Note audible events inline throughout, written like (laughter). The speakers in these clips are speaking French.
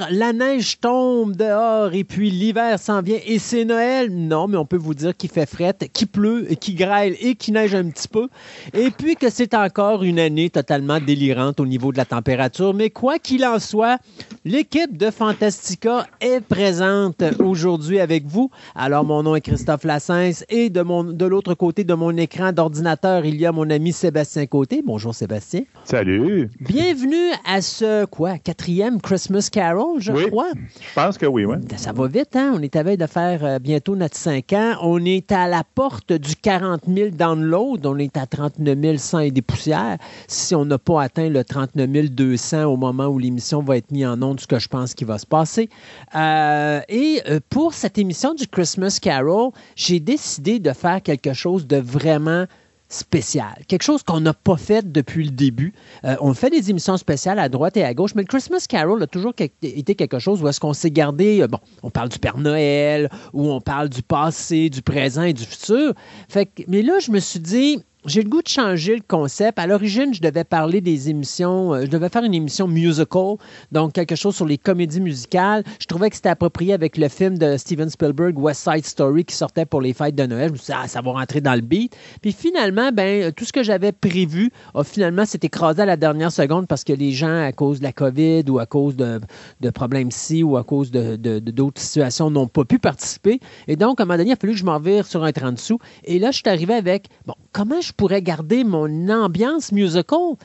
dire la neige tombe dehors et puis l'hiver s'en vient et c'est Noël? Non, mais on peut vous dire qu'il fait fret, qu'il pleut, qu'il grêle et qu'il neige un petit peu. Et puis que c'est encore une année totalement délirante au niveau de la température. Mais quoi qu'il en soit, l'équipe de Fantastica est présente aujourd'hui avec vous. Alors, mon nom est Christophe Lassens et de, mon, de l'autre côté de mon écran d'ordinateur, il y a mon ami Sébastien Côté. Bonjour Sébastien. Salut. Bienvenue à ce, quoi, quatrième Christmas Carol, je Oui. crois. Je pense que oui, ouais. Ça va vite, hein? On est à veille de faire euh, bientôt notre 5 ans. On est à la porte du 40 000 downloads. On est à 39 100 et des poussières. Si on n'a pas atteint le 39 200 au moment où l'émission va être mise en onde, ce que je pense qu'il va se passer. Euh, et euh, pour cette émission du Christmas Carol, j'ai décidé de faire quelque chose de vraiment spécial. Quelque chose qu'on n'a pas fait depuis le début. Euh, on fait des émissions spéciales à droite et à gauche, mais le Christmas Carol a toujours été quelque chose où est-ce qu'on s'est gardé, euh, bon, on parle du Père Noël, ou on parle du passé, du présent et du futur. Fait que- mais là, je me suis dit, j'ai le goût de changer le concept. À l'origine, je devais parler des émissions, euh, je devais faire une émission musical, donc quelque chose sur les comédies musicales. Je trouvais que c'était approprié avec le film de Steven Spielberg, West Side Story, qui sortait pour les fêtes de Noël. Je me suis dit, ah, ça va rentrer dans le beat. Puis finalement, ben, euh, tout ce que j'avais prévu a finalement s'est écrasé à la dernière seconde parce que les gens, à cause de la COVID ou à cause de, de problèmes ici ou à cause de- d'autres situations, n'ont pas pu participer. Et donc, à un moment donné, il a fallu que je m'en vire sur un 30 sous. Et là, je suis arrivé avec, bon, comment je pourrais garder mon ambiance musical?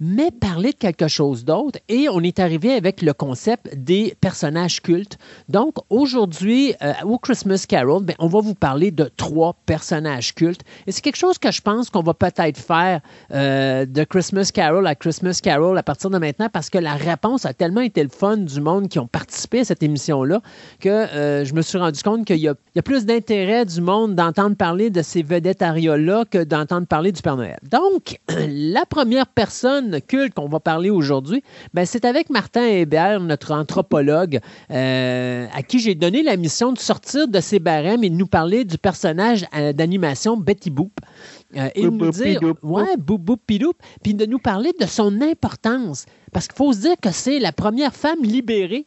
Mais parler de quelque chose d'autre. Et on est arrivé avec le concept des personnages cultes. Donc, aujourd'hui, euh, au Christmas Carol, ben, on va vous parler de trois personnages cultes. Et c'est quelque chose que je pense qu'on va peut-être faire euh, de Christmas Carol à Christmas Carol à partir de maintenant parce que la réponse a tellement été le fun du monde qui ont participé à cette émission-là que euh, je me suis rendu compte qu'il y, y a plus d'intérêt du monde d'entendre parler de ces vedettariats-là que d'entendre parler du Père Noël. Donc, (clears throat) la première personne culte qu'on va parler aujourd'hui, ben, c'est avec Martin Hébert, notre anthropologue, euh, à qui j'ai donné la mission de sortir de ses barèmes et de nous parler du personnage euh, d'animation Betty Boop. Euh, et de nous dire, ouais, boop, boop, pidoup, puis de nous parler de son importance. Parce qu'il faut se dire que c'est la première femme libérée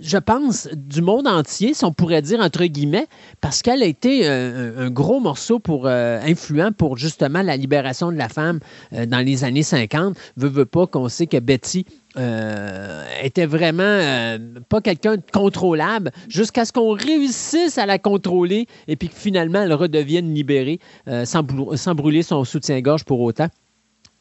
je pense, du monde entier, si on pourrait dire entre guillemets, parce qu'elle a été euh, un, gros morceau pour euh, influent pour justement la libération de la femme euh, dans les années 50. Veux, veux pas qu'on sait que Betty euh, était vraiment pas quelqu'un de contrôlable jusqu'à ce qu'on réussisse à la contrôler et puis que finalement elle redevienne libérée sans brûler son soutien-gorge pour autant.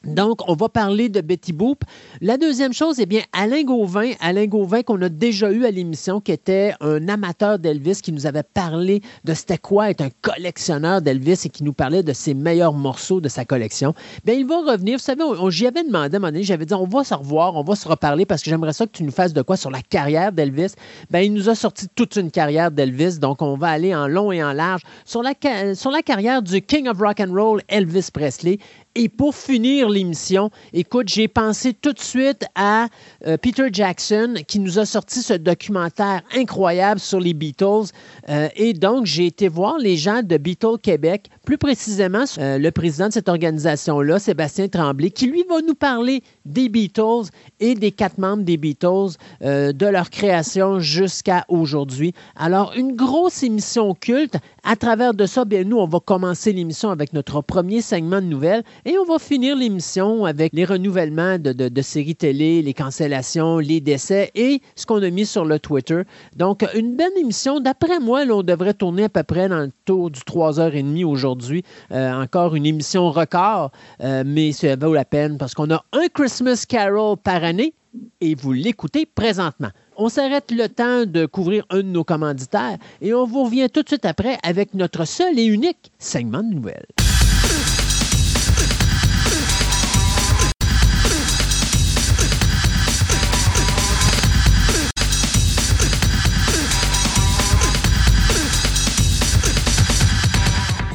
Donc, on va parler de Betty Boop. La deuxième chose, eh bien, Alain Gauvin, Alain Gauvin qu'on a déjà eu à l'émission, qui était un amateur d'Elvis, qui nous avait parlé de c'était quoi être un collectionneur d'Elvis et qui nous parlait de ses meilleurs morceaux de sa collection. Bien, il va revenir. Vous savez, j'y avais demandé à un moment donné, j'avais dit, on va se revoir, on va se reparler parce que j'aimerais ça que tu nous fasses de quoi sur la carrière d'Elvis. Bien, il nous a sorti toute une carrière d'Elvis, donc on va aller en long et en large sur la, sur la carrière du King of Rock and Roll, Elvis Presley. Et pour finir l'émission, écoute, j'ai pensé tout de suite à euh, Peter Jackson qui nous a sorti ce documentaire incroyable sur les Beatles. Euh, et donc, j'ai été voir les gens de Beatles Québec, plus précisément euh, le président de cette organisation-là, Sébastien Tremblay, qui lui va nous parler des Beatles et des quatre membres des Beatles, de leur création jusqu'à aujourd'hui. Alors, une grosse émission culte. À travers de ça, bien, nous, on va commencer l'émission avec notre premier segment de nouvelles et on va finir l'émission avec les renouvellements de, séries télé, les cancellations, les décès et ce qu'on a mis sur le Twitter. Donc, une belle émission. D'après moi, on devrait tourner à peu près dans le tour du 3h30 aujourd'hui. Euh, encore une émission record, euh, mais ça vaut la peine parce qu'on a un Christmas Carol par année et vous l'écoutez présentement. On s'arrête le temps de couvrir un de nos commanditaires et on vous revient tout de suite après avec notre seul et unique segment de nouvelles.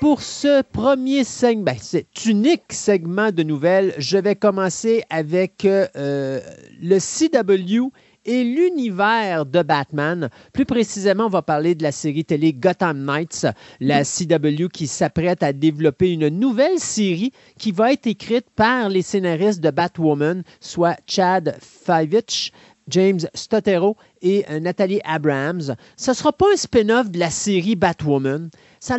pour ce premier segment, ben, cet unique segment de nouvelles, je vais commencer avec euh, le CW et l'univers de Batman. Plus précisément, on va parler de la série télé Gotham Knights, la CW qui s'apprête à développer une nouvelle série qui va être écrite par les scénaristes de Batwoman, soit Chad Fivich, James Stotero et euh, Nathalie Abrams. Ce ne sera pas un spin-off de la série Batwoman. Ça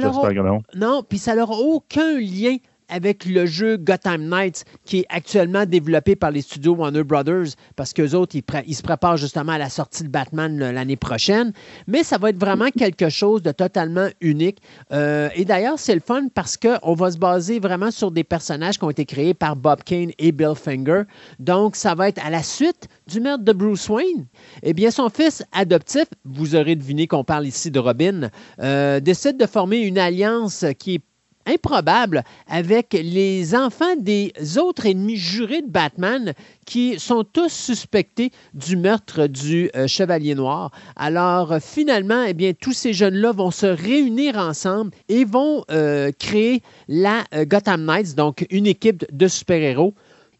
non. Puis ça n'aura aucun lien avec le jeu Gotham Knights qui est actuellement développé par les studios Warner Brothers parce qu'eux autres, ils, se préparent justement à la sortie de Batman l'année prochaine. Mais ça va être vraiment quelque chose de totalement unique. Euh, et d'ailleurs, c'est le fun parce qu'on va se baser vraiment sur des personnages qui ont été créés par Bob Kane et Bill Finger. Donc, ça va être à la suite du meurtre de Bruce Wayne. Eh bien, son fils adoptif, vous aurez deviné qu'on parle ici de Robin, euh, décide de former une alliance qui est improbable avec les enfants des autres ennemis jurés de Batman qui sont tous suspectés du meurtre du euh, Chevalier Noir. Alors finalement, eh bien, tous ces jeunes-là vont se réunir ensemble et vont euh, créer la euh, Gotham Knights, donc une équipe de super-héros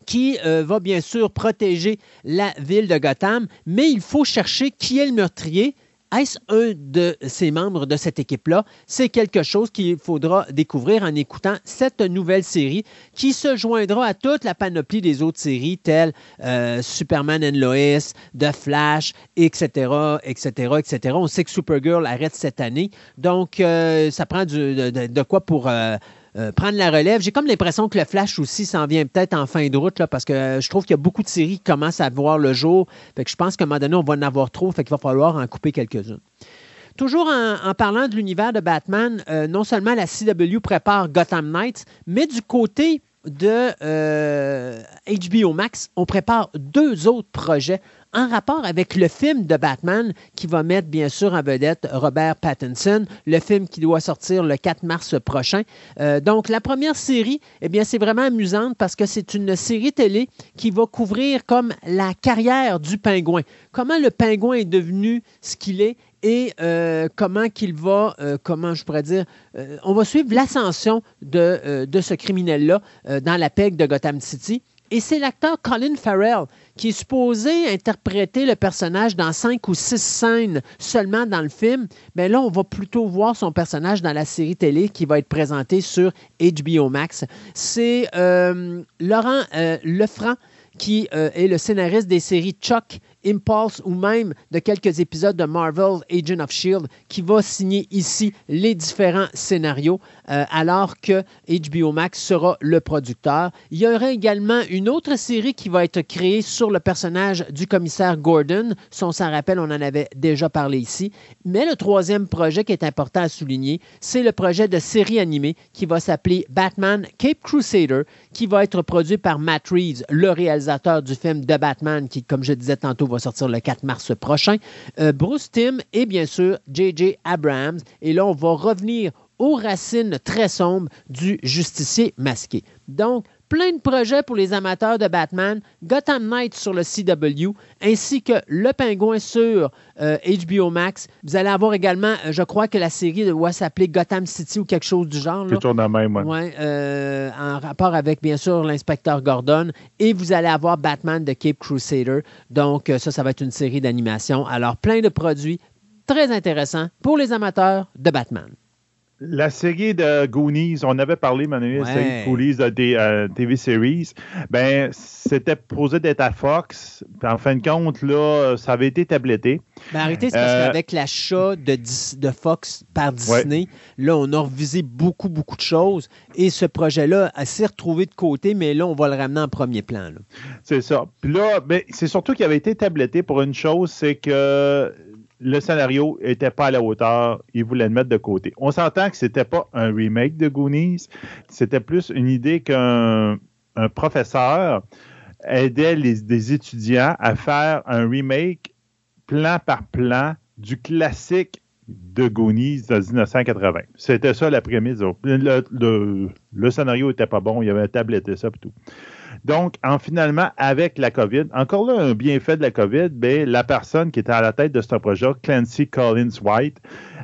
qui va bien sûr protéger la ville de Gotham, mais il faut chercher qui est le meurtrier. Est-ce un de ces membres de cette équipe-là? C'est quelque chose qu'il faudra découvrir en écoutant cette nouvelle série qui se joindra à toute la panoplie des autres séries telles euh, Superman and Lois, The Flash, etc., etc., etc. On sait que Supergirl arrête cette année, donc euh, ça prend de quoi pour... euh, euh, prendre la relève. J'ai comme l'impression que le Flash aussi s'en vient peut-être en fin de route, là, parce que euh, je trouve qu'il y a beaucoup de séries qui commencent à voir le jour. Fait que je pense qu'à un moment donné, on va en avoir trop, fait qu'il va falloir en couper quelques-unes. Toujours en, parlant de l'univers de Batman, euh, non seulement la CW prépare Gotham Knights, mais du côté de HBO Max, on prépare deux autres projets en rapport avec le film de Batman qui va mettre bien sûr en vedette Robert Pattinson, le film qui doit sortir le 4 mars prochain. Euh, donc la première série, eh bien c'est vraiment amusante parce que c'est une série télé qui va couvrir comme la carrière du pingouin, comment le pingouin est devenu ce qu'il est et euh, comment qu'il va, euh, comment je pourrais dire, on va suivre l'ascension de, de ce criminel-là dans la PEG de Gotham City. Et c'est l'acteur Colin Farrell qui est supposé interpréter le personnage dans cinq ou six scènes seulement dans le film. Mais là, on va plutôt voir son personnage dans la série télé qui va être présentée sur HBO Max. C'est euh, Laurent euh, Lefranc qui euh, est le scénariste des séries Chuck Impulse ou même de quelques épisodes de Marvel Agent of Shield qui va signer ici les différents scénarios euh, alors que HBO Max sera le producteur. Il y aura également une autre série qui va être créée sur le personnage du commissaire Gordon. Si on s'en rappelle, on en avait déjà parlé ici. Mais le troisième projet qui est important à souligner, c'est le projet de série animée qui va s'appeler Batman Cape Crusader, qui va être produit par Matt Reeves, le réalisateur du film The Batman, qui, comme je disais tantôt, va sortir le 4 mars prochain. Euh, Bruce Timm et bien sûr J.J. Abrams. Et là, on va revenir aux racines très sombres du justicier masqué. Donc, plein de projets pour les amateurs de Batman, Gotham Knight sur le CW, ainsi que Le Pingouin sur HBO euh, Max. Vous allez avoir également, euh, je crois que la série doit s'appeler Gotham City ou quelque chose du genre. C'est toujours dans même, ouais. Euh, en rapport avec, bien sûr, l'inspecteur Gordon. Et vous allez avoir Batman de Cape Crusader. Donc, ça, ça va être une série d'animation. Alors, plein de produits très intéressants pour les amateurs de Batman. La série de Goonies, on avait parlé, Manuel, la série de Goonies de euh, TV Series. Ben, c'était posé d'être à Fox. en fin de compte, là, ça avait été tabletté. Ben, arrêtez, c'est parce euh, qu'avec l'achat de, de, Fox par Disney, là, on a revisé beaucoup, beaucoup de choses. Et ce projet-là s'est retrouvé de côté, mais là, on va le ramener en premier plan. C'est ça. Puis là, ben, c'est surtout qu'il avait été tabletté pour une chose, c'est que le scénario n'était pas à la hauteur, ils voulaient le mettre de côté. On s'entend que c'était pas un remake de Goonies, c'était plus une idée qu'un professeur aidait les, des étudiants à faire un remake plan par plan du classique de Goonies de 1980. C'était ça la prémisse. Le, scénario n'était pas bon, il y avait un tablette et ça et tout. Donc, en finalement, avec la COVID, encore là, un bienfait de la COVID, ben, la personne qui était à la tête de ce projet, Clancy Collins White,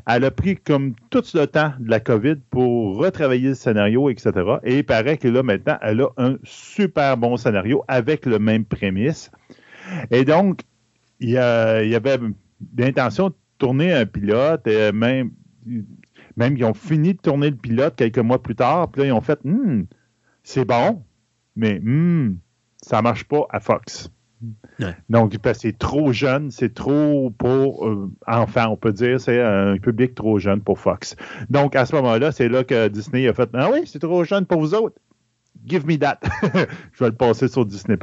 elle a pris comme tout le temps de la COVID pour retravailler le scénario, etc. Et il paraît que là, maintenant, elle a un super bon scénario avec le même prémisse. Et donc, il y, avait l'intention de tourner un pilote, et même, même ils ont fini de tourner le pilote quelques mois plus tard, puis là, ils ont fait, hmm, c'est bon, mais hmm, ça marche pas à Fox. Donc, c'est trop jeune, c'est trop pour euh, enfants, on peut dire, c'est un public trop jeune pour Fox. Donc, à ce moment-là, c'est là que Disney a fait Ah oui, c'est trop jeune pour vous autres. Give me that. (laughs) Je vais le passer sur Disney.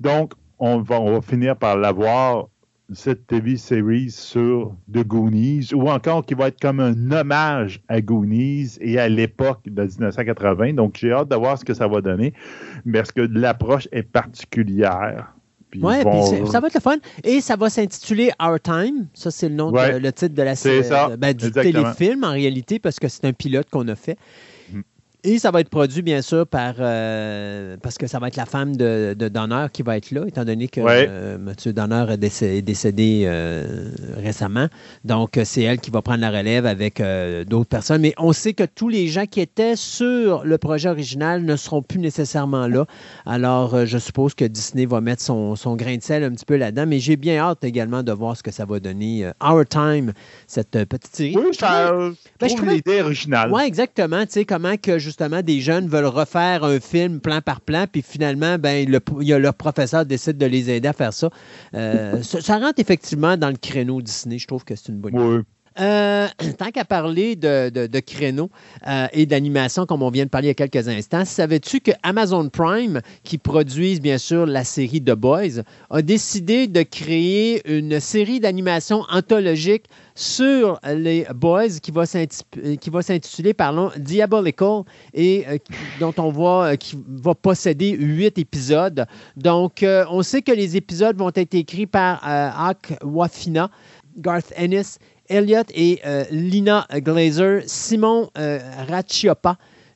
Donc, on va, on va finir par l'avoir cette TV series sur The Goonies, ou encore qui va être comme un hommage à Goonies et à l'époque de 1980. Donc, j'ai hâte de voir ce que ça va donner, parce que l'approche est particulière. Oui, ça va être le fun. Et ça va s'intituler Our Time. Ça, c'est le nom, le titre de la série, ben, du téléfilm en réalité, parce que c'est un pilote qu'on a fait. Et ça va être produit, bien sûr, par. Euh, parce que ça va être la femme de, de Donner qui va être là, étant donné que euh, M. Donner est décédé, euh, récemment. Donc, c'est elle qui va prendre la relève avec d'autres personnes. Mais on sait que tous les gens qui étaient sur le projet original ne seront plus nécessairement là. Alors, je suppose que Disney va mettre son, son grain de sel un petit peu là-dedans. Mais j'ai bien hâte également de voir ce que ça va donner. Our Time, cette petite série. Oui, ça, ben, je trouve l'idée originale. Oui, exactement. Tu sais, comment que justement, des jeunes veulent refaire un film plan par plan, puis finalement, ben, le, y a leur professeur décide de les aider à faire ça. Euh, (laughs) ça, rentre effectivement dans le créneau Disney. Je trouve que c'est une bonne idée. Euh, (clears throat) tant qu'à parler de, créneaux euh, et d'animation, comme on vient de parler il y a quelques instants, savais-tu que Amazon Prime, qui produise bien sûr la série The Boys, a décidé de créer une série d'animation anthologique sur les Boys qui va s'intituler, parlons, Diabolical et euh, dont on voit qui va posséder huit épisodes. Donc, on sait que les épisodes vont être écrits par Hawk Wafina, Garth Ennis Elliot et euh, Lina Glazer, Simon euh,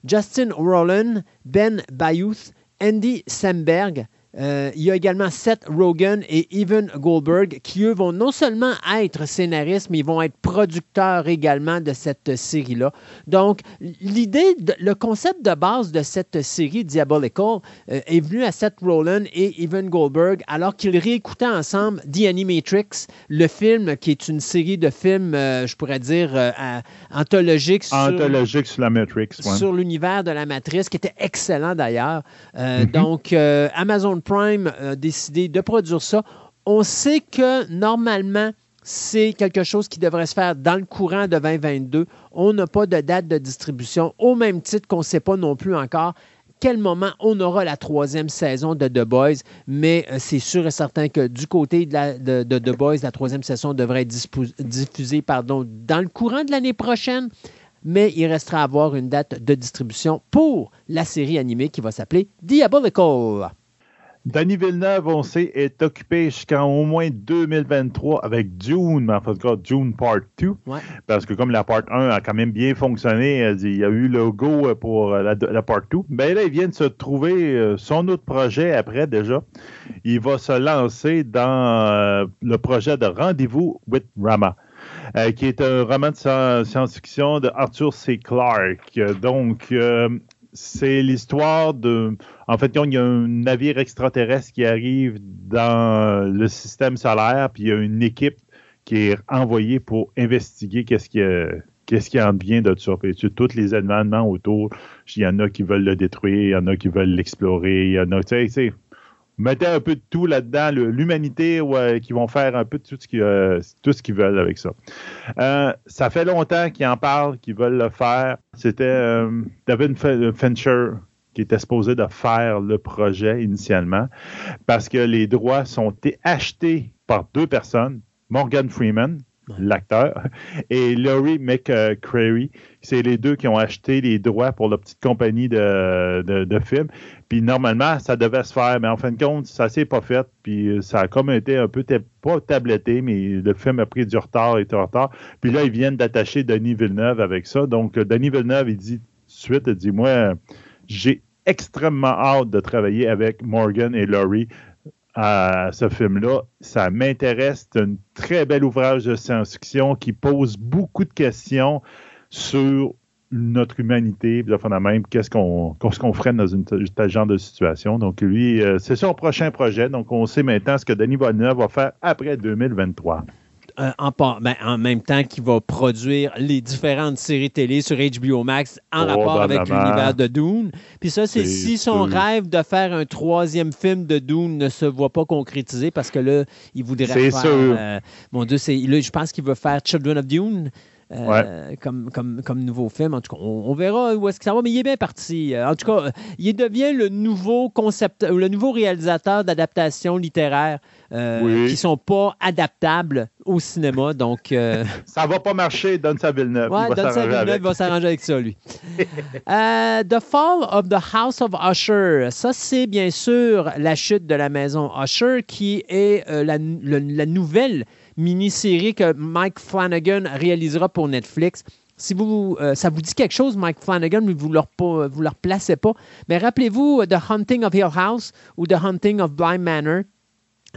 Justin Rowland, Ben Bayouth, Andy Samberg, euh, il y a également Seth Rogen et Evan Goldberg qui, eux, vont non seulement être scénaristes, mais ils vont être producteurs également de cette série-là. Donc, l'idée, le concept de base de cette série Diabolical euh, est venu à Seth Rogen et Evan Goldberg alors qu'ils réécoutaient ensemble The Animatrix, le film qui est une série de films, euh, je pourrais dire, anthologiques sur, anthologique sur la Matrix. Sur l'univers de la Matrice, qui était excellent d'ailleurs. Mm-hmm. Donc, Amazon Prime a décidé de produire ça On sait que normalement, c'est quelque chose qui devrait se faire dans le courant de 2022. On n'a pas de date de distribution, au même titre qu'on ne sait pas non plus encore quel moment on aura la troisième saison de The Boys, mais euh, c'est sûr et certain que du côté de, The Boys, la troisième saison devrait être diffusée pardon, dans le courant de l'année prochaine, mais il restera à avoir une date de distribution pour la série animée qui va s'appeler Diabolical. Danny Villeneuve, on sait, est occupé jusqu'en au moins 2023 avec Dune, mais en fait, Dune Part 2. Parce que comme la Part 1 a quand même bien fonctionné, il y a eu le go pour la, Part 2. Ben là, il vient de se trouver euh, son autre projet après déjà. Il va se lancer dans euh, le projet de Rendez-vous with Rama. Euh, qui est un roman de science-fiction de Arthur C. Clarke. Donc, c'est l'histoire de. En fait, il y a un navire extraterrestre qui arrive dans le système solaire, puis il y a une équipe qui est envoyée pour investiguer qu'est-ce qui Qu'est-ce qui en vient de ça? Puis, tous les événements autour, il y en a qui veulent le détruire, il y en a qui veulent l'explorer, il y en a, tu sais, mettez un peu de tout là-dedans, l'humanité, qui vont faire un peu tout ce qu'ils euh, qu'ils veulent avec ça. Euh, ça fait longtemps qu'ils en parlent, qu'ils veulent le faire. C'était euh, David Fincher qui était supposé de faire le projet initialement, parce que les droits sont achetés par deux personnes, Morgan Freeman, l'acteur, et Laurie McCrary. C'est les deux qui ont acheté les droits pour la petite compagnie de, de, films. Puis normalement, ça devait se faire, mais en fin de compte, ça s'est pas fait. Puis ça a comme été un peu, pas tabletté, mais le film a pris du retard et du retard. Puis là, ils viennent d'attacher Denis Villeneuve avec ça. Donc, Denis Villeneuve, il dit tout de suite, il dit, moi, j'ai extrêmement hâte de travailler avec Morgan et Laurie à ce film-là. Ça m'intéresse. C'est un très bel ouvrage de science-fiction qui pose beaucoup de questions sur notre humanité, même, qu'est-ce qu'on qu'est-ce qu'on ferait dans une, tel genre de situation. Donc, lui, euh, c'est son prochain projet. Donc, on sait maintenant ce que Denis Villeneuve va faire après 2023. Euh, en, ben, en, même temps qu'il va produire les différentes séries télé sur HBO Max en rapport avec l'univers de Dune. Puis ça, c'est si son rêve de faire un troisième film de Dune ne se voit pas concrétisé parce que là, il voudrait faire... Sûr. Euh, mon Dieu, là, je pense qu'il veut faire Children of Dune. Euh, comme, comme, comme, nouveau film. En tout cas, on, verra où est-ce que ça va, mais il est bien parti. En tout cas, il devient le nouveau concept, le nouveau réalisateur d'adaptation littéraire euh, qui ne sont pas adaptables au cinéma. Donc, (laughs) ça va pas marcher, donne sa Villeneuve. Ouais, Don Villeneuve va s'arranger avec ça, lui. (laughs) the Fall of the House of Usher. Ça, c'est bien sûr la chute de la maison Usher, qui est la, la nouvelle mini-série que Mike Flanagan réalisera pour Netflix. Si vous, euh, ça vous dit quelque chose, Mike Flanagan, mais vous ne le, vous le replacez pas, mais rappelez-vous The Hunting of Hill House ou The Hunting of Blind Manor.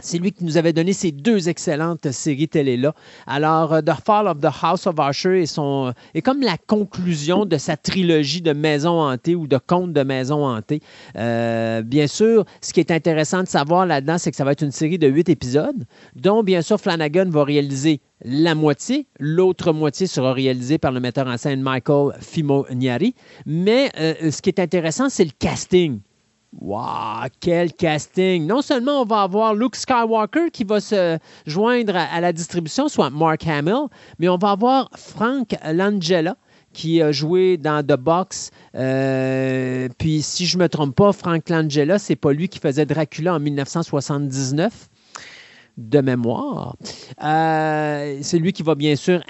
C'est lui qui nous avait donné ces deux excellentes séries télé-là. Alors, euh, The Fall of the House of Usher est, comme la conclusion de sa trilogie de maisons hantées ou de contes de maisons hantées. Euh, bien sûr, ce qui est intéressant de savoir là-dedans, c'est que ça va être une série de huit épisodes, dont, bien sûr, Flanagan va réaliser la moitié. L'autre moitié sera réalisée par le metteur en scène Michael Fimognari. Mais euh, ce qui est intéressant, c'est le casting. Wow, quel casting! Non seulement on va avoir Luke Skywalker qui va se joindre à, la distribution, soit Mark Hamill, mais on va avoir Frank Langella qui a joué dans The Box. Euh, puis si je ne me trompe pas, Frank Langella, c'est pas lui qui faisait Dracula en 1979 de mémoire. Euh, c'est lui qui va bien sûr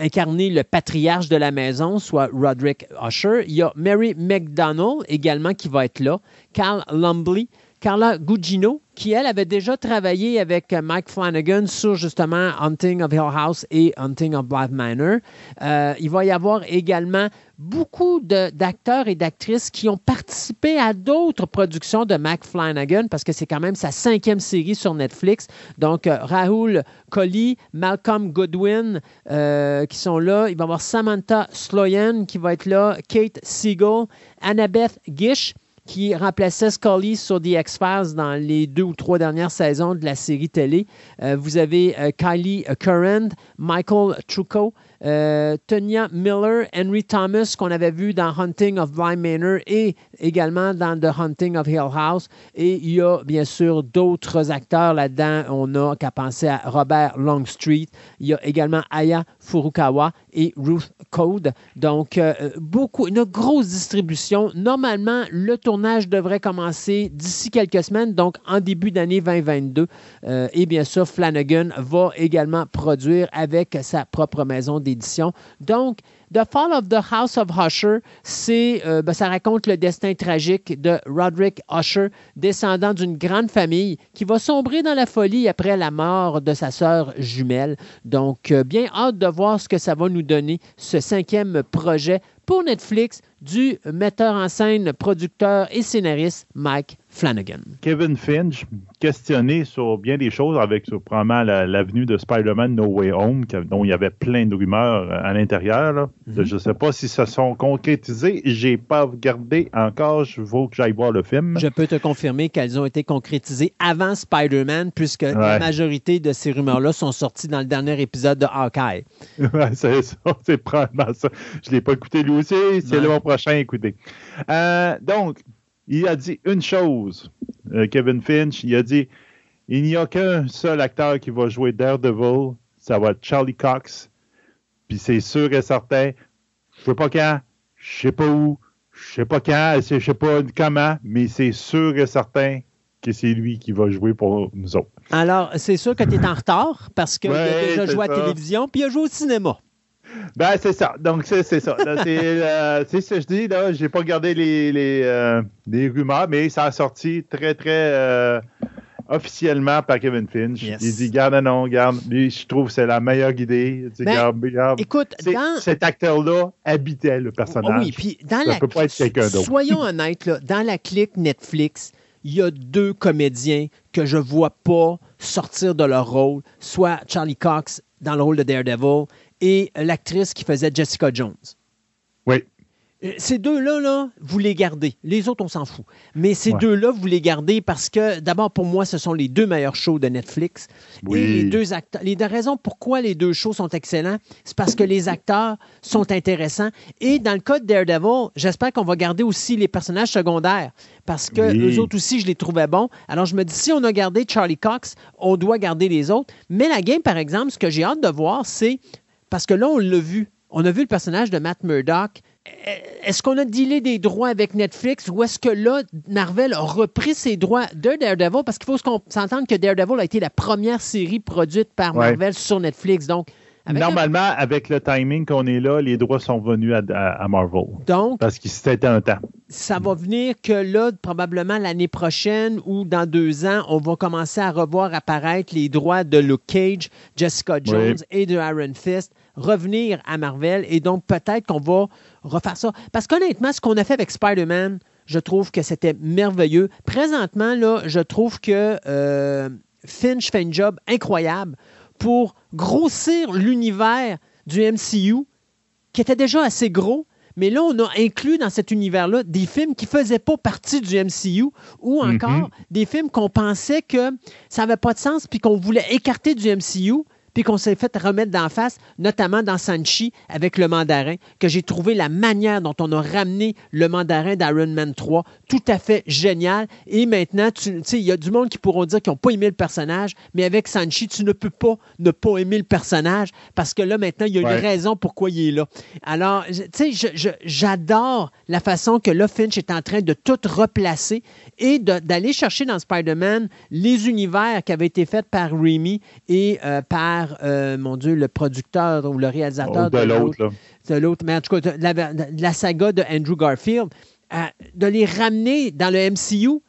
incarner le patriarche de la maison, soit Roderick Usher. Il y a Mary McDonald également qui va être là. Carl Lumbly, Carla Gugino, qui, elle, avait déjà travaillé avec euh, Mike Flanagan sur justement Hunting of Hill House et Hunting of Black Manor. Euh, il va y avoir également beaucoup d'acteurs et d'actrices qui ont participé à d'autres productions de Mike Flanagan parce que c'est quand même sa cinquième série sur Netflix. Donc, euh, Rahul Kohli, Malcolm Goodwin qui sont là. Il va y avoir Samantha Sloyan qui va être là, Kate Siegel, Annabeth Gish qui remplaçait Scully sur The X-Files dans les deux ou trois dernières saisons de la série télé. Euh, vous avez euh, Kylie Curran, Michael Trucco, euh, Tonya Miller, Henry Thomas, qu'on avait vu dans Hunting of Blind Manor et également dans The Hunting of Hill House. Et il y a bien sûr d'autres acteurs là-dedans. On n'a qu'à penser à Robert Longstreet. Il y a également Aya Furukawa et Ruth Code. Donc, euh, beaucoup, une grosse distribution. Normalement, le tournage devrait commencer d'ici quelques semaines, donc en début d'année 2022. Euh, et bien sûr, Flanagan va également produire avec sa propre maison d'édition. Donc, The Fall of the House of Usher, c'est, euh, ben, ça raconte le destin tragique de Roderick Usher, descendant d'une grande famille qui va sombrer dans la folie après la mort de sa sœur jumelle. Donc, euh, bien hâte de voir ce que ça va nous donner, ce cinquième projet pour Netflix du metteur en scène, producteur et scénariste Mike Flanagan. Kevin Finch, questionné sur bien des choses avec sur, probablement l'avenue de Spider-Man No Way Home, dont il y avait plein de rumeurs à l'intérieur. Mhm. Je ne sais pas si ça sont concrétisées. J'ai pas regardé encore. Je veux que j'aille voir le film. Je peux te confirmer qu'elles ont été concrétisées avant Spider-Man, puisque la majorité de ces rumeurs-là sont sorties dans le dernier épisode de Hawkeye. (laughs) c'est ça. C'est probablement ça. Je ne l'ai pas écouté lui aussi. C'est le prochain à écouter. Euh, donc, il a dit une chose, euh, Kevin Finch, il a dit il n'y a qu'un seul acteur qui va jouer Daredevil, ça va être Charlie Cox. Puis c'est sûr et certain, je sais pas quand, je sais pas où, je sais pas quand, je sais pas comment, mais c'est sûr et certain que c'est lui qui va jouer pour nous autres. Alors, c'est sûr que tu es en retard parce qu'il a déjà joué à la télévision puis il a joué au cinéma. Ben, c'est ça. Donc, c'est ça. (laughs) Euh, c'est ce que je dis. Là, j'ai pas regardé les, les, euh, rumeurs, mais ça a sorti très, très euh, officiellement par Kevin Finch. Il dit Garde, non, garde. Lui, je trouve que c'est la meilleure idée. Ben, écoute, cet acteur-là habitait le personnage. Oui, puis dans ça la peut pas être quelqu'un d'autre. (laughs) Soyons (laughs) honnêtes, là, dans la clique Netflix, il y a deux comédiens que je vois pas sortir de leur rôle, soit Charlie Cox dans le rôle de Daredevil et l'actrice qui faisait Jessica Jones. Oui. Euh, ces deux-là, là, vous les gardez. Les autres, on s'en fout. Mais ces deux-là, vous les gardez parce que, d'abord, pour moi, ce sont les deux meilleurs shows de Netflix. Oui. Et les deux acteurs. Les deux raisons pourquoi les deux shows sont excellents, c'est parce que les acteurs sont intéressants. Et dans le cas de Daredevil, j'espère qu'on va garder aussi les personnages secondaires parce que les autres aussi, je les trouvais bons. Alors, je me dis, si on a gardé Charlie Cox, on doit garder les autres. Mais la game, par exemple, ce que j'ai hâte de voir, c'est parce que là, on l'a vu. On a vu le personnage de Matt Murdock. Est-ce qu'on a dealé des droits avec Netflix ou est-ce que là, Marvel a repris ses droits de Daredevil? Parce qu'il faut s'entendre que Daredevil a été la première série produite par Marvel sur Netflix. Donc, Normalement, avec le timing qu'on est là, les droits sont venus à, Marvel. Donc, parce que c'était un temps. Ça va venir que là, probablement l'année prochaine ou dans deux ans, on va commencer à revoir apparaître les droits de Luke Cage, Jessica Jones et de Iron Fist revenir à Marvel. Et donc, peut-être qu'on va refaire ça. Parce qu'honnêtement, ce qu'on a fait avec Spider-Man, je trouve que c'était merveilleux. Présentement, là, je trouve que euh, Finch fait un job incroyable pour grossir l'univers du MCU, qui était déjà assez gros, mais là, on a inclus dans cet univers-là des films qui ne faisaient pas partie du MCU ou mhm. encore des films qu'on pensait que ça n'avait pas de sens puis qu'on voulait écarter du MCU puis qu'on s'est fait remettre d'en face, notamment dans Sanchi avec le mandarin, que j'ai trouvé la manière dont on a ramené le mandarin d'Iron Man 3 tout à fait génial. Et maintenant, tu sais, il y a du monde qui pourront dire qu'ils n'ont pas aimé le personnage, mais avec Sanchi, tu ne peux pas ne pas aimer le personnage parce que là, maintenant, il y a une raison pourquoi il est là. Alors, tu sais, j'adore la façon que là, Finch est en train de tout replacer et d'aller chercher dans Spider-Man les univers qui avaient été faits par Raimi et euh, par euh, mon Dieu, le producteur ou le réalisateur de, l'autre. De l'autre, mais en tout cas, la, la saga de Andrew Garfield, euh, de les ramener dans le MCU,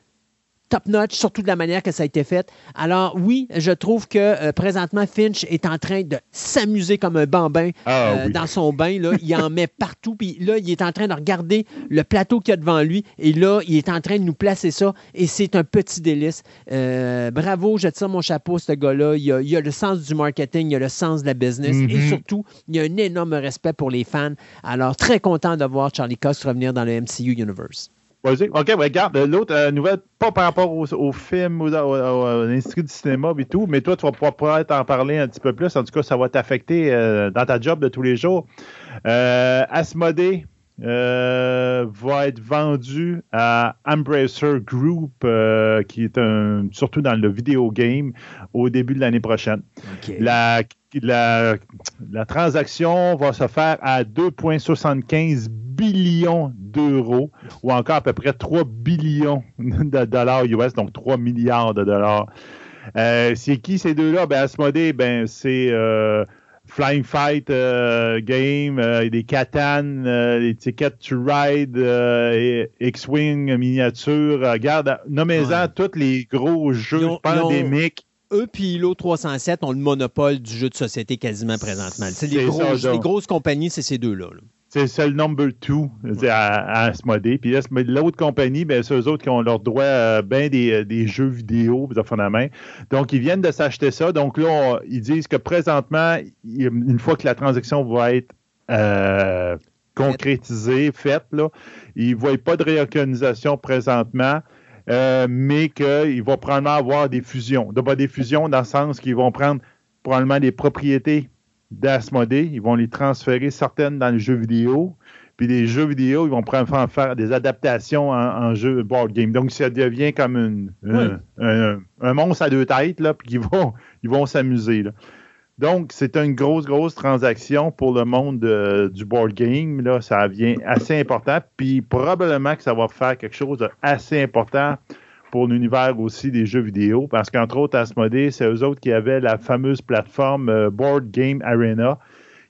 top-notch, surtout de la manière que ça a été fait. Alors oui, je trouve que euh, présentement, Finch est en train de s'amuser comme un bambin ah, euh, dans son bain. Là. Il en met partout. Puis là, il est en train de regarder le plateau qu'il y a devant lui. Et là, il est en train de nous placer ça. Et c'est un petit délice. Euh, bravo, je tire mon chapeau, ce gars-là. Il a, il a, le sens du marketing, il a le sens de la business. Et mm-hmm. surtout, il a un énorme respect pour les fans. Alors, très content de voir Charlie Cox revenir dans le MCU Universe. Vas-y. OK, regarde, l'autre euh, nouvelle, pas par rapport au, film ou à l'Institut du cinéma et tout, mais toi, tu vas pouvoir en parler un petit peu plus. En tout cas, ça va t'affecter euh, dans ta job de tous les jours. Euh, Asmodée va être vendu à Embracer Group, qui est un, surtout dans le vidéo game, au début de l'année prochaine. La, la, la transaction va se faire à 2,75 billions d'euros ou encore à peu près 3 billions (laughs) de dollars US, donc 3 milliards de dollars. Euh, c'est qui ces deux-là? Ben, Asmodee, ben, c'est euh, Flying Fight euh, Game, des Catan, des Ticket to Ride, X-Wing miniature. regarde, nommez-en tous les gros jeux pandémiques eux puis l'autre 307 ont le monopole du jeu de société quasiment présentement. C'est les, les, grosses compagnies, c'est ces deux-là. là c'est le number two à, à Asmodée. Puis l'autre compagnie, ben, c'est eux autres qui ont leur droit à ben des, des, jeux vidéo, main. Donc, ils viennent de s'acheter ça. Donc là, ils disent que présentement, une fois que la transaction va être euh, concrétisée, faite, là, ils ne voient pas de réorganisation présentement. Euh, mais qu'il va probablement avoir des fusions. Donc, pas des fusions dans le sens qu'ils vont prendre probablement des propriétés d'Asmodée. Ils vont les transférer certaines dans les jeux vidéo. Puis les jeux vidéo, ils vont prendre faire des adaptations en, jeu board game. Donc, ça devient comme un, monstre à deux têtes, là, puis ils vont, ils vont s'amuser. Donc, c'est une grosse, grosse transaction pour le monde du board game. Là, ça devient assez important. Puis probablement que ça va faire quelque chose d'assez important pour l'univers aussi des jeux vidéo, parce qu'entre autres, Asmodee, c'est eux autres qui avaient la fameuse plateforme euh, Board Game Arena,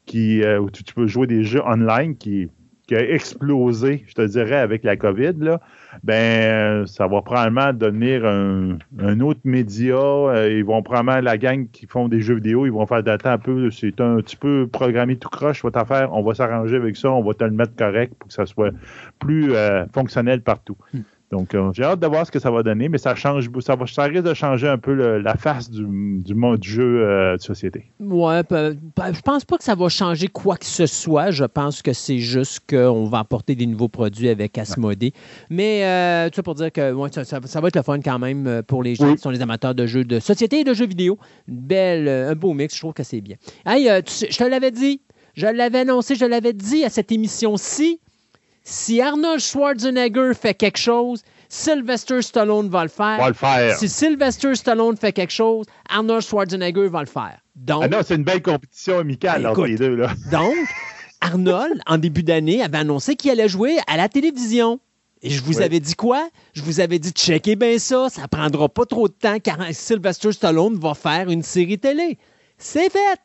qui, euh, où tu, peux jouer des jeux online, qui, a explosé, je te dirais, avec la COVID. Là. Ben, ça va probablement devenir un, autre média. Euh, ils vont probablement, la gang qui font des jeux vidéo, ils vont faire d'attendre un peu. C'est un petit peu programmé tout croche, votre affaire. On va s'arranger avec ça, on va te le mettre correct pour que ça soit plus fonctionnel partout. Hmm. Donc, euh, j'ai hâte de voir ce que ça va donner, mais ça change, ça, va, ça risque de changer un peu la face du, du, monde du jeu euh, de société. Ouais, je pense pas que ça va changer quoi que ce soit. Je pense que c'est juste qu'on va apporter des nouveaux produits avec Asmodee. Mais euh, tout ça pour dire que ça, va être le fun quand même pour les gens qui sont les amateurs de jeux de société et de jeux vidéo. belle, un beau mix, je trouve que c'est bien. Hey, je te l'avais dit, je l'avais annoncé, je l'avais dit à cette émission-ci si Arnold Schwarzenegger fait quelque chose, Sylvester Stallone va le faire. Va le faire. Si Sylvester Stallone fait quelque chose, Arnold Schwarzenegger va le faire. Donc, ah non, c'est une belle compétition amicale entre les deux. Là. (laughs) Donc, Arnold, en début d'année, avait annoncé qu'il allait jouer à la télévision. Et je vous avais dit quoi? Je vous avais dit, checkez bien ça, ça prendra pas trop de temps car Sylvester Stallone va faire une série télé. C'est fait!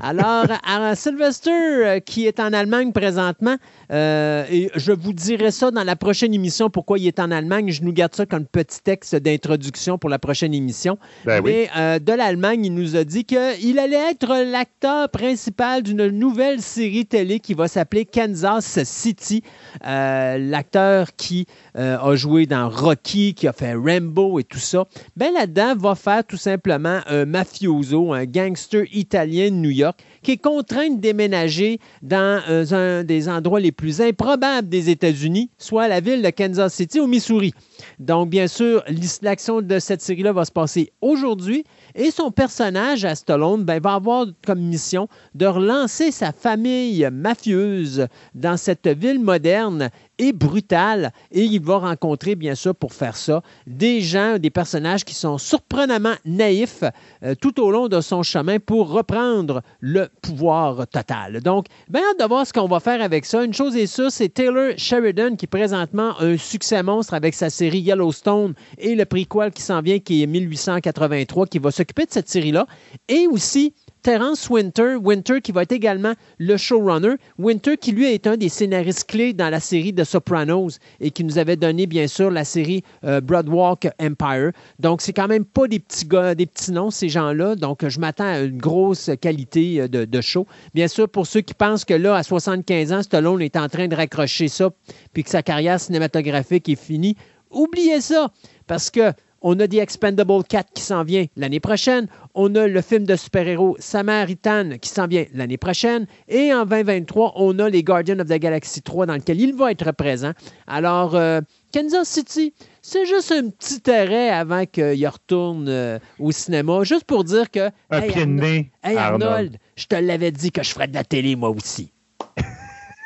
Alors, (laughs) Sylvester, euh, qui est en Allemagne présentement, euh, et je vous dirai ça dans la prochaine émission, pourquoi il est en Allemagne. Je nous garde ça comme petit texte d'introduction pour la prochaine émission. Ben Mais euh, de l'Allemagne, il nous a dit qu'il allait être l'acteur principal d'une nouvelle série télé qui va s'appeler Kansas City. l'acteur qui a joué dans Rocky, qui a fait Rambo et tout ça. Ben là-dedans, va faire tout simplement un mafioso, un gangster italien de New York qui est contraint de déménager dans euh, un des endroits les plus improbables des États-Unis, soit la ville de Kansas City au Missouri. Donc, bien sûr, l'action de cette série-là va se passer aujourd'hui et son personnage à ben, va avoir comme mission de relancer sa famille mafieuse dans cette ville moderne et brutale. Et il va rencontrer, bien sûr, pour faire ça, des gens, des personnages qui sont surprenamment naïfs euh, tout au long de son chemin pour reprendre le pouvoir total. Donc, bien hâte de voir ce qu'on va faire avec ça. Une chose est sûre, c'est Taylor Sheridan qui présentement un succès monstre avec sa série Yellowstone et le prequel qui s'en vient, qui est 1883, qui va s'occuper de cette série-là. Et aussi, Terence Winter, Winter qui va être également le showrunner. Winter qui lui est un des scénaristes clés dans la série de Sopranos et qui nous avait donné bien sûr la série euh, Broadwalk Empire. Donc c'est quand même pas des petits gars, noms ces gens-là. Donc je m'attends à une grosse qualité euh, de, de, show. Bien sûr pour ceux qui pensent que là à 75 ans Stallone est en train de raccrocher ça puis que sa carrière cinématographique est finie, oubliez ça parce que on a The Expendable 4 qui s'en vient l'année prochaine. On a le film de super-héros Samaritan qui s'en vient l'année prochaine. Et en 2023, on a les Guardians of the Galaxy 3 dans lequel il va être présent. Alors, euh, Kansas City, c'est juste un petit arrêt avant qu'il retourne euh, au cinéma, juste pour dire que. Un pied de nez. Hey, Arnold. Arnold, je te l'avais dit que je ferais de la télé, moi aussi.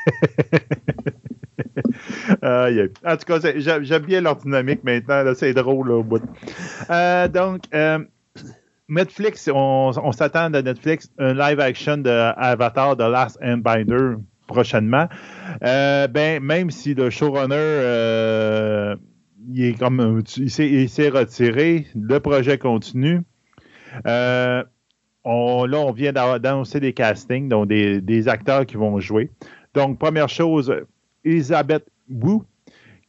(laughs) En tout cas, j'aime bien leur dynamique maintenant. C'est drôle là, au bout. Euh, donc, euh, Netflix, on, s'attend de Netflix un live action de Avatar The Last Endbinder prochainement. Euh, ben, même si le showrunner il s'est retiré, le projet continue. On- là, on vient d'a- d'annoncer des castings, donc des acteurs qui vont jouer. Donc, première chose, Elisabeth Wu,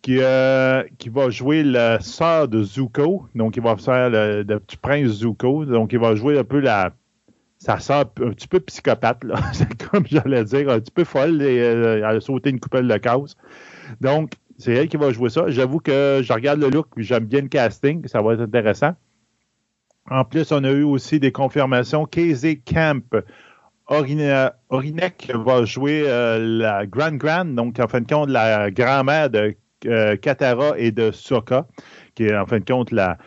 qui, euh, qui va jouer la sœur de Zuko. Donc, il va faire le, petit prince Zuko. Donc, il va jouer un peu la, sa sœur un petit peu psychopathe, là. (laughs) Comme j'allais dire, un petit peu folle. Euh, elle a sauté une coupelle de case. Donc, c'est elle qui va jouer ça. J'avoue que je regarde le look, j'aime bien le casting. Ça va être intéressant. En plus, on a eu aussi des confirmations. Casey Camp, Orinek va jouer euh, la Grand Grand, donc en fin de compte, la grand-mère de euh, Katara et de Sokka, qui est en fin de compte la,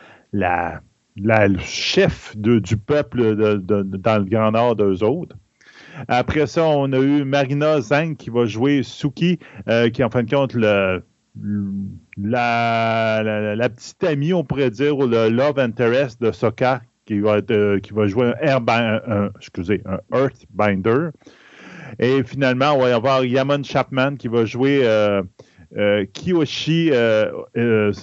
chef du peuple dans le Grand Nord d'eux autres. Après ça, on a eu Marina Zhang qui va jouer Suki, euh, qui est en fin de compte le, la- la petite amie, on pourrait dire, ou le love interest de Sokka, qui va, être, euh, qui va jouer un, un Earthbinder. Et finalement, on va avoir Yaman Chapman qui va jouer euh, euh, Kiyoshi, le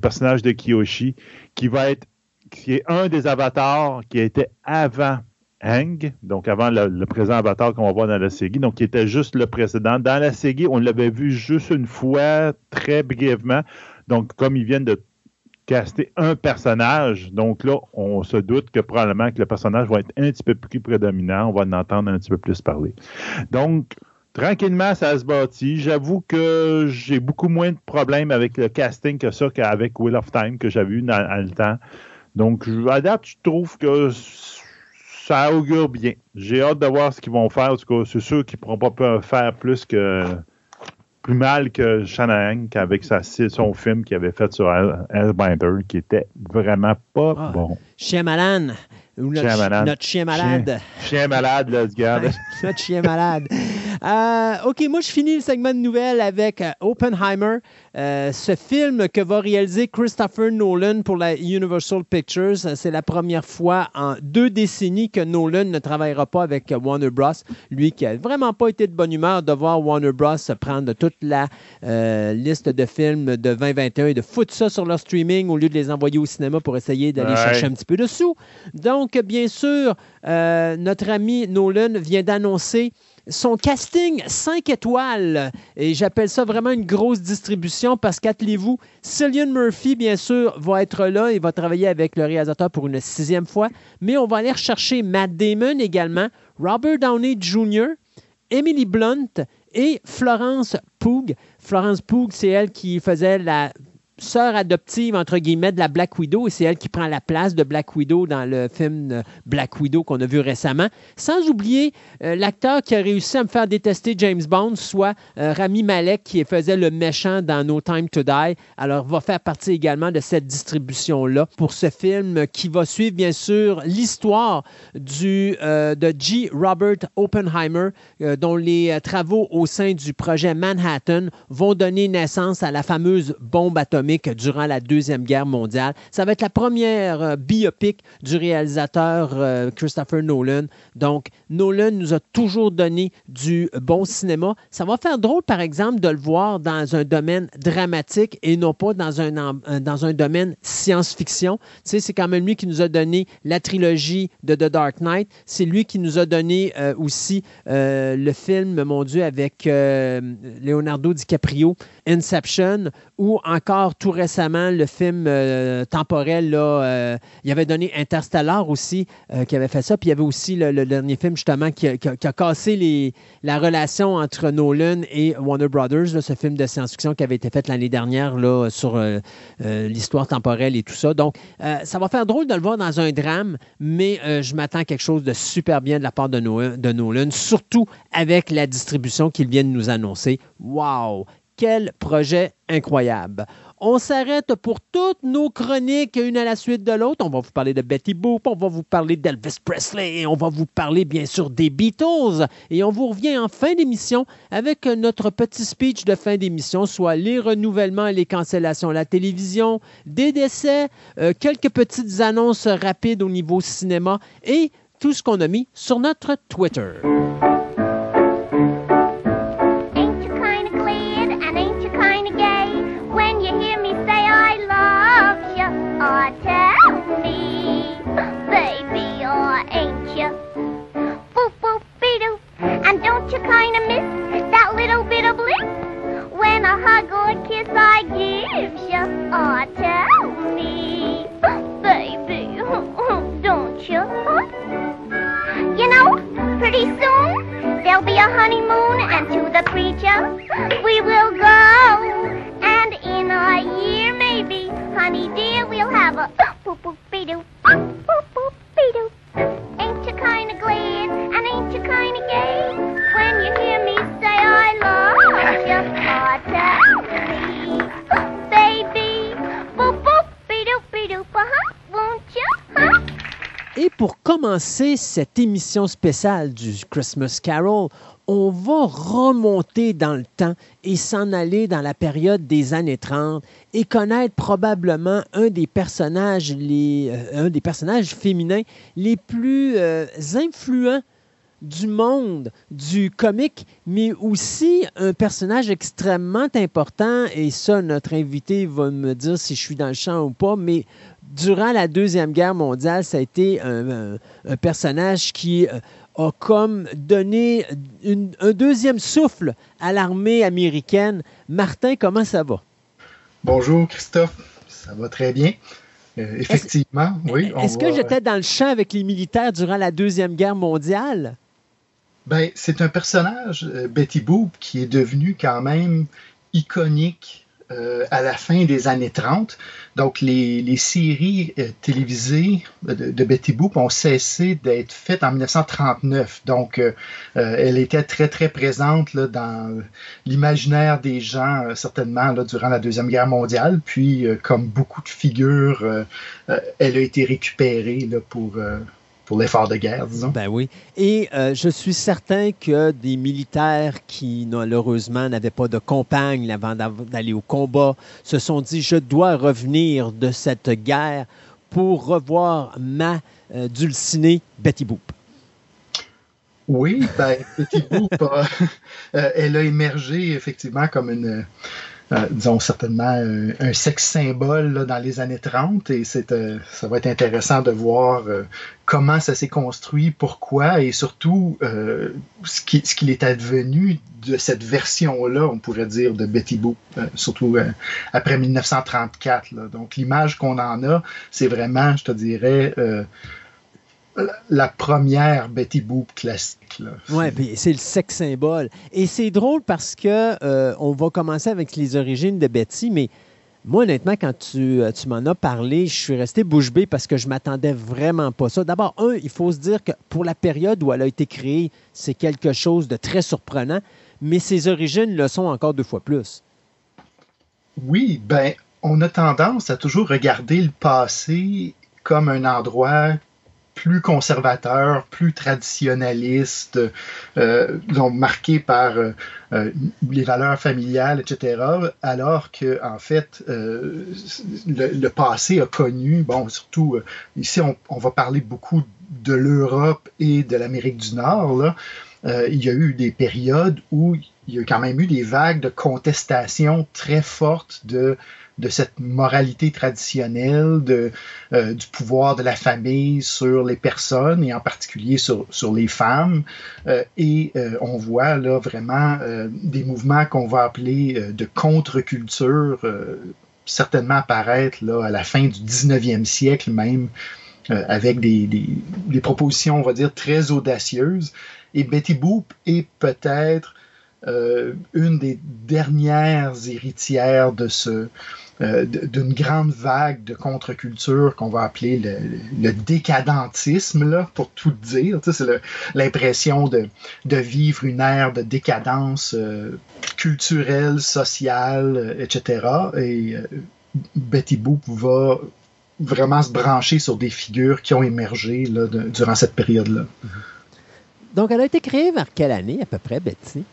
personnage de Kiyoshi, qui va être, qui est un des avatars qui était avant Hang, donc avant le, le présent avatar qu'on va voir dans la série, donc qui était juste le précédent. Dans la série, on l'avait vu juste une fois, très brièvement. Donc, comme ils viennent de caster un personnage, donc là, on se doute que probablement que le personnage va être un petit peu plus prédominant. On va en entendre un petit peu plus parler. Donc, tranquillement, ça se bâtit. J'avoue que j'ai beaucoup moins de problèmes avec le casting que ça qu'avec Wheel of Time que j'avais eu dans, le temps. Donc, à date, je trouve que ça augure bien. J'ai hâte de voir ce qu'ils vont faire. En tout cas, c'est sûr qu'ils ne pourront pas faire plus que plus mal que Shanahan avec sa, son film qu'il avait fait sur Airbinder, qui était vraiment pas Ah. bon. Chien malade. Ou notre, Chien malade. notre chien malade. Chien malade, là, ce gars. (laughs) notre chien malade. Euh, OK, moi, je finis le segment de nouvelles avec euh, Oppenheimer, euh, ce film que va réaliser Christopher Nolan pour la Universal Pictures. C'est la première fois en deux décennies que Nolan ne travaillera pas avec Warner Bros. Lui qui a vraiment pas été de bonne humeur de voir Warner Bros. prendre toute la euh, liste de films de 2021 et de foutre ça sur leur streaming au lieu de les envoyer au cinéma pour essayer d'aller Ouais. chercher un petit peu de sous. Donc, bien sûr, notre ami Nolan vient d'annoncer son casting 5 étoiles. Et j'appelle ça vraiment une grosse distribution parce qu'attelez-vous, Cillian Murphy, bien sûr, va être là. Il va travailler avec le réalisateur pour une sixième fois. Mais on va aller rechercher Matt Damon également, Robert Downey Jr., Emily Blunt et Florence Pugh. Florence Pugh, c'est elle qui faisait la sœur adoptive, entre guillemets, de la Black Widow, et c'est elle qui prend la place de Black Widow dans le film Black Widow qu'on a vu récemment. Sans oublier euh, l'acteur qui a réussi à me faire détester James Bond, soit euh, Rami Malek, qui faisait le méchant dans No Time to Die. Alors, va faire partie également de cette distribution-là pour ce film qui va suivre, bien sûr, l'histoire du, euh, de G. Robert Oppenheimer, dont les travaux au sein du projet Manhattan vont donner naissance à la fameuse bombe atomique durant la Deuxième Guerre mondiale. Ça va être la première euh, biopic du réalisateur euh, Christopher Nolan. Donc, Nolan nous a toujours donné du bon cinéma. Ça va faire drôle, par exemple, de le voir dans un domaine dramatique et non pas dans un, dans un domaine science-fiction. Tu sais, c'est quand même lui qui nous a donné la trilogie de The Dark Knight. C'est lui qui nous a donné euh, aussi le film, mon Dieu, avec Leonardo DiCaprio, Inception, ou encore tout récemment le film euh, temporel, là, euh, avait donné Interstellar aussi, euh, qui avait fait ça. Puis il y avait aussi le, dernier film, justement, qui a, cassé la relation entre Nolan et Warner Brothers, ce film de science-fiction qui avait été fait l'année dernière sur euh, l'histoire temporelle et tout ça. Donc, ça va faire drôle de le voir dans un drame, mais je m'attends à quelque chose de super bien de la part de, Nolan, de Nolan, surtout avec la distribution qu'il vient de nous annoncer. Wow! Quel projet incroyable. On s'arrête pour toutes nos chroniques, une à la suite de l'autre. On va vous parler de Betty Boop, on va vous parler d'Elvis Presley, on va vous parler bien sûr des Beatles. Et on vous revient en fin d'émission avec notre petit speech de fin d'émission, soit les renouvellements et les cancellations à la télévision, des décès, euh, quelques petites annonces rapides au niveau cinéma et tout ce qu'on a mis sur notre Twitter. You kind of miss that little bit of bliss when a hug or a kiss I give you? Oh, tell me, baby, (laughs) don't you? You know, pretty soon there'll be a honeymoon, and to the preacher we will go. And in a year, maybe, honey dear, we'll have a commencer cette émission spéciale du Christmas Carol, on va remonter dans le temps et s'en aller dans la période des années 30 et connaître probablement un des personnages, les, euh, un des personnages féminins les plus euh, influents du monde du comique, mais aussi un personnage extrêmement important, et ça, notre invité va me dire si je suis dans le champ ou pas, mais durant la Deuxième Guerre mondiale, ça a été un, personnage qui euh, a comme donné un deuxième souffle à l'armée américaine. Martin, comment ça va? Bonjour Christophe, ça va très bien. Euh, effectivement, oui. Est-ce que j'étais dans le champ avec les militaires durant la Deuxième Guerre mondiale? Ben, c'est un personnage, euh, Betty Boop, qui est devenu quand même iconique euh, à la fin des années 30. Donc, les, séries euh, télévisées de, Betty Boop ont cessé d'être faites en 1939. Donc, elle était très, très présente dans l'imaginaire des gens, certainement, durant la Deuxième Guerre mondiale. Puis, comme beaucoup de figures, elle a été récupérée pour pour l'effort de guerre, disons. Ben oui. Et euh, je suis certain que des militaires qui, malheureusement, n'avaient pas de compagne avant d'aller au combat, se sont dit, je dois revenir de cette guerre pour revoir ma euh, dulcinée Betty Boop. Oui, ben, Betty Boop, (laughs) euh, elle a émergé effectivement comme une, euh, disons certainement un, sexe symbole dans les années 30 et c'est, euh, ça va être intéressant de voir euh, comment ça s'est construit, pourquoi et surtout ce, qui, ce qu'il est advenu de cette version-là, on pourrait dire, de Betty Boop, surtout après 1934. Donc l'image qu'on en a, c'est vraiment, je te dirais, la première Betty Boop classique. Oui, c'est le sex symbole. Et c'est drôle parce que euh, on va commencer avec les origines de Betty, mais moi, honnêtement, quand tu, euh, tu m'en as parlé, je suis resté bouche bée parce que je m'attendais vraiment pas ça. D'abord, un, il faut se dire que pour la période où elle a été créée, c'est quelque chose de très surprenant, mais ses origines le sont encore deux fois plus. Oui, ben, on a tendance à toujours regarder le passé comme un endroit plus conservateur, plus traditionnaliste, euh, marqué par euh, euh, les valeurs familiales, etc. Alors que en fait, euh, le, passé a connu, bon, surtout ici, on, va parler beaucoup de l'Europe et de l'Amérique du Nord. Il y a eu des périodes où il y a quand même eu des vagues de contestation très fortes de de cette moralité traditionnelle, de, euh, du pouvoir de la famille sur les personnes et en particulier sur, sur les femmes. Euh, et euh, on voit là vraiment des mouvements qu'on va appeler de contre-culture certainement apparaître là, à la fin du 19e siècle même. avec des, des, des, propositions, on va dire, très audacieuses. Et Betty Boop est peut-être une des dernières héritières de ce, euh, d'une grande vague de contre-culture qu'on va appeler le, décadentisme, là, pour tout dire. Tu sais, c'est l'impression de, de, vivre une ère de décadence euh, culturelle, sociale, euh, etc. Et euh, Betty Boop va vraiment se brancher sur des figures qui ont émergé là, durant cette période-là. Donc, elle a été créée vers quelle année à peu près, Betty?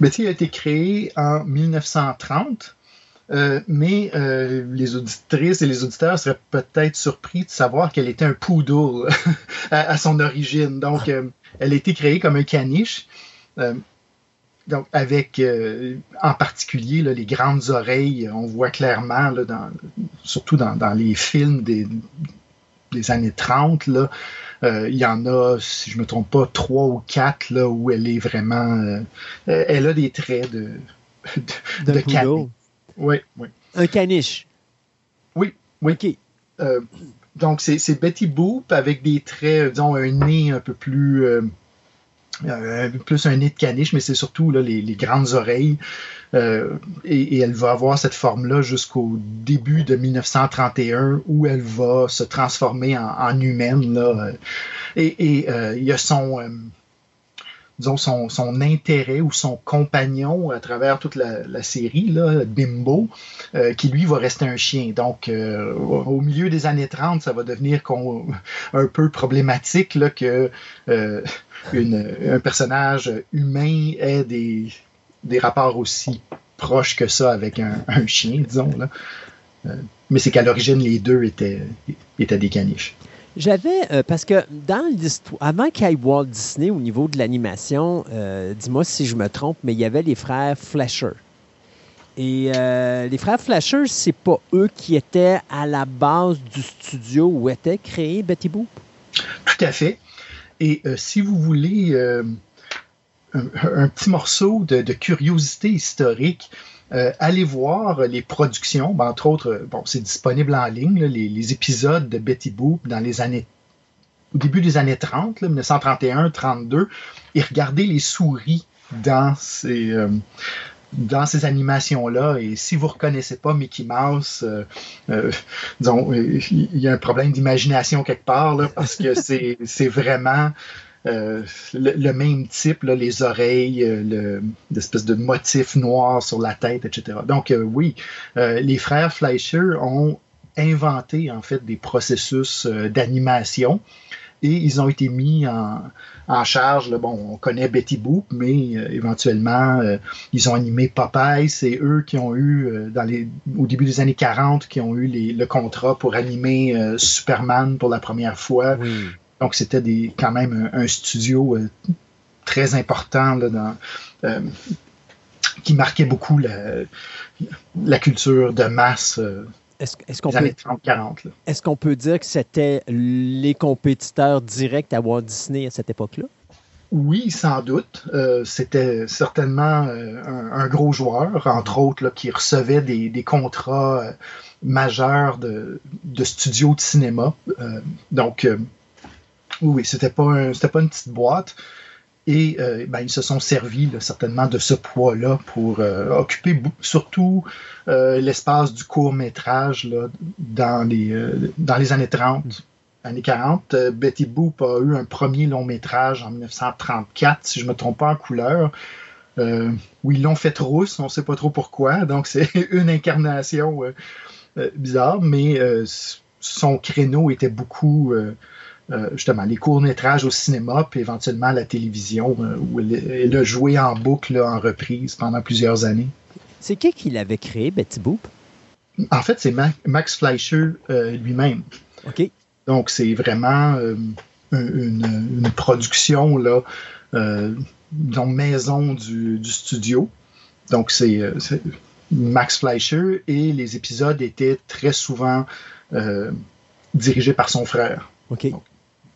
Betty a été créée en 1930. Euh, mais euh, les auditrices et les auditeurs seraient peut-être surpris de savoir qu'elle était un poodle (laughs) à, son origine. Donc, euh, elle a été créée comme un caniche. Donc, avec en particulier les grandes oreilles, on voit clairement, surtout dans, les films des, années 30, là, euh, il y en a, si je ne me trompe pas, trois ou quatre là, où elle est vraiment. Euh, elle a des traits de, de, de caniche. Oui, oui. Un caniche. Oui, oui. OK. Euh, donc, c'est Betty Boop avec des traits, disons, un nez un peu plus. Euh, plus un nez de caniche, mais c'est surtout là, les, grandes oreilles. Euh, et, elle va avoir cette forme-là jusqu'au début de 1931 où elle va se transformer en, en humaine. Là. Et, euh, il y a son, disons son, intérêt ou son compagnon à travers toute la, série, là, Bimbo, euh, qui lui va rester un chien. Donc, euh, au milieu des années 30, ça va devenir un peu problématique là, que euh, personnage humain ait des, rapports aussi proches que ça avec un, chien, disons. Là. Euh, mais c'est qu'à l'origine, les deux étaient, étaient des caniches. J'avais, euh, parce que dans l'histoire, avant qu'il y ait Walt Disney au niveau de l'animation, euh, dis-moi si je me trompe, mais il y avait les frères Fleischer. Et euh, les frères Fleischer, c'est pas eux qui étaient à la base du studio où était créé Betty Boop? Tout à fait. Et si vous voulez un, petit morceau de curiosité historique, euh, allez voir les productions, ben, entre autres, bon, c'est disponible en ligne, les, épisodes de Betty Boop dans les années au début des années 30, 1931-32, et regardez les souris dans ces, euh, dans ces animations-là. Et si vous ne reconnaissez pas Mickey Mouse, euh, euh, disons, il y a un problème d'imagination quelque part, là, parce que c'est (laughs) vraiment euh, le, même type, les oreilles, euh, l'espèce de motif noir sur la tête, etc. Donc euh, oui, les frères Fleischer ont inventé en fait des processus d'animation et ils ont été mis en, charge. Bon, on connaît Betty Boop, mais éventuellement ils ont animé Popeye. C'est eux qui ont eu dans les, au début des années 40 qui ont eu le contrat pour animer Superman pour la première fois. Donc, c'était des, quand même un, un studio euh, très important là, dans, euh, qui marquait beaucoup la, la, culture de masse euh, est-ce, est-ce qu'on des années 30-40. Est-ce qu'on peut dire que c'était les compétiteurs directs à Walt Disney à cette époque-là? Oui, sans doute. C'était certainement un, un, gros joueur, entre autres, là, qui recevait des, des contrats majeurs de, de, studios de cinéma. donc, oui, c'était pas un, pas une petite boîte. Et euh, ben, ils se sont servis certainement de ce poids-là pour euh, occuper surtout euh, l'espace du court métrage là, dans, les, dans les années 30, années 40. Betty Boop a eu un premier long métrage en 1934, si je ne me trompe pas en couleur, où ils l'ont fait rousse, on ne sait pas trop pourquoi. (laughs) Donc c'est une incarnation bizarre, mais son créneau était beaucoup justement les courts-métrages au cinéma, puis éventuellement à la télévision, euh, où elle, a joué en boucle, là, en reprise pendant plusieurs années. C'est qui qui l'avait créé, Betty Boop? En fait, c'est Max Fleischer euh, lui-même. OK. Donc, c'est vraiment une, une, production, là, dans maison du, du, studio. Donc, c'est Max Fleischer et les épisodes étaient très souvent dirigés par son frère. OK. Donc,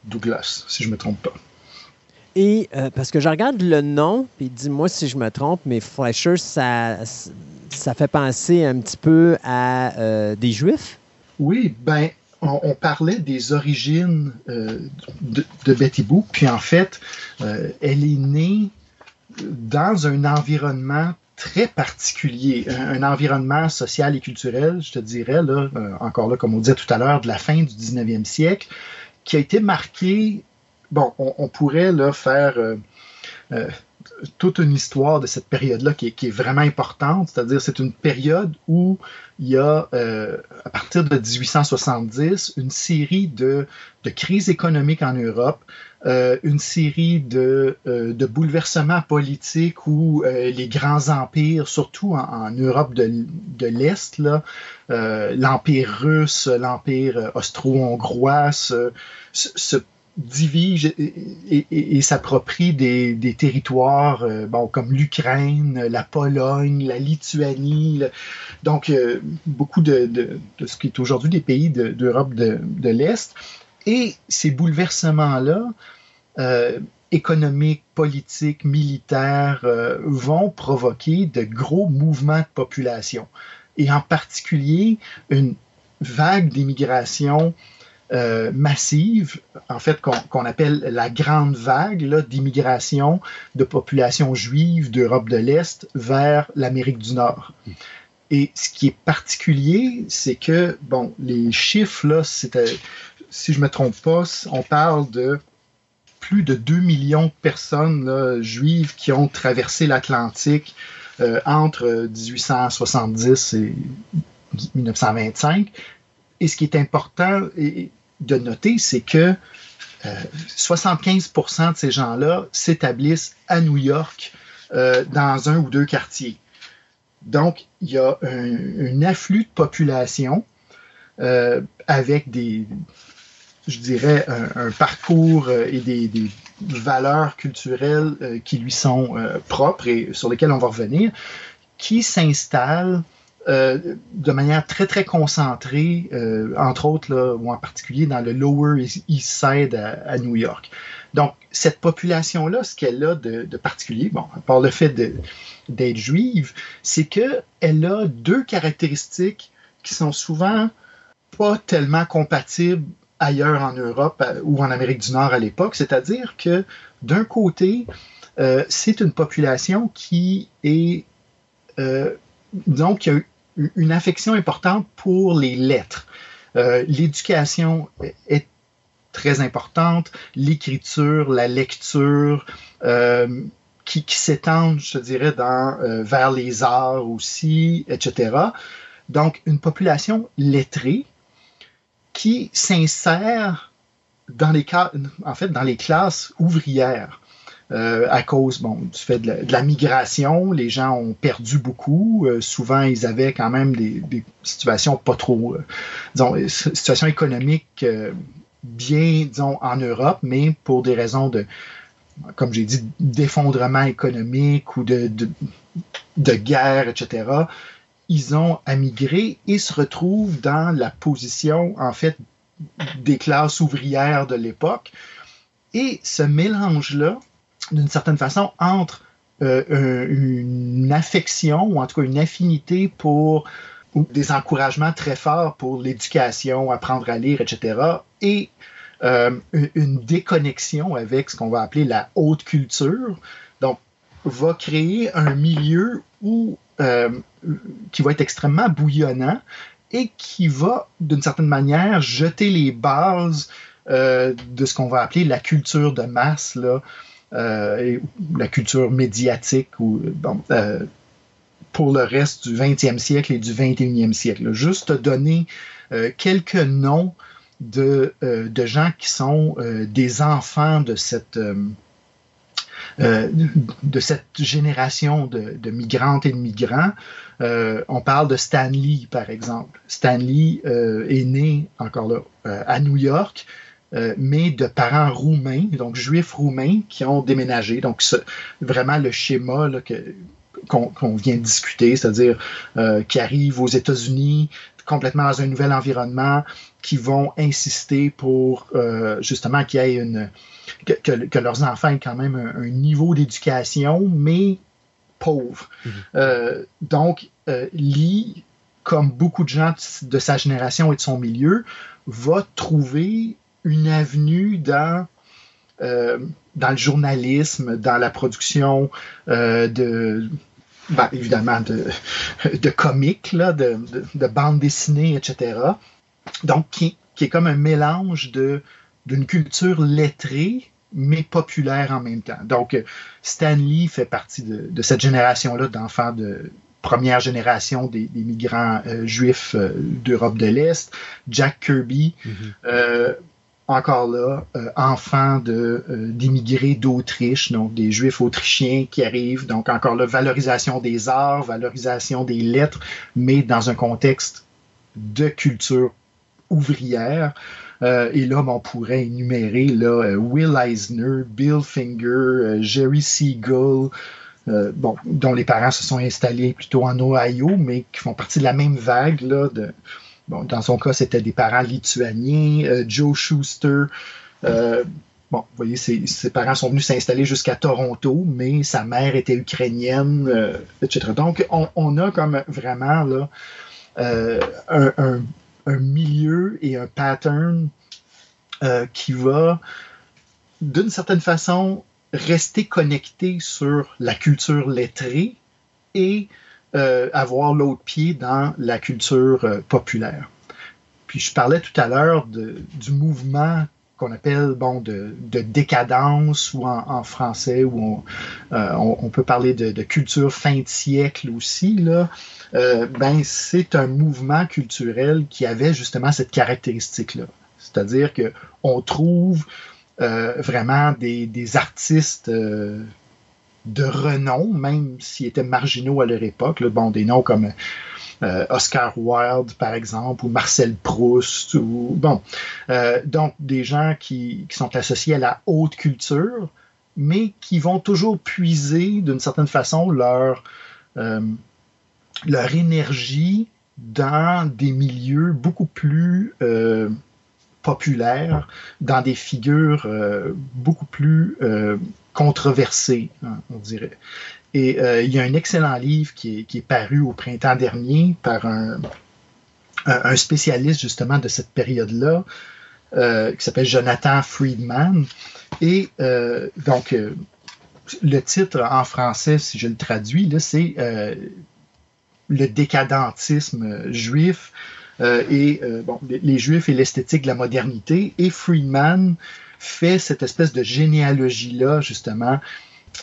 Douglas, si je ne me trompe pas. Et euh, parce que je regarde le nom, puis dis-moi si je me trompe, mais Fleischer, ça, ça fait penser un petit peu à euh, des Juifs? Oui, ben, on, on parlait des origines euh, de, de, Betty Boop, puis en fait, elle est née dans un environnement très particulier, un, environnement social et culturel, je te dirais, là, encore là, comme on disait tout à l'heure, de la fin du 19e siècle, qui a été marqué, bon, on, pourrait là, faire euh, euh, toute une histoire de cette période-là qui, est vraiment importante, c'est-à-dire c'est une période où il y a, à partir de 1870, une série de, de crises économiques en Europe, euh, une série de, euh, de, bouleversements politiques où euh, les grands empires, surtout en, Europe de, de l'Est, l'empire russe, l'empire austro-hongrois se, se, divise et, s'approprie des, territoires bon, comme l'Ukraine, la Pologne, la Lituanie, donc beaucoup de, ce qui est aujourd'hui des pays d'Europe de, l'Est. Et ces bouleversements-là, euh, économiques, politiques, militaires, euh, vont provoquer de gros mouvements de population. Et en particulier, une vague d'immigration euh, massive, en fait, qu'on appelle la grande vague d'immigration de population juive d'Europe de l'Est vers l'Amérique du Nord. Et ce qui est particulier, c'est que, bon, les chiffres, là, c'était si je ne me trompe pas, on parle de plus de 2 millions de personnes juives qui ont traversé l'Atlantique euh, entre 1870 et 1925. Et ce qui est important de noter, c'est que 75% euh, de ces gens-là s'établissent à New York euh, dans un ou deux quartiers. Donc, il y a un, afflux de population avec des, je dirais, un, parcours euh, et des, valeurs culturelles euh, qui lui sont euh, propres et sur lesquelles on va revenir, qui s'installent de manière très, très concentrée, entre autres, là, ou en particulier dans le Lower East Side à, New York. Donc, cette population-là, ce qu'elle a de, particulier, bon, à part le fait d'être juive, c'est qu'elle a deux caractéristiques qui sont souvent pas tellement compatibles ailleurs en Europe euh, ou en Amérique du Nord à l'époque, c'est-à-dire que d'un côté, euh, c'est une population qui est euh, donc qui a une affection importante pour les lettres. L'éducation est très importante, l'écriture, la lecture, qui, qui s'étendent, je dirais, dans, vers les arts aussi, etc. Donc, une population lettrée qui s'insère en fait dans les classes ouvrières. Euh, à cause bon, du fait de la, migration, les gens ont perdu beaucoup. Euh, souvent, ils avaient quand même des, situations pas trop, euh, disons, situations économiques bien, disons, en Europe, mais pour des raisons de, comme j'ai dit, d'effondrement économique ou de, de, de guerre, etc ils ont à migrer et se retrouvent dans la position, en fait, des classes ouvrières de l'époque. Et ce mélange-là, d'une certaine façon, entre euh, une affection, ou en tout cas une affinité pour ou des encouragements très forts pour l'éducation, apprendre à lire, etc., et euh, une déconnexion avec ce qu'on va appeler la haute culture, donc va créer un milieu où euh, qui va être extrêmement bouillonnant et qui va, d'une certaine manière, jeter les bases euh, de ce qu'on va appeler la culture de masse, là, et la culture médiatique, ou, pour le reste du 20e siècle et du 21e siècle. Juste donner quelques noms de, de, gens qui sont des enfants de cette euh, de cette génération de, migrantes et de migrants. Euh, on parle de Stanley, par exemple. Stanley euh, est né, encore là, à New York, mais de parents roumains, donc juifs roumains, qui ont déménagé. Donc, vraiment le schéma qu'on vient de discuter, c'est-à-dire qui arrivent aux États-Unis complètement dans un nouvel environnement, qui vont insister pour justement qu'il y ait une, que, leurs enfants aient quand même un, niveau d'éducation, mais pauvre. Euh, donc, euh, Lee, comme beaucoup de gens de sa génération et de son milieu, va trouver une avenue dans, euh, dans le journalisme, dans la production de ben, évidemment de, (laughs) de là, de, de, de bandes dessinées, etc. Donc, qui, qui est comme un mélange de d'une culture lettrée, mais populaire en même temps. Donc, euh, Stan Lee fait partie de, de cette génération-là d'enfants de première génération des, des migrants euh, juifs euh, d'Europe de l'Est. Jack Kirby, euh, encore là, euh, enfant de, euh, d'immigrés d'Autriche, donc des juifs autrichiens qui arrivent. Donc, encore là, valorisation des arts, valorisation des lettres, mais dans un contexte de culture ouvrière. Euh, et là, ben, on pourrait énumérer là, Will Eisner, Bill Finger, Jerry Siegel, dont les parents se sont installés plutôt en Ohio, mais qui font partie de la même vague. Là, de, dans son cas, c'était des parents lituaniens, euh, Joe Schuster. euh, bon, vous voyez, ses, parents sont venus s'installer jusqu'à Toronto, mais sa mère était ukrainienne, euh, etc. Donc, on, a comme vraiment un, milieu et un pattern qui va, d'une certaine façon, rester connecté sur la culture lettrée et avoir l'autre pied dans la culture euh, populaire. Puis je parlais tout à l'heure du mouvement qu'on appelle bon de, de décadence ou en, français où on, euh, peut parler de, culture fin de siècle aussi là. Euh, ben c'est un mouvement culturel qui avait justement cette caractéristique là, c'est-à-dire que on trouve euh, vraiment des, artistes euh, de renom, même s'ils étaient marginaux à leur époque. Bon, des noms comme euh, Oscar Wilde, par exemple, ou Marcel Proust, ou bon, euh, donc des gens qui, qui sont associés à la haute culture, mais qui vont toujours puiser d'une certaine façon leur euh, leur énergie dans des milieux beaucoup plus populaires, dans des figures beaucoup plus controversées, hein, on dirait. Et euh, il y a un excellent livre qui est, paru au printemps dernier par un, spécialiste justement de cette période-là, euh, qui s'appelle Jonathan Friedman. Et euh, donc, le titre en français, si je le traduis, c'est le décadentisme juif et bon, les juifs et l'esthétique de la modernité. Et Friedman fait cette espèce de généalogie-là, justement,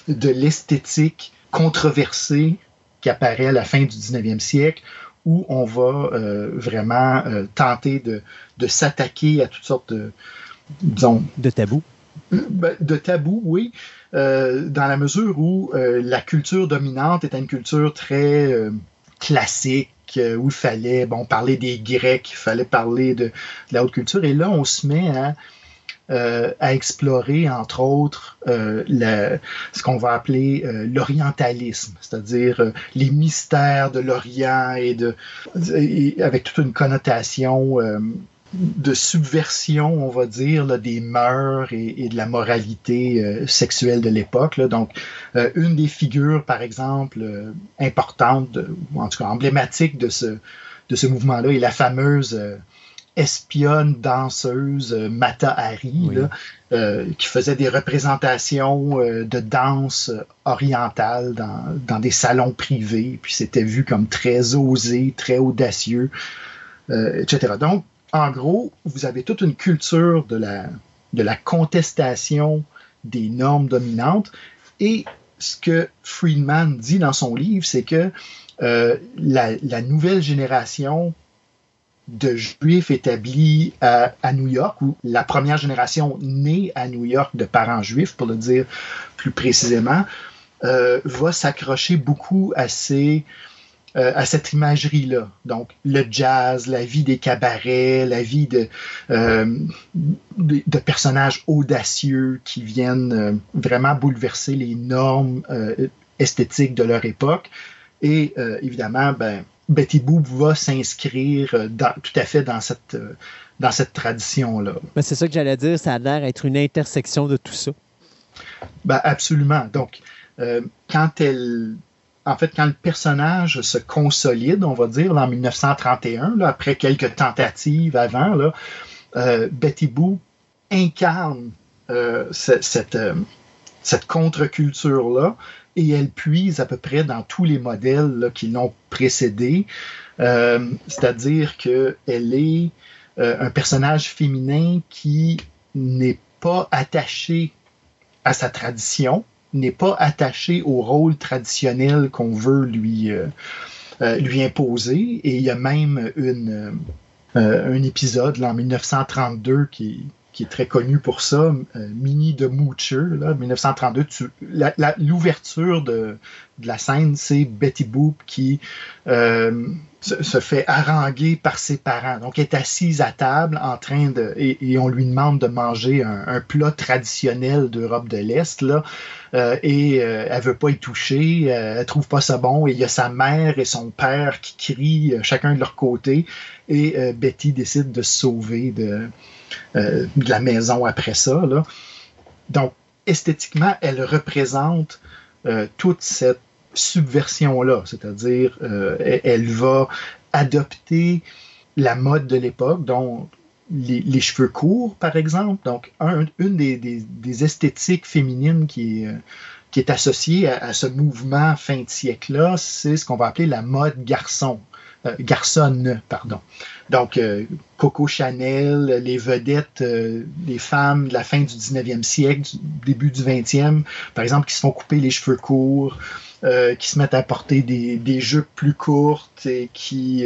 de l'esthétique controversée qui apparaît à la fin du 19e siècle, où on va euh, vraiment euh, tenter de, de s'attaquer à toutes sortes de, disons, De tabou. ben, de tabou, oui, euh, dans la mesure où la culture dominante était une culture très classique, où il fallait bon, parler des Grecs, il fallait parler de, de la haute culture. Et là, on se met à, euh, à explorer, entre autres, euh, ce qu'on va appeler euh, l'orientalisme, c'est-à-dire les mystères de l'Orient et, de, avec toute une connotation de subversion, on va dire, des mœurs et, de la moralité sexuelle de l'époque. Donc, une des figures, par exemple, euh, importantes, de- ou en tout cas emblématique de ce, de ce mouvement-là, est la fameuse espionne danseuse euh, Mata Hari, Oui. là, euh, qui faisait des représentations euh, de danse orientale dans, dans des salons privés, puis c'était vu comme très osé, très audacieux, euh, etc. Donc, en gros, vous avez toute une culture de la, de la contestation des normes dominantes. Et ce que Friedman dit dans son livre, c'est que la, la nouvelle génération de juifs établis à, New York, ou la première génération née à New York de parents juifs, pour le dire plus précisément, euh, va s'accrocher beaucoup à ces euh, à cette imagerie-là. Donc, le jazz, la vie des cabarets, la vie de, euh, de, personnages audacieux qui viennent vraiment bouleverser les normes esthétiques de leur époque. Et évidemment, ben, Betty Boop va s'inscrire euh, tout à fait dans cette, euh, dans cette tradition-là. Ben, c'est ça que j'allais dire, ça a l'air d'être une intersection de tout ça. Ben, absolument. Donc, euh, quand elle. En fait, quand le personnage se consolide, on va dire, en 1931, là, après quelques tentatives avant, là, euh, Betty Boo incarne euh, ce- cette, cette contre-culture-là et elle puise à peu près dans tous les modèles qui l'ont précédé. Euh, c'est-à-dire qu'elle est euh, un personnage féminin qui n'est pas attaché à sa tradition, n'est pas attaché au rôle traditionnel qu'on veut lui, lui imposer. Et il y a même un épisode en 1932 qui, qui est très connu pour ça, euh, Mini de Moocher, là, 1932. L'ouverture de, la scène, c'est Betty Boop qui euh, se, fait haranguer par ses parents. Donc, elle est assise à table en train de. Et, on lui demande de manger un, plat traditionnel d'Europe de l'Est, là. Euh, et elle veut pas y toucher, elle trouve pas ça bon. Et il y a sa mère et son père qui crient chacun de leur côté. Et Betty décide de se sauver de de la maison après ça. Donc, esthétiquement, elle représente euh, toute cette subversion-là, c'est-à-dire euh, elle va adopter la mode de l'époque, dont les, cheveux courts, par exemple. Donc, une des, esthétiques féminines qui est, qui est associée à, ce mouvement fin de siècle-là, c'est ce qu'on va appeler la mode garçon. Garçonne, pardon. Donc, euh, Coco Chanel, les vedettes, euh, les femmes de la fin du 19e siècle, début du 20e, par exemple, qui se font couper les cheveux courts, euh, qui se mettent à porter des, jupes plus courtes et qui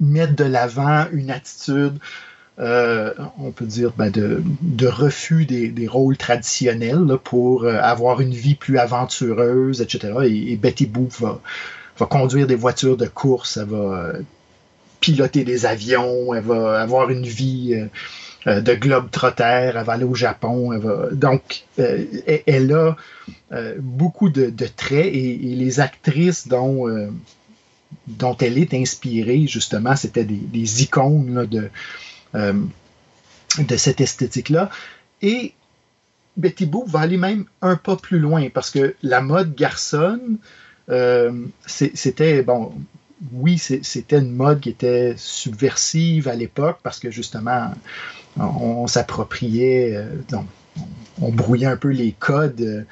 mettent de l'avant une attitude, on peut dire, ben, de, refus des, rôles traditionnels pour avoir une vie plus aventureuse, etc. Et, Betty Boop va va conduire des voitures de course, elle va euh, piloter des avions, elle va avoir une vie euh, euh, de globe-trotter, elle va aller au Japon. Donc, elle a beaucoup de, traits et, les actrices dont, elle est inspirée, justement, c'était des, icônes de, cette esthétique-là. Et Betty Boop va aller même un pas plus loin parce que la mode garçonne, c'était, bon, oui, c'était une mode qui était subversive à l'époque parce que justement, on, s'appropriait, euh, on, brouillait un peu les codes euh,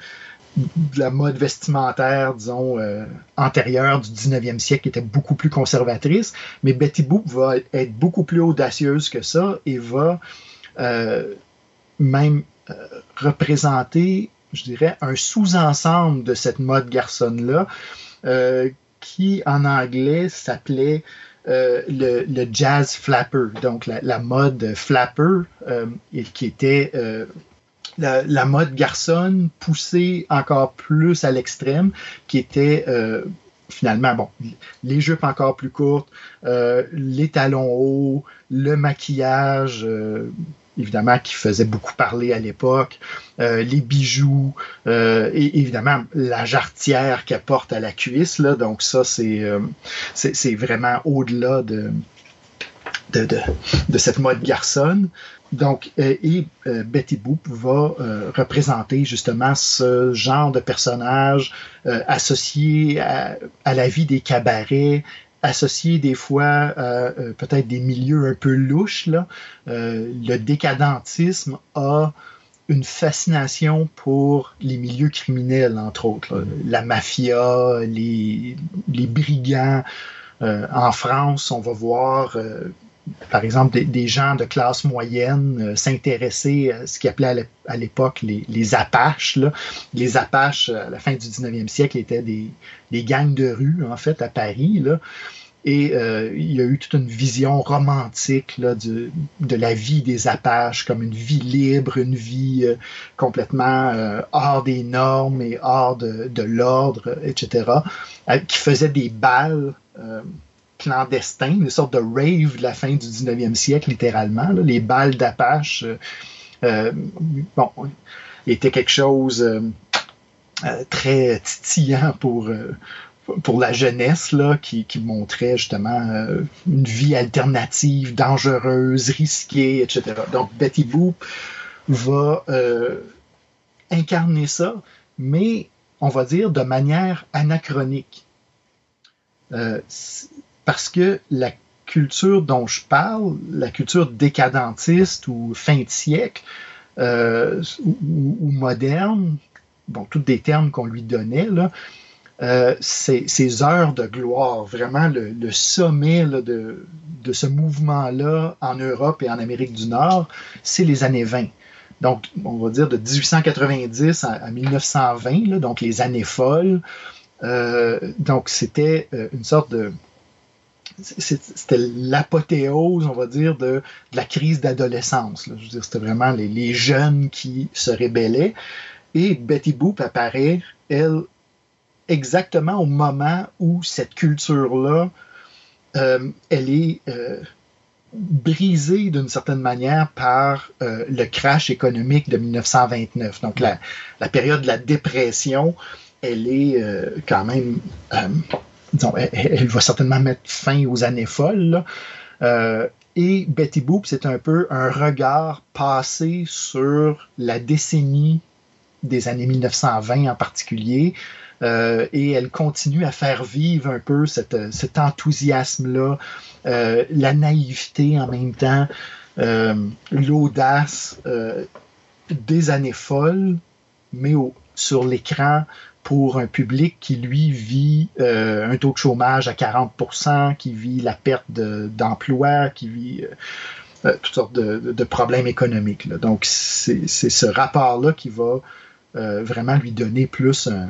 de la mode vestimentaire, disons, antérieure du 19e siècle, qui était beaucoup plus conservatrice. Mais Betty Boop va être beaucoup plus audacieuse que ça et va même représenter je dirais, un sous-ensemble de cette mode garçonne-là, euh, qui en anglais s'appelait euh, le, jazz flapper, donc la, mode flapper, euh, et qui était la, mode garçonne poussée encore plus à l'extrême, qui était finalement, bon, les jupes encore plus courtes, les talons hauts, le maquillage, évidemment, qui faisait beaucoup parler à l'époque, euh, les bijoux, euh, et évidemment la jarretière qu'elle porte à la cuisse. Là, donc ça, c'est euh, vraiment au-delà de de, de, cette mode garçonne. Donc, et Betty Boop va représenter justement ce genre de personnage associé à, la vie des cabarets, associé des fois à euh, peut-être des milieux un peu louches. Là. Euh, le décadentisme a une fascination pour les milieux criminels, entre autres. La mafia, les, les brigands. Euh, en France, on va voir par exemple, des, gens de classe moyenne euh, s'intéresser à ce qu'ils appelaient à l'époque les, Apaches. Les Apaches, à la fin du 19e siècle, étaient des, gangs de rue, en fait, à Paris. Et euh, il y a eu toute une vision romantique de, la vie des Apaches comme une vie libre, une vie euh, complètement hors des normes et hors de, de l'ordre, etc., qui faisait des balles clandestin, une sorte de rave de la fin du 19e siècle, littéralement. les balles d'Apache, euh, euh, bon, était quelque chose euh, très titillant pour, pour la jeunesse, là, qui, montrait justement une vie alternative, dangereuse, risquée, etc. Donc, Betty Boop va incarner ça, mais on va dire de manière anachronique parce que la culture dont je parle, la culture décadentiste ou fin de siècle, euh, ou, moderne, bon, tous des termes qu'on lui donnait, là, euh, ces, heures de gloire, vraiment le, sommet de, ce mouvement-là en Europe et en Amérique du Nord, c'est les années 20. Donc, on va dire de 1890 à, à 1920, là, donc les années folles. Euh, donc, c'était une sorte de. C'était l'apothéose, on va dire, de, la crise d'adolescence. Je veux dire, c'était vraiment les, jeunes qui se rébellaient. Et Betty Boop apparaît, elle, exactement au moment où cette culture-là, euh, elle est euh, brisée d'une certaine manière par euh, le crash économique de 1929. Donc la, période de la dépression, elle est quand même, disons, elle, va certainement mettre fin aux années folles. Euh, et Betty Boop, c'est un peu un regard passé sur la décennie des années 1920 en particulier, euh, et elle continue à faire vivre un peu cet enthousiasme-là, euh, la naïveté en même temps, l'audace des années folles, mais sur l'écran pour un public qui, lui, vit un taux de chômage à 40% qui vit la perte d'emploi, de, qui vit toutes sortes de, problèmes économiques. Donc, c'est ce rapport-là qui va vraiment lui donner plus un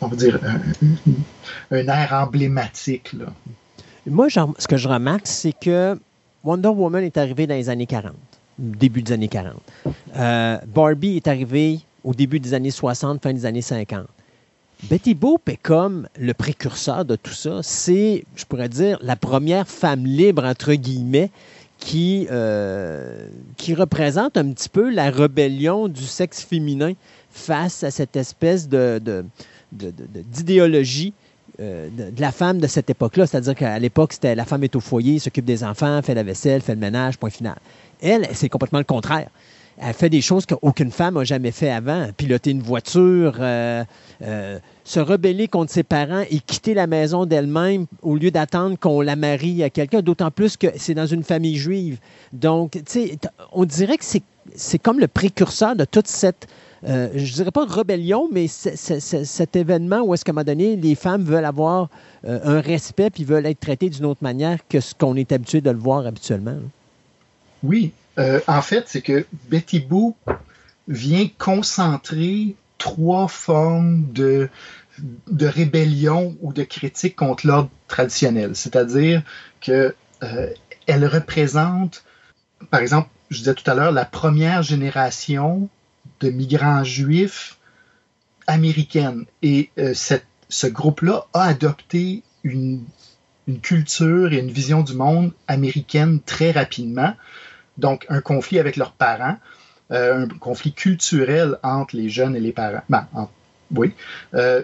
on va dire, un, air emblématique. Moi, ce que je remarque, c'est que Wonder Woman est arrivé dans les années 40, début des années 40. Euh, Barbie est arrivé au début des années 60, fin des années 50. Betty Boop est comme le précurseur de tout ça. C'est, je pourrais dire, la première femme libre, entre guillemets, qui, euh, qui représente un petit peu la rébellion du sexe féminin face à cette espèce de, d'idéologie euh, de, de, la femme de cette époque-là. C'est-à-dire qu'à l'époque, c'était la femme est au foyer, s'occupe des enfants, fait la vaisselle, fait le ménage, point final. Elle, c'est complètement le contraire. Elle fait des choses qu'aucune femme n'a jamais fait avant. Piloter une voiture, euh, euh, se rebeller contre ses parents et quitter la maison d'elle-même au lieu d'attendre qu'on la marie à quelqu'un, d'autant plus que c'est dans une famille juive. Donc, tu sais, on dirait que c'est comme le précurseur de toute cette euh, je dirais pas rébellion, mais cet événement où est-ce qu'à un moment donné, les femmes veulent avoir un respect puis veulent être traitées d'une autre manière que ce qu'on est habitué de le voir habituellement. Oui, euh, en fait, c'est que Betty Boop vient concentrer trois formes de, de rébellion ou de critique contre l'ordre traditionnel. C'est-à-dire que euh, elle représente, par exemple, je disais tout à l'heure, la première génération de migrants juifs américaines. Et euh, ce groupe-là a adopté une, une, culture et une vision du monde américaine très rapidement. Donc, un conflit avec leurs parents, euh, un conflit culturel entre les jeunes et les parents. Ben, en, oui. Euh,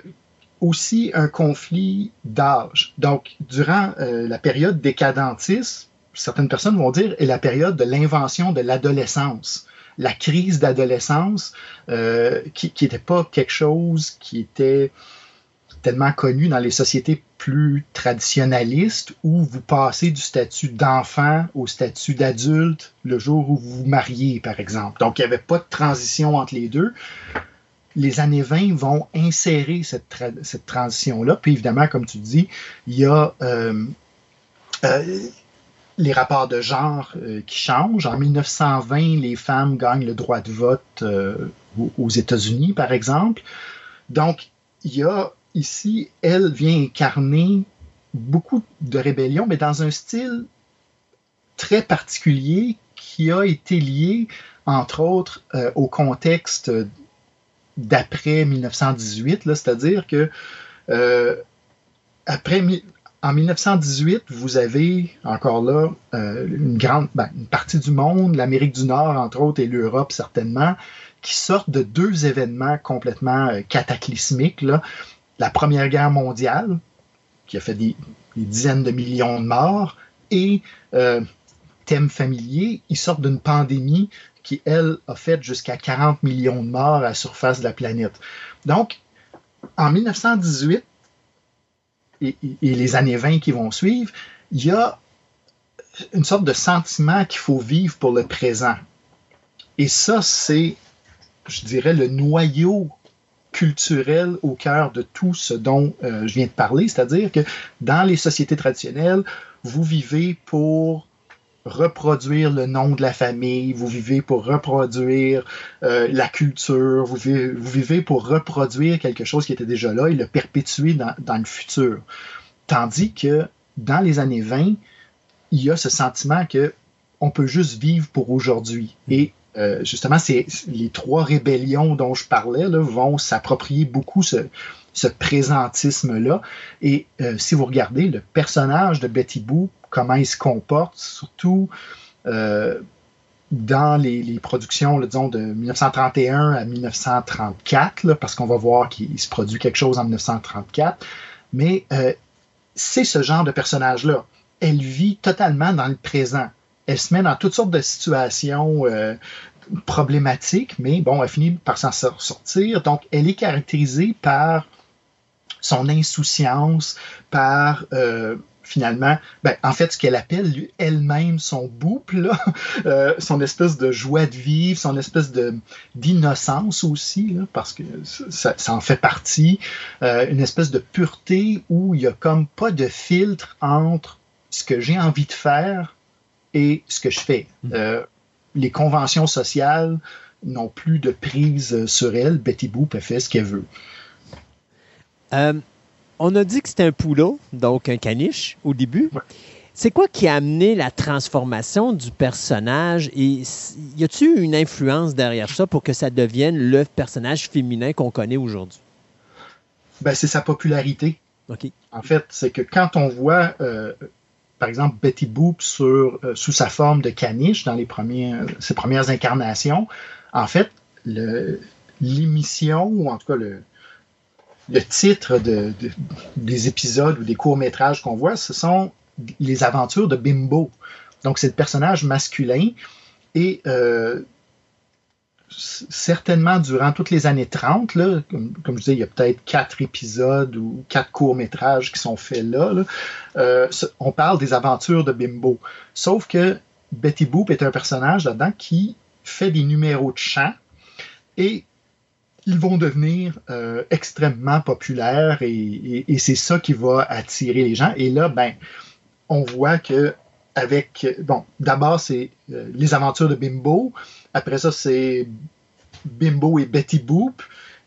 aussi un conflit d'âge. Donc, durant euh, la période décadentiste, certaines personnes vont dire, est la période de l'invention de l'adolescence la crise d'adolescence, euh, qui n'était pas quelque chose qui était tellement connu dans les sociétés plus traditionnalistes où vous passez du statut d'enfant au statut d'adulte le jour où vous vous mariez, par exemple. Donc, il n'y avait pas de transition entre les deux. Les années 20 vont insérer cette, cette transition-là. Puis évidemment, comme tu dis, il y a euh, euh, les rapports de genre euh, qui changent. En 1920, les femmes gagnent le droit de vote aux États-Unis, par exemple. Donc, il y a ici, elle vient incarner beaucoup de rébellion, mais dans un style très particulier qui a été lié, entre autres, euh, au contexte d'après 1918, c'est-à-dire que euh, après en 1918, vous avez encore là euh, une grande ben, une partie du monde, l'Amérique du Nord entre autres et l'Europe certainement, qui sortent de deux événements complètement cataclysmiques. La Première Guerre mondiale, qui a fait des, dizaines de millions de morts, et euh, thème familier, ils sortent d'une pandémie qui, elle, a fait jusqu'à 40 millions de morts à la surface de la planète. Donc, en 1918, et, et, les années 20 qui vont suivre, il y a une sorte de sentiment qu'il faut vivre pour le présent. Et ça, c'est, je dirais, le noyau culturel au cœur de tout ce dont euh, je viens de parler, c'est-à-dire que dans les sociétés traditionnelles, vous vivez pour reproduire le nom de la famille, vous vivez pour reproduire euh, la culture, vous vivez, vous vivez, pour reproduire quelque chose qui était déjà là et le perpétuer dans, dans, le futur. Tandis que dans les années 20, il y a ce sentiment que on peut juste vivre pour aujourd'hui. Et euh, justement, c'est les trois rébellions dont je parlais là, vont s'approprier beaucoup ce, présentisme-là. Et euh, si vous regardez le personnage de Betty Boo, comment il se comporte, surtout euh, dans les, productions, disons, de 1931 à 1934, là, parce qu'on va voir qu'il se produit quelque chose en 1934, mais c'est ce genre de personnage-là. Elle vit totalement dans le présent. Elle se met dans toutes sortes de situations euh, problématiques, mais bon, elle finit par s'en sortir. Donc, elle est caractérisée par son insouciance, par euh, finalement, ben, en fait, ce qu'elle appelle elle-même son bouple, (laughs) euh, son espèce de joie de vivre, son espèce de d'innocence aussi, parce que ça, en fait partie, euh, une espèce de pureté où il y a comme pas de filtre entre ce que j'ai envie de faire et ce que je fais. Mmh. Euh, les conventions sociales n'ont plus de prise sur elle. Betty Boop, elle fait ce qu'elle veut. Euh, on a dit que c'était un poulot, donc un caniche au début. Ouais. C'est quoi qui a amené la transformation du personnage? Et y a-t-il une influence derrière ça pour que ça devienne le personnage féminin qu'on connaît aujourd'hui? Ben, c'est sa popularité. Okay. En fait, c'est que quand on voit, euh, par exemple, Betty Boop euh, sous sa forme de caniche dans les premiers, ses premières incarnations, en fait, l'émission, ou en tout cas le, titre de, de, des épisodes ou des courts-métrages qu'on voit, ce sont les aventures de Bimbo. Donc, c'est le personnage masculin. Et euh, certainement, durant toutes les années 30, là, comme, je disais, il y a peut-être quatre épisodes ou quatre courts-métrages qui sont faits là, euh, on parle des aventures de Bimbo. Sauf que Betty Boop est un personnage là-dedans qui fait des numéros de chant et ils vont devenir euh, extrêmement populaires et c'est ça qui va attirer les gens. Et là, ben, on voit que avec bon, d'abord c'est euh, les aventures de Bimbo, après ça c'est Bimbo et Betty Boop,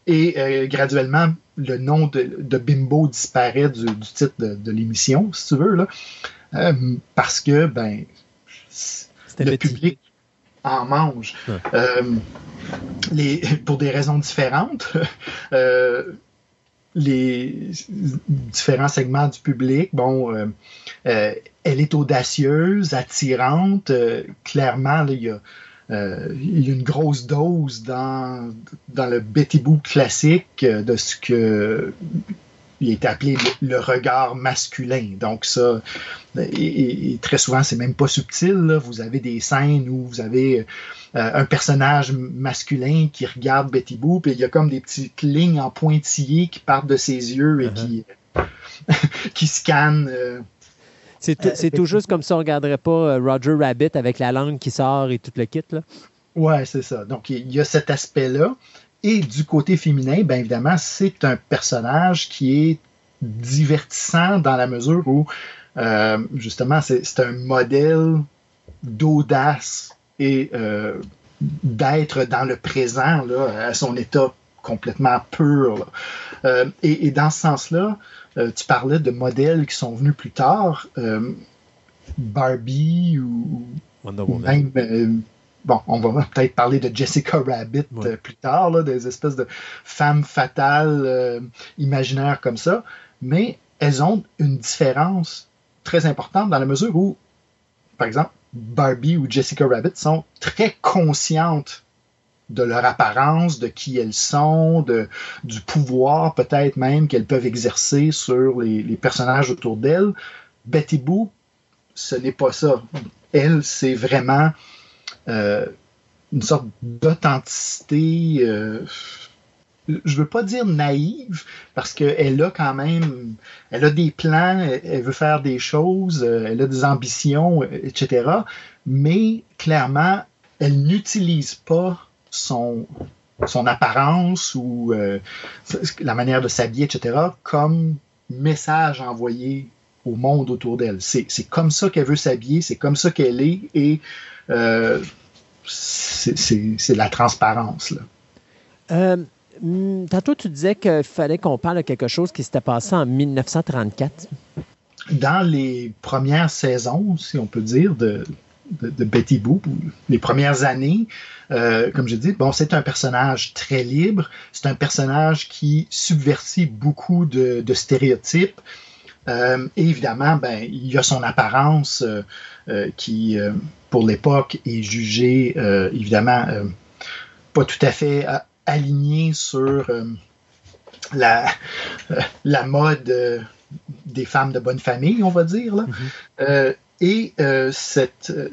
et euh, graduellement le nom de, de Bimbo disparaît du, du titre de, de l'émission, si tu veux là, euh, parce que ben le Betty. public en mange. Ouais. Euh, les, pour des raisons différentes. (laughs) Les différents segments du public, bon, elle est audacieuse, attirante. clairement, il y a euh, il y a une grosse dose dans, dans le Betty Boop classique de ce que il est appelé le, le, regard masculin. Donc ça, et, et très souvent, c'est même pas subtil. Là. Vous avez des scènes où vous avez euh, un personnage masculin qui regarde Betty Boop et il y a comme des petites lignes en pointillés qui partent de ses yeux et uh -huh. qui, (laughs) qui scannent. Euh, c'est tout, juste comme ça, on ne regarderait pas euh, Roger Rabbit avec la langue qui sort et tout le kit. Là. Ouais, c'est ça. Donc, il y a cet aspect-là. Et du côté féminin, bien évidemment, c'est un personnage qui est divertissant dans la mesure où, euh, justement, c'est un modèle d'audace et euh, d'être dans le présent, là, à son état complètement pur. euh, et, et, dans ce sens-là, euh, tu parlais de modèles qui sont venus plus tard, euh, Barbie ou, ou même bon, on va peut-être parler de Jessica Rabbit ouais. euh, plus tard, là, des espèces de femmes fatales euh, imaginaires comme ça, mais elles ont une différence très importante dans la mesure où, par exemple, Barbie ou Jessica Rabbit sont très conscientes de leur apparence, de qui elles sont, de, du pouvoir peut-être même qu'elles peuvent exercer sur les, les personnages autour d'elles. Betty Boo, ce n'est pas ça. Elle, c'est vraiment euh, une sorte d'authenticité, euh, je veux pas dire naïve, parce qu'elle a quand même, elle a des plans, elle, veut faire des choses, euh, elle a des ambitions, etc. Mais clairement, elle n'utilise pas son, son apparence ou euh, la manière de s'habiller, etc., comme message envoyé au monde autour d'elle. C'est comme ça qu'elle veut s'habiller, c'est comme ça qu'elle est, et euh, c'est la transparence. Là. Euh, hmm, tantôt, tu disais qu'il fallait qu'on parle de quelque chose qui s'était passé en 1934. Dans les premières saisons, si on peut dire, de, de, Betty Boop, les premières années, euh, comme je dis, bon, c'est un personnage très libre, c'est un personnage qui subvertit beaucoup de, stéréotypes. Euh, et évidemment, ben, il y a son apparence euh, qui, pour l'époque, est jugée, évidemment, pas tout à fait alignée sur la, la mode des femmes de bonne famille, on va dire. Là. Mm-hmm. Et euh, cette, euh,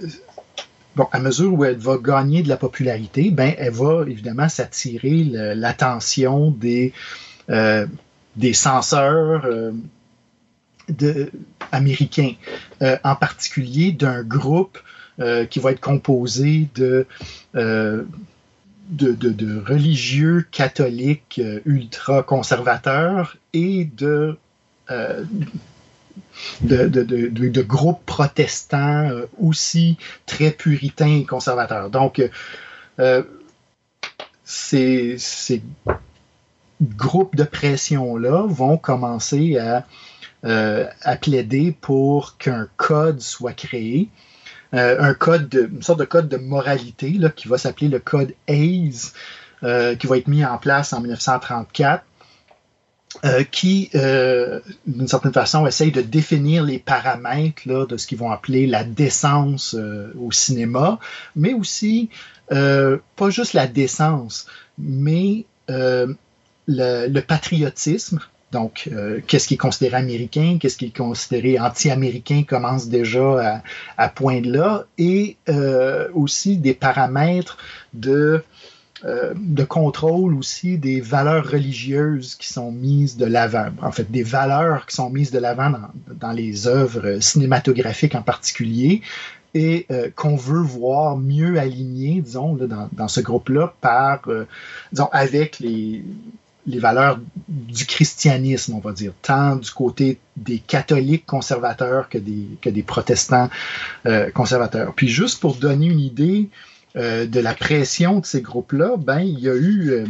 bon, à mesure où elle va gagner de la popularité, ben, elle va évidemment s'attirer l'attention des, euh, des censeurs américains, en particulier d'un groupe qui va être composé de, de, de, religieux catholiques ultra conservateurs et de de, groupes protestants euh, aussi très puritains et conservateurs. Donc, euh, ces, groupes de pression-là vont commencer à, euh, plaider pour qu'un code soit créé. un code, de, une sorte de code de moralité là, qui va s'appeler le code Hayes, qui va être mis en place en 1934 euh, qui, euh, d'une certaine façon, essaye de définir les paramètres là, de ce qu'ils vont appeler la décence euh, au cinéma, mais aussi, pas juste la décence, mais le, le, patriotisme. Donc, qu'est-ce qui est considéré américain, qu'est-ce qui est considéré anti-américain commence déjà à, à poindre là, et aussi des paramètres de euh, de contrôle aussi des valeurs religieuses qui sont mises de l'avant. En fait, des valeurs qui sont mises de l'avant dans, les œuvres cinématographiques en particulier et euh, qu'on veut voir mieux alignées, disons, dans, ce groupe-là, par, euh, disons, avec les, les valeurs du christianisme, on va dire, tant du côté des catholiques conservateurs que des, que des protestants conservateurs. Puis juste pour donner une idée, euh, de la pression de ces groupes-là, ben, il y a eu euh,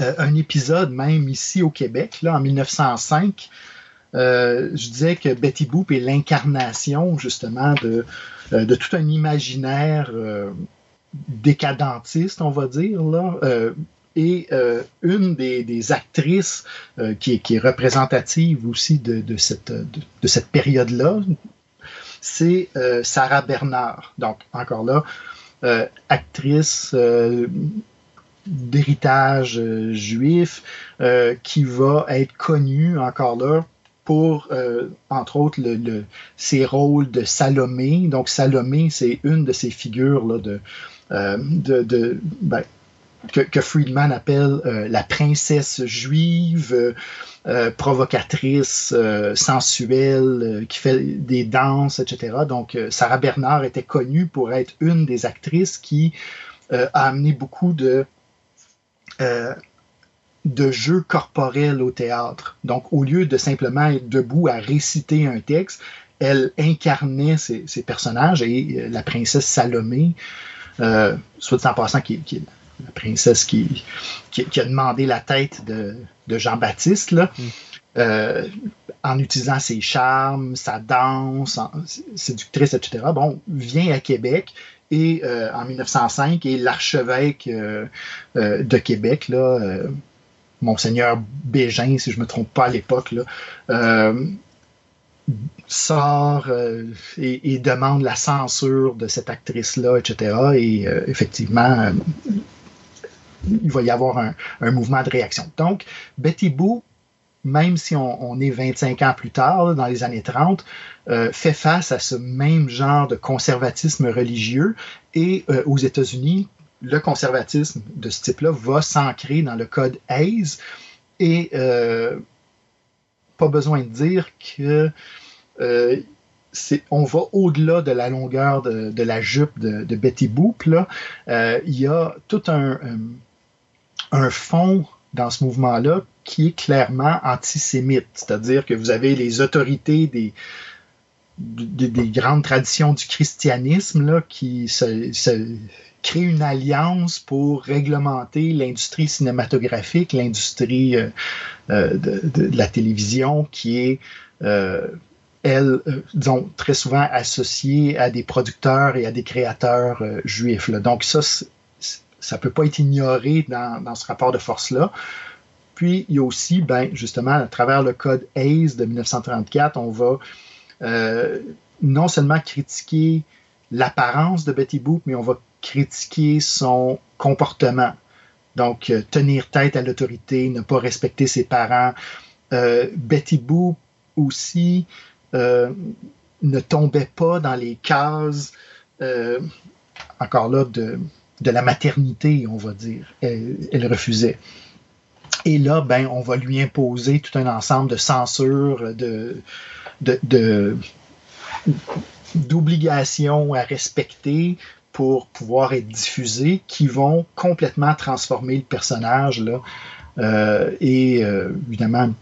euh, un épisode même ici au Québec, là, en 1905. je disais que Betty Boop est l'incarnation justement de, tout un imaginaire décadentiste, on va dire, là. et une des, actrices qui, est, représentative aussi de, de cette, de cette période-là, c'est Sarah Bernard. Donc, encore là, euh, actrice euh, d'héritage euh, juif qui va être connue encore là pour, entre autres, ses rôles de Salomé. Donc, Salomé, c'est une de ces figures là, de, de, ben, que, Friedman appelle la princesse juive, provocatrice, sensuelle, qui fait des danses, etc. Donc, Sarah Bernard était connue pour être une des actrices qui a amené beaucoup de, de jeux corporels au théâtre. Donc, au lieu de simplement être debout à réciter un texte, elle incarnait ces, personnages et la princesse Salomé, soit en passant, qui, qui la princesse qui, qui, a demandé la tête de, Jean-Baptiste, là, mm. euh, en utilisant ses charmes, sa danse, séductrice, etc., bon, vient à Québec et euh, en 1905 est l'archevêque euh, de Québec, là, Monseigneur Bégin, si je ne me trompe pas à l'époque, sort et, demande la censure de cette actrice-là, etc. Et effectivement, il va y avoir un, mouvement de réaction. Donc, Betty Boo, même si on, est 25 ans plus tard, dans les années 30, euh, fait face à ce même genre de conservatisme religieux. Et euh, aux États-Unis, le conservatisme de ce type-là va s'ancrer dans le code Hayes. Et euh, pas besoin de dire que on va au-delà de la longueur de, la jupe de, Betty Boop. Là. Il y a tout un, un, un fond dans ce mouvement-là qui est clairement antisémite. C'est-à-dire que vous avez les autorités des, des, des grandes traditions du christianisme là, qui se, créent une alliance pour réglementer l'industrie cinématographique, l'industrie euh, euh, de, la télévision qui est, euh, elle, euh, disons, très souvent associée à des producteurs et à des créateurs juifs. Donc ça, ça peut pas être ignoré dans, dans ce rapport de force-là. Puis, il y a aussi, ben, justement, à travers le code Hayes de 1934, on va euh, non seulement critiquer l'apparence de Betty Boop, mais on va critiquer son comportement. Donc, euh, tenir tête à l'autorité, ne pas respecter ses parents. Euh, Betty Boop aussi ne tombait pas dans les cases, encore là, de, de la maternité, on va dire. Elle, refusait. Et là, ben, on va lui imposer tout un ensemble de censures, de d'obligations à respecter pour pouvoir être diffusées qui vont complètement transformer le personnage là, euh, et euh, évidemment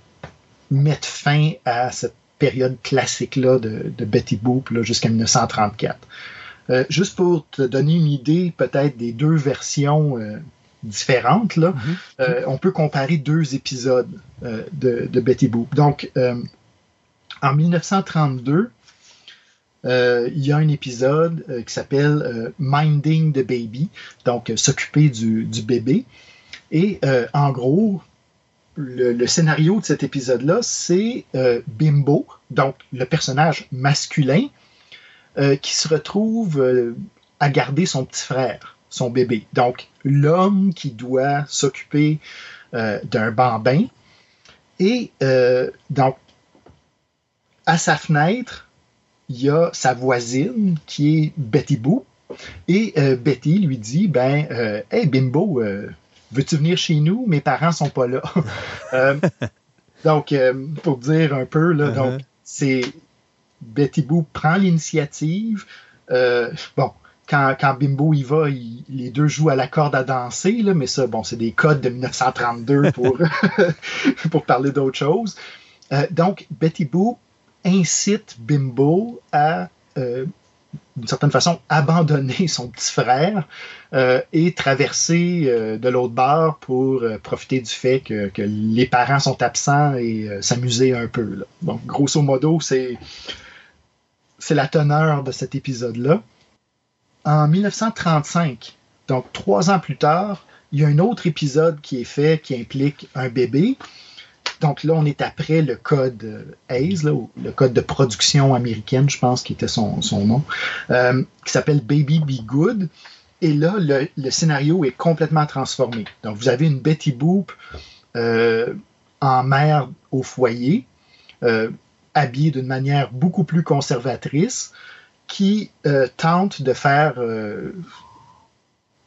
mettre fin à cette période classique là de, de Betty Boop jusqu'à 1934. Euh, juste pour te donner une idée peut-être des deux versions euh, différentes, là, mm -hmm. on peut comparer deux épisodes de, de, Betty Boop. Donc, en 1932, euh, il y a un épisode euh, qui s'appelle euh, Minding the Baby, donc s'occuper du, du, bébé. Et en gros, le, le, scénario de cet épisode-là, c'est Bimbo, donc le personnage masculin, qui se retrouve à garder son petit frère, son bébé. Donc l'homme qui doit s'occuper d'un bambin. Et donc, à sa fenêtre, il y a sa voisine qui est Betty Boo. Et euh, Betty lui dit ben, euh, Hey Bimbo, euh, veux-tu venir chez nous? Mes parents sont pas là. (laughs) Euh, donc, pour dire un peu, là, uh -huh. donc, c'est Betty Boo prend l'initiative. bon, quand, quand, Bimbo y va, il, les deux jouent à la corde à danser, là, mais ça, bon, c'est des codes de 1932 (laughs) pour, (laughs) pour parler d'autre chose. donc, Betty Boo incite Bimbo à, euh, d'une certaine façon, abandonner son petit frère euh, et traverser euh, de l'autre bord pour euh, profiter du fait que, que, les parents sont absents et euh, s'amuser un peu. Là. Donc, grosso modo, c'est, c'est la teneur de cet épisode-là. En 1935, donc trois ans plus tard, il y a un autre épisode qui est fait qui implique un bébé. Donc là, on est après le code Hayes, là, le code de production américaine, je pense, qui était son, nom, euh, qui s'appelle Baby Be Good. Et là, le, scénario est complètement transformé. Donc, vous avez une Betty Boop euh, en mère au foyer, euh, habillée d'une manière beaucoup plus conservatrice, qui euh, tente de faire euh,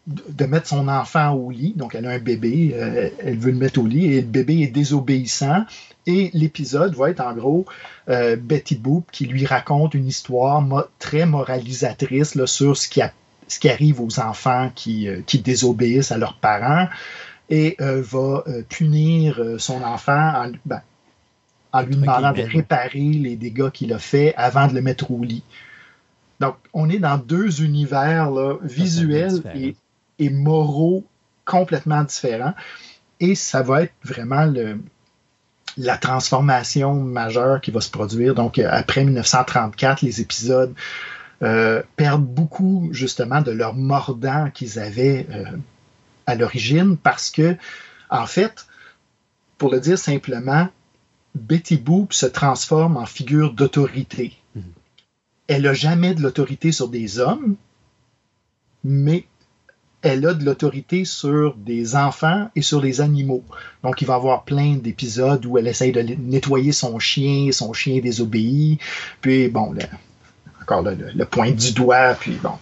de mettre son enfant au lit. Donc, elle a un bébé, euh, elle veut le mettre au lit et le bébé est désobéissant. Et l'épisode va être en gros Betty Boop qui lui raconte une histoire très moralisatrice sur ce qui, arrive aux enfants qui, désobéissent à leurs parents et va punir son enfant en, ben, en lui demandant de réparer les dégâts qu'il a fait avant de le mettre au lit. Donc, on est dans deux univers là, visuels et et moraux complètement différents. Et ça va être vraiment le, la transformation majeure qui va se produire. Donc, après 1934, les épisodes euh, perdent beaucoup justement de leur mordant qu'ils avaient euh, à l'origine parce que, en fait, pour le dire simplement, Betty Boop se transforme en figure d'autorité. Mm -hmm. Elle n'a jamais de l'autorité sur des hommes, mais elle a de l'autorité sur des enfants et sur les animaux. Donc, il va y avoir plein d'épisodes où elle essaye de nettoyer son chien, son chien désobéit, puis bon, le, encore le, le, point du doigt, puis bon,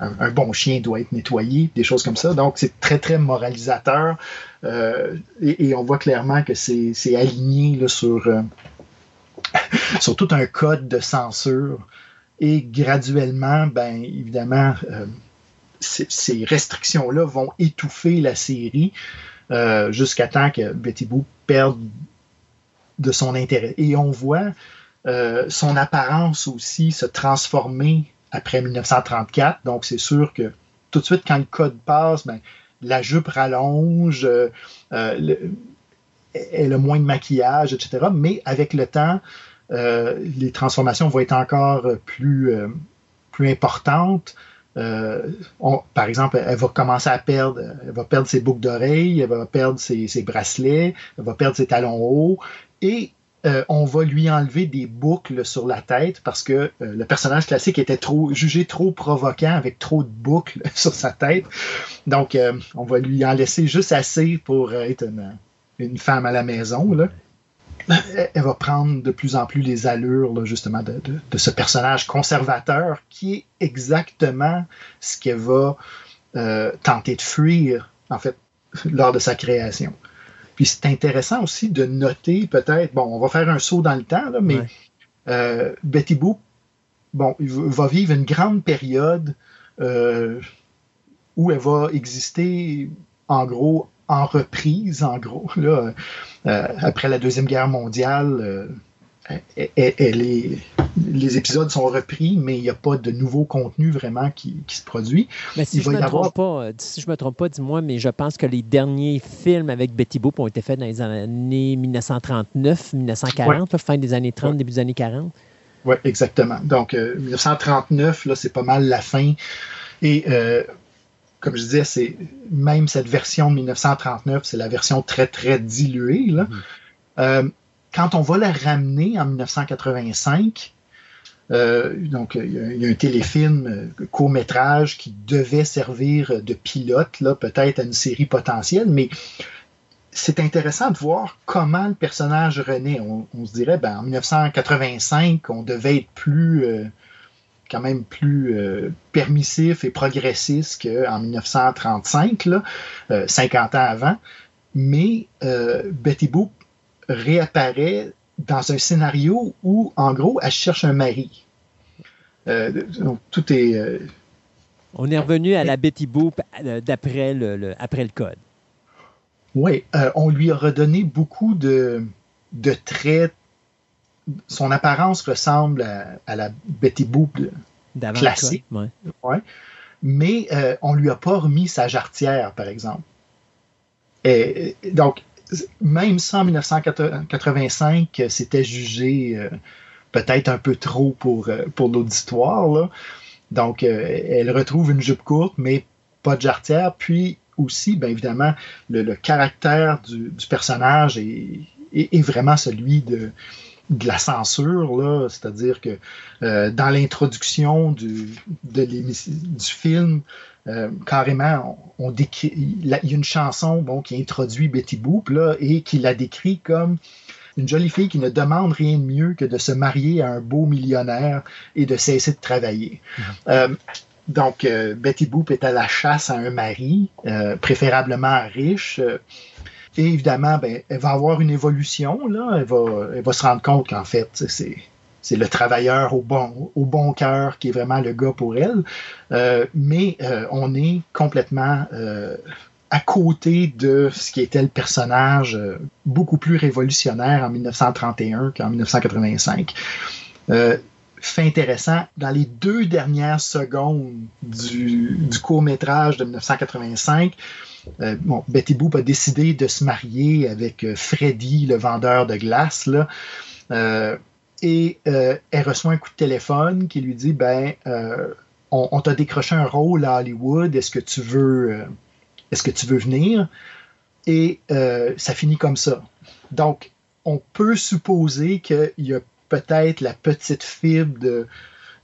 un, un, bon chien doit être nettoyé, des choses comme ça. Donc, c'est très, très moralisateur, et, et, on voit clairement que c'est aligné sur... Euh, (laughs) sur tout un code de censure. Et graduellement, ben évidemment, euh, ces restrictions-là vont étouffer la série euh, jusqu'à temps que Betty Boop perde de son intérêt. Et on voit euh, son apparence aussi se transformer après 1934. Donc, c'est sûr que tout de suite, quand le code passe, ben, la jupe rallonge, euh, elle a moins de maquillage, etc. Mais avec le temps, les transformations vont être encore plus, plus importantes. Euh, par exemple, elle va commencer à perdre, elle va perdre ses boucles d'oreilles, elle va perdre ses, bracelets, elle va perdre ses talons hauts, euh, on va lui enlever des boucles sur la tête parce que euh, le personnage classique était trop jugé trop provoquant avec trop de boucles (laughs) sur sa tête. Donc, on va lui en laisser juste assez pour être une, femme à la maison. Elle va prendre de plus en plus les allures justement de, ce personnage conservateur qui est exactement ce qu'elle va euh, tenter de fuir en fait (laughs) lors de sa création. Puis c'est intéressant aussi de noter peut-être, bon, on va faire un saut dans le temps, mais euh, Betty Boop, bon, va vivre une grande période euh, où elle va exister en gros en reprise, en gros. Là, euh, après la Deuxième Guerre mondiale, euh, les épisodes sont repris, mais il n'y a pas de nouveau contenu vraiment qui, se produit. Mais si, je ne me, trompe pas, euh, si je me trompe pas, dis-moi, mais je pense que les derniers films avec Betty Boop ont été faits dans les années 1939, 1940, fin des années 30, début des années 40. Oui, exactement. Donc, 1939, là, c'est pas mal la fin. Et comme je disais, c'est même cette version de 1939, c'est la version très, très diluée. Mm-hmm. Euh, quand on va la ramener en 1985, euh, donc il y, a un téléfilm euh, court métrage qui devait servir de pilote, peut-être à une série potentielle, mais c'est intéressant de voir comment le personnage renaît. On, se dirait, ben, en 1985, on devait être plus quand même plus euh, permissif et progressiste qu'en 1935, là, 50 euh, ans avant. Mais euh, Betty Boop réapparaît dans un scénario où, en gros, elle cherche un mari. donc, tout est. On est revenu à la Betty Boop d'après le, après le code. Oui, on lui a redonné beaucoup de, de traits son apparence ressemble à, la Betty Boop classique. Ouais. Mais euh, on lui a pas remis sa jarretière, par exemple. Et, donc, même ça en 1985, c'était jugé euh, peut-être un peu trop pour, euh, pour l'auditoire. Donc, elle retrouve une jupe courte, mais pas de jarretière. Puis aussi, bien évidemment, le, caractère du, personnage est, vraiment celui de, la censure, c'est-à-dire que euh, dans l'introduction du, du film, euh, carrément, on, décrit, il y a une chanson bon, qui introduit Betty Boop là, et qui la décrit comme une jolie fille qui ne demande rien de mieux que de se marier à un beau millionnaire et de cesser de travailler. Mm-hmm. Euh, donc, Betty Boop est à la chasse à un mari, préférablement riche. Et évidemment, ben, elle va avoir une évolution. Là. Elle, va, elle va se rendre compte qu'en fait, c'est, c'est le travailleur au bon, au cœur qui est vraiment le gars pour elle. Euh, mais euh, on est complètement euh, à côté de ce qui était le personnage beaucoup plus révolutionnaire en 1931 qu'en 1985. fait intéressant, dans les deux dernières secondes du, court métrage de 1985, euh, Betty Boop a décidé de se marier avec Freddy, le vendeur de glace. Et elle reçoit un coup de téléphone qui lui dit ben on, t'a décroché un rôle à Hollywood, est-ce que tu veux est-ce que tu veux venir? Et ça finit comme ça. Donc, on peut supposer qu'il y a peut-être la petite fibre de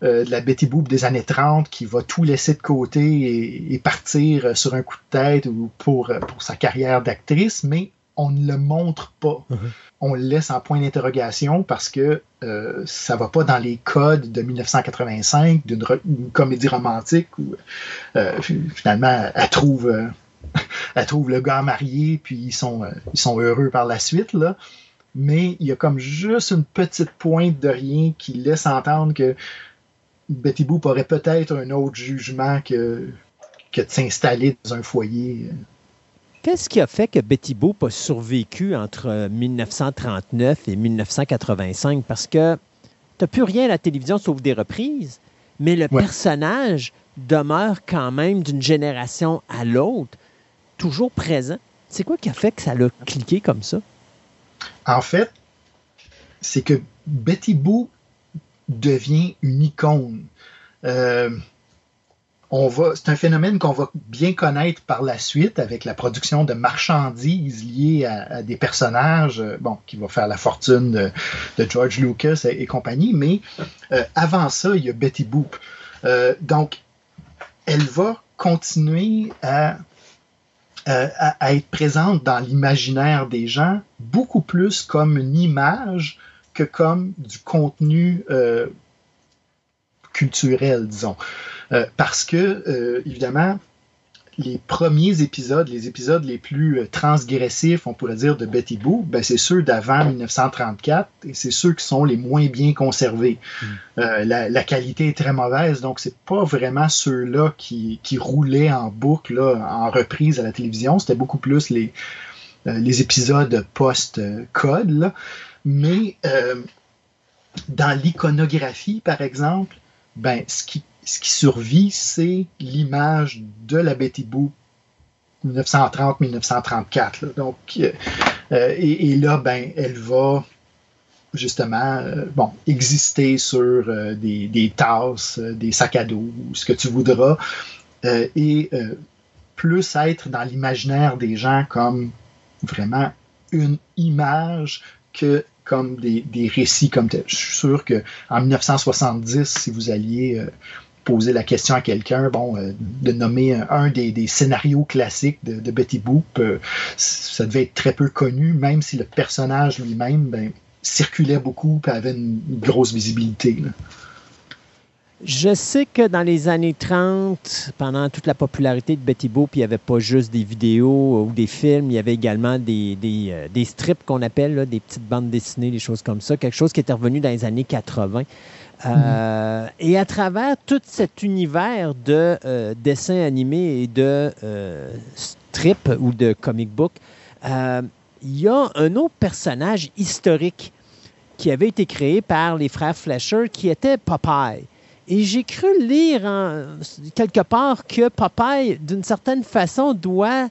euh, la Betty Boop des années 30 qui va tout laisser de côté et, partir sur un coup de tête ou euh, pour sa carrière d'actrice, mais on ne le montre pas. Mhm. On le laisse en point d'interrogation parce que euh, ça va pas dans les codes de 1985 d'une comédie romantique où finalement elle trouve, (laughs) elle trouve le gars marié puis ils sont, ils sont heureux par la suite. Là. mais il y a comme juste une petite pointe de rien qui laisse entendre que Betty Boop aurait peut-être un autre jugement que, que de s'installer dans un foyer. Qu'est-ce qui a fait que Betty Boop a survécu entre 1939 et 1985? Parce que tu n'as plus rien à la télévision sauf des reprises, mais le Ouais. personnage demeure quand même d'une génération à l'autre, toujours présent. C'est quoi qui a fait que ça l'a cliqué comme ça? En fait, c'est que Betty Boop devient une icône. Euh, on c'est un phénomène qu'on va bien connaître par la suite avec la production de marchandises liées à, des personnages, euh, bon, qui va faire la fortune de, George Lucas et, compagnie. Mais euh, avant ça, il y a Betty Boop. Euh, donc, elle va continuer à être présente dans l'imaginaire des gens beaucoup plus comme une image que comme du contenu culturel, disons. Euh, parce que, euh, évidemment, les premiers épisodes, les épisodes les plus euh, transgressifs, on pourrait dire, de Betty Boop, ben, c'est ceux d'avant 1934 et c'est ceux qui sont les moins bien conservés. Euh, la, la qualité est très mauvaise, donc c'est pas vraiment ceux-là qui, qui roulaient en boucle, là, en reprise à la télévision. C'était beaucoup plus les, euh, les épisodes post-code. Mais euh, dans l'iconographie, par exemple, ben, ce qui, ce qui survit, c'est l'image de la Betty Boop 1930-1934. là. Donc, euh, euh, et, là, ben, elle va justement euh, bon, exister sur des, tasses, des sacs à dos, ce que tu voudras, et plus être dans l'imaginaire des gens comme vraiment une image que comme des, des récits comme tel. Je suis sûr que en 1970, si vous alliez poser la question à quelqu'un, bon, euh, de nommer un, des, scénarios classiques de, Betty Boop, euh, ça devait être très peu connu, même si le personnage lui-même ben, circulait beaucoup et avait une, grosse visibilité. Je sais que dans les années 30, pendant toute la popularité de Betty Boop, il n'y avait pas juste des vidéos ou des films, il y avait également euh, des strips qu'on appelle, là, des petites bandes dessinées, des choses comme ça, quelque chose qui était revenu dans les années 80. Euh, Et à travers tout cet univers de euh, dessins animés et de euh, strips ou de comic book, euh, il y a un autre personnage historique qui avait été créé par les frères Fleischer qui était Popeye. Et j'ai cru lire en- quelque part que Popeye, d'une certaine façon, doit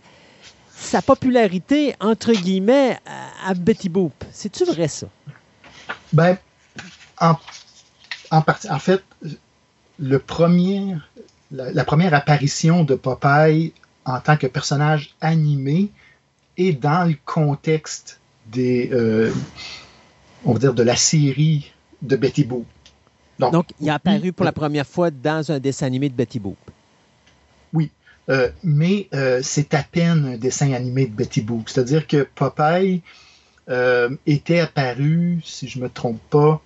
sa popularité, entre guillemets, à, à Betty Boop. C'est-tu vrai, ça? Ben, en, en partie, en fait, le premier, la, la première apparition de Popeye en tant que personnage animé est dans le contexte des, euh, on va dire, de la série de Betty Boop. Donc, il a apparu pour la première fois dans un dessin animé de Betty Boop. Euh, mais euh, c'est à peine un dessin animé de Betty Boop. C'est-à-dire que Popeye était apparu, si je ne me trompe pas,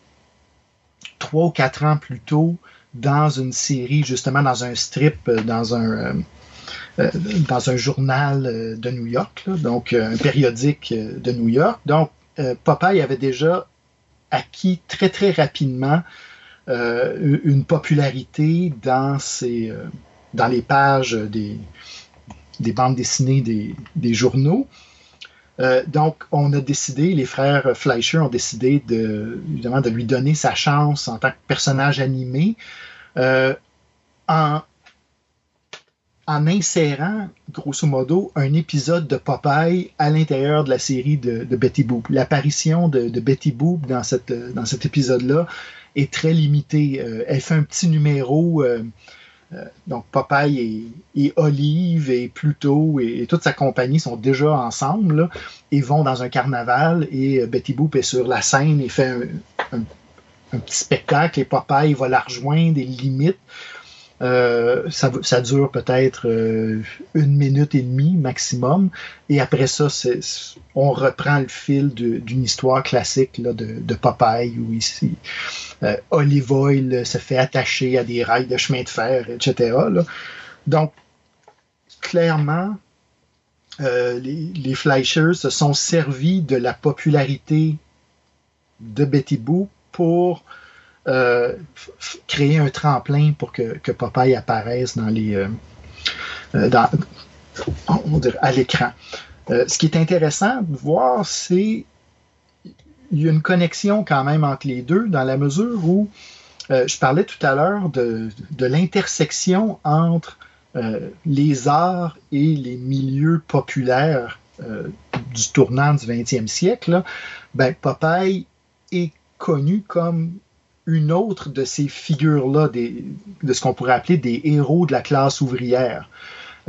trois ou quatre ans plus tôt dans une série, justement dans un strip, euh, dans un, euh, euh, dans un journal de New York, donc un périodique de New York. Donc, Popeye avait déjà acquis très très rapidement une popularité dans ses, dans les pages des, des bandes dessinées des, des journaux. Euh, donc, on a décidé, les frères Fleischer ont décidé de, évidemment, de lui donner sa chance en tant que personnage animé euh, en, en insérant, grosso modo, un épisode de Popeye à l'intérieur de la série de, Betty Boop. L'apparition de, Betty Boop dans cet épisode-là est très limitée. Euh, elle fait un petit numéro. Euh, donc Popeye et, Olive et Pluto et, toute sa compagnie sont déjà ensemble là, et vont dans un carnaval et euh, Betty Boop est sur la scène et fait un petit spectacle et Popeye va la rejoindre et limite. Euh, ça, ça dure peut-être euh, une minute et demie maximum. Et après ça, c'est- on reprend le fil d'une histoire classique là, de, de Popeye où ici euh, Olive Oil se fait attacher à des rails de chemin de fer, etc. là. Donc, clairement, euh, les, les Fleischers se sont servis de la popularité de Betty Boop pour euh, créer un tremplin pour que, que Popeye apparaisse dans les, euh, euh, à l'écran. Ce qui est intéressant de voir, c'est il y a une connexion quand même entre les deux dans la mesure où je parlais tout à l'heure de, de l'intersection entre les arts et les milieux populaires du tournant du 20e siècle. Ben, Popeye est connu comme une autre de ces figures-là, de ce qu'on pourrait appeler des héros de la classe ouvrière.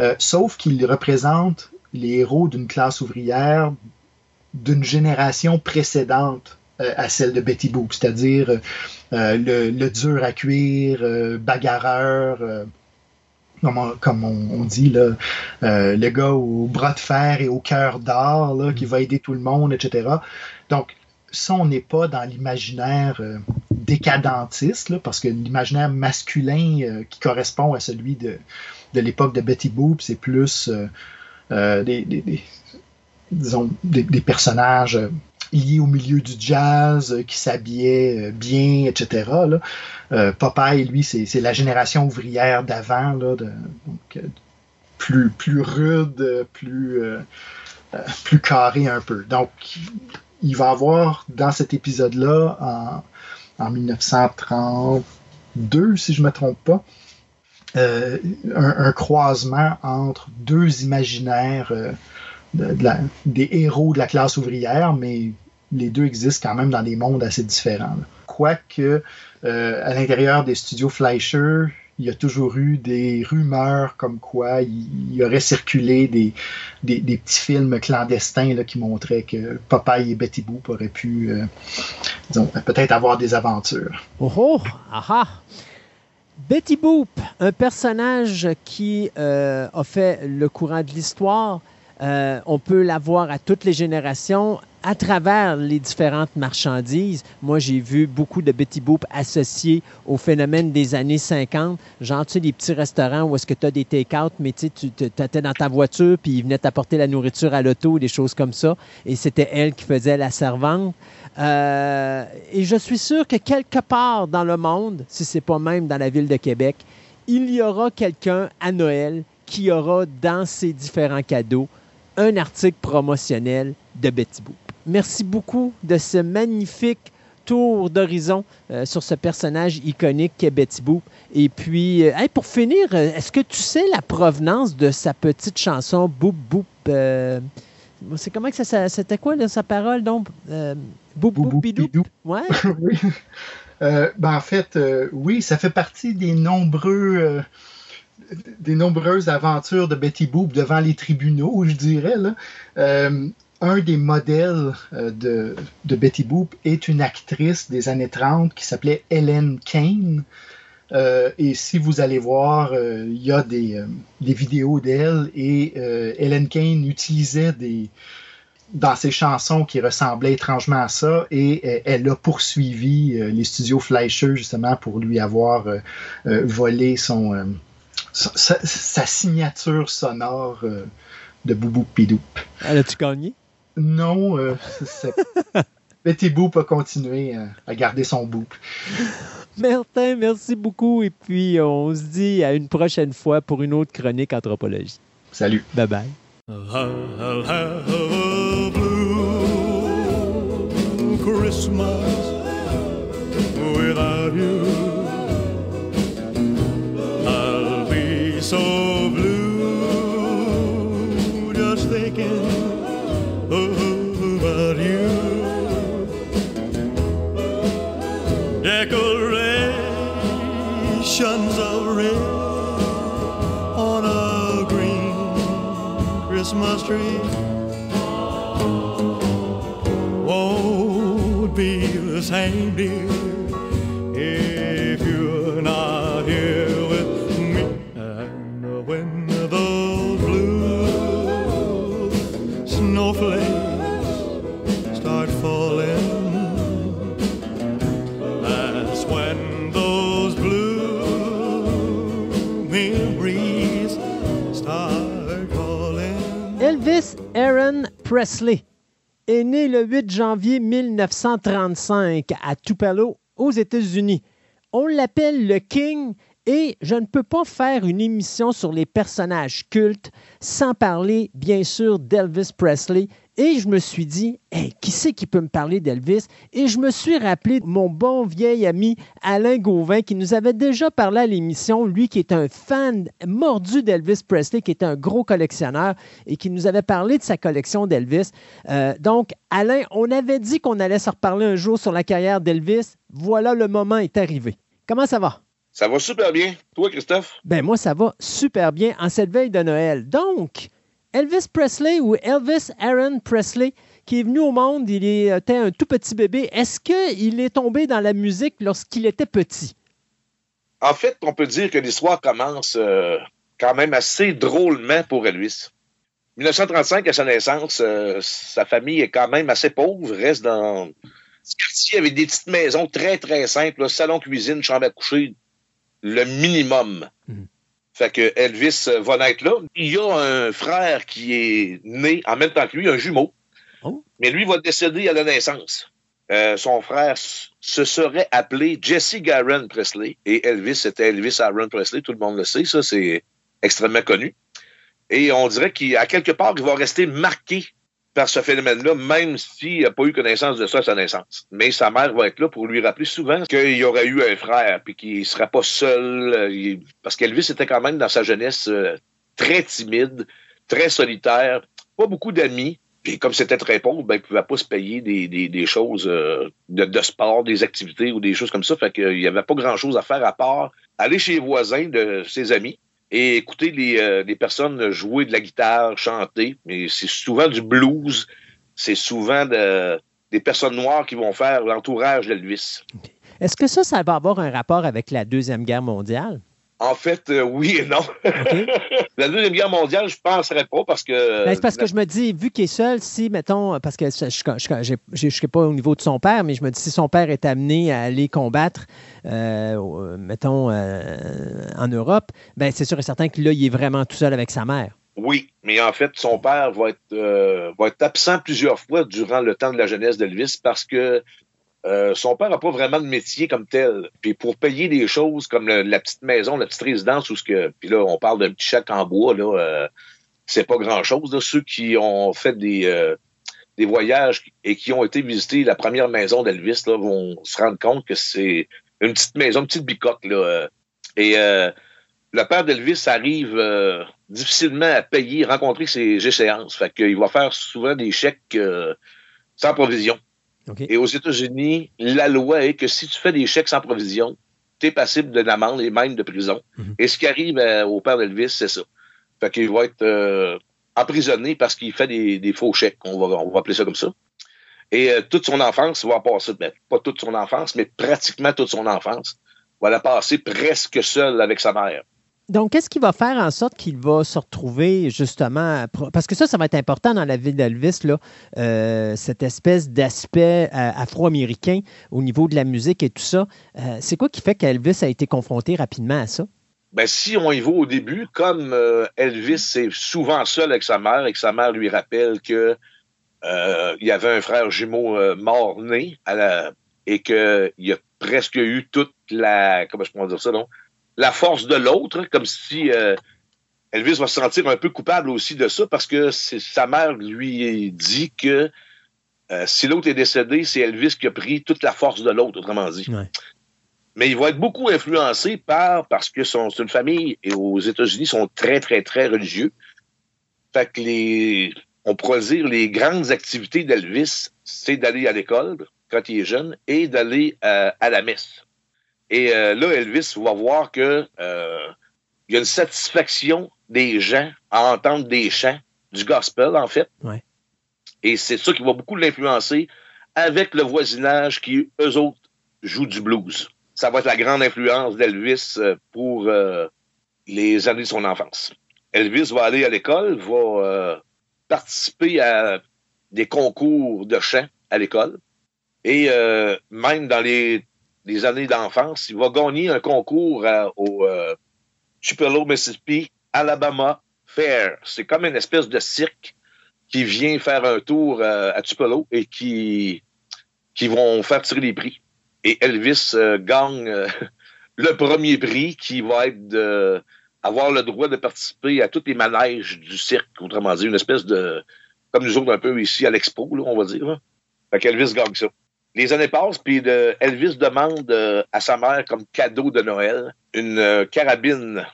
Euh, sauf qu'il représente les héros d'une classe ouvrière d'une génération précédente euh, à celle de Betty Boop, c'est-à-dire euh, le, le dur à cuire, bagarreur, comme, on, comme on- on dit, là, le gars au bras de fer et au cœur d'or, qui va aider tout le monde, etc. Donc, ça, on n'est pas dans l'imaginaire euh, décadentiste, là, parce que l'imaginaire masculin euh, qui correspond à celui de, de l'époque de Betty Boop, c'est plus euh, des, disons, des, personnages liés au milieu du jazz, qui s'habillaient bien, etc. Là. Popeye, lui, c'est la génération ouvrière d'avant, plus, plus rude, plus, plus carré un peu. Donc, il va avoir dans cet épisode-là, en, en 1932, si je ne me trompe pas, euh, un, croisement entre deux imaginaires euh, des héros de la classe ouvrière, mais les deux existent quand même dans des mondes assez différents. Quoique, euh, à l'intérieur des studios Fleischer, il y a toujours eu des rumeurs comme quoi il, il aurait circulé des, des, petits films clandestins qui montraient que Popeye et Betty Boop auraient pu, euh, peut-être avoir des aventures. Oh oh! Aha! Betty Boop, un personnage qui euh, a fait le courant de l'histoire. Euh, on peut la voir à toutes les générations à travers les différentes marchandises. Moi, j'ai vu beaucoup de Betty Boop associés au phénomène des années 50. Genre, tu sais, des petits restaurants où est-ce que tu as des take-out, mais tu étais dans ta voiture, puis ils venaient t'apporter la nourriture à l'auto, des choses comme ça. Et c'était elle qui faisait la servante. Euh, et je suis sûr que quelque part dans le monde, si ce n'est pas même dans la ville de Québec, il y aura quelqu'un à Noël qui aura dans ses différents cadeaux un article promotionnel de Betty Boop. Merci beaucoup de ce magnifique tour d'horizon euh, sur ce personnage iconique qu'est Betty Boop. Et puis, euh, hey, pour finir, euh, est-ce que tu sais la provenance de sa petite chanson Boop Boop euh, C'est comment que ça, ça- c'était quoi là, sa parole donc Boop Boop Boop Bidou. Ouais. (laughs) oui. Ben, en fait, oui, ça fait partie des nombreux des nombreuses aventures de Betty Boop devant les tribunaux, je dirais. Là. Euh, un des modèles euh, de, Betty Boop est une actrice des années 30 qui s'appelait Helen Kane. Euh, et si vous allez voir, il y a des, des vidéos d'elle et Helen Kane utilisait des, dans ses chansons qui ressemblaient étrangement à ça et elle a poursuivi les studios Fleischer justement pour lui avoir volé son, sa, signature sonore euh, de Boubou Pidoup. Elle a-tu gagné? Non, euh, Betty Boop a continué à, à garder son boop. Martin, merci beaucoup. Et puis, on se dit à une prochaine fois pour une autre chronique anthropologie. Salut. Bye bye. I'll have a blue Christmas so blue. Just thinking oh, about you. Decorations of red on a green Christmas tree. Won't be the same, dear, Aaron Presley. est né le 8 janvier 1935 à Tupelo, aux États-Unis. On l'appelle le King et je ne peux pas faire une émission sur les personnages cultes sans parler, bien sûr, d'Elvis Presley. Et je me suis dit, Hey, qui c'est qui peut me parler d'Elvis? Et je me suis rappelé de mon bon vieil ami Alain Gauvin qui nous avait déjà parlé à l'émission, lui qui est un fan mordu d'Elvis Presley, qui est un gros collectionneur et qui nous avait parlé de sa collection d'Elvis. Euh, donc, Alain, on avait dit qu'on allait se reparler un jour sur la carrière d'Elvis. Voilà, le moment est arrivé. Comment ça va? Ça va super bien. Toi, Christophe? Ben moi, ça va super bien en cette veille de Noël. Donc, Elvis Presley ou Elvis Aaron Presley, qui est venu au monde, il était un tout petit bébé. Est-ce qu'il est tombé dans la musique lorsqu'il était petit? En fait, on peut dire que l'histoire commence euh, quand même assez drôlement pour Elvis. 1935, à sa naissance, euh, sa famille est quand même assez pauvre, reste dans ce quartier avec des petites maisons très, très simples, là, salon, cuisine, chambre à coucher, le minimum. Mhm. Fait que Elvis euh, va naître là. Il y a un frère qui est né en même temps que lui, un jumeau. Oh. Mais lui va décéder à la naissance. Euh, son frère se serait appelé Jesse Garon Presley et Elvis c'était Elvis Aaron Presley, tout le monde le sait, ça c'est extrêmement connu. Et on dirait qu'à quelque part, il va rester marqué ce phénomène-là, même s'il n'a pas eu connaissance de ça à sa naissance. Mais sa mère va être là pour lui rappeler souvent qu'il y aurait eu un frère, puis qu'il ne serait pas seul. euh, Parce qu'Elvis était quand même, dans sa jeunesse, euh, très timide, très solitaire, pas beaucoup d'amis. Puis comme c'était très pauvre, ben, il ne pouvait pas se payer des, choses euh, de, de sport, des activités ou des choses comme ça. Fait qu'il n'y avait pas grand-chose à faire à part aller chez les voisins de ses amis et écouter les, euh, les personnes jouer de la guitare, chanter. Mais c'est souvent du blues, c'est souvent de- des personnes noires qui vont faire l'entourage d'Elvis. Est-ce que ça, ça va avoir un rapport avec la Deuxième Guerre mondiale? En fait, euh, oui et non. (laughs) La Deuxième Guerre mondiale, je ne penserais pas parce que... Ben, c'est parce que je me dis, vu qu'il est seul, si, mettons, parce que je ne suis pas au niveau de son père, mais je me dis, si son père est amené à aller combattre, euh, mettons, euh, en Europe, ben, c'est sûr et certain que là, il est vraiment tout seul avec sa mère. Oui, mais en fait, son père va être, euh, va être absent plusieurs fois durant le temps de la jeunesse d'Elvis parce que euh, son père n'a pas vraiment de métier comme tel. Puis pour payer des choses comme le- la petite maison, la petite résidence, où ce que, puis là, on parle d'un petit chèque en bois, là, euh, c'est pas grand-chose. Ceux qui ont fait des, euh, des voyages et qui ont été visiter la première maison d'Elvis vont se rendre compte que c'est une petite maison, une petite bicoque. Là, et le père d'Elvis arrive difficilement à payer, rencontrer ses échéances. Fait qu'il va faire souvent des chèques sans provision. Et aux États-Unis, la loi est que si tu fais des chèques sans provision, tu es passible de l'amende et même de prison. Mhm. Et ce qui arrive euh, au père d'Elvis, c'est ça. Fait qu'il va être euh, emprisonné parce qu'il fait des, des faux chèques, on va, on va appeler ça comme ça. Et euh, toute son enfance va passer, ben, pas toute son enfance, mais pratiquement toute son enfance, va la passer presque seule avec sa mère. Donc, qu'est-ce qui va faire en sorte qu'il va se retrouver justement, parce que ça, ça va être important dans la vie d'Elvis, euh, cette espèce d'aspect euh, afro-américain au niveau de la musique et tout ça. Euh, c'est quoi qui fait qu'Elvis a été confronté rapidement à ça? Ben, si on y va au début, comme Elvis est souvent seul avec sa mère et que sa mère lui rappelle que il y avait un frère jumeau mort-né la- et qu'il a presque eu toute la comment je pourrais dire ça, non? La force de l'autre, comme si euh, Elvis va se sentir un peu coupable aussi de ça parce que sa mère lui dit que euh, si l'autre est décédé, c'est Elvis qui a pris toute la force de l'autre, autrement dit. Ouais. Mais il va être beaucoup influencé par, parce que son- c'est une famille, et aux États-Unis, sont très, très, très religieux. Fait que les, on pourrait dire, les grandes activités d'Elvis, c'est d'aller à l'école quand il est jeune et d'aller euh, à la messe. Et euh, là, Elvis va voir que euh, il y a une satisfaction des gens à entendre des chants, du gospel, en fait. Ouais. Et c'est ça qui va beaucoup l'influencer avec le voisinage qui, eux autres, jouent du blues. Ça va être la grande influence d'Elvis euh, pour euh, les années de son enfance. Elvis va aller à l'école, va euh, participer à des concours de chant à l'école. Et euh, même dans les, les années d'enfance, il va gagner un concours à- au euh, Tupelo, Mississippi, Alabama Fair. C'est comme une espèce de cirque qui vient faire un tour euh, à Tupelo et qui, qui vont faire tirer les prix. Et Elvis euh, gagne euh, (laughs) le premier prix qui va être de avoir le droit de participer à tous les manèges du cirque, autrement dit, une espèce de, comme nous autres un peu ici à l'expo, on va dire. Là. Fait qu'Elvis gagne ça. Les années passent, puis de- Elvis demande euh, à sa mère comme cadeau de Noël une euh, carabine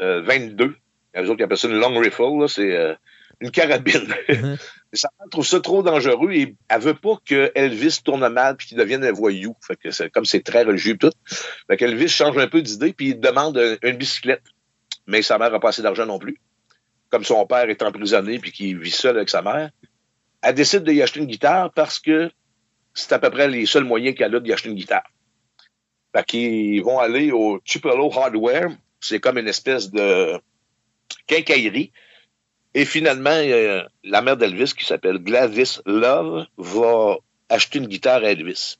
euh, 22. Les autres qui appellent ça une long rifle, là, c'est euh, une carabine. (laughs) Mhm. Sa mère trouve ça trop dangereux et elle veut pas que Elvis tourne mal puis qu'il devienne un voyou. Fait que c'est comme c'est très religieux et tout. Fait qu'Elvis change un peu d'idée puis il demande un- une bicyclette. Mais sa mère n'a pas assez d'argent non plus. Comme son père est emprisonné puis qu'il vit seul avec sa mère, elle décide de y acheter une guitare parce que c'est à peu près les seuls moyens qu'elle a d'y acheter une guitare. Fait qu'ils vont aller au Tupelo Hardware. C'est comme une espèce de quincaillerie. Et finalement, euh, la mère d'Elvis, qui s'appelle Gladys Love, va acheter une guitare à Elvis.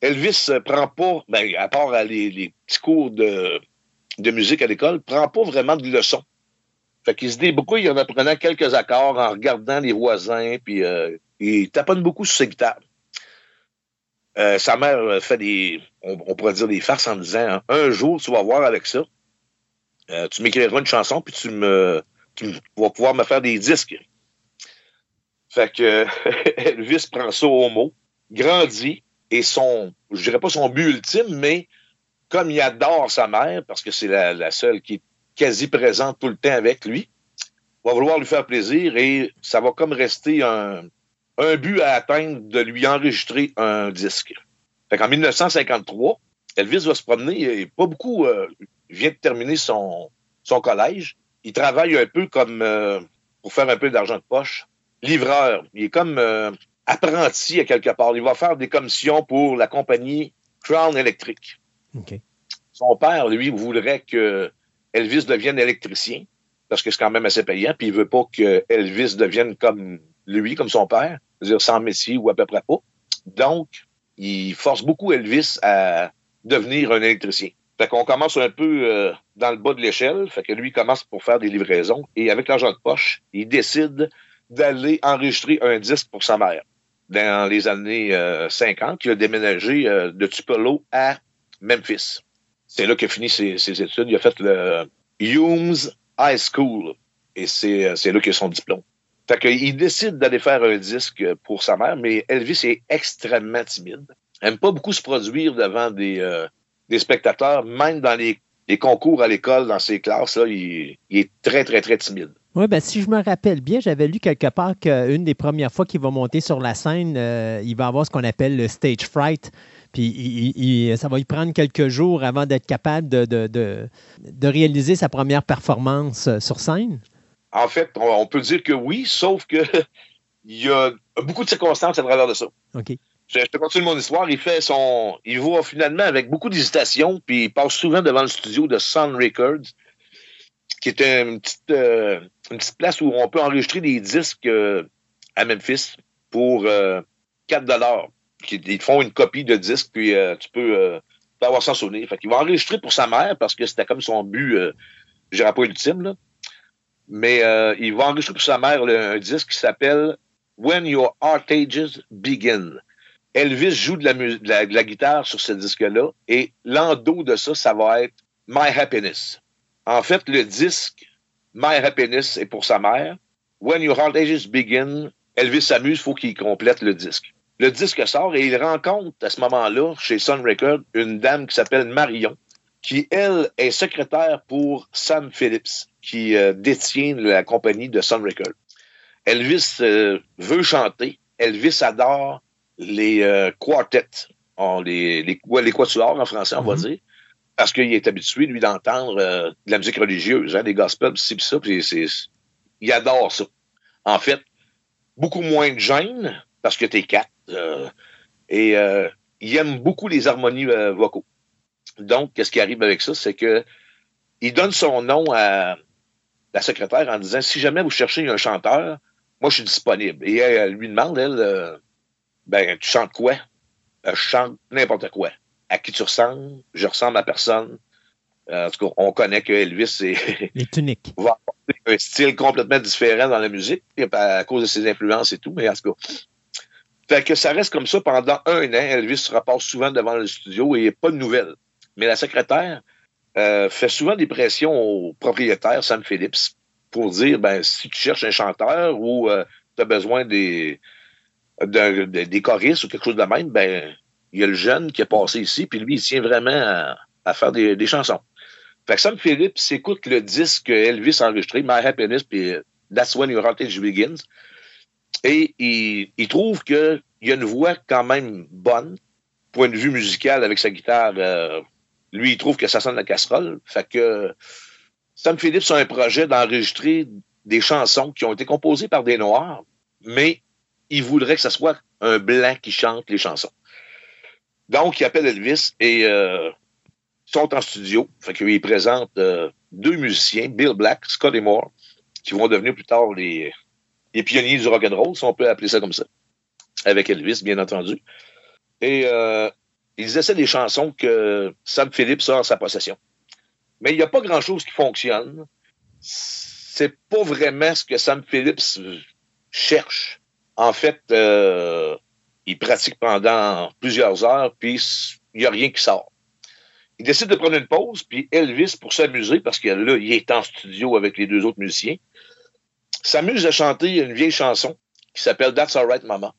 Elvis euh, prend pas, ben, à part les, petits cours de, de musique à l'école, prend pas vraiment de leçons. Fait qu'il se débrouille en apprenant quelques accords, en regardant les voisins, puis euh, il taponne beaucoup sur ses guitares. Euh, sa mère euh, fait des, on, pourrait dire des farces en disant, hein, un jour, tu vas voir avec ça, euh, tu m'écriras une chanson, puis tu me, tu vas pouvoir me faire des disques. Fait que (laughs) Elvis prend ça au mot, grandit, et son, je dirais pas son but ultime, mais comme il adore sa mère, parce que c'est la seule qui est quasi présente tout le temps avec lui, va vouloir lui faire plaisir et ça va comme rester un, un but à atteindre de lui enregistrer un disque. Fait qu'en 1953, Elvis va se promener, et pas beaucoup, euh, vient de terminer son, son collège. Il travaille un peu comme, euh, pour faire un peu d'argent de poche, livreur. Il est comme euh, apprenti à quelque part. Il va faire des commissions pour la compagnie Crown Electric. Son père, lui, voudrait que Elvis devienne électricien, parce que c'est quand même assez payant, puis il veut pas que Elvis devienne comme lui, comme son père, c'est-à-dire sans métier ou à peu près pas. Donc, il force beaucoup Elvis à devenir un électricien. Fait qu'on commence un peu euh, dans le bas de l'échelle, fait que lui commence pour faire des livraisons, et avec l'argent de poche, il décide d'aller enregistrer un disque pour sa mère. Dans les années euh, 50, il a déménagé euh, de Tupelo à Memphis. C'est là qu'il a fini ses, ses études. Il a fait le Humes High School. Et c'est euh, c'est là qu'il a son diplôme. Fait qu'il décide d'aller faire un disque pour sa mère, mais Elvis est extrêmement timide. Il aime pas beaucoup se produire devant des, euh, spectateurs, même dans les, concours à l'école, dans ses classes, là, il, est très, très, très timide. Oui, ben, si je me rappelle bien, j'avais lu quelque part qu'une des premières fois qu'il va monter sur la scène, euh, il va avoir ce qu'on appelle le stage fright. Puis ça va lui prendre quelques jours avant d'être capable de réaliser sa première performance euh, sur scène. En fait, on, on peut dire que oui, sauf que (laughs) il y a beaucoup de circonstances à travers de ça. OK. Je, je te continue mon histoire. Il fait son. Il va finalement avec beaucoup d'hésitation, puis il passe souvent devant le studio de Sun Records, qui est une petite, euh, une petite place où on peut enregistrer des disques euh, à Memphis pour euh, 4 dollars. Ils te font une copie de disque, puis euh, tu peux, euh, avoir sans souvenir. Fait qu'il va enregistrer pour sa mère parce que c'était comme son but, euh, je dirais pas ultime, là. Mais euh, il va enregistrer pour sa mère un disque qui s'appelle When Your Artages Begin. Elvis joue de la, guitare sur ce disque-là et l'endo de ça, ça va être My Happiness. En fait, le disque My Happiness est pour sa mère. When Your Heart Ages Begin, Elvis s'amuse, faut qu'il complète le disque. Le disque sort et il rencontre à ce moment-là, chez Sun Record, une dame qui s'appelle Marion, qui, elle, est secrétaire pour Sam Phillips, qui euh, détient la compagnie de Sun Record. Elvis euh, veut chanter. Elvis adore les euh, quartets, on, les, les, ouais, les quatuors en français, on va Mhm. dire, parce qu'il est habitué, lui, d'entendre euh, de la musique religieuse, hein, des gospels, pis pis ça, pis c'est, il adore ça. En fait, beaucoup moins de gêne, parce que t'es quatre, euh, et euh, il aime beaucoup les harmonies euh, vocaux. Donc, qu'est-ce qui arrive avec ça, c'est que il donne son nom à la secrétaire en disant, si jamais vous cherchez un chanteur, moi, je suis disponible. Et elle, elle lui demande, elle, euh, ben, tu chantes quoi? Euh, je chante n'importe quoi. À qui tu ressembles? Je ressemble à personne. Euh, En tout cas, on connaît que Elvis est, (laughs) Les tuniques. va apporter un style complètement différent dans la musique à cause de ses influences et tout, mais en tout cas. Fait que ça reste comme ça pendant un an. Elvis se rapporte souvent devant le studio et il n'y a pas de nouvelles. Mais la secrétaire euh, fait souvent des pressions au propriétaire, Sam Phillips, pour dire ben, si tu cherches un chanteur ou tu as besoin des, des choristes ou quelque chose de même, ben il y a le jeune qui est passé ici, puis lui, il tient vraiment à, à faire des, des chansons. Fait que Sam Phillips écoute le disque que Elvis enregistré, My Happiness, puis That's When Your Heartache Begins. Et il, il trouve qu'il y a une voix quand même bonne, point de vue musical avec sa guitare. euh, lui, il trouve que ça sonne la casserole. Fait que Sam Phillips a un projet d'enregistrer des chansons qui ont été composées par des Noirs, mais il voudrait que ce soit un blanc qui chante les chansons. Donc, il appelle Elvis et euh, sont en studio. Fait qu'il présente euh, deux musiciens, Bill Black, Scotty Moore, qui vont devenir plus tard les, les pionniers du rock'n'roll, si on peut appeler ça comme ça, avec Elvis, bien entendu. Et euh, ils essaient des chansons que Sam Phillips a en sa possession. Mais il n'y a pas grand-chose qui fonctionne. C'est pas vraiment ce que Sam Phillips cherche. En fait, euh, il pratique pendant plusieurs heures, puis il n'y a rien qui sort. Il décide de prendre une pause, puis Elvis, pour s'amuser, parce que là, il est en studio avec les deux autres musiciens, s'amuse à chanter une vieille chanson qui s'appelle That's Alright Mama.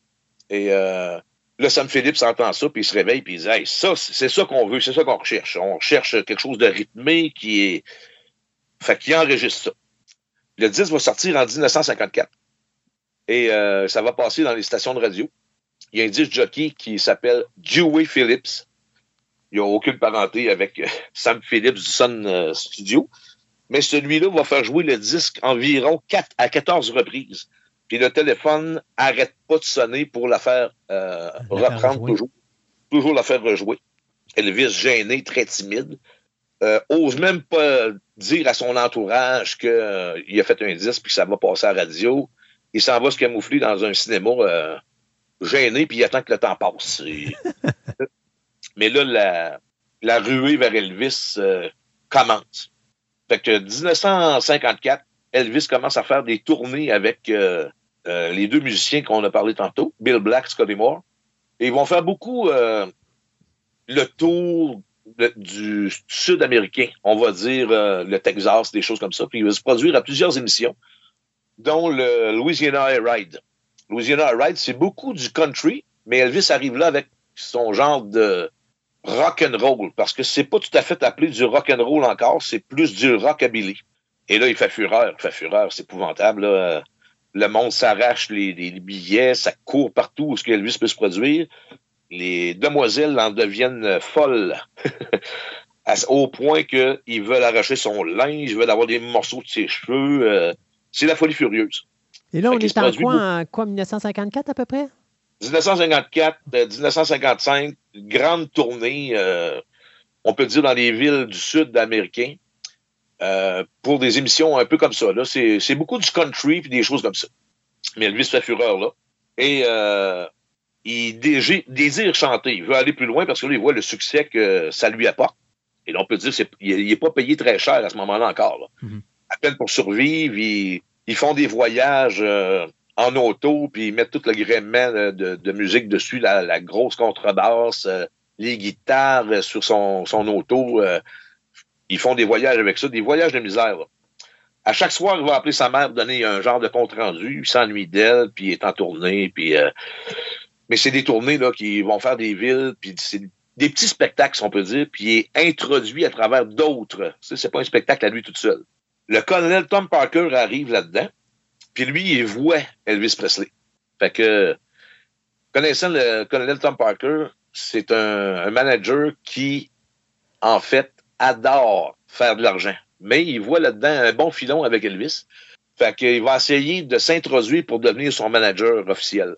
Et euh, là, Sam Phillips entend ça, puis il se réveille, puis il dit Hey, ça, c'est ça qu'on veut, c'est ça qu'on recherche. On recherche quelque chose de rythmé qui est. Fait qu'il enregistre ça. Le disque va sortir en 1954. Et euh, ça va passer dans les stations de radio. Il y a un disque jockey qui s'appelle Dewey Phillips. Il n'y a aucune parenté avec euh, Sam Phillips du Sun euh, Studio. Mais celui-là va faire jouer le disque environ 4 à 14 reprises. Puis le téléphone arrête pas de sonner pour la faire euh, La reprendre toujours. Toujours la faire rejouer. Elvis gêné, très timide. Euh, ose même pas dire à son entourage qu'il a fait un disque puis que ça va passer à la radio. Il s'en va se camoufler dans un cinéma euh, gêné puis il attend que le temps passe. Et- (laughs) Mais là, la, la ruée vers Elvis euh, commence. Fait que 1954, Elvis commence à faire des tournées avec euh, euh, les deux musiciens qu'on a parlé tantôt, Bill Black, Scotty Moore. Et ils vont faire beaucoup euh, le tour du sud-américain, on va dire le Texas, des choses comme ça. Puis il va se produire à plusieurs émissions, dont le Louisiana Air Ride. Louisiana Air Ride, c'est beaucoup du country, mais Elvis arrive là avec son genre de rock and roll, parce que c'est pas tout à fait appelé du rock and roll encore, c'est plus du rockabilly. Et là, il fait fureur, il fait fureur, c'est épouvantable. là. Le monde s'arrache les, les billets, ça court partout où ce que Elvis peut se produire. Les demoiselles en deviennent folles. (laughs) Au point qu'ils veulent arracher son linge, ils veulent avoir des morceaux de ses cheveux. euh, c'est la folie furieuse. Et là, on est en quoi, en quoi, 1954 à peu près? 1954, euh, 1955, grande tournée, euh, on peut dire dans les villes du sud américain, euh, pour des émissions un peu comme ça. Là. C'est, c'est beaucoup du country et des choses comme ça. Mais Elvis fait fureur là. Et euh, il désire chanter. Il veut aller plus loin parce que là, il voit le succès que ça lui apporte. Et là, on peut dire qu'il n'est pas payé très cher à ce moment-là encore. Là. Mhm. À peine pour survivre, ils, ils font des voyages euh, en auto, puis ils mettent tout le gréement de, musique dessus, la, la grosse contrebasse, euh, les guitares sur son, son auto. Ils font des voyages avec ça, des voyages de misère. À chaque soir, il va appeler sa mère, donner un genre de compte-rendu. Il s'ennuie d'elle, puis il est en tournée. Puis, euh, mais c'est des tournées là, qui vont faire des villes, puis c'est des petits spectacles, si on peut dire, puis il est introduit à travers d'autres. C'est pas un spectacle à lui tout seul. Le colonel Tom Parker arrive là-dedans, puis lui, il voit Elvis Presley. Fait que, connaissant le colonel Tom Parker, c'est un manager qui, en fait, adore faire de l'argent. Mais il voit là-dedans un bon filon avec Elvis. Fait qu'il va essayer de s'introduire pour devenir son manager officiel.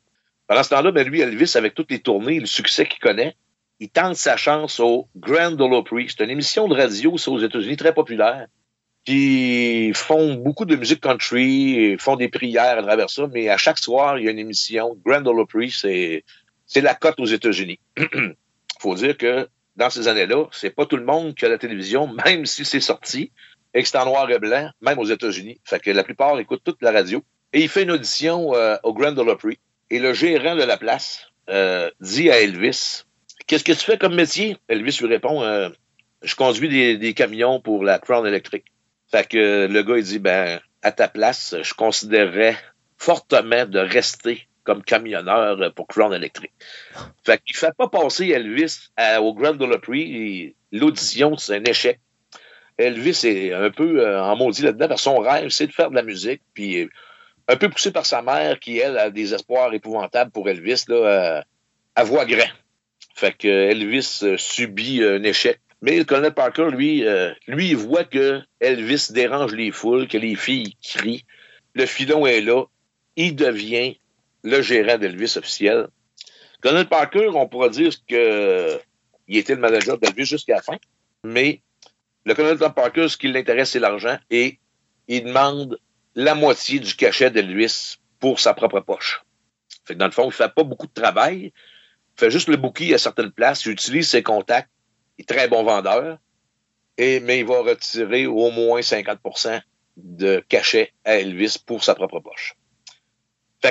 Pendant ce temps-là, ben lui, Elvis, avec toutes les tournées, le succès qu'il connaît, il tente sa chance au Grand Ole Opry. C'est une émission de radio, aux États-Unis, très populaire, qui font beaucoup de musique country, et font des prières à travers ça, mais à chaque soir, il y a une émission. Grand Ole c'est, c'est la cote aux États-Unis. (clears throat) faut dire que dans ces années-là, c'est pas tout le monde qui a la télévision, (laughs) même si c'est sorti, et que c'est en noir et blanc, même aux États-Unis. Fait que la plupart écoutent toute la radio. Et il fait une audition euh, au Grand Ole. Et le gérant de la place euh, dit à Elvis Qu'est-ce que tu fais comme métier Elvis lui répond euh, Je conduis des, des camions pour la Crown Electric. Fait que le gars, il dit Ben, à ta place, je considérerais fortement de rester comme camionneur pour Crown Electric. Fait qu'il fait pas passer Elvis au Grand Ole et L'audition, c'est un échec. Elvis est un peu euh, en maudit là-dedans parce son rêve, c'est de faire de la musique. Puis euh, un peu poussé par sa mère qui, elle, a des espoirs épouvantables pour Elvis, là, euh, à voix grand. Fait que Elvis euh, subit un échec. Mais le colonel Parker, lui, euh, lui, il voit que Elvis dérange les foules, que les filles crient. Le filon est là. Il devient le gérant d'Elvis officiel. Colonel Parker, on pourra dire que il était le manager d'Elvis jusqu'à la fin, mais le colonel Tom Parker, ce qui l'intéresse, c'est l'argent et il demande la moitié du cachet d'Elvis pour sa propre poche. Fait que dans le fond, il fait pas beaucoup de travail. Il fait juste le bookie à certaines places. Il utilise ses contacts. Il est très bon vendeur. Et, mais il va retirer au moins 50% de cachet à Elvis pour sa propre poche.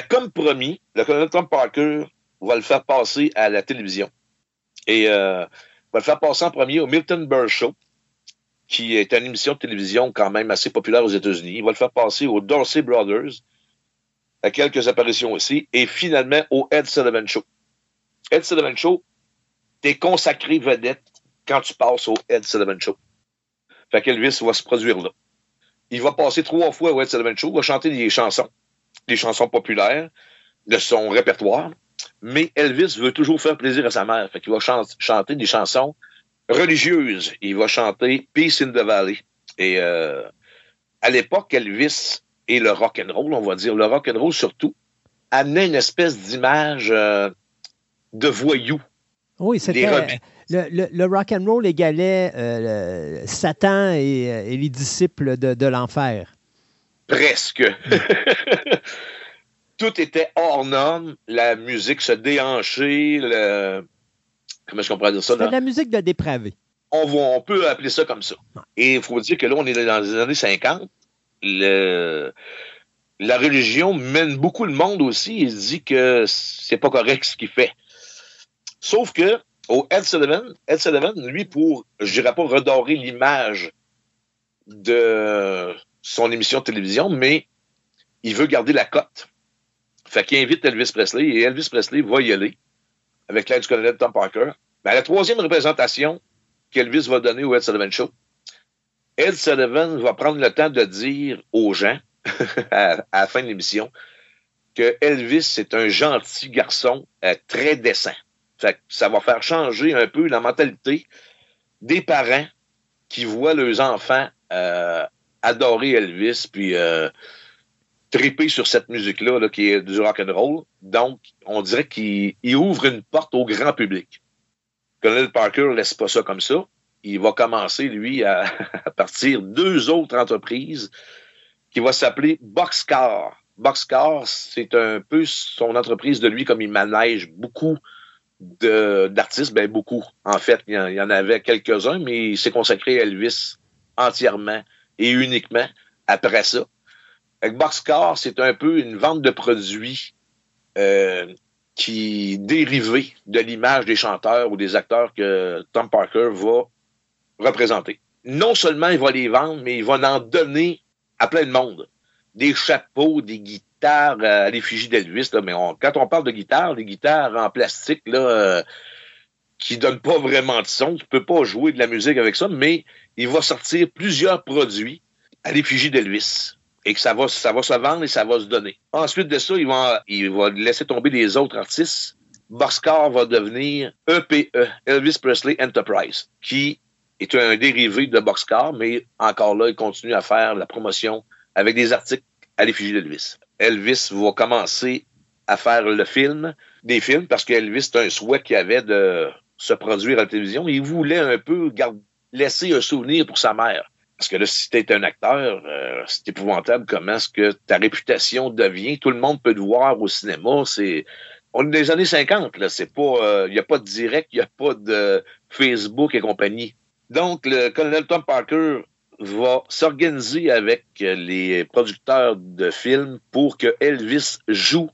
Comme promis, le colonel Tom Parker va le faire passer à la télévision. Et euh, va le faire passer en premier au Milton Berle Show, qui est une émission de télévision quand même assez populaire aux États-Unis. Il va le faire passer aux Dorsey Brothers, à quelques apparitions aussi, et finalement au Ed Sullivan Show. Ed Sullivan Show, t'es consacré vedette quand tu passes au Ed Sullivan Show. Fait qu'Elvis va se produire là. Il va passer trois fois au Ed Sullivan Show, il va chanter des chansons, des chansons populaires de son répertoire, mais Elvis veut toujours faire plaisir à sa mère. Fait qu'il va chan- chanter des chansons religieuses. Il va chanter Peace in the Valley. Et euh, à l'époque, Elvis et le rock and roll, on va dire le rock and roll surtout, amenait une espèce d'image euh, de voyou. Oui, c'était. Le, le, le rock and roll égalait euh, le- Satan et, et les disciples de, de l'enfer. Presque. (laughs) Tout était hors norme. La musique se déhanchait. Le... Comment est-ce qu'on pourrait dire ça? De la musique de dépravé. on, peut appeler ça comme ça. Et il faut dire que là, on est dans les années 50. Le- la religion mène beaucoup le monde aussi. Il dit que c'est pas correct ce qu'il fait. Sauf que au Ed Sullivan, Ed Sullivan, lui, pour, je dirais pas redorer l'image de son émission de télévision, mais il veut garder la cote. Fait qu'il invite Elvis Presley et Elvis Presley va y aller avec l'aide du colonel Tom Parker. Mais à la troisième représentation, qu'Elvis va donner au Ed Sullivan Show. Ed Sullivan va prendre le temps de dire aux gens, (laughs) à, la fin de l'émission, que Elvis, c'est un gentil garçon euh, très décent. Fait que ça va faire changer un peu la mentalité des parents qui voient leurs enfants euh, adorer Elvis, puis euh, sur cette musique-là, là, qui est du rock and roll. Donc, on dirait qu'il il ouvre une porte au grand public. Colonel Parker laisse pas ça comme ça. Il va commencer, lui, à, (laughs) à partir deux autres entreprises qui va s'appeler Boxcar. Boxcar, c'est un peu son entreprise de lui, comme il manège beaucoup d'artistes, ben beaucoup. En fait, il y en avait quelques-uns, mais il s'est consacré à Elvis entièrement et uniquement après ça. Avec Boxcar, c'est un peu une vente de produits euh, qui dérivés de l'image des chanteurs ou des acteurs que Tom Parker va représenter. Non seulement il va les vendre, mais il va en donner à plein de monde. Des chapeaux, des guitares euh, à l'effigie d'Elvis. Mais quand on parle de guitare, des guitares en plastique là, euh, qui donnent pas vraiment de son, tu peux pas jouer de la musique avec ça, mais il va sortir plusieurs produits à l'effigie d'Elvis. Et que ça va, ça va se vendre et ça va se donner. Ensuite de ça, il va, laisser tomber les autres artistes. Boxcar va devenir EPE, Elvis Presley Enterprise, qui est un dérivé de Boxcar, mais encore là, il continue à faire la promotion avec des articles à l'effigie d'Elvis. Elvis va commencer à faire le film, des films, parce qu'Elvis, c'est un souhait qu'il avait de se produire à la télévision. Il voulait un peu laisser un souvenir pour sa mère. Parce que là, si tu es un acteur, euh, c'est épouvantable comment est-ce que ta réputation devient. Tout le monde peut te voir au cinéma. C'est on est les années 50, là. C'est pas, il n'y a pas de direct, il n'y a pas de Facebook et compagnie. Donc, le colonel Tom Parker va s'organiser avec les producteurs de films pour que Elvis joue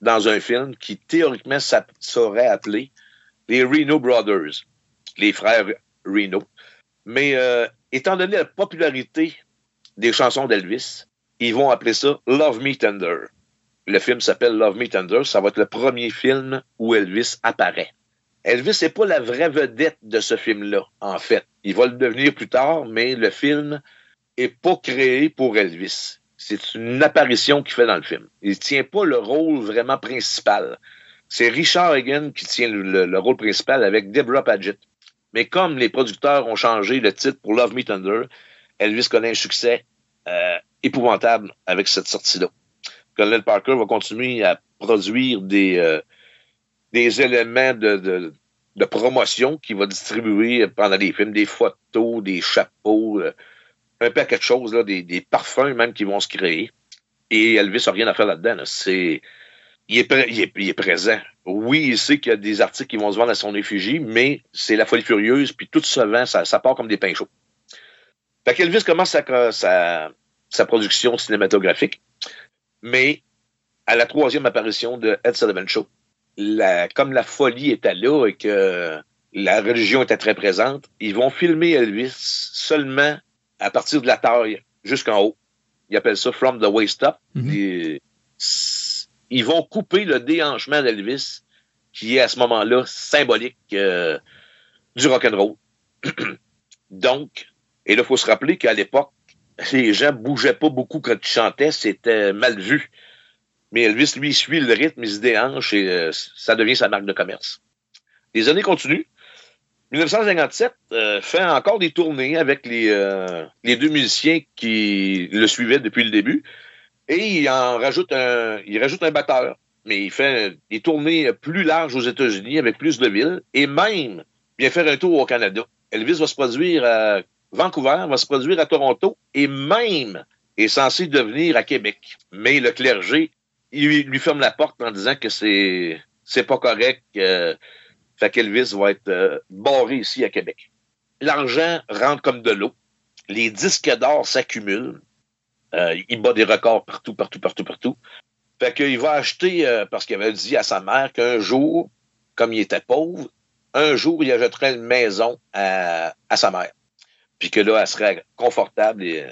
dans un film qui, théoriquement, ça serait appelé les Reno Brothers, les frères Reno. Mais euh, étant donné la popularité des chansons d'Elvis, ils vont appeler ça Love Me Tender. Le film s'appelle Love Me Tender. Ça va être le premier film où Elvis apparaît. Elvis n'est pas la vraie vedette de ce film-là, en fait. Il va le devenir plus tard, mais le film est pas créé pour Elvis. C'est une apparition qu'il fait dans le film. Il ne tient pas le rôle vraiment principal. C'est Richard Hagen qui tient le, le, rôle principal avec Deborah Paget. Mais comme les producteurs ont changé le titre pour Love Me Thunder, Elvis connaît un succès euh, épouvantable avec cette sortie-là. Colonel Parker va continuer à produire des, euh, éléments de, promotion qu'il va distribuer pendant les films, des photos, des chapeaux, euh, un paquet de choses, là, des, parfums même qui vont se créer. Et Elvis n'a rien à faire là-dedans. Là. C'est il est, il, est, il est, présent. Oui, il sait qu'il y a des articles qui vont se vendre à son effigie, mais c'est la folie furieuse, puis tout se vend, ça, ça part comme des pains chauds. Fait qu'Elvis commence sa, sa, sa, production cinématographique, mais à la troisième apparition de Ed Sullivan Show, la, comme la folie était là et que la religion était très présente, ils vont filmer Elvis seulement à partir de la taille jusqu'en haut. Ils appellent ça From the Waist Up. Mm -hmm ils vont couper le déhanchement d'Elvis, qui est à ce moment-là symbolique euh, du rock'n'roll. (clears throat) Donc, et là, il faut se rappeler qu'à l'époque, les gens bougeaient pas beaucoup quand ils chantaient, c'était mal vu. Mais Elvis, lui, suit le rythme, il se déhanche et euh, ça devient sa marque de commerce. Les années continuent. 1957 euh, fait encore des tournées avec les, euh, les deux musiciens qui le suivaient depuis le début. Et il en rajoute un, il rajoute un batteur. Mais il fait des tournées plus larges aux États-Unis avec plus de villes et même vient faire un tour au Canada. Elvis va se produire à Vancouver, va se produire à Toronto et même est censé devenir à Québec. Mais le clergé, lui ferme la porte en disant que c'est, c'est pas correct. Euh, fait qu'Elvis va être euh, barré ici à Québec. L'argent rentre comme de l'eau. Les disques d'or s'accumulent. Euh, il bat des records partout, partout, partout, partout. Fait qu'il va acheter, euh, parce qu'il avait dit à sa mère qu'un jour, comme il était pauvre, un jour, il achèterait une maison à, sa mère. Puis que là, elle serait confortable. Et...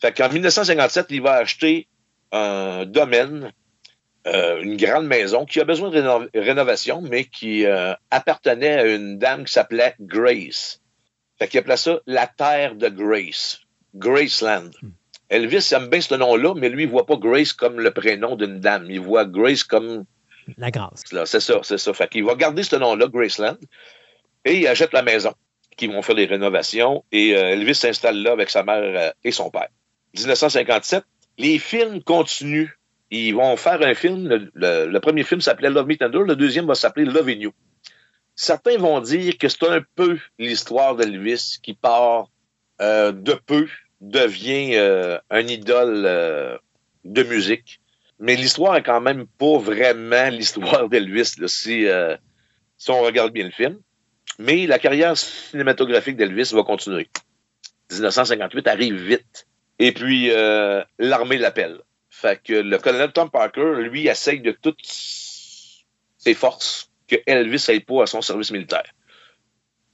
Fait qu'en 1957, il va acheter un domaine, euh, une grande maison qui a besoin de réno rénovation, mais qui euh, appartenait à une dame qui s'appelait Grace. Fait qu'il appelait ça la terre de Grace, Graceland. Elvis aime bien ce nom-là, mais lui, il voit pas Grace comme le prénom d'une dame. Il voit Grace comme. La grâce. C'est ça, c'est ça. Fait qu'il va garder ce nom-là, Graceland, et il achète la maison, qui vont faire les rénovations, et euh, Elvis s'installe là avec sa mère euh, et son père. 1957, les films continuent. Ils vont faire un film. Le, le, le premier film s'appelait Love Me Tender, le deuxième va s'appeler Love You. Certains vont dire que c'est un peu l'histoire d'Elvis qui part euh, de peu devient euh, un idole euh, de musique. Mais l'histoire est quand même pas vraiment l'histoire (laughs) d'Elvis, si, euh, si on regarde bien le film. Mais la carrière cinématographique d'Elvis va continuer. 1958 arrive vite. Et puis, euh, l'armée l'appelle. Fait que le colonel Tom Parker, lui, essaye de toutes ses forces que Elvis n'aille pas à son service militaire.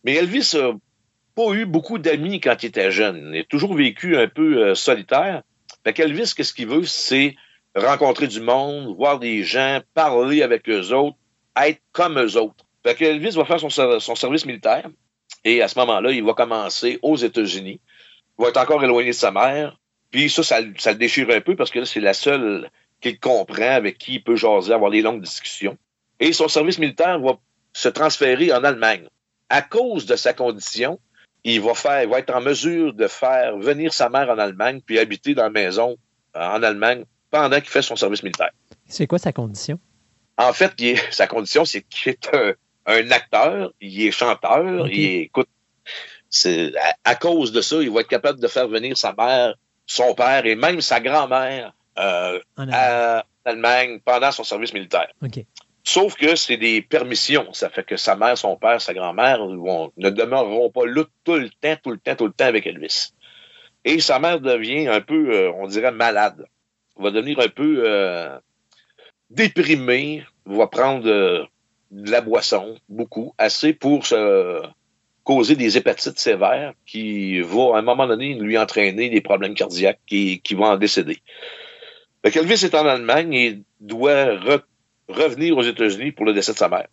Mais Elvis a pas eu beaucoup d'amis quand il était jeune. Il a toujours vécu un peu euh, solitaire. Fait qu'Elvis, qu'est-ce qu'il veut? C'est rencontrer du monde, voir des gens, parler avec eux autres, être comme eux autres. Fait qu'Elvis va faire son, service militaire. Et à ce moment-là, il va commencer aux États-Unis. Il va être encore éloigné de sa mère. Puis ça, ça, ça le déchire un peu parce que là, c'est la seule qu'il comprend, avec qui il peut jaser, avoir des longues discussions. Et son service militaire va se transférer en Allemagne. À cause de sa condition, il va faire, il va être en mesure de faire venir sa mère en Allemagne puis habiter dans la maison en Allemagne pendant qu'il fait son service militaire. C'est quoi sa condition? En fait, est, sa condition, c'est qu'il est un, un, acteur, il est chanteur, okay. il est, écoute, à, à, cause de ça, il va être capable de faire venir sa mère, son père et même sa grand-mère euh, en, Allemagne. en Allemagne pendant son service militaire. Okay. Sauf que c'est des permissions. Ça fait que sa mère, son père, sa grand-mère ne demeureront pas là tout le temps, tout le temps, tout le temps avec Elvis. Et sa mère devient un peu, euh, on dirait, malade. Va devenir un peu euh, déprimée, va prendre euh, de la boisson, beaucoup, assez pour se causer des hépatites sévères qui vont, à un moment donné, lui entraîner des problèmes cardiaques qui, vont en décéder. Fait qu'Elvis est en Allemagne et doit revenir aux États-Unis pour le décès de sa mère.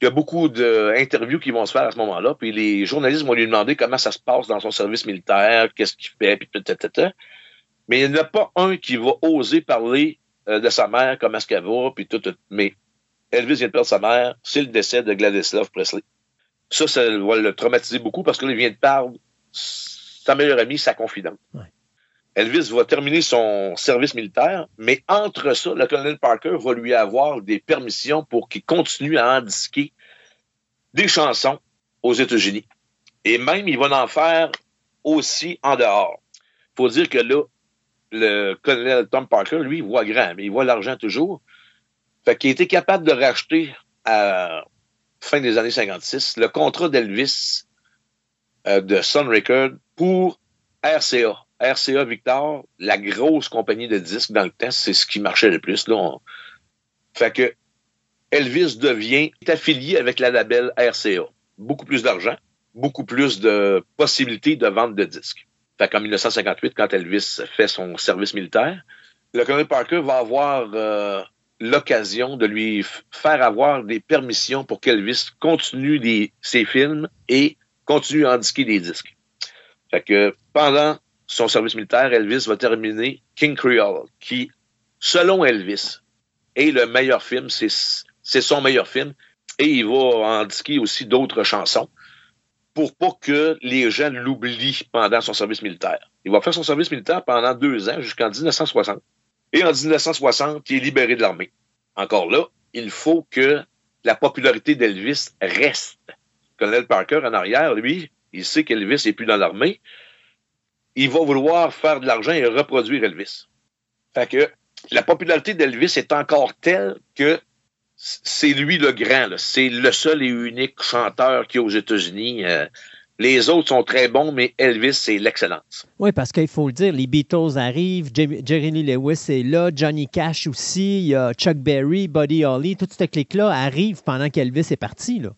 Il y a beaucoup d'interviews qui vont se faire à ce moment-là, puis les journalistes vont lui demander comment ça se passe dans son service militaire, qu'est-ce qu'il fait, puis tout, tout, tout. Mais il n'y en a pas un qui va oser parler euh, de sa mère, comment est-ce qu'elle va, puis tout, tout. Mais Elvis vient de perdre sa mère, c'est le décès de Gladislav Presley. Ça, ça va le traumatiser beaucoup parce que là, il vient de perdre sa meilleure amie, sa confidente. Elvis va terminer son service militaire, mais entre ça, le colonel Parker va lui avoir des permissions pour qu'il continue à indiquer des chansons aux États-Unis. Et même, il va en faire aussi en dehors. faut dire que là, le colonel Tom Parker, lui, il voit grand, mais il voit l'argent toujours. Fait qu'il été capable de racheter à fin des années 56 le contrat d'Elvis euh, de Sun Record pour RCA. RCA Victor, la grosse compagnie de disques dans le temps, c'est ce qui marchait le plus. Fait que Elvis devient affilié avec la label RCA. Beaucoup plus d'argent, beaucoup plus de possibilités de vente de disques. Fait qu'en 1958, quand Elvis fait son service militaire, le colonel Parker va avoir euh, l'occasion de lui faire avoir des permissions pour qu'Elvis continue ses films et continue à indiquer des disques. Fait que pendant son service militaire, Elvis va terminer King Creole, qui, selon Elvis, est le meilleur film, c'est son meilleur film, et il va indiquer aussi d'autres chansons pour pas que les gens l'oublient pendant son service militaire. Il va faire son service militaire pendant deux ans, jusqu'en 1960. Et en 1960, il est libéré de l'armée. Encore là, il faut que la popularité d'Elvis reste. Colonel Parker, en arrière, lui, il sait qu'Elvis n'est plus dans l'armée. Il va vouloir faire de l'argent et reproduire Elvis. Fait que la popularité d'Elvis est encore telle que c'est lui le grand. C'est le seul et unique chanteur a aux États-Unis. Euh, les autres sont très bons, mais Elvis, c'est l'excellence. Oui, parce qu'il faut le dire, les Beatles arrivent, J- Jerry Lee Lewis est là, Johnny Cash aussi, il y a Chuck Berry, Buddy Holly, toute cette clique-là arrive pendant qu'Elvis est parti. Là.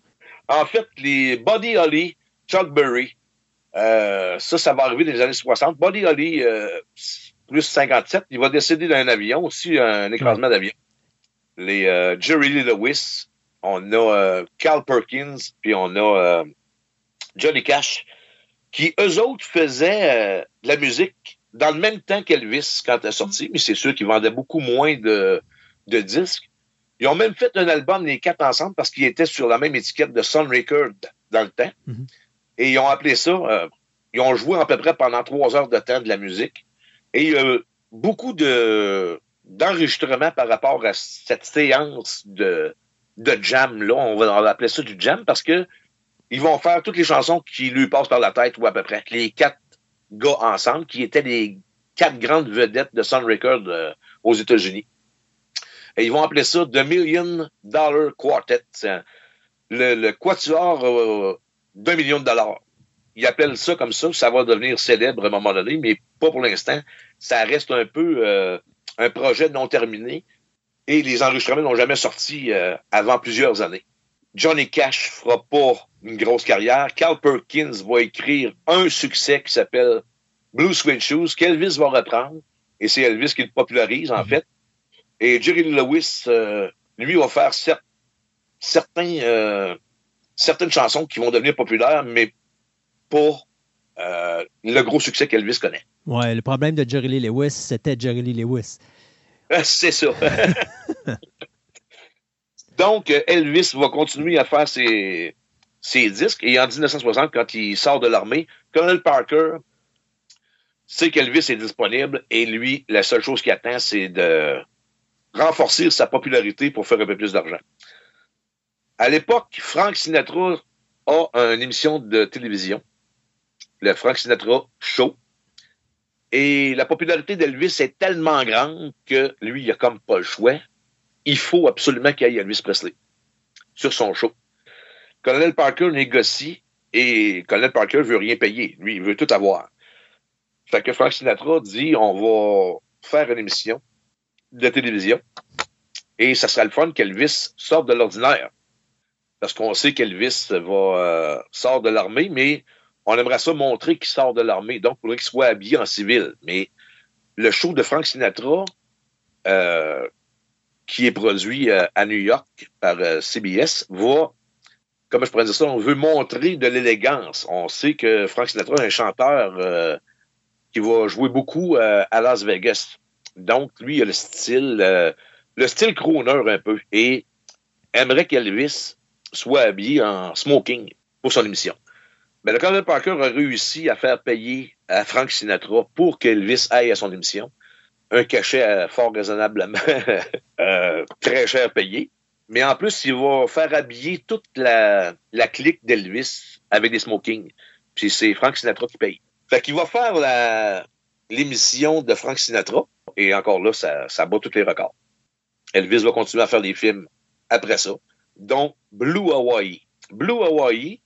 En fait, les Buddy Holly, Chuck Berry, euh, ça, ça va arriver dans les années 60. Buddy Holly, euh, plus 57, il va décéder d'un avion, aussi un écrasement d'avion. Les euh, Jerry Lee Lewis, on a euh, Carl Perkins, puis on a euh, Johnny Cash, qui eux autres faisaient euh, de la musique dans le même temps qu'Elvis quand elle est sortie, mais c'est sûr qu'ils vendaient beaucoup moins de, de disques. Ils ont même fait un album, les quatre ensemble, parce qu'ils étaient sur la même étiquette de Sun Record dans le temps. Mhm. Et ils ont appelé ça, euh, ils ont joué à peu près pendant trois heures de temps de la musique. Et il y a beaucoup de d'enregistrements par rapport à cette séance de, de jam, là. On va, appeler ça du jam parce que ils vont faire toutes les chansons qui lui passent par la tête, ou à peu près. Les quatre gars ensemble, qui étaient les quatre grandes vedettes de Sun Record euh, aux États-Unis. Et ils vont appeler ça The Million Dollar Quartet. Le quatuor euh, d'un million de dollars. Ils appellent ça comme ça, ça va devenir célèbre à un moment donné, mais pas pour l'instant. Ça reste un peu euh, un projet non terminé et les enregistrements n'ont jamais sorti euh, avant plusieurs années. Johnny Cash fera pas une grosse carrière. Carl Perkins va écrire un succès qui s'appelle Blue Suede Shoes, qu'Elvis va reprendre. Et c'est Elvis qui le popularise, en fait. Et Jerry Lewis, euh, lui, va faire cer- certains, euh, certaines chansons qui vont devenir populaires, mais pas euh, le gros succès qu'Elvis connaît. Ouais, le problème de Jerry Lee Lewis, c'était Jerry Lee Lewis. (laughs) C'est ça. (laughs) Donc, Elvis va continuer à faire ses, ses disques. Et en 1960, quand il sort de l'armée, Colonel Parker sait qu'Elvis est disponible. Et lui, la seule chose qu'il attend, c'est de renforcer sa popularité pour faire un peu plus d'argent. À l'époque, Frank Sinatra a une émission de télévision, le Frank Sinatra Show. Et la popularité d'Elvis est tellement grande que lui, il a comme pas le choix. il faut absolument qu'il y ait Elvis Presley sur son show. Colonel Parker négocie et Colonel Parker veut rien payer. Lui, il veut tout avoir. Fait que Frank Sinatra dit on va faire une émission de télévision et ça sera le fun qu'Elvis sorte de l'ordinaire. Parce qu'on sait qu'Elvis va euh, sort de l'armée, mais on aimerait ça montrer qu'il sort de l'armée. Donc, il faudrait qu'il soit habillé en civil. Mais le show de Frank Sinatra, euh, qui est produit euh, à New York par CBS, va, comment je pourrais dire ça, on veut montrer de l'élégance. On sait que Frank Sinatra est un chanteur qui va jouer beaucoup à Las Vegas. Donc, lui, il a le style, le style crooner un peu, et aimerait qu'Elvis soit habillé en smoking pour son émission. Mais le colonel Parker a réussi à faire payer à Frank Sinatra pour qu'Elvis aille à son émission un cachet euh, fort raisonnablement (laughs) euh, très cher payé. Mais en plus, il va faire habiller toute la, clique d'Elvis avec des smokings. Puis c'est Frank Sinatra qui paye. Fait qu'il va faire l'émission de Frank Sinatra. Et encore là, ça bat tous les records. Elvis va continuer à faire des films après ça, dont Blue Hawaii. Blue Hawaii,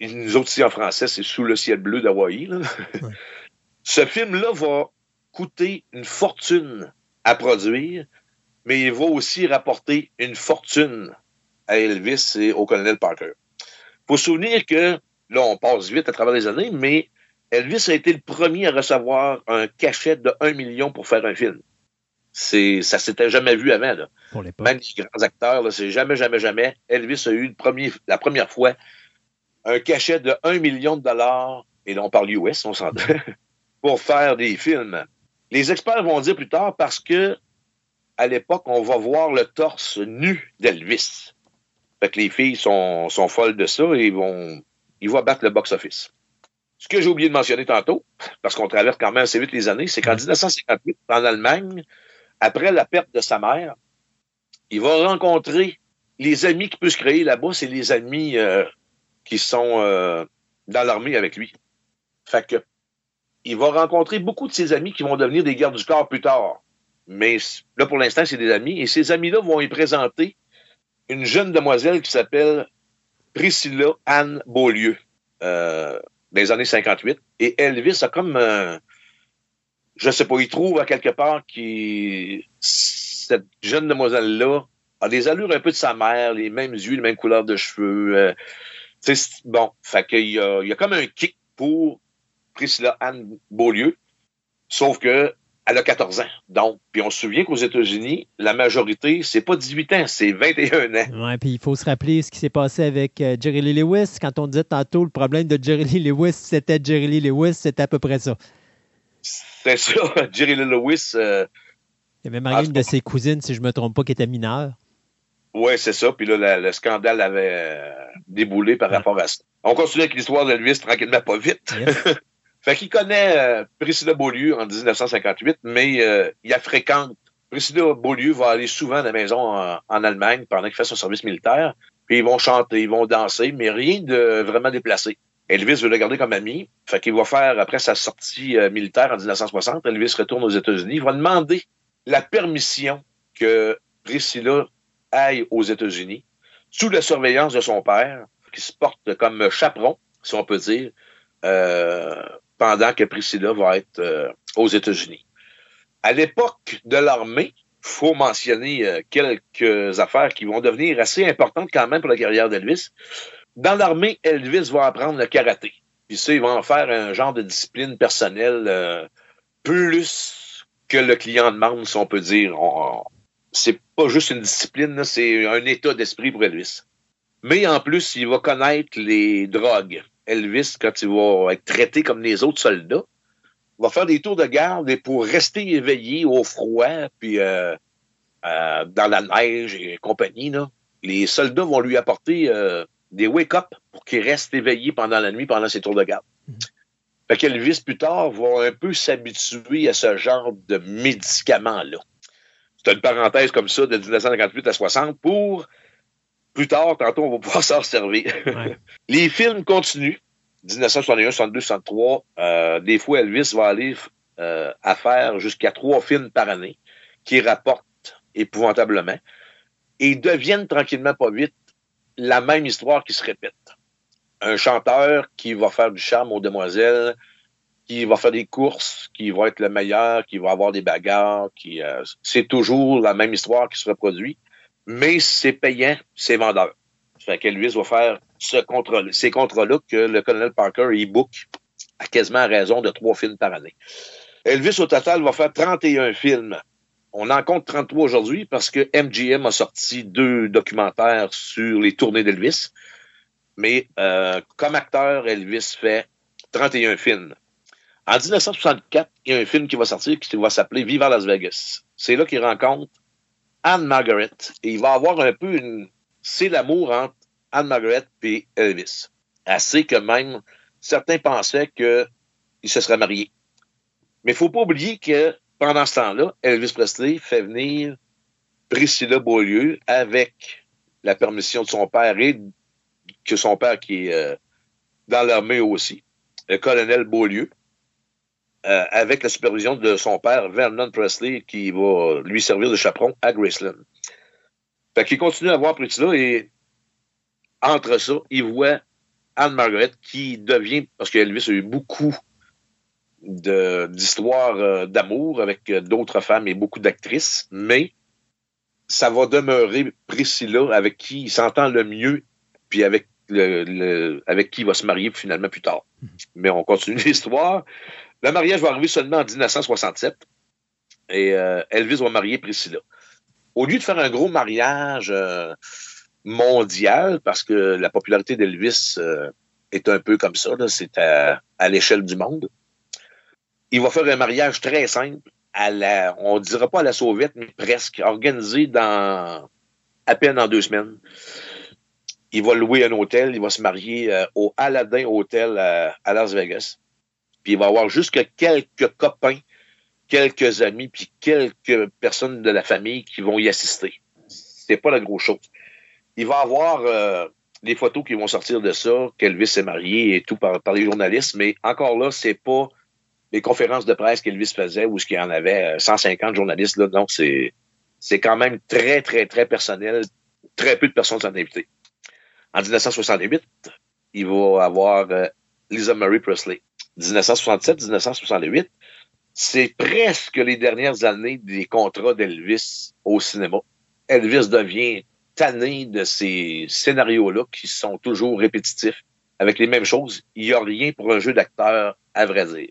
nous autres ici en français, c'est Sous le ciel bleu d'Hawaï. (laughs) Ce film-là va coûter une fortune à produire, mais il va aussi rapporter une fortune à Elvis et au colonel Parker. faut se souvenir que, là, on passe vite à travers les années, mais Elvis a été le premier à recevoir un cachet de 1 million pour faire un film. C'est, ça s'était jamais vu avant, là. Pour. Même les grands acteurs, c'est jamais, jamais, jamais. Elvis a eu le premier, la première fois un cachet de 1 million de dollars, et là on parle US, on s'entend, (laughs) pour faire des films. Les experts vont dire plus tard parce que à l'époque, on va voir le torse nu d'Elvis. Fait que les filles sont, sont folles de ça et ils vont, ils vont battre le box-office. Ce que j'ai oublié de mentionner tantôt, parce qu'on traverse quand même assez vite les années, c'est qu'en 1958, en Allemagne, après la perte de sa mère, il va rencontrer les amis qu'il peut se créer là-bas, c'est les amis euh, qui sont euh, dans l'armée avec lui. Fait que il va rencontrer beaucoup de ses amis qui vont devenir des gardes du corps plus tard. Mais là, pour l'instant, c'est des amis. Et ces amis-là vont y présenter une jeune demoiselle qui s'appelle Priscilla Anne Beaulieu, euh, des années 58. Et Elvis a comme, euh, je sais pas, il trouve à quelque part que cette jeune demoiselle-là a des allures un peu de sa mère, les mêmes yeux, les mêmes couleurs de cheveux. euh, bon, fait qu'il y a, il y a comme un kick pour Priscilla Anne Beaulieu, sauf que elle a 14 ans. Donc, puis on se souvient qu'aux États-Unis, la majorité, c'est pas 18 ans, c'est 21 ans. Ouais, puis il faut se rappeler ce qui s'est passé avec euh, Jerry Lee Lewis. Quand on disait tantôt le problème de Jerry Lee Lewis, c'était Jerry Lee Lewis, c'était à peu près ça. Ça, (laughs) Jerry Lee Lewis, euh, Il y avait marié Ah, une de ses cousines, si je me trompe pas, qui était mineure. ouais, c'est ça. Puis là, la- le scandale avait euh, déboulé par Ouais. rapport à ça. On continue avec l'histoire d'Elvis tranquillement, pas vite. Yes. (laughs) Fait qu'il connaît euh, Priscilla Beaulieu en 1958, mais euh, il la fréquente. Priscilla Beaulieu va aller souvent à la maison en, en Allemagne pendant qu'il fait son service militaire. Puis ils vont chanter, ils vont danser, mais rien de vraiment déplacé. Elvis veut le garder comme ami. Fait qu'il va faire, après sa sortie euh, militaire en 1960, Elvis retourne aux États-Unis. Il va demander la permission que Priscilla aille aux États-Unis sous la surveillance de son père, qui se porte comme chaperon, si on peut dire, euh, pendant que Priscilla va être euh, aux États-Unis. À l'époque de l'armée, faut mentionner quelques affaires qui vont devenir assez importantes quand même pour la carrière d'Elvis. Dans l'armée, Elvis va apprendre le karaté. Puis ça, il va en faire un genre de discipline personnelle euh, plus que le client demande, si on peut dire. C'est pas juste une discipline, c'est un état d'esprit pour Elvis. Mais en plus, il va connaître les drogues. Elvis, quand il va être traité comme les autres soldats, va faire des tours de garde et pour rester éveillé au froid, puis euh, euh, dans la neige et compagnie, les soldats vont lui apporter des wake-up pour qu'il reste éveillé pendant la nuit, pendant ses tours de garde. Fait qu'Elvis, plus tard, va un peu s'habituer à ce genre de médicaments-là. C'est une parenthèse comme ça de 1958 à 60 pour plus tard, tantôt, on va pouvoir (laughs) s'en servir. Ouais. (laughs) Les films continuent. 1961, 62, 63. Euh, des fois, Elvis va aller euh, à faire jusqu'à trois films par année qui rapportent épouvantablement, et ils deviennent tranquillement pas vite la même histoire qui se répète. Un chanteur qui va faire du charme aux demoiselles, qui va faire des courses, qui va être le meilleur, qui va avoir des bagarres, qui euh, c'est toujours la même histoire qui se reproduit, mais c'est payant, c'est vendeur. Fait qu'Elvis va faire ces contrats-là que le colonel Parker il book à quasiment raison de trois films par année. Elvis, au total, va faire 31 films. On en compte 33 aujourd'hui parce que MGM a sorti deux documentaires sur les tournées d'Elvis. Mais euh, comme acteur, Elvis fait 31 films. En 1964, il y a un film qui va sortir qui va s'appeler Viva Las Vegas. C'est là qu'il rencontre Anne Margaret et il va avoir un peu une. C'est l'amour entre Anne Margaret et Elvis. Assez que même certains pensaient qu'il se serait marié. Mais il ne faut pas oublier que pendant ce temps-là, Elvis Presley fait venir Priscilla Beaulieu avec la permission de son père et que son père qui est euh, dans l'armée aussi, le colonel Beaulieu, euh, avec la supervision de son père, Vernon Presley, qui va lui servir de chaperon à Graceland. Fait qu'il continue à voir Priscilla et entre ça, il voit Anne-Margaret qui devient, parce qu'Elvis a eu beaucoup d'histoires euh, d'amour avec euh, d'autres femmes et beaucoup d'actrices, mais ça va demeurer Priscilla avec qui il s'entend le mieux, puis avec, le, avec qui il va se marier finalement plus tard. Mais on continue (laughs) l'histoire. Le mariage va arriver seulement en 1967 et euh, Elvis va marier Priscilla. Au lieu de faire un gros mariage mondial, parce que la popularité d'Elvis est un peu comme ça, c'est à, à l'échelle du monde, il va faire un mariage très simple, à la, on dira pas à la sauvette, mais presque, organisé dans à peine en deux semaines. Il va louer un hôtel, il va se marier euh, au Aladdin Hotel à, à, Las Vegas. Puis il va avoir juste quelques copains, quelques amis, puis quelques personnes de la famille qui vont y assister. C'est pas la grosse chose. Il va avoir euh, des photos qui vont sortir de ça, qu'Elvis est marié et tout par, par les journalistes, mais encore là, c'est pas les conférences de presse qu'Elvis faisait où qu'il y en avait 150 journalistes là, donc c'est c'est quand même très très très personnel, très peu de personnes sont invitées. En 1968, il va avoir euh, Lisa Marie Presley. 1967-1968, c'est presque les dernières années des contrats d'Elvis au cinéma. Elvis devient tanné de ces scénarios-là qui sont toujours répétitifs, avec les mêmes choses. Il n'y a rien pour un jeu d'acteur, à vrai dire.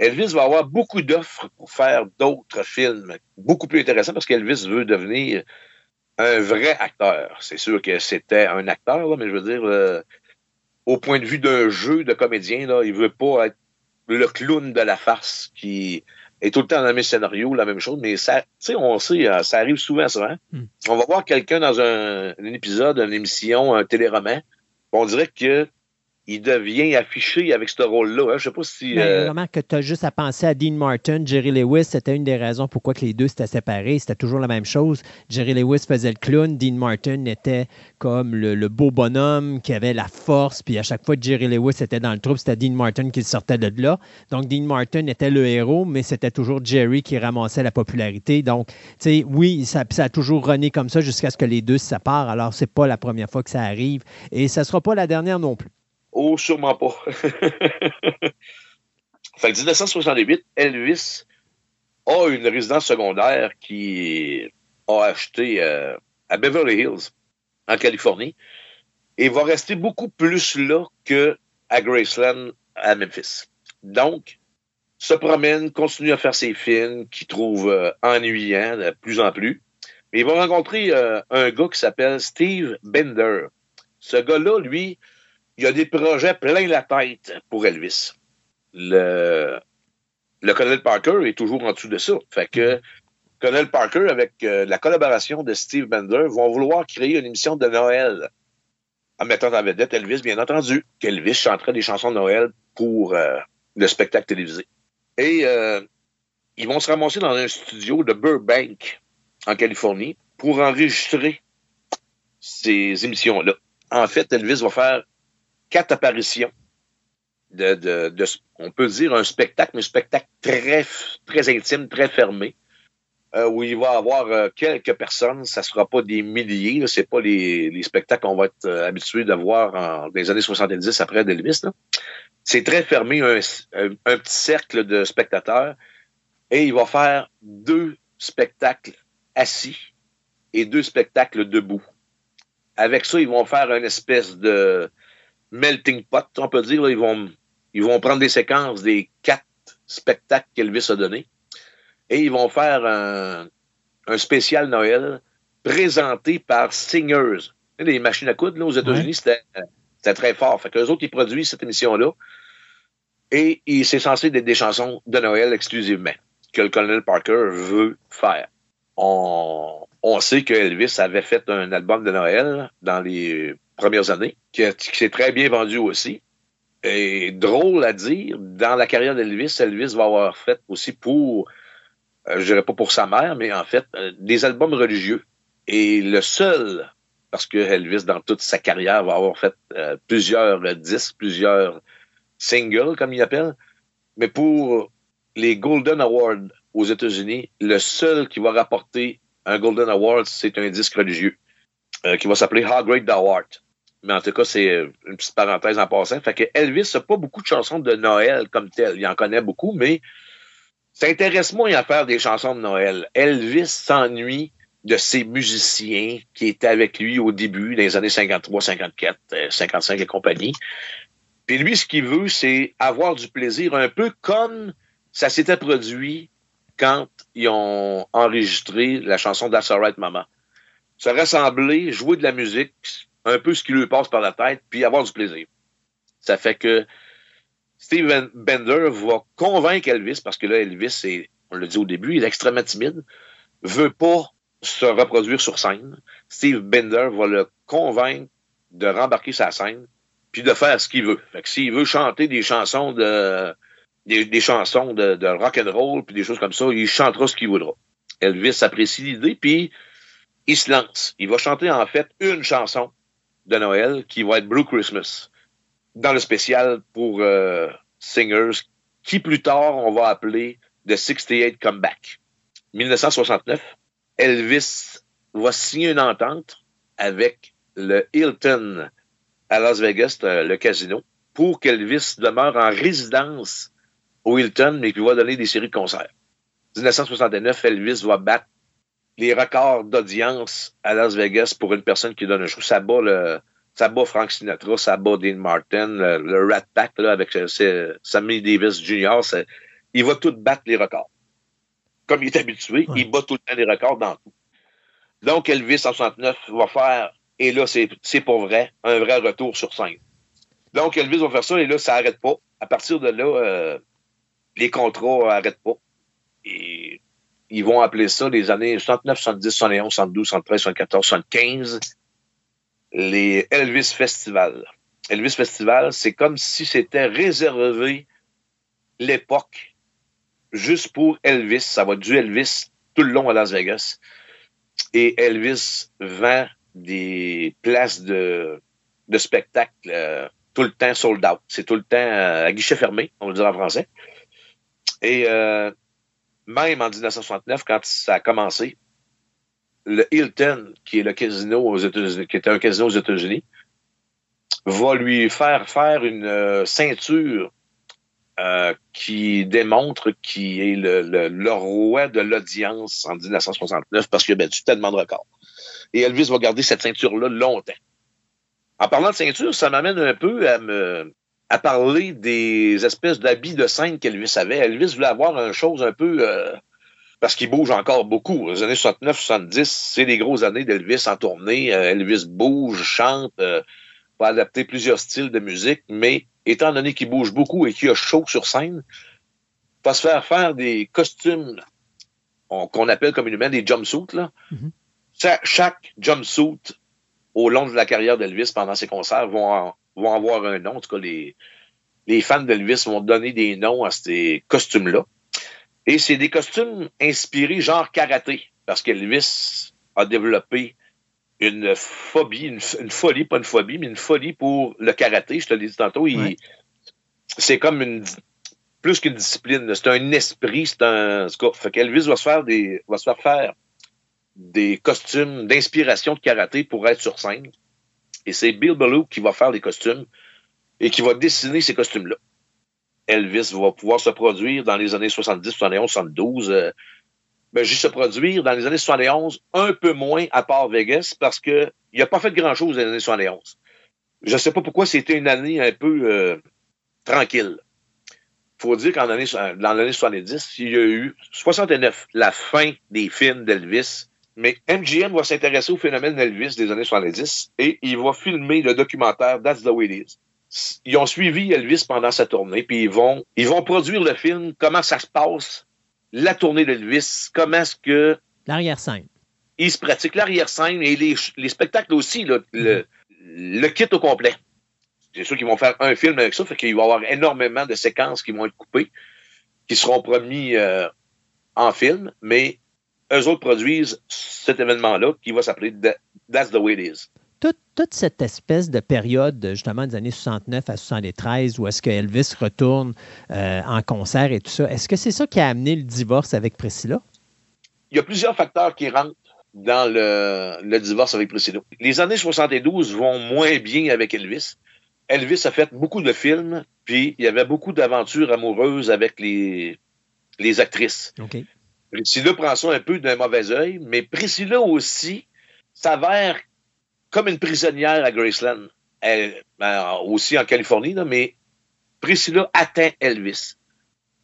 Elvis va avoir beaucoup d'offres pour faire d'autres films, beaucoup plus intéressants parce qu'Elvis veut devenir un vrai acteur. C'est sûr que c'était un acteur, là, mais je veux dire, euh, au point de vue d'un jeu de comédien, là, il veut pas être le clown de la farce qui est tout le temps dans le même scénario, la même chose, mais ça, tu sais, on sait, euh, ça arrive souvent, ça. Hein? Mm. On va voir quelqu'un dans un, un, épisode, une émission, un téléroman, on dirait que il devient affiché avec ce rôle-là. Hein. Je sais pas si. Euh... Vraiment que tu as juste à penser à Dean Martin, Jerry Lewis, c'était une des raisons pourquoi que les deux s'étaient séparés. C'était toujours la même chose. Jerry Lewis faisait le clown, Dean Martin était comme le, le, beau bonhomme qui avait la force. Puis à chaque fois que Jerry Lewis était dans le troupe, c'était Dean Martin qui sortait de là. Donc Dean Martin était le héros, mais c'était toujours Jerry qui ramassait la popularité. Donc, tu sais, oui, ça, ça, a toujours rené comme ça jusqu'à ce que les deux se séparent. Alors, c'est pas la première fois que ça arrive et ça sera pas la dernière non plus. Oh, sûrement pas. (laughs) fait que 1968, Elvis a une résidence secondaire qui a acheté euh, à Beverly Hills, en Californie, et va rester beaucoup plus là que à Graceland, à Memphis. Donc, se promène, continue à faire ses films qu'il trouve euh, ennuyants de plus en plus. Mais il va rencontrer euh, un gars qui s'appelle Steve Bender. Ce gars-là, lui, il y a des projets plein la tête pour Elvis. Le, le colonel Parker est toujours en dessous de ça. Fait que Colonel Parker, avec euh, la collaboration de Steve Bender, vont vouloir créer une émission de Noël en mettant en vedette Elvis, bien entendu, qu'Elvis chanterait des chansons de Noël pour euh, le spectacle télévisé. Et euh, ils vont se ramasser dans un studio de Burbank, en Californie, pour enregistrer ces émissions-là. En fait, Elvis va faire quatre apparitions de, on peut dire un spectacle, mais un spectacle très, intime, très fermé. euh, où il va y avoir euh, quelques personnes. Ça sera pas des milliers. là. C'est pas les, les spectacles qu'on va être euh, habitués de voir dans les années 70 après d'Elvis. C'est très fermé, un, un- un petit cercle de spectateurs. Et il va faire deux spectacles assis et deux spectacles debout. Avec ça, ils vont faire une espèce de melting pot, on peut dire. là. Ils vont, ils vont prendre des séquences des quatre spectacles qu'Elvis a donnés et ils vont faire un, un spécial Noël présenté par Singers. Les machines à coudre là, aux États-Unis, c'était c'était très fort. Fait que autres, ils produisent cette émission-là et il- c'est censé être des chansons de Noël exclusivement que le colonel Parker veut faire. On, on sait que Elvis avait fait un album de Noël dans les premières années, qui, s'est très bien vendu aussi. Et drôle à dire, dans la carrière d'Elvis, Elvis va avoir fait aussi pour, euh, je dirais pas pour sa mère, mais en fait, euh, des albums religieux. Et le seul, parce que Elvis, dans toute sa carrière, va avoir fait euh, plusieurs disques, plusieurs singles, comme il appelle, mais pour les Golden Awards aux États-Unis, le seul qui va rapporter un Golden Award, c'est un disque religieux euh, qui va s'appeler How Great Thou Art. Mais en tout cas, c'est euh, une petite parenthèse en passant. Fait que Elvis n'a pas beaucoup de chansons de Noël comme tel. Il en connaît beaucoup, mais ça intéresse moins à faire des chansons de Noël. Elvis s'ennuie de ses musiciens qui étaient avec lui au début, dans les années 53, 54, euh, 55 et compagnie. Puis lui, ce qu'il veut, c'est avoir du plaisir, un peu comme ça s'était produit quand ils ont enregistré la chanson That's Alright Mama. Se rassembler, jouer de la musique, un peu ce qui lui passe par la tête, puis avoir du plaisir. Ça fait que Steven Bender va convaincre Elvis, parce que là, Elvis, on l'a dit au début, il est extrêmement timide, veut pas se reproduire sur scène. Steve Bender va le convaincre de rembarquer sa scène, puis de faire ce qu'il veut. Fait que s'il veut chanter des chansons de des, chansons de, de rock and roll puis des choses comme ça, il chantera ce qu'il voudra. Elvis apprécie l'idée puis il se lance. Il va chanter en fait une chanson de Noël qui va être Blue Christmas dans le spécial pour euh, Singers qui plus tard on va appeler The 68 Comeback. 1969, Elvis va signer une entente avec le Hilton à Las Vegas, euh, le casino, pour qu'Elvis demeure en résidence au Hilton, mais qu'il va donner des séries de concerts. 1969, Elvis va battre les records d'audience à Las Vegas pour une personne qui donne un show. Ça bat, le, ça bat Frank Sinatra, ça bat Dean Martin, le, le Rat Pack là, avec euh, Sammy Davis Jr. Il va tout battre les records. Comme il est habitué, Ouais. il bat tout le temps les records dans tout. Donc, Elvis, en 69, va faire, et là, c'est c'est pour vrai, un vrai retour sur scène. Donc, Elvis va faire ça, et là, ça n'arrête pas. À partir de là, euh, les contrats n'arrêtent pas. Ils vont appeler ça les années 69, 70, 71, 72, 73, 74, 75, les Elvis Festival. Elvis Festival, c'est comme si c'était réservé l'époque juste pour Elvis. Ça va du Elvis tout le long à Las Vegas. Et Elvis vend des places de, spectacle euh, tout le temps sold out. C'est tout le temps euh, à guichet fermé, on va dire en français. Et euh, même en 1969, quand ça a commencé, le Hilton, qui est le casino aux États-Unis, qui était un casino aux États-Unis, va lui faire faire une euh, ceinture euh, qui démontre qu'il est le, le, le roi de l'audience en 1969 parce qu'il a battu tellement de records. Et Elvis va garder cette ceinture-là longtemps. En parlant de ceinture, ça m'amène un peu à me à parler des espèces d'habits de scène qu'Elvis avait. Elvis voulait avoir une chose un peu euh, parce qu'il bouge encore beaucoup. Les années 69, 70, c'est les grosses années d'Elvis en tournée. Euh, Elvis bouge, chante, euh, va adapter plusieurs styles de musique, mais étant donné qu'il bouge beaucoup et qu'il a chaud sur scène, va se faire faire des costumes on- qu'on appelle communément des jumpsuits. Là. Mhm. Cha- chaque jumpsuit au long de la carrière d'Elvis pendant ses concerts vont, en- vont avoir un nom. En tout cas, les, les fans d'Elvis vont donner des noms à ces costumes-là. Et c'est des costumes inspirés genre karaté, parce qu'Elvis a développé une phobie, une, une folie, pas une phobie, mais une folie pour le karaté. Je te l'ai dit tantôt, Ouais. c'est comme une, plus qu'une discipline. C'est un esprit, c'est un. en tout cas, Fait qu'Elvis va se faire des. va se faire faire des costumes d'inspiration de karaté pour être sur scène. Et c'est Bill Ballou qui va faire les costumes et qui va dessiner ces costumes-là. Elvis va pouvoir se produire dans les années 70, 71, 72. Euh, ben, juste se produire dans les années 71, un peu moins à part Vegas, parce que il a pas fait grand-chose dans les années 71. Je sais pas pourquoi c'était une année un peu euh, tranquille. faut dire qu'en l'année 70, il y a eu 69, la fin des films d'Elvis. Mais MGM va s'intéresser au phénomène d'Elvis des années 70 et il va filmer le documentaire That's the Way It Is ils ont suivi Elvis pendant sa tournée, puis ils vont, ils vont produire le film, comment ça se passe, la tournée d'Elvis, comment est-ce que L'arrière-scène. il se pratique l'arrière-scène et les, les spectacles aussi, le, le kit au complet. C'est sûr qu'ils vont faire un film avec ça, fait qu'il va y avoir énormément de séquences qui vont être coupées, qui seront promis euh, en film, mais eux autres produisent cet événement-là qui va s'appeler That- That's the Way It Is. Toute, toute cette espèce de période, justement, des années 69 à 73, où est-ce que Elvis retourne euh, en concert et tout ça, est-ce que c'est ça qui a amené le divorce avec Priscilla? il y a plusieurs facteurs qui rentrent dans le, le divorce avec Priscilla. Les années 72 vont moins bien avec Elvis. Elvis a fait beaucoup de films, puis il y avait beaucoup d'aventures amoureuses avec les, les actrices. Priscilla prend ça un peu d'un mauvais œil, mais Priscilla aussi s'avère comme une prisonnière à Graceland. Elle, ben, aussi en Californie, là, mais Priscilla atteint Elvis.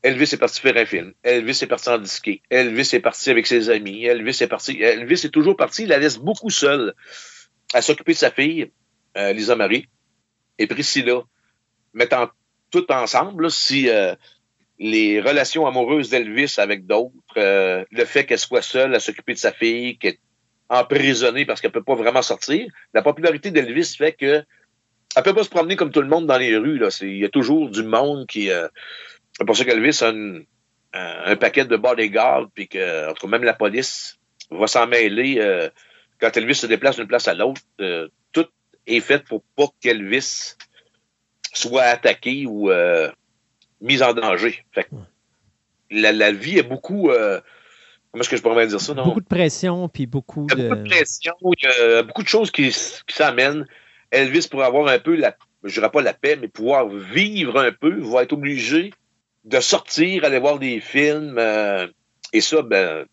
Elvis est parti faire un film. Elvis est parti en disquer. Elvis est parti avec ses amis. Elvis est parti. Elvis est toujours parti. Il la laisse beaucoup seule à s'occuper de sa fille, euh, Lisa Marie, et Priscilla, mettant tout ensemble, si euh, les relations amoureuses d'Elvis avec d'autres, euh, le fait qu'elle soit seule à s'occuper de sa fille, qu'elle est emprisonnée parce qu'elle peut pas vraiment sortir, la popularité d'Elvis fait que elle peut pas se promener comme tout le monde dans les rues. Là. Il y a toujours du monde qui. euh, c'est pour ça qu'Elvis a une- un, paquet de bodyguards, puis que, en tout cas, même la police va s'en mêler euh, quand Elvis se déplace d'une place à l'autre. euh, tout est fait pour pas qu'Elvis soit attaqué ou euh, mis en danger. Fait que la, la vie est beaucoup. euh, comment est-ce que je pourrais dire ça? Non? Beaucoup de pression, puis beaucoup Il y a de... beaucoup de pression, il y a beaucoup de choses qui, qui s'amènent. Elvis, pour avoir un peu la, je dirais pas la paix, mais pouvoir vivre un peu, va être obligé de sortir, aller voir des films. euh, et ça, ben,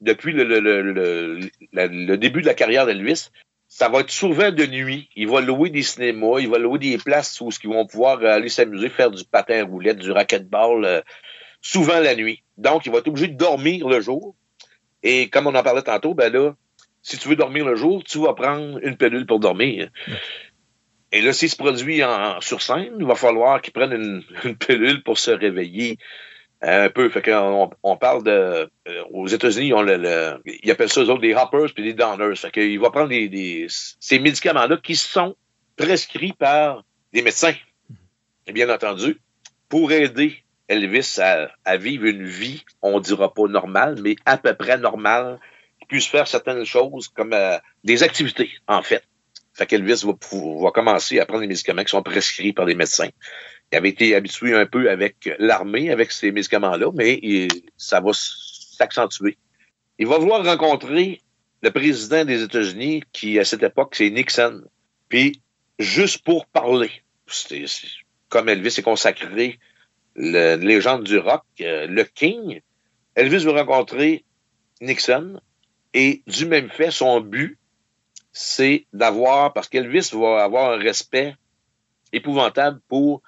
depuis le, le, le début de la carrière d'Elvis, ça va être souvent de nuit. Il va louer des cinémas, il va louer des places où ils vont pouvoir aller s'amuser, faire du patin à roulette, du racquetball, euh, souvent la nuit. Donc, il va être obligé de dormir le jour. Et comme on en parlait tantôt, ben là, si tu veux dormir le jour, tu vas prendre une pilule pour dormir. Et là, s'il se produit en, sur scène, il va falloir qu'il prenne une, (laughs) une pilule pour se réveiller un peu. Fait qu'on on parle de. euh, aux États-Unis, le, le- ils appellent ça eux autres des hoppers puis des downers. Fait qu'il va prendre des, des- ces médicaments-là qui sont prescrits par des médecins, Et bien entendu, pour aider Elvis à, à vivre une vie, on dira pas normale, mais à peu près normale, qu'il puisse faire certaines choses comme euh, des activités, en fait. Fait qu'Elvis va, va commencer à prendre des médicaments qui sont prescrits par des médecins. Il avait été habitué un peu avec l'armée, avec ces médicaments-là, mais il- ça va s'accentuer. Il va vouloir rencontrer le président des États-Unis, qui à cette époque, c'est Nixon. Puis, juste pour parler, comme Elvis est consacré le légende du rock, euh, le King, Elvis veut rencontrer Nixon et du même fait, son but, c'est d'avoir, parce qu'Elvis va avoir un respect épouvantable pour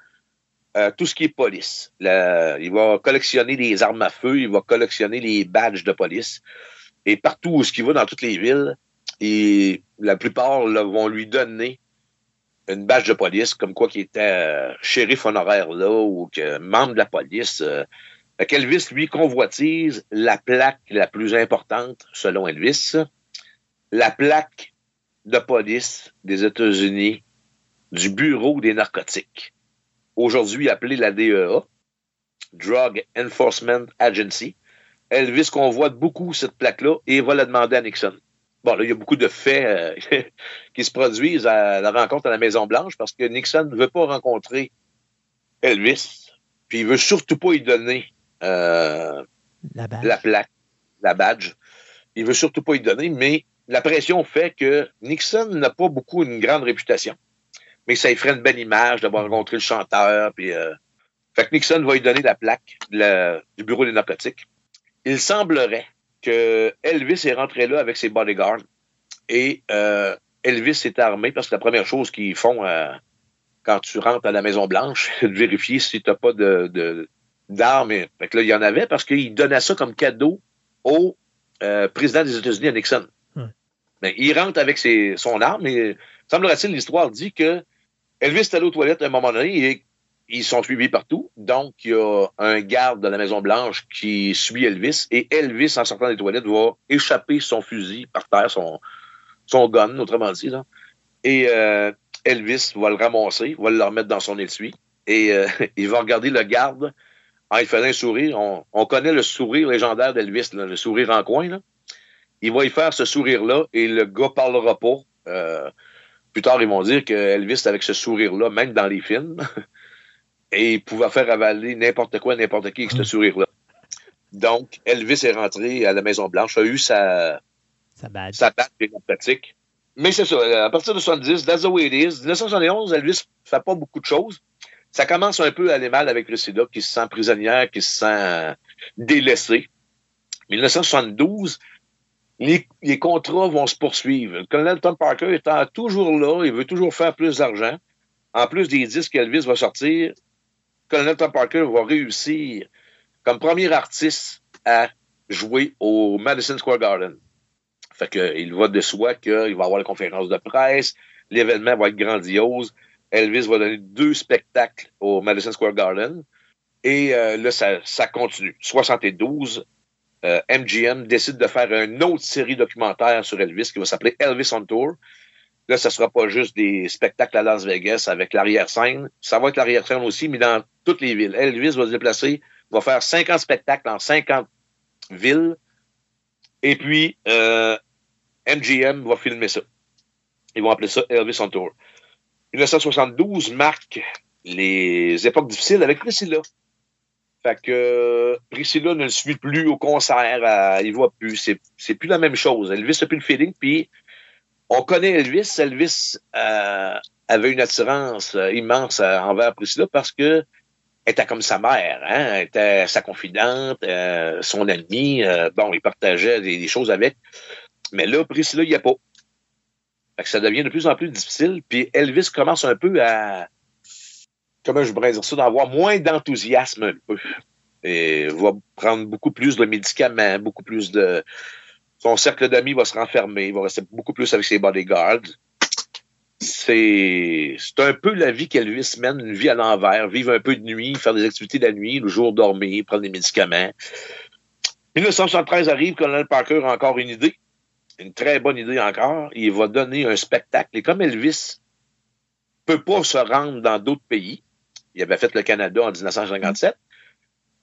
euh, tout ce qui est police. Il va collectionner des armes à feu, il va collectionner les badges de police. Et partout où ce qu'il va dans toutes les villes, la plupart vont lui donner une badge de police, comme quoi qu'il était euh, shérif honoraire là, ou que membre de la police. Euh, qu'Elvis, lui, convoitise la plaque la plus importante, selon Elvis, la plaque de police des États-Unis du Bureau des narcotiques, aujourd'hui appelée la DEA, Drug Enforcement Agency. Elvis convoite beaucoup cette plaque-là et va la demander à Nixon. Bon, là, il y a beaucoup de faits euh, (laughs) qui se produisent à la rencontre à la Maison-Blanche parce que Nixon ne veut pas rencontrer Elvis puis il veut surtout pas y donner euh, La la plaque, la badge. Il veut surtout pas y donner, mais la pression fait que Nixon n'a pas beaucoup une grande réputation. Mais ça lui ferait une belle image d'avoir rencontré le chanteur. Puis, euh, Fait que Nixon va lui donner la plaque de la- du bureau des narcotiques. Il semblerait que Elvis est rentré là avec ses bodyguards et euh, Elvis est armé parce que la première chose qu'ils font euh, quand tu rentres à la Maison Blanche, (laughs) c'est de vérifier si tu n'as pas de, d'armes. Fait que là, il y en avait parce qu'il donnait ça comme cadeau au euh, président des États-Unis, à Nixon. Mais il rentre avec ses, son arme et semblerait-il, l'histoire dit que Elvis est allé aux toilettes à un moment donné et ils sont suivis partout. Donc, il y a un garde de la Maison-Blanche qui suit Elvis et Elvis, en sortant des toilettes, va échapper son fusil par terre, son, son gun, autrement dit. Là. Et euh, Elvis va le ramasser, va le remettre dans son étui et euh, (laughs) il va regarder le garde en lui faisant un sourire. On, on connaît le sourire légendaire d'Elvis, le sourire en coin. Là. Il va y faire ce sourire-là et le gars parlera pas. Euh, plus tard, ils vont dire que Elvis, avec ce sourire-là, même dans les films, (laughs) et il pouvait faire avaler n'importe quoi, n'importe qui avec ce sourire-là. Donc, Elvis est rentré à la Maison-Blanche, a eu sa, Ça badge. sa date pratique. Mais c'est ça, euh, à partir de 70, that's the way it is. 1971, Elvis fait pas beaucoup de choses. Ça commence un peu à aller mal avec le sida, qui se sent prisonnière, qui se sent délaissé. 1972, les, contrats vont se poursuivre. Le colonel Tom Parker étant toujours là, il veut toujours faire plus d'argent. En plus des disques qu'Elvis va sortir, colonel Tom Parker va réussir comme premier artiste à jouer au Madison Square Garden. Fait que, il va de soi qu'il va avoir la conférence de presse, l'événement va être grandiose. Elvis va donner deux spectacles au Madison Square Garden. Et euh, là, ça continue. 72, euh, MGM décide de faire une autre série documentaire sur Elvis qui va s'appeler Elvis on Tour. Là, ça sera pas juste des spectacles à Las Vegas avec l'arrière-scène. Ça va être l'arrière-scène aussi, mais dans toutes les villes. Elvis va se déplacer, va faire 50 spectacles dans 50 villes. Et puis, euh, MGM va filmer ça. Ils vont appeler ça Elvis on Tour. 1972 marque les époques difficiles avec Priscilla. Fait que euh, Priscilla ne le suit plus au concert, euh, il voit plus. C'est, plus la même chose. Elvis n'a plus le feeling, puis on connaît Elvis. Elvis euh, avait une attirance euh, immense envers Priscilla parce que elle était comme sa mère, hein? elle était sa confidente, son amie. bon, il partageait des, des choses avec. Mais là, Priscilla, il n'y a pas. Fait que ça devient de plus en plus difficile. Puis Elvis commence un peu à, comment je pourrais dire ça, d'avoir moins d'enthousiasme un peu. Et va prendre beaucoup plus de médicaments, beaucoup plus de... Son cercle d'amis va se renfermer, il va rester beaucoup plus avec ses bodyguards. C'est un peu la vie qu'Elvis mène, une vie à l'envers, vivre un peu de nuit, faire des activités la nuit, le jour dormir, prendre des médicaments. 1973 arrive, Colonel Parker a encore une idée, une très bonne idée encore. Il va donner un spectacle. Et comme Elvis peut pas se rendre dans d'autres pays, il avait fait le Canada en 1957,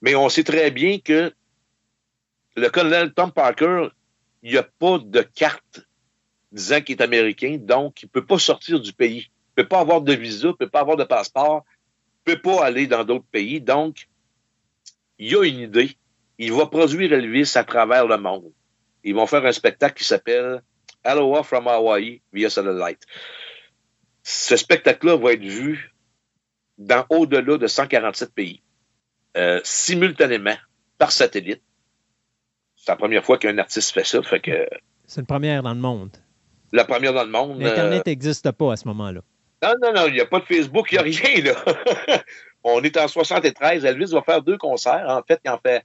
mais on sait très bien que le colonel Tom Parker, il n'y a pas de carte disant qu'il est américain, donc il peut pas sortir du pays. Il peut pas avoir de visa, il peut pas avoir de passeport, il peut pas aller dans d'autres pays. Donc, il a une idée. Il va produire Elvis à travers le monde. Ils vont faire un spectacle qui s'appelle Aloha from Hawaii via Satellite. Ce spectacle-là va être vu dans au-delà de 147 pays, euh, simultanément, par satellite. C'est la première fois qu'un artiste fait ça. Fait que C'est une première dans le monde. la première dans le monde. euh, L'Internet n'existe pas à ce moment-là. non, non, non, il n'y a pas de Facebook, il n'y a rien, là. (laughs) On est en 73. Elvis va faire deux concerts. En fait, il en fait,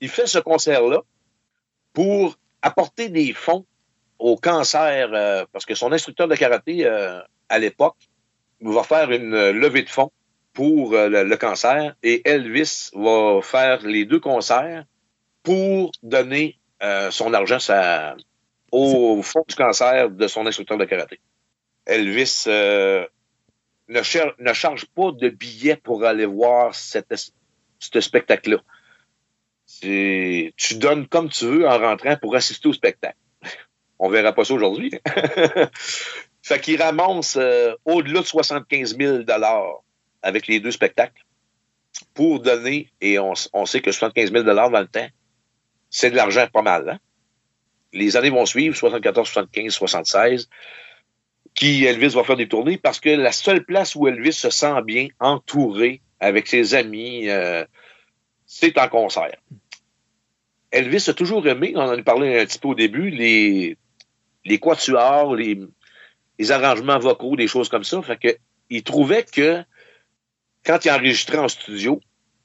il fait ce concert-là pour apporter des fonds au cancer, euh, parce que son instructeur de karaté, euh, à l'époque, va faire une euh, levée de fonds pour euh, le, cancer et Elvis va faire les deux concerts pour donner euh, son argent au fond du cancer de son instructeur de karaté. Elvis euh, ne, charge pas de billets pour aller voir ce spectacle-là. Tu donnes comme tu veux en rentrant pour assister au spectacle. (laughs) On verra pas ça aujourd'hui. (laughs) fait qu'il ramasse au-delà de 75 000 avec les deux spectacles. pour donner, et on, on sait que 75 000 dans le temps, c'est de l'argent pas mal. Hein? Les années vont suivre, 74, 75, 76, qui Elvis va faire des tournées parce que la seule place où Elvis se sent bien entouré avec ses amis, euh, c'est en concert. Elvis a toujours aimé, on en a parlé un petit peu au début, les, les quatuors, les, les arrangements vocaux, des choses comme ça. Fait que il trouvait que quand il enregistrait en studio,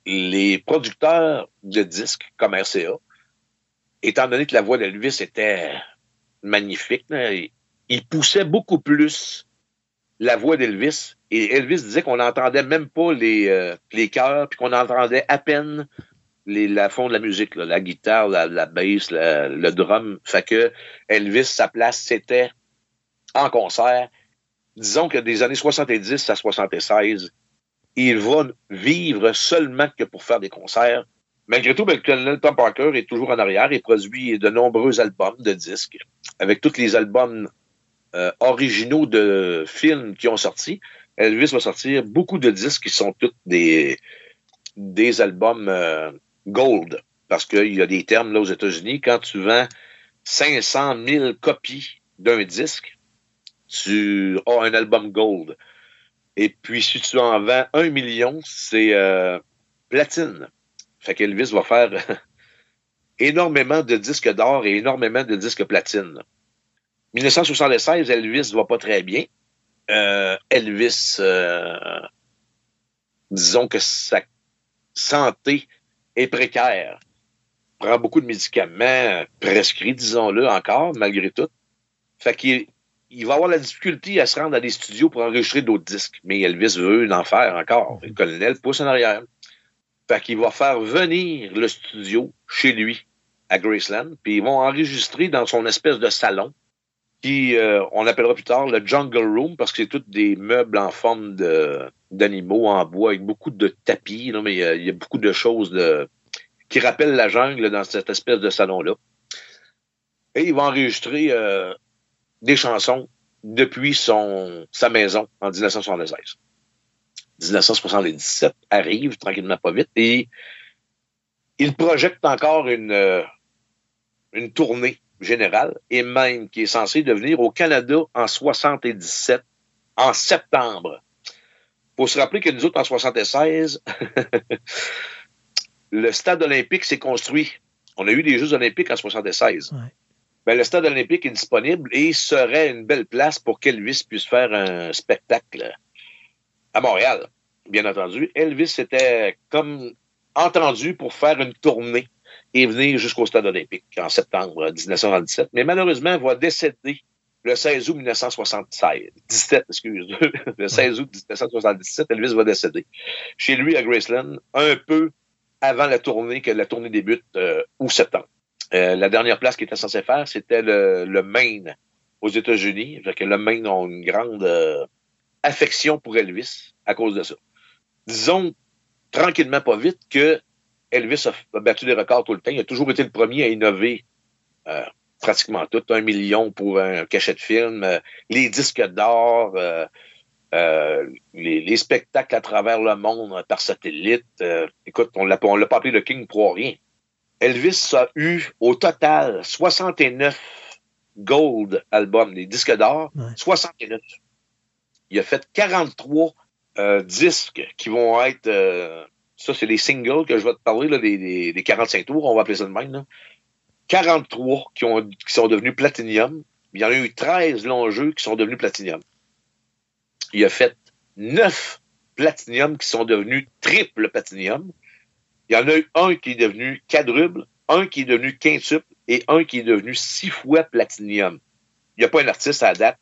les producteurs de disques comme RCA, étant donné que la voix d'Elvis était magnifique, là, il poussait beaucoup plus la voix d'Elvis. Et Elvis disait qu'on n'entendait même pas les, euh, les chœurs, puis qu'on entendait à peine les, la fond de la musique, la guitare, la, bass, le drum. Fait que Elvis, sa place, c'était en concert. Disons que des années 70 à 76, il va vivre seulement que pour faire des concerts. Malgré tout, ben, le colonel Tom Parker est toujours en arrière et produit de nombreux albums de disques avec tous les albums euh, originaux de films qui ont sorti. Elvis va sortir beaucoup de disques qui sont tous des, des albums euh, gold parce qu'il y a des termes là aux États-Unis. Quand tu vends 500 000 copies d'un disque, tu as un album gold. Et puis, si tu en vends un million, c'est euh, platine. Fait qu'Elvis va faire (laughs) énormément de disques d'or et énormément de disques platine. 1976, Elvis va pas très bien. Euh, Elvis, euh, disons que sa santé est précaire. Prend beaucoup de médicaments prescrits, disons-le encore, malgré tout. Fait qu'il il va avoir la difficulté à se rendre à des studios pour enregistrer d'autres disques. Mais Elvis veut en faire encore. Le colonel pousse en arrière. Fait qu'il va faire venir le studio chez lui à Graceland, puis ils vont enregistrer dans son espèce de salon qui euh, on appellera plus tard le Jungle Room parce que c'est tous des meubles en forme de d'animaux en bois avec beaucoup de tapis, là, mais il y, a, il y a beaucoup de choses de, qui rappellent la jungle dans cette espèce de salon-là. Et il va enregistrer euh, des chansons depuis son sa maison en 1976. 1977 arrive tranquillement pas vite et il projette encore une, euh, une tournée générale et même qui est censée devenir au Canada en 77, en septembre. Faut se rappeler que nous autres, en 76, (laughs) le stade olympique s'est construit. On a eu les Jeux olympiques en 76. Ouais. Ben, le stade olympique est disponible et serait une belle place pour qu'Elvis puisse faire un spectacle à Montréal, bien entendu. Elvis était comme entendu pour faire une tournée et venir jusqu'au stade olympique en septembre 1977. Mais malheureusement, il va décéder le 16 août 1976. 17, excuse. le 16 août 1977, Elvis va décéder. Chez lui à Graceland, un peu avant la tournée, que la tournée débute euh, août-septembre. Euh, la dernière place qu'il était censé faire, c'était le, le Maine aux États-Unis. Que le Maine a une grande euh, affection pour Elvis à cause de ça. Disons tranquillement, pas vite, que Elvis a, battu des records tout le temps. Il a toujours été le premier à innover euh, pratiquement tout. Un million pour un cachet de film, les disques d'or, les, les spectacles à travers le monde par satellite. Écoute, on on l'a pas appelé le King pour rien. Elvis a eu au total 69 gold albums, des disques d'or, Ouais. 69. Il a fait 43 euh, disques qui vont être, euh, ça c'est les singles que je vais te parler, là, des, des, des 45 tours, on va appeler ça de même. Là. 43 qui, ont, qui sont devenus platinium. Il y en a eu 13 longs jeux qui sont devenus platinium. Il a fait 9 platinium qui sont devenus triple platinium. Il y en a eu un qui est devenu quadruple, un qui est devenu quintuple et un qui est devenu six fois platinium. Il n'y a pas un artiste à la date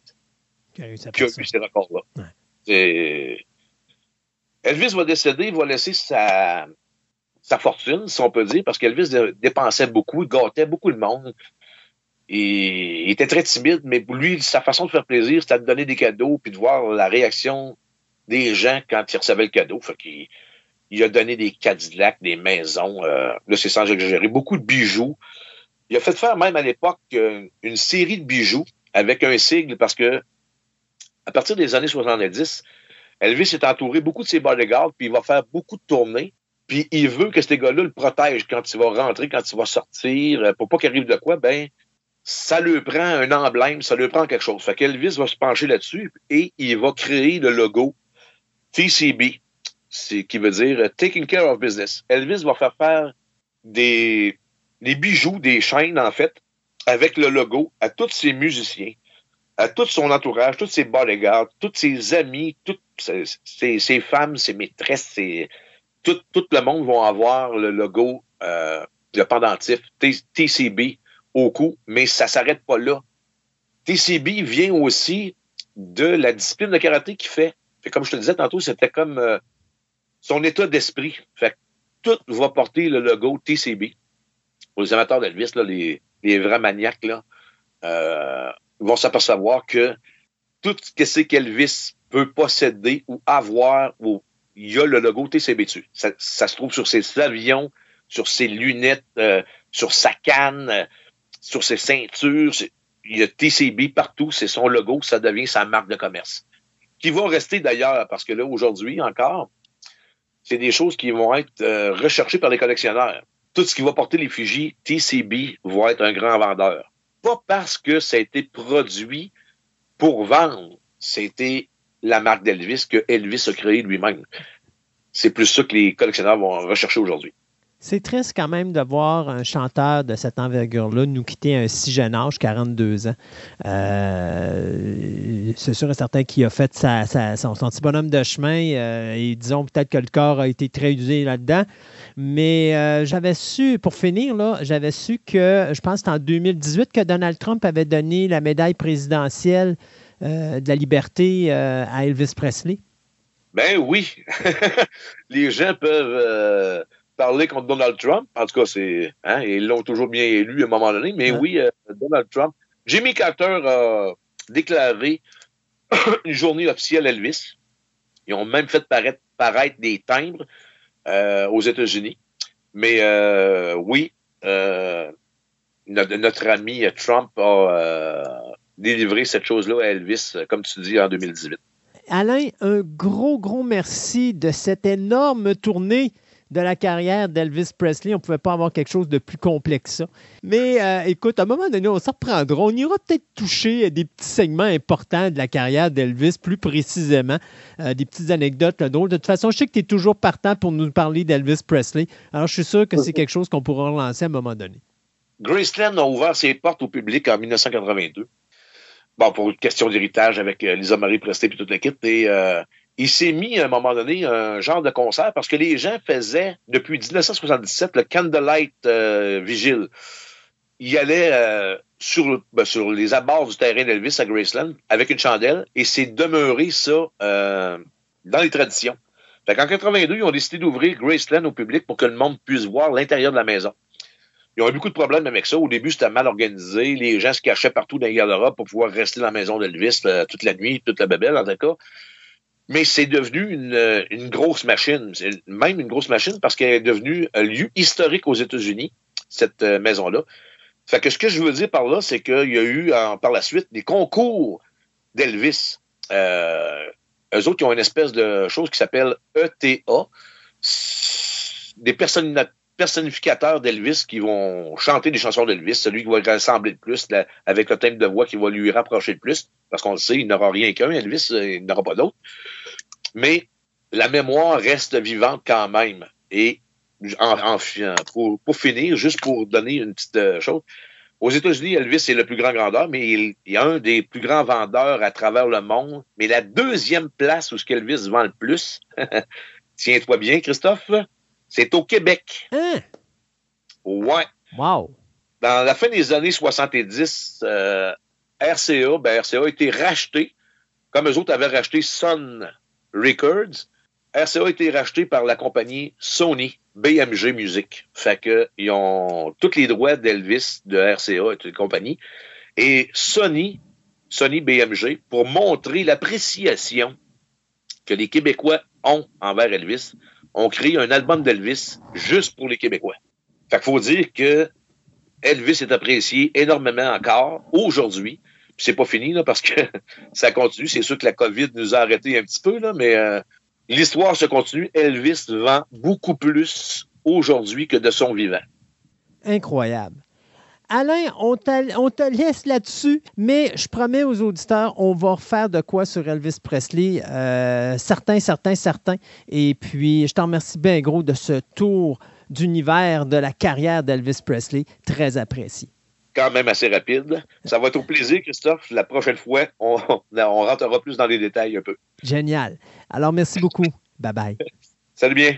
Qui a eu sa qui a personne. eu ces records-là. Ouais. Elvis va décéder, il va laisser sa, sa fortune, si on peut dire, parce qu'Elvis dé- dépensait beaucoup, il gâtait beaucoup le monde. Et il était très timide, mais lui, sa façon de faire plaisir, c'était de donner des cadeaux puis de voir la réaction des gens quand ils recevaient le cadeau. Fait qu'il il a donné des Cadillacs, des maisons, euh, là c'est sans exagérer, beaucoup de bijoux. Il a fait faire même à l'époque euh, une série de bijoux avec un sigle parce que à partir des années 70, Elvis est entouré beaucoup de ses bodyguards, puis il va faire beaucoup de tournées. Puis il veut que ces gars-là le protègent quand il va rentrer, quand il va sortir, euh, pour pas qu'il arrive de quoi, ben ça lui prend un emblème, ça lui prend quelque chose. Fait qu'Elvis va se pencher là-dessus et il va créer le logo TCB, c'est qui veut dire euh, Taking Care of Business. Elvis va faire faire des, bijoux, des chaînes, en fait, avec le logo à tous ses musiciens, à tout son entourage, tous ses bodyguards, tous ses amis, toutes ses, femmes, ses maîtresses, ses, tout, le monde vont avoir le logo, euh, le pendentif TCB au cou, mais ça s'arrête pas là. TCB vient aussi de la discipline de karaté qu'il fait. Fait comme je te disais tantôt, c'était comme euh, son état d'esprit. Fait que tout va porter le logo TCB. Les amateurs d'Elvis, les, vrais maniaques, euh, vont s'apercevoir que tout ce qu'Elvis peut posséder ou avoir, il y a le logo TCB dessus. Ça, se trouve sur ses avions, sur ses lunettes, euh, sur sa canne, sur ses ceintures. Il y a TCB partout, c'est son logo, ça devient sa marque de commerce. Qui va rester d'ailleurs, parce que là, aujourd'hui encore, c'est des choses qui vont être euh, recherchées par les collectionneurs. Tout ce qui va porter l'effigie TCB va être un grand vendeur. Pas parce que ça a été produit pour vendre, c'était la marque d'Elvis que Elvis a créée lui-même. C'est plus ça que les collectionneurs vont rechercher aujourd'hui. C'est triste quand même de voir un chanteur de cette envergure-là nous quitter à un si jeune âge, 42 ans. Euh, c'est sûr et certain qu'il a fait son, petit bonhomme de chemin euh, et disons peut-être que le corps a été très usé là-dedans. Mais euh, j'avais su, pour finir, là, j'avais su que, je pense que en 2018 que Donald Trump avait donné la médaille présidentielle de la liberté à Elvis Presley. Ben oui. (laughs) les gens peuvent parler contre Donald Trump. En tout cas, c'est. Hein, ils l'ont toujours bien élu à un moment donné. Mais Ouais. oui, euh, Donald Trump. Jimmy Carter a déclaré (coughs) une journée officielle Elvis. Ils ont même fait paraître, paraître des timbres euh, aux États-Unis. Mais euh, oui, notre, notre ami Trump a délivré cette chose-là à Elvis, comme tu dis, en 2018. Alain, un gros, gros merci de cette énorme tournée de la carrière d'Elvis Presley. On ne pouvait pas avoir quelque chose de plus complexe ça. Mais euh, écoute, à un moment donné, on s'en reprendra. On ira peut-être toucher des petits segments importants de la carrière d'Elvis, plus précisément, euh, des petites anecdotes drôles. De toute façon, je sais que tu es toujours partant pour nous parler d'Elvis Presley. Alors, je suis sûr que c'est quelque chose qu'on pourra relancer à un moment donné. Graceland a ouvert ses portes au public en 1982. Bon, pour une question d'héritage avec euh, Lisa Marie Presley et toute l'équipe. Et il s'est mis à un moment donné un genre de concert parce que les gens faisaient depuis 1977 le Candlelight euh, Vigil. Il allait euh, sur, ben, sur les abords du terrain d'Elvis à Graceland avec une chandelle et c'est demeuré ça euh, dans les traditions. Qu'en 82, ils ont décidé d'ouvrir Graceland au public pour que le monde puisse voir l'intérieur de la maison. Ils ont eu beaucoup de problèmes avec ça. Au début, c'était mal organisé. Les gens se cachaient partout dans les pour pouvoir rester dans la maison d'Elvis toute la nuit, toute la bébelle, en tout cas. Mais c'est devenu une, grosse machine. Même une grosse machine parce qu'elle est devenue un lieu historique aux États-Unis, cette euh, maison-là. Fait que ce que je veux dire par là, c'est qu'il y a eu par la suite des concours d'Elvis. Euh, eux autres, ils ont une espèce de chose qui s'appelle ETA. Des personnificateurs d'Elvis qui vont chanter des chansons d'Elvis, celui qui va ressembler le plus avec le thème de voix qui va lui rapprocher le plus, parce qu'on le sait, il n'aura rien qu'un, Elvis, euh, il n'aura pas d'autre. Mais la mémoire reste vivante quand même. Et en, en- pour, pour finir, juste pour donner une petite euh, chose, aux États-Unis, Elvis est le plus grand grandeur, mais il, il est un des plus grands vendeurs à travers le monde. Mais la deuxième place où ce qu'Elvis vend le plus, (laughs) tiens-toi bien, Christophe, c'est au Québec. Hein? Ouais. Wow! Dans la fin des années 70, euh, RCA, ben RCA a été racheté, comme eux autres avaient racheté Sun Records. RCA a été racheté par la compagnie Sony BMG Music. Fait que ils ont tous les droits d'Elvis de RCA et toute compagnie. Et Sony, Sony BMG, pour montrer l'appréciation que les Québécois ont envers Elvis, ont créé un album d'Elvis juste pour les Québécois. Fait qu'il faut dire que Elvis est apprécié énormément encore aujourd'hui. C'est pas fini parce que (laughs) ça continue. C'est sûr que la COVID nous a arrêté un petit peu, là, mais euh, l'histoire se continue. Elvis vend beaucoup plus aujourd'hui que de son vivant. Incroyable. Alain, on, te laisse là-dessus, mais je promets aux auditeurs, on va refaire de quoi sur Elvis Presley. Euh, certain, certain, certain. Et puis, je t'en remercie bien gros de ce tour d'univers de la carrière d'Elvis Presley. Très apprécié. Quand même assez rapide. Ça va être au plaisir, Christophe. La prochaine fois, on, (laughs) on rentrera plus dans les détails un peu. Génial. Alors, merci beaucoup. Bye bye. Salut bien.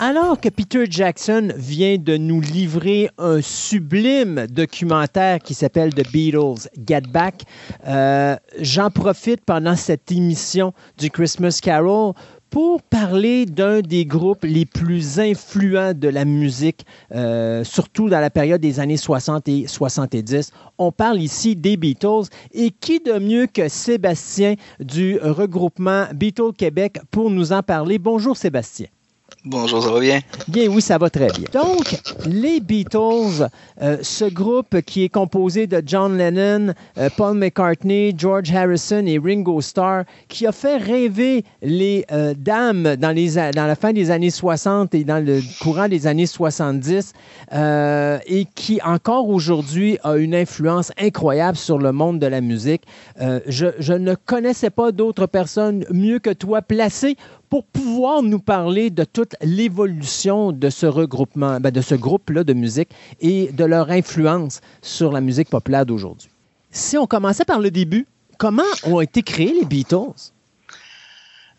Alors que Peter Jackson vient de nous livrer un sublime documentaire qui s'appelle The Beatles Get Back, euh, j'en profite pendant cette émission du Christmas Carol pour parler d'un des groupes les plus influents de la musique, euh, surtout dans la période des années 60 et 70. On parle ici des Beatles et qui de mieux que Sébastien du regroupement Beatles Québec pour nous en parler? Bonjour Sébastien. Bonjour, ça va bien? Bien, oui, ça va très bien. Donc, les Beatles, euh, ce groupe qui est composé de John Lennon, euh, Paul McCartney, George Harrison et Ringo Starr, qui a fait rêver les euh, dames dans, la fin des années 60 et dans le courant des années 70, euh, et qui encore aujourd'hui a une influence incroyable sur le monde de la musique. Je, je ne connaissais pas d'autres personnes mieux que toi placées pour pouvoir nous parler de toute l'évolution de ce regroupement, ben, de ce groupe-là de musique et de leur influence sur la musique populaire d'aujourd'hui. Si on commençait par le début, comment ont été créés les Beatles?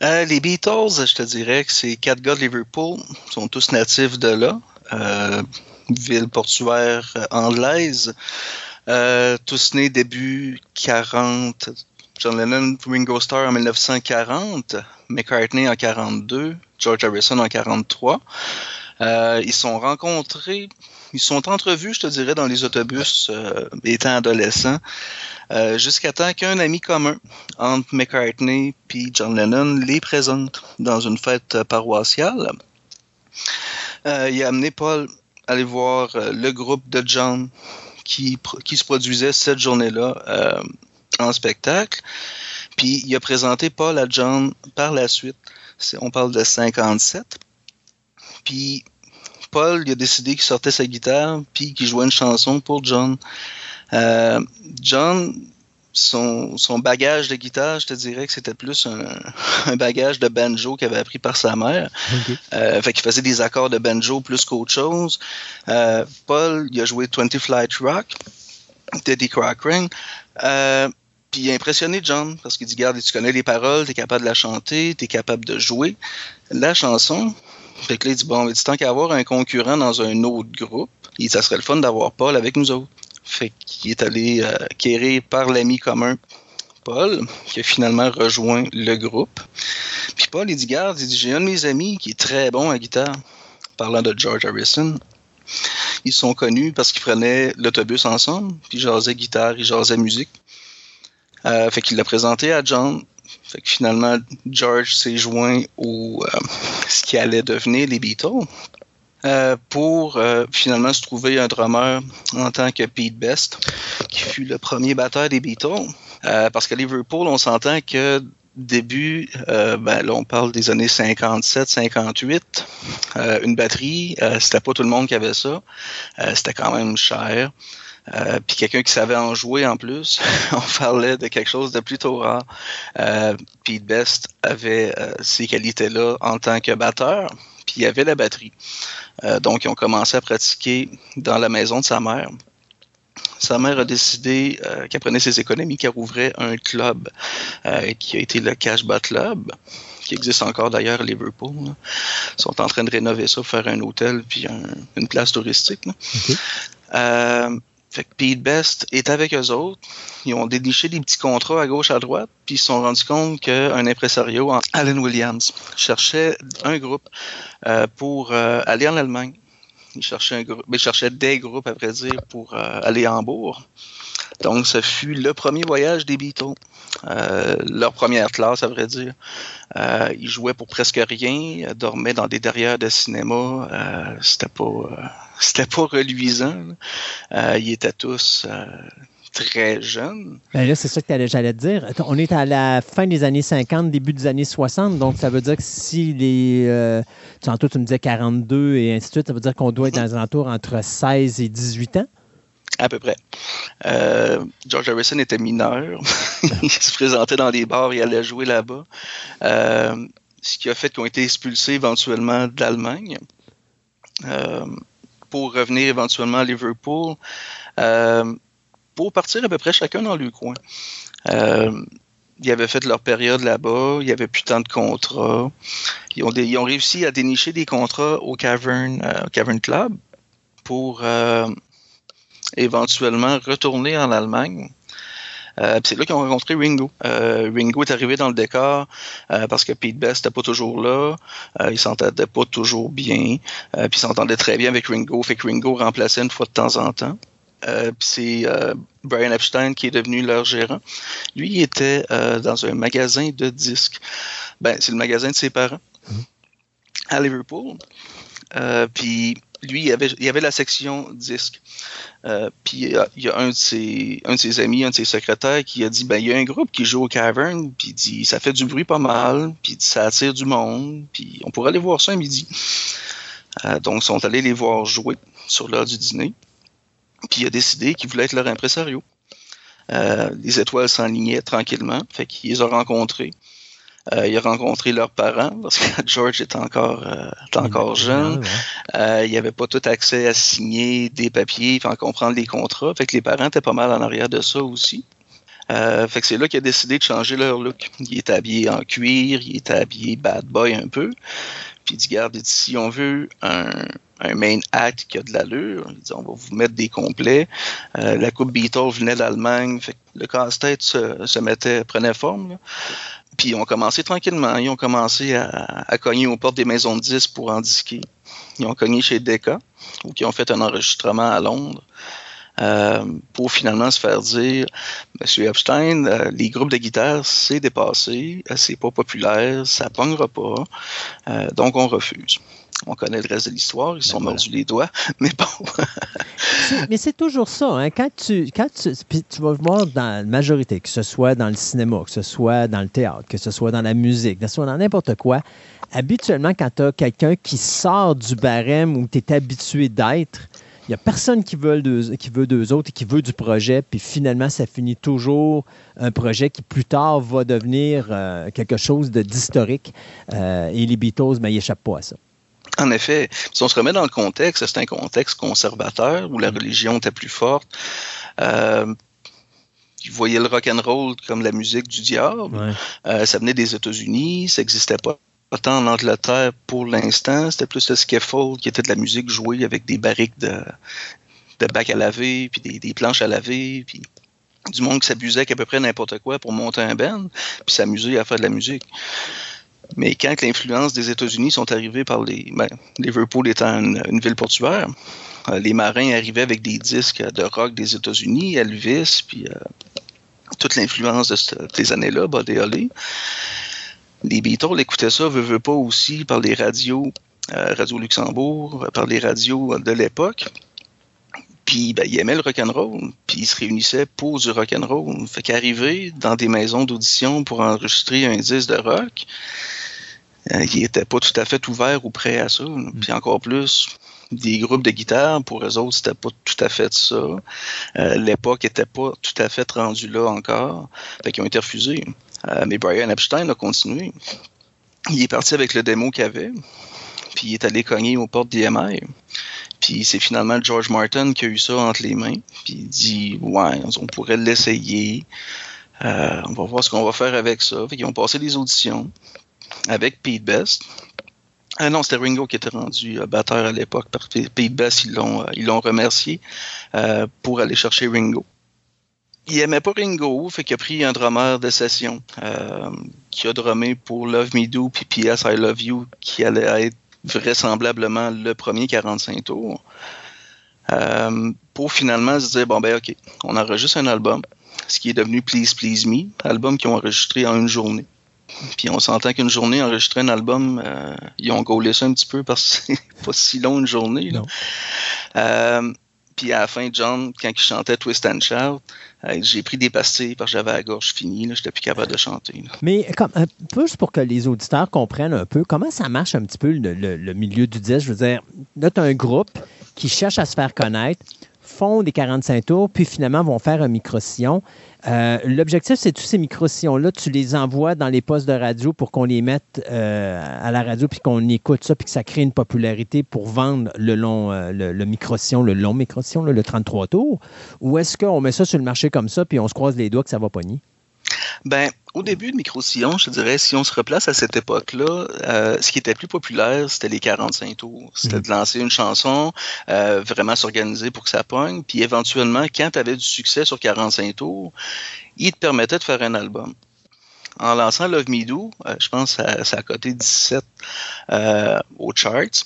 Euh, les Beatles, je te dirais que c'est quatre gars de Liverpool, Ils sont tous natifs de là, euh, ville portuaire anglaise, euh, tous nés début 40, John Lennon, Ringo Starr en 1940, McCartney en 42, George Harrison en 43. Euh, ils sont rencontrés, ils sont entrevus, je te dirais, dans les autobus euh, étant adolescents, euh, jusqu'à temps qu'un ami commun entre McCartney puis John Lennon les présente dans une fête paroissiale. Il a amené Paul aller voir le groupe de John qui, se produisait cette journée-là en spectacle. Puis il a présenté Paul à John par la suite. On parle de 57. Puis Paul il a décidé qu'il sortait sa guitare puis qu'il jouait une chanson pour John. Euh, John, son, son bagage de guitare, je te dirais que c'était plus un, (laughs) un bagage de banjo qu'il avait appris par sa mère. Euh, fait qu'il faisait des accords de banjo plus qu'autre chose. Euh, Paul, il a joué 20 Flight Rock, Teddy Cochran. Euh, puis il a impressionné John parce qu'il dit Garde, tu connais les paroles, tu es capable de la chanter, tu es capable de jouer la chanson. Fait que là, il dit Bon, dit, tant qu'à avoir un concurrent dans un autre groupe, ça serait le fun d'avoir Paul avec nous autres. Fait qu'il est allé euh, par l'ami commun Paul, qui a finalement rejoint le groupe. Puis Paul, il dit Garde, il dit J'ai un de mes amis qui est très bon à guitare, parlant de George Harrison. Ils sont connus parce qu'ils prenaient l'autobus ensemble, puis ils jasaient guitare, ils jasaient musique. Euh, fait qu'il l'a présenté à John. Fait que finalement, George s'est joint au euh, ce qui allait devenir les Beatles. Euh, pour euh, finalement se trouver un drummer en tant que Pete Best, qui fut le premier batteur des Beatles. Euh, parce qu'à Liverpool, on s'entend que début, euh, ben, là, on parle des années 57, 58. Euh, une batterie, euh, c'était pas tout le monde qui avait ça. C'était quand même cher. Euh, puis quelqu'un qui savait en jouer en plus, (laughs) on parlait de quelque chose de plutôt rare. Euh, Pete Best avait euh, ces qualités-là en tant que batteur, puis il avait la batterie. Euh, donc, ils ont commencé à pratiquer dans la maison de sa mère. Sa mère a décidé qu'elle prenait ses économies, qu'elle ouvrait un club qui a été le Cashbat Club, qui existe encore d'ailleurs à Liverpool. là. Ils sont en train de rénover ça, faire un hôtel puis un- une place touristique. Euh, fait que Pete Best est avec eux autres. Ils ont déniché des petits contrats à gauche, à droite, puis ils se sont rendus compte qu'un impresario, Alan Williams, cherchait un groupe euh, pour euh, aller en Allemagne. Il cherchait, un groupe, il cherchait des groupes, à vrai dire, pour euh, aller à Hambourg. Donc, ce fut le premier voyage des Beatles. Leur première classe, à vrai dire. Ils jouaient pour presque rien, dormaient dans des derrières de cinéma. C'était pas, c'était pas reluisant. Euh, ils étaient tous euh, très jeunes. Ben là, c'est ça que j'allais te dire. On est à la fin des années 50, début des années 60, donc ça veut dire que si les. Euh, tantôt, tu me disais 42 et ainsi de suite, ça veut dire qu'on doit être dans les alentours entre 16 et 18 ans? À peu près. Euh, George Harrison était mineur. (laughs) il se présentait dans les bars, il allait jouer là-bas. Euh, ce qui a fait qu'ils ont été expulsés éventuellement d'Allemagne euh, pour revenir éventuellement à Liverpool euh, pour partir à peu près chacun dans le coin. Euh, ils avaient fait leur période là-bas, il n'y avait plus tant de contrats. Ils ont, ils ont réussi à dénicher des contrats au Cavern, euh, Club pour éventuellement retourner en Allemagne. Euh, c'est là qu'ils ont rencontré Ringo. Euh, Ringo est arrivé dans le décor euh, parce que Pete Best n'était pas toujours là. Euh, il s'entendait pas toujours bien. Euh, puis il s'entendait très bien avec Ringo. Fait que Ringo remplaçait une fois de temps en temps. Euh, c'est euh, Brian Epstein qui est devenu leur gérant. Lui, il était euh, dans un magasin de disques. Ben, c'est le magasin de ses parents à Liverpool. Euh, puis lui, il avait, il avait la section disques. Euh, puis il y, a, un de, ses, un de ses amis, un de ses secrétaires qui a dit ben il y a un groupe qui joue au Cavern, puis dit ça fait du bruit pas mal, puis ça attire du monde, puis on pourrait aller voir ça à midi. Euh, donc ils sont allés les voir jouer sur l'heure du dîner. Puis il a décidé qu'il voulait être leur impresario. Euh, les étoiles s'enlignaient tranquillement, fait qu'il les a rencontrés. Euh, il a rencontré leurs parents parce que (laughs) George était encore, euh, était encore jeune. Euh, il avait pas tout accès à signer des papiers, enfin comprendre les contrats. Fait que les parents étaient pas mal en arrière de ça aussi. Euh, fait que c'est là qu'il a décidé de changer leur look. Il est habillé en cuir, il est habillé bad boy un peu. Puis il dit, garde, il dit, si on veut un, un main act qui a de l'allure, il dit, on va vous mettre des complets. Euh, la coupe Beatles venait d'Allemagne, fait que le casse-tête se, se mettait, prenait forme. là. Puis ils ont commencé tranquillement, ils ont commencé à, cogner aux portes des maisons de disques pour en disquer. Ils ont cogné chez Decca, ou qui ont fait un enregistrement à Londres. euh, pour finalement se faire dire Monsieur Epstein, euh, les groupes de guitare, c'est dépassé, euh, c'est pas populaire, ça pognera pas, donc on refuse. On connaît le reste de l'histoire, ils se sont voilà. mordus les doigts, (laughs) mais bon. (laughs) Mais c'est toujours ça. Hein? Quand, tu, quand tu, puis tu vas voir dans la majorité, que ce soit dans le cinéma, que ce soit dans le théâtre, que ce soit dans la musique, que ce soit dans n'importe quoi, habituellement, quand tu as quelqu'un qui sort du barème où tu es habitué d'être, il n'y a personne qui veut, deux, qui veut deux autres et qui veut du projet, puis finalement, ça finit toujours un projet qui plus tard va devenir euh, quelque chose de d'historique. Euh, et les Beatles, ben, ils échappent pas à ça. En effet, si on se remet dans le contexte, c'est un contexte conservateur où la religion était plus forte. Euh, ils voyaient le rock and roll comme la musique du diable. Ouais. Euh, ça venait des États-Unis, ça n'existait pas tant en Angleterre pour l'instant. C'était plus le scaffold qui était de la musique jouée avec des barriques de, de bacs à laver, puis des, des planches à laver, puis du monde qui s'abusait qu'à peu près n'importe quoi pour monter un band, puis s'amuser à faire de la musique. Mais quand l'influence des États-Unis sont arrivés par les. Ben, Liverpool étant une, ville portuaire, euh, les marins arrivaient avec des disques de rock des États-Unis, Elvis, puis euh, toute l'influence de ces années-là, Buddy. Les Beatles écoutaient ça, veut, veut pas aussi par les radios, euh, Radio Luxembourg, par les radios de l'époque. Puis ben, il aimait le rock'n'roll, puis il se réunissait pour du rock'n'roll. Fait qu'arriver dans des maisons d'audition pour enregistrer un disque de rock, euh, il était pas tout à fait ouvert ou prêt à ça. Puis encore plus, des groupes de guitare, pour eux autres, c'était pas tout à fait ça. Euh, L'époque était pas tout à fait rendue là encore. Fait qu'ils ont été refusés. Euh, mais Brian Epstein a continué. Il est parti avec le démo qu'il avait, puis il est allé cogner aux portes d'IMI. Puis c'est finalement George Martin qui a eu ça entre les mains. Puis il dit Ouais, on pourrait l'essayer. Euh, on va voir ce qu'on va faire avec ça. Fait qu'ils ont passé des auditions avec Pete Best. Ah non, c'était Ringo qui était rendu euh, batteur à l'époque Pete Best. Ils l'ont, euh, remercié euh, pour aller chercher Ringo. Il aimait pas Ringo, fait qu'il a pris un drummer de session qui a drummé pour Love Me Do puis PS I Love You, qui allait être vraisemblablement le premier 45 tours. Pour finalement se dire bon ben ok, on enregistre un album, ce qui est devenu Please Please Me, album qu'ils ont enregistré en une journée. Puis on s'entend qu'une journée, enregistrer un album, euh, ils ont gaulé ça un petit peu parce que c'est pas si long une journée. là. Non. Euh, puis à la fin, John, quand il chantait Twist and Shout, euh, j'ai pris des pastilles parce que j'avais la gorge finie, là, j'étais plus capable de chanter. là. Mais comme, un peu juste pour que les auditeurs comprennent un peu comment ça marche un petit peu le, le- le milieu du disque? Je veux dire, là, tu as un groupe qui cherche à se faire connaître, font des 45 tours, puis finalement vont faire un micro-sillon. Euh, L'objectif, c'est tous ces micro-sillons-là, tu les envoies dans les postes de radio pour qu'on les mette euh, à la radio, puis qu'on écoute ça, puis que ça crée une popularité pour vendre le long, euh, le, micro-sillon, le long micro-sillon, le 33 tours. Ou est-ce qu'on met ça sur le marché comme ça, puis on se croise les doigts que ça va pogner? Ben, au début de Micro-Sillon, je te dirais, si on se replace à cette époque-là, euh, ce qui était plus populaire, c'était les 45 tours. C'était Mhm. de lancer une chanson, euh, vraiment s'organiser pour que ça pogne, puis éventuellement, quand tu avais du succès sur 45 tours, il te permettait de faire un album. En lançant Love Me Do, euh, je pense que ça, a coté 17 euh, aux charts.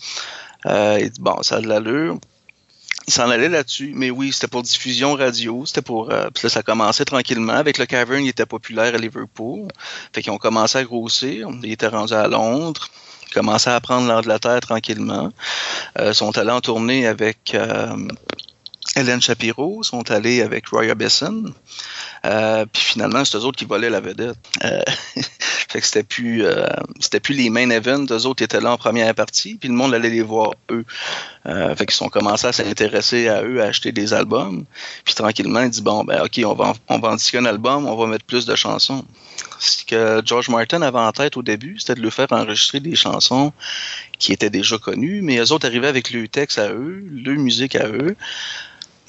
Euh, bon, ça a de l'allure. Il s'en allait là-dessus, mais oui, c'était pour diffusion radio, c'était pour... euh, puis là, ça commençait tranquillement. Avec le Cavern, il était populaire à Liverpool. Fait qu'ils ont commencé à grossir. Ils étaient rendus à Londres. Ils commençaient à prendre l'Angleterre tranquillement. Euh, sont allés en tournée avec euh, Hélène Shapiro, sont allés avec Roy Orbison. Euh, puis finalement, c'est eux autres qui volaient la vedette. Euh, (laughs) fait que c'était plus, euh, c'était plus les main events. Eux autres étaient là en première partie, puis le monde allait les voir eux. Fait qu'ils sont commencés à s'intéresser à eux, à acheter des albums. Puis tranquillement, ils disent bon, ben ok, on va, on un album, on va mettre plus de chansons. Ce que George Martin avait en tête au début, c'était de le faire enregistrer des chansons qui étaient déjà connues, mais eux autres arrivaient avec le texte à eux, le musique à eux.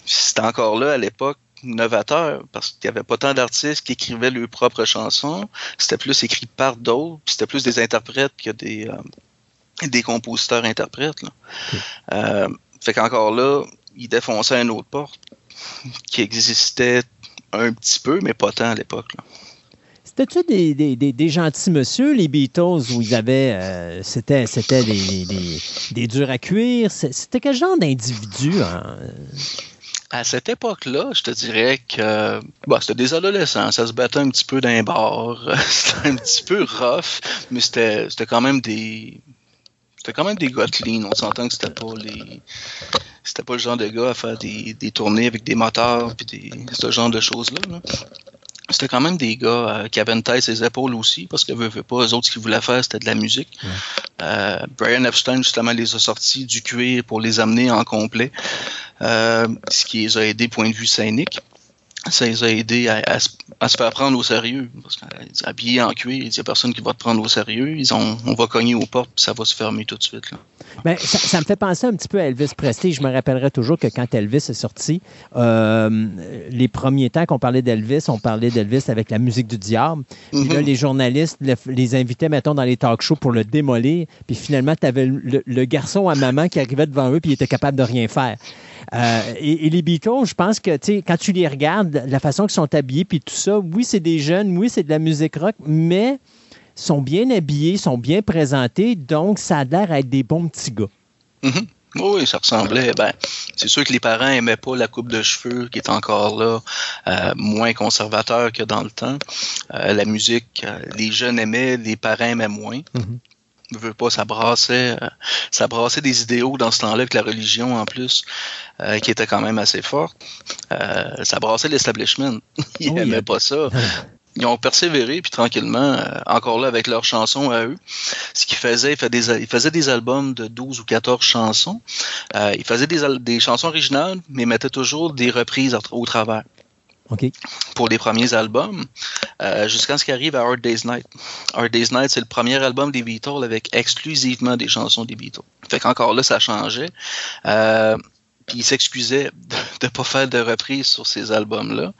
C'était encore là à l'époque novateur parce qu'il n'y avait pas tant d'artistes qui écrivaient leurs propres chansons. C'était plus écrit par d'autres, c'était plus des interprètes que des, euh, des compositeurs-interprètes. là. Euh, fait qu'encore là, il défonçait une autre porte qui existait un petit peu, mais pas tant à l'époque. C'était-tu des, des, des, des gentils monsieur, les Beatles, où ils avaient. euh, c'était c'était des, durs à cuire? C'était quel genre d'individu? hein? À cette époque-là, je te dirais que c'était des adolescents, ça se battait un petit peu d'un bar, (laughs) c'était un petit peu rough, mais c'était quand même des c'était quand même des gars. On s'entend que c'était pas les c'était pas le genre de gars à faire des, des tournées avec des moteurs puis des ce genre de choses là. C'était quand même des gars euh, qui avaient une tête ses épaules aussi, parce que veut, veut pas, eux autres, ce qu'ils voulaient faire, c'était de la musique. Euh, Brian Epstein, justement, les a sortis du cuir pour les amener en complet, euh, ce qui les a aidés point de vue scénique. Ça les a aidés à, à se- à se faire prendre au sérieux. Parce qu'habillés en cuir, il n'y a personne qui va te prendre au sérieux. Ils ont, on va cogner aux portes, puis ça va se fermer tout de suite. Là. Ben, ça, ça me fait penser un petit peu à Elvis Presley. Je me rappellerai toujours que quand Elvis est sorti, euh, les premiers temps qu'on parlait d'Elvis, on parlait d'Elvis avec la musique du diable. Puis là, Mhm. les journalistes le- les invitaient, mettons, dans les talk shows pour le démolir. Puis finalement, tu avais le, le garçon à maman qui arrivait devant eux puis il était capable de rien faire. Euh, et, et les Beatles, je pense que, tu sais, quand tu les regardes, la façon qu'ils sont habillés puis tout ça, oui, c'est des jeunes, oui, c'est de la musique rock, mais sont bien habillés, sont bien présentés, donc ça a l'air à être des bons petits gars. Mhm. Oui, ça ressemblait. Ben, c'est sûr que les parents aimaient pas la coupe de cheveux qui est encore là, euh, moins conservateur que dans le temps. Euh, la musique, euh, les jeunes aimaient, les parents aimaient moins. Mhm. Veux pas, ça brassait, euh, ça brassait des idéaux dans ce temps-là avec la religion en plus, euh, qui était quand même assez forte. Euh, ça brassait l'establishment. (laughs) Ils Oui, n'aimaient euh, pas ça. (laughs) Ils ont persévéré, puis tranquillement, encore là avec leurs chansons à eux. Ce qu'ils faisaient, ils faisaient des, ils faisaient des albums de 12 ou 14 chansons. Ils faisaient des, des chansons originales, mais mettaient toujours des reprises au travers OK. pour les premiers albums, euh, jusqu'à ce qu'arrive à Hard Day's Night. Hard Day's Night, c'est le premier album des Beatles avec exclusivement des chansons des Beatles. Fait qu'encore là, ça changeait. Euh, puis il s'excusait de ne pas faire de reprises sur ces albums-là.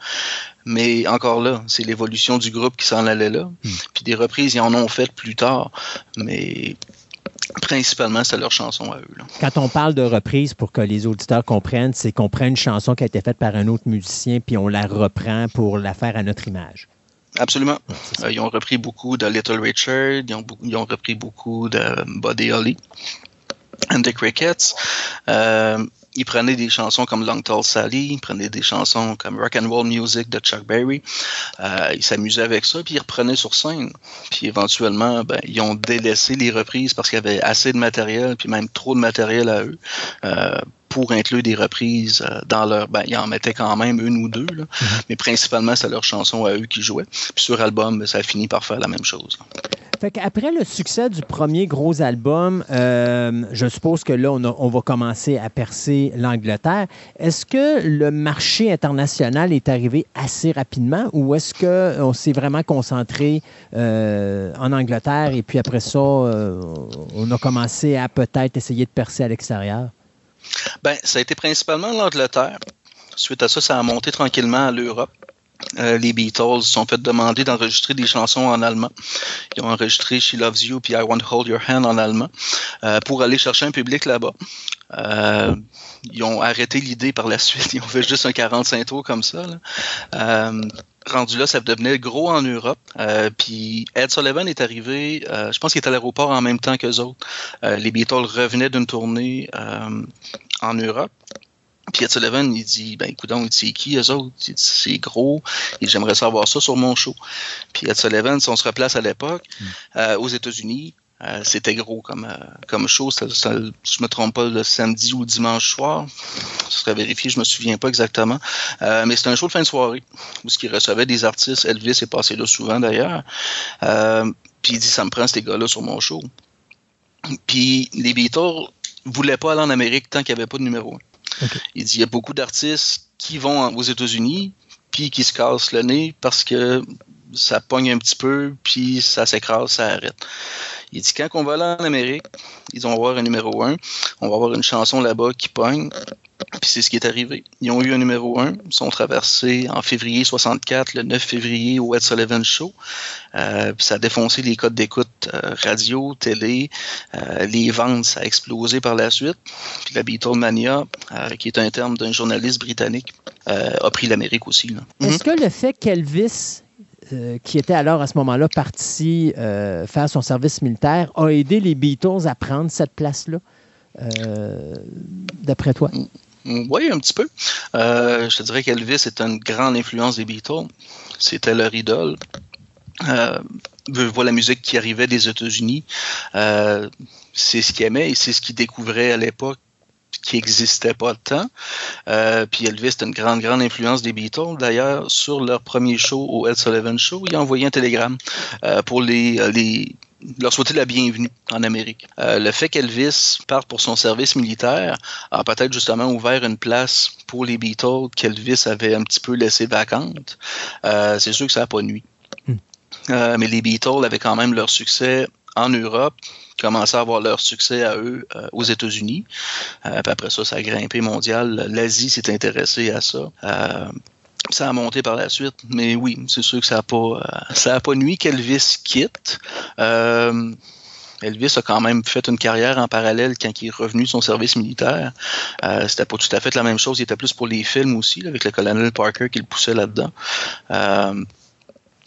Mais encore là, c'est l'évolution du groupe qui s'en allait là. Puis des reprises, ils en ont fait plus tard. Mais principalement, c'est leurs chansons à eux. là. Quand on parle de reprise, pour que les auditeurs comprennent, c'est qu'on prend une chanson qui a été faite par un autre musicien, puis on la reprend pour la faire à notre image. Absolument. Euh, ils ont repris beaucoup de Little Richard, ils ont, beaucoup- ils ont repris beaucoup de Buddy Holly and the Crickets. Euh, ils prenaient des chansons comme Long Tall Sally, ils prenaient des chansons comme Rock and Roll Music de Chuck Berry. Euh, ils s'amusaient avec ça, puis ils reprenaient sur scène. Puis éventuellement, ben, ils ont délaissé les reprises parce qu'il y avait assez de matériel, puis même trop de matériel à eux. euh, pour inclure des reprises euh, dans leur... Ben, ils en mettaient quand même une ou deux, là. mais principalement, c'est leurs chansons à eux qui jouaient. Puis sur album, ben, ça a fini par faire la même chose. Fait le succès du premier gros album, euh, je suppose que là, on, va commencer à percer l'Angleterre. Est-ce que le marché international est arrivé assez rapidement ou est-ce qu'on s'est vraiment concentré euh, en Angleterre et puis après ça, euh, on a commencé à peut-être essayer de percer à l'extérieur? Ben, ça a été principalement l'Angleterre. Suite à ça, ça a monté tranquillement à l'Europe. Euh, les Beatles se sont fait demander d'enregistrer des chansons en allemand. Ils ont enregistré She Loves You puis I Want to Hold Your Hand en allemand euh, pour aller chercher un public là-bas. Euh, ils ont arrêté l'idée par la (laughs) suite. Ils ont fait juste un 45 tours comme ça. là. Euh, rendu là, ça devenait gros en Europe. Euh, puis Ed Sullivan est arrivé, euh, je pense qu'il était à l'aéroport en même temps qu'eux autres. Les Beatles revenaient d'une tournée en Europe. Puis Ed Sullivan, il dit, ben écoute, c'est qui eux autres? Il dit, c'est gros, et j'aimerais savoir ça sur mon show. Puis Ed Sullivan, si on se replace à l'époque, euh, aux États-Unis, euh, c'était gros comme, euh, comme show. C'était, si je me trompe pas, le samedi ou dimanche soir. Ce serait vérifié, je me souviens pas exactement. Euh, mais c'était un show de fin de soirée où ce qui recevait des artistes. Elvis est passé là souvent d'ailleurs. Euh, puis il dit, ça me prend ces gars-là sur mon show. Puis les Beatles voulaient pas aller en Amérique tant qu'il n'y avait pas de numéro 1. Il dit, il y a beaucoup d'artistes qui vont aux États-Unis puis qui se cassent le nez parce que ça pogne un petit peu, puis ça s'écrase, ça arrête. Il dit quand on va aller en Amérique, ils vont avoir un numéro 1, on va avoir une chanson là-bas qui pogne, puis c'est ce qui est arrivé. Ils ont eu un numéro 1, ils sont traversés en février 64, le 9 février au Ed Sullivan Show. Euh, puis ça a défoncé les codes d'écoute euh, radio, télé, euh, les ventes, ça a explosé par la suite. Puis la Beatlemania, qui est un terme d'un journaliste britannique, a pris l'Amérique aussi. là. Mhm. Est-ce que le fait qu'Elvis, euh, qui était alors à ce moment-là parti euh, faire son service militaire, a aidé les Beatles à prendre cette place-là, d'après toi? Oui, un petit peu. Euh, je te dirais qu'Elvis est une grande influence des Beatles. C'était leur idole. Euh, vois la musique qui arrivait des États-Unis. Euh, c'est ce qu'il aimait et c'est ce qu'il découvrait à l'époque qui n'existait pas tant. Euh, puis Elvis est une grande, grande influence des Beatles. D'ailleurs, sur leur premier show au Ed Sullivan Show, il a envoyé un télégramme euh, pour euh, les leur souhaiter la bienvenue en Amérique. Euh, le fait qu'Elvis parte pour son service militaire a peut-être justement ouvert une place pour les Beatles qu'Elvis avait un petit peu laissé vacante. Euh, c'est sûr que ça n'a pas nuit. Hmm. Euh, mais les Beatles avaient quand même leur succès en Europe, commençaient à avoir leur succès à eux euh, aux États-Unis. Euh, puis après ça, ça a grimpé mondial. L'Asie s'est intéressée à ça. Euh, ça a monté par la suite, mais oui, c'est sûr que ça n'a pas, euh, ça a pas nuit qu'Elvis quitte. Euh, Elvis a quand même fait une carrière en parallèle quand il est revenu de son service militaire. Euh, c'était pas tout à fait la même chose. Il était plus pour les films aussi, là, avec le colonel Parker qui le poussait là-dedans. Euh,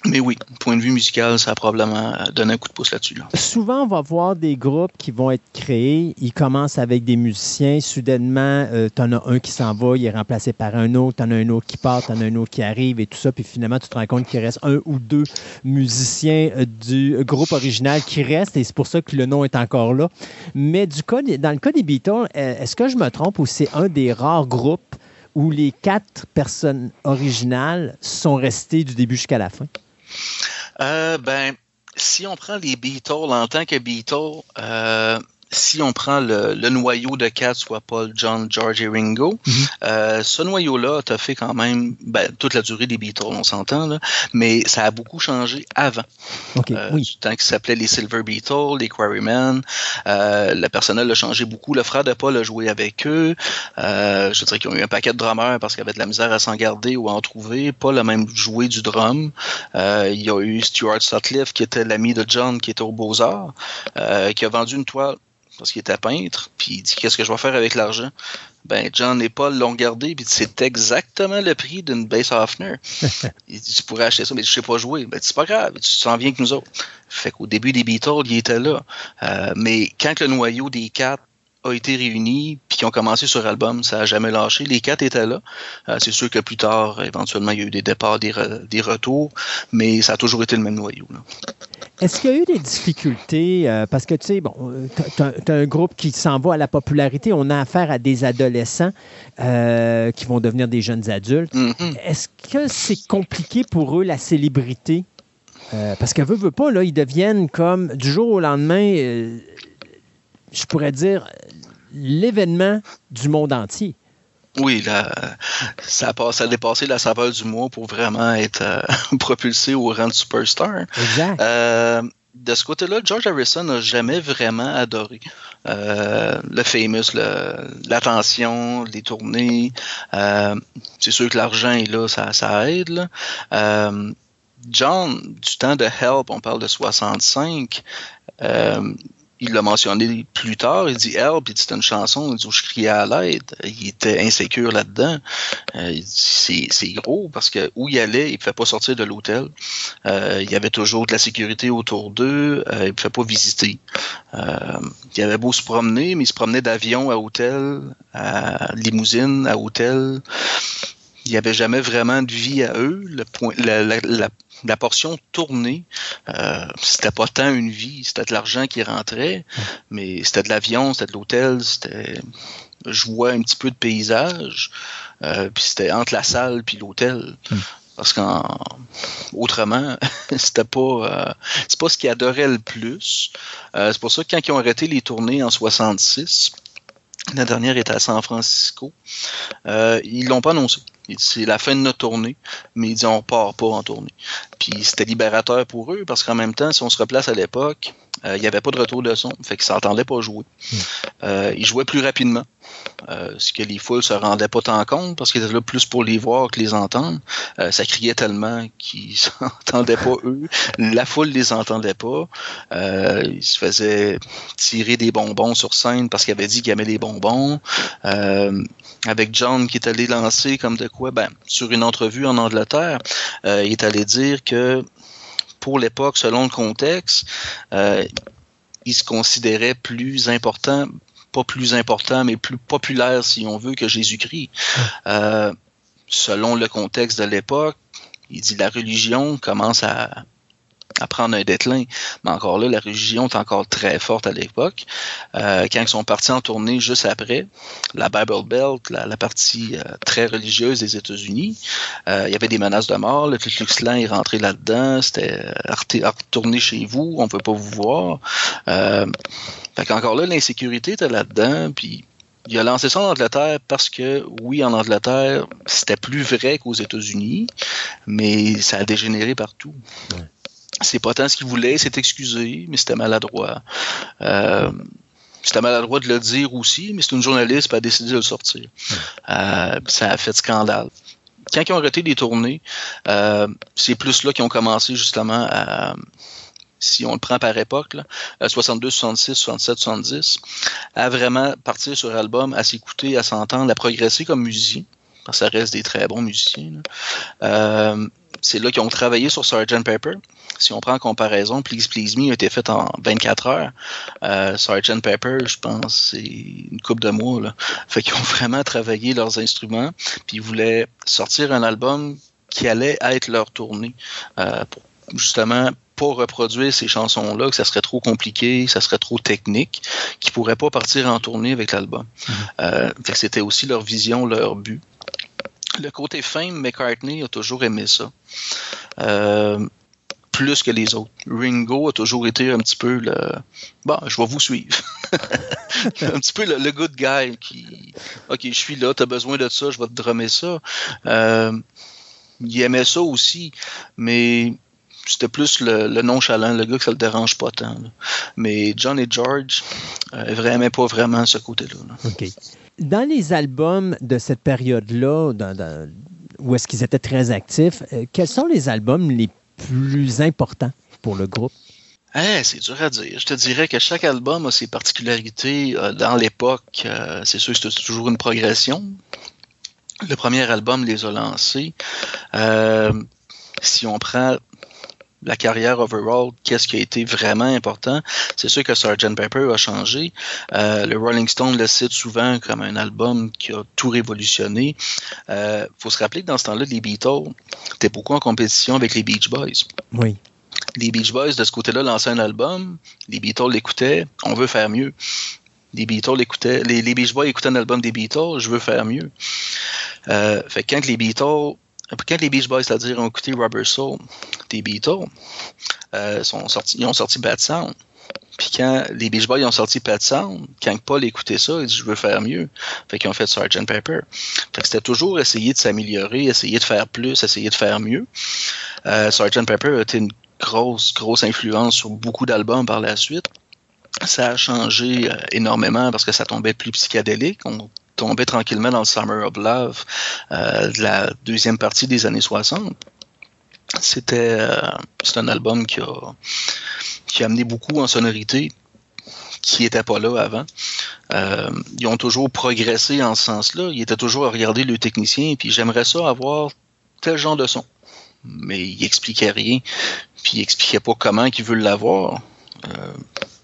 Mais oui, point de vue musical, ça a probablement euh, donné un coup de pouce là-dessus. Là. Souvent, on va voir des groupes qui vont être créés. Ils commencent avec des musiciens. Soudainement, euh, tu en as un qui s'en va, il est remplacé par un autre. Tu en as un autre qui part, tu en as un autre qui arrive et tout ça. Puis finalement, tu te rends compte qu'il reste un ou deux musiciens euh, du groupe original qui restent et c'est pour ça que le nom est encore là. Mais du cas, dans le cas des Beatles, euh, est-ce que je me trompe ou c'est un des rares groupes où les quatre personnes originales sont restées du début jusqu'à la fin? Euh, ben, si on prend les Beatles en tant que Beatles, euh, si on prend le, le noyau de quatre, soit Paul, John, George et Ringo, euh, ce noyau-là t'a fait quand même ben, toute la durée des Beatles, on s'entend, là, mais ça a beaucoup changé avant. OK, Euh, oui. Du temps qui s'appelait les Silver Beatles, les Quarrymen. Euh, le personnel a changé beaucoup. Le frère de Paul a joué avec eux. Euh, je dirais qu'ils ont eu un paquet de drummers parce qu'il y avait de la misère à s'en garder ou à en trouver. Paul a même joué du drum. Euh, il y a eu Stuart Sutcliffe qui était l'ami de John qui était au Beaux-Arts, euh, qui a vendu une toile parce qu'il était peintre, puis il dit qu'est-ce que je vais faire avec l'argent? Ben, John et Paul l'ont gardé, puis c'est exactement le prix d'une bass Hoffner. (laughs) il dit, tu pourrais acheter ça, mais je sais pas jouer. Ben, c'est pas grave, tu t'en viens que nous autres. Fait qu'au début des Beatles, il était là. Euh, mais quand le noyau des quatre a été réuni, puis qu'ils ont commencé sur album, ça a jamais lâché. Les quatre étaient là. Euh, c'est sûr que plus tard, éventuellement, il y a eu des départs, des, re- des retours, mais ça a toujours été le même noyau. Est-ce qu'il y a eu des difficultés? euh, parce que, tu sais, bon, tu as, un groupe qui s'en va à la popularité. On a affaire à des adolescents euh, qui vont devenir des jeunes adultes. Mhm. Est-ce que c'est compliqué pour eux, la célébrité? Euh, parce que, veut, veut pas, là, ils deviennent comme, du jour au lendemain, euh, je pourrais dire, l'événement du monde entier. Oui, là, ça a, pas- ça a dépassé la saveur du mois pour vraiment être euh, (laughs) propulsé au rang de superstar. Exact. Euh, de ce côté-là, George Harrison n'a jamais vraiment adoré euh, le famous, le- l'attention, les tournées. C'est sûr que l'argent est là, ça, ça aide. là. John, du temps de Help, on parle de 65, euh, il l'a mentionné plus tard, il dit Help, dit, c'était une chanson, il dit, où je criais à l'aide. Il était insécure là-dedans. Euh, c'est gros parce que où il allait, il ne pouvait pas sortir de l'hôtel. Euh, il y avait toujours de la sécurité autour d'eux. Euh, il ne pouvait pas visiter. Euh, il avait beau se promener, mais il se promenait d'avion à hôtel, à limousine, à hôtel. Il n'y avait jamais vraiment de vie à eux. Le point, la, la- la- la portion tournée, euh, c'était pas tant une vie, c'était de l'argent qui rentrait, mais c'était de l'avion, c'était de l'hôtel, c'était je vois un petit peu de paysage, euh, puis c'était entre la salle puis l'hôtel. Parce qu'en autrement, (laughs) c'était pas euh, c'est pas ce qu'ils adoraient le plus. C'est pour ça que quand ils ont arrêté les tournées en 66, la dernière était à San Francisco, ils l'ont pas annoncé. Il dit, C'est la fin de notre tournée, mais il dit on part pas en tournée. Puis c'était libérateur pour eux parce qu'en même temps, si on se replace à l'époque, euh, il n'y avait pas de retour de son, fait qu'ils s'entendaient pas jouer. Euh, ils jouaient plus rapidement, euh, ce que les foules se rendaient pas tant compte parce qu'ils étaient là plus pour les voir que les entendre. Euh, ça criait tellement qu'ils (laughs) s'entendaient pas eux. La foule les entendait pas. Euh, ils se faisaient tirer des bonbons sur scène parce qu'il avait dit qu'il aimait les bonbons. Avec John qui est allé lancer comme de quoi, ben, sur une entrevue en Angleterre, euh, il est allé dire que pour l'époque, selon le contexte, euh, il se considérait plus important, pas plus important, mais plus populaire, si on veut, que Jésus-Christ. Euh, selon le contexte de l'époque, il dit la religion commence à, à prendre un déclin. Mais encore là, la religion est encore très forte à l'époque. Euh, quand ils sont partis en tournée juste après, la Bible Belt, la, partie euh, très religieuse des États-Unis, euh, il y avait des menaces de mort. Le Ku Klux est rentré là-dedans. C'était retournez chez vous, on peut pas vous voir. Fait là, l'insécurité était là-dedans. Puis il a lancé ça en Angleterre parce que, oui, en Angleterre, c'était plus vrai qu'aux États-Unis, mais ça a dégénéré partout. C'est pas tant ce qu'il voulait, c'est excusé, mais c'était maladroit. Euh, c'était maladroit de le dire aussi, mais c'est une journaliste qui a décidé de le sortir. Euh, ça a fait scandale. Quand ils ont arrêté les tournées, euh, c'est plus là qu'ils ont commencé justement à, si on le prend par époque, là, euh, 62, 66, 67, 70, à vraiment partir sur album, à s'écouter, à s'entendre, à progresser comme musicien, parce que ça reste des très bons musiciens. là. Euh, c'est là qu'ils ont travaillé sur Sgt. Pepper. Si on prend en comparaison, Please Please Me a été fait en 24 heures. Euh, Sgt. Pepper, je pense, c'est une coupe de mois. Là. Fait qu'ils ont (laughs) vraiment travaillé leurs instruments, puis ils voulaient sortir un album qui allait être leur tournée. Euh, pour justement pas reproduire ces chansons-là, que ça serait trop compliqué, ça serait trop technique, qui pourraient pas partir en tournée avec l'album. Euh, fait que c'était aussi leur vision, leur but. Le côté fame, McCartney a toujours aimé ça. Euh, plus que les autres. Ringo a toujours été un petit peu le. Bon, je vais vous suivre. (laughs) un petit peu le, good guy qui. Ok, je suis là, t'as besoin de ça, je vais te drummer ça. Euh, il aimait ça aussi, mais c'était plus le, nonchalant, le gars que ça le dérange pas tant. Mais John et George euh, vraiment pas vraiment ce côté-là. là. OK. Dans les albums de cette période-là, où est-ce qu'ils étaient très actifs, euh, quels sont les albums les plus importants pour le groupe? C'est dur à dire. Je te dirais que chaque album a ses particularités. Euh, dans l'époque, euh, c'est sûr que c'est toujours une progression. Le premier album les a lancés. Euh, si on prend la carrière overall, qu'est-ce qui a été vraiment important? C'est sûr que Sgt. Pepper a changé. Euh, le Rolling Stone le cite souvent comme un album qui a tout révolutionné. Euh, faut se rappeler que dans ce temps-là, les Beatles étaient beaucoup en compétition avec les Beach Boys Oui. les Beach Boys de ce côté-là lançaient un album, les Beatles l'écoutaient, on veut faire mieux. Les Beatles écoutaient, les, les Beach Boys écoutaient un album des Beatles, je veux faire mieux. Euh, fait que quand les Beatles, quand les Beach Boys, c'est-à-dire ont écouté Rubber Soul des Beatles, euh, ils ont sorti Bad Sound. Puis quand les Beach Boys ont sorti Bad Sound, quand Paul écoutait ça, il dit je veux faire mieux. Fait qu'ils ont fait Sgt. Pepper. Fait que c'était toujours essayer de s'améliorer, essayer de faire plus, essayer de faire mieux. Euh, Sgt. Pepper a été une grosse, grosse influence sur beaucoup d'albums par la suite. Ça a changé euh, énormément parce que ça tombait plus psychédélique. Tombait tranquillement dans le Summer of Love euh, de la deuxième partie des années 60. C'était euh, c'est un album qui a, qui a amené beaucoup en sonorité qui n'était pas là avant. Euh, ils ont toujours progressé en ce sens-là. Ils étaient toujours à regarder le technicien, puis j'aimerais ça avoir tel genre de son. Mais il expliquait rien, puis il expliquait pas comment ils veulent l'avoir.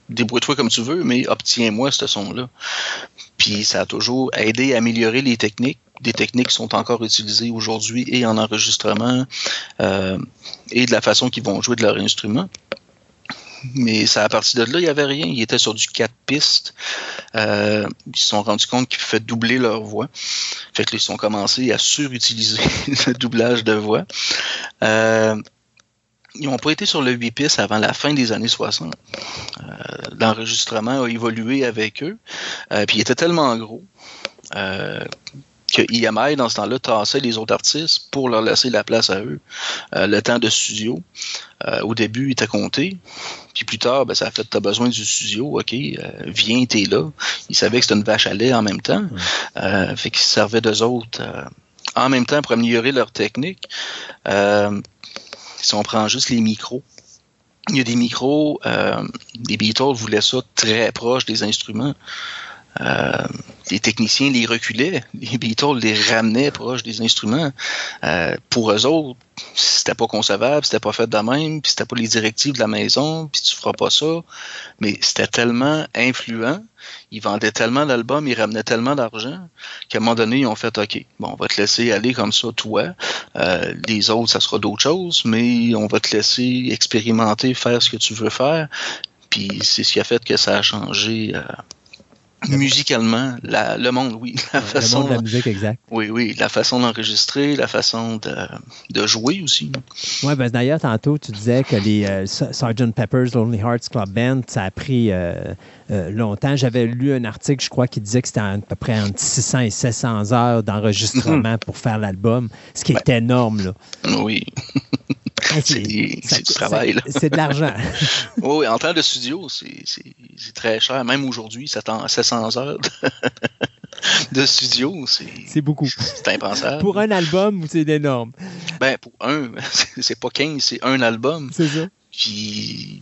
Débrouille-toi comme tu veux, mais obtiens-moi ce son-là. Puis ça a toujours aidé à améliorer les techniques. Des techniques qui sont encore utilisées aujourd'hui et en enregistrement euh, et de la façon qu'ils vont jouer de leur instrument. Mais ça, à partir de là, il n'y avait rien. Ils étaient sur du 4 pistes. Euh, ils se sont rendus compte qu'ils pouvaient doubler leur voix. Fait que ils sont commencés à surutiliser (laughs) le doublage de voix. Euh, ils n'ont pas été sur le 8 pistes avant la fin des années 60. Euh, L'enregistrement a évolué avec eux. Euh, puis il était tellement gros euh, que EMI, dans ce temps-là, tassait les autres artistes pour leur laisser la place à eux. Euh, le temps de studio, euh, au début, il était compté. Puis plus tard, ben, ça a fait, t'as besoin du studio, ok, viens, t'es là. Ils savaient que c'était une vache à lait en même temps. Euh, fait qu'ils se servaient d'eux autres euh, en même temps pour améliorer leur technique. Euh, si on prend juste les micros, il y a des micros, euh, les Beatles voulaient ça très proche des instruments. Euh, les techniciens les reculaient, les Beatles les ramenaient proche des instruments. Euh, pour eux autres, c'était pas concevable, c'était pas fait de même, puis c'était pas les directives de la maison, puis tu feras pas ça. Mais c'était tellement influent, ils vendaient tellement d'albums, ils ramenaient tellement d'argent qu'à un moment donné, ils ont fait OK, bon, on va te laisser aller comme ça, toi. Euh, les autres, ça sera d'autres choses, mais on va te laisser expérimenter, faire ce que tu veux faire. Puis c'est ce qui a fait que ça a changé. euh, Musicalement, la- le monde, oui. La Le façon, monde de la musique, exact. oui, oui, la façon d'enregistrer, la façon de, de jouer aussi. Oui, ben, d'ailleurs, tantôt, tu disais que les euh, Sgt. Pepper's Lonely Hearts Club Band, ça a pris euh, euh, longtemps. J'avais lu un article, je crois, qui disait que c'était à peu près entre 600 et 700 heures d'enregistrement pour faire l'album, ce qui est énorme, là. Oui, (laughs) c'est du travail. C'est de l'argent. (laughs) Oui, en temps de studio, c'est très cher. Même aujourd'hui, 700 700 heures de, (laughs) de studio, c'est C'est beaucoup. c'est impensable. Pour un album, c'est énorme. Ben, pour un, c'est pas 15, c'est un album. C'est ça. Puis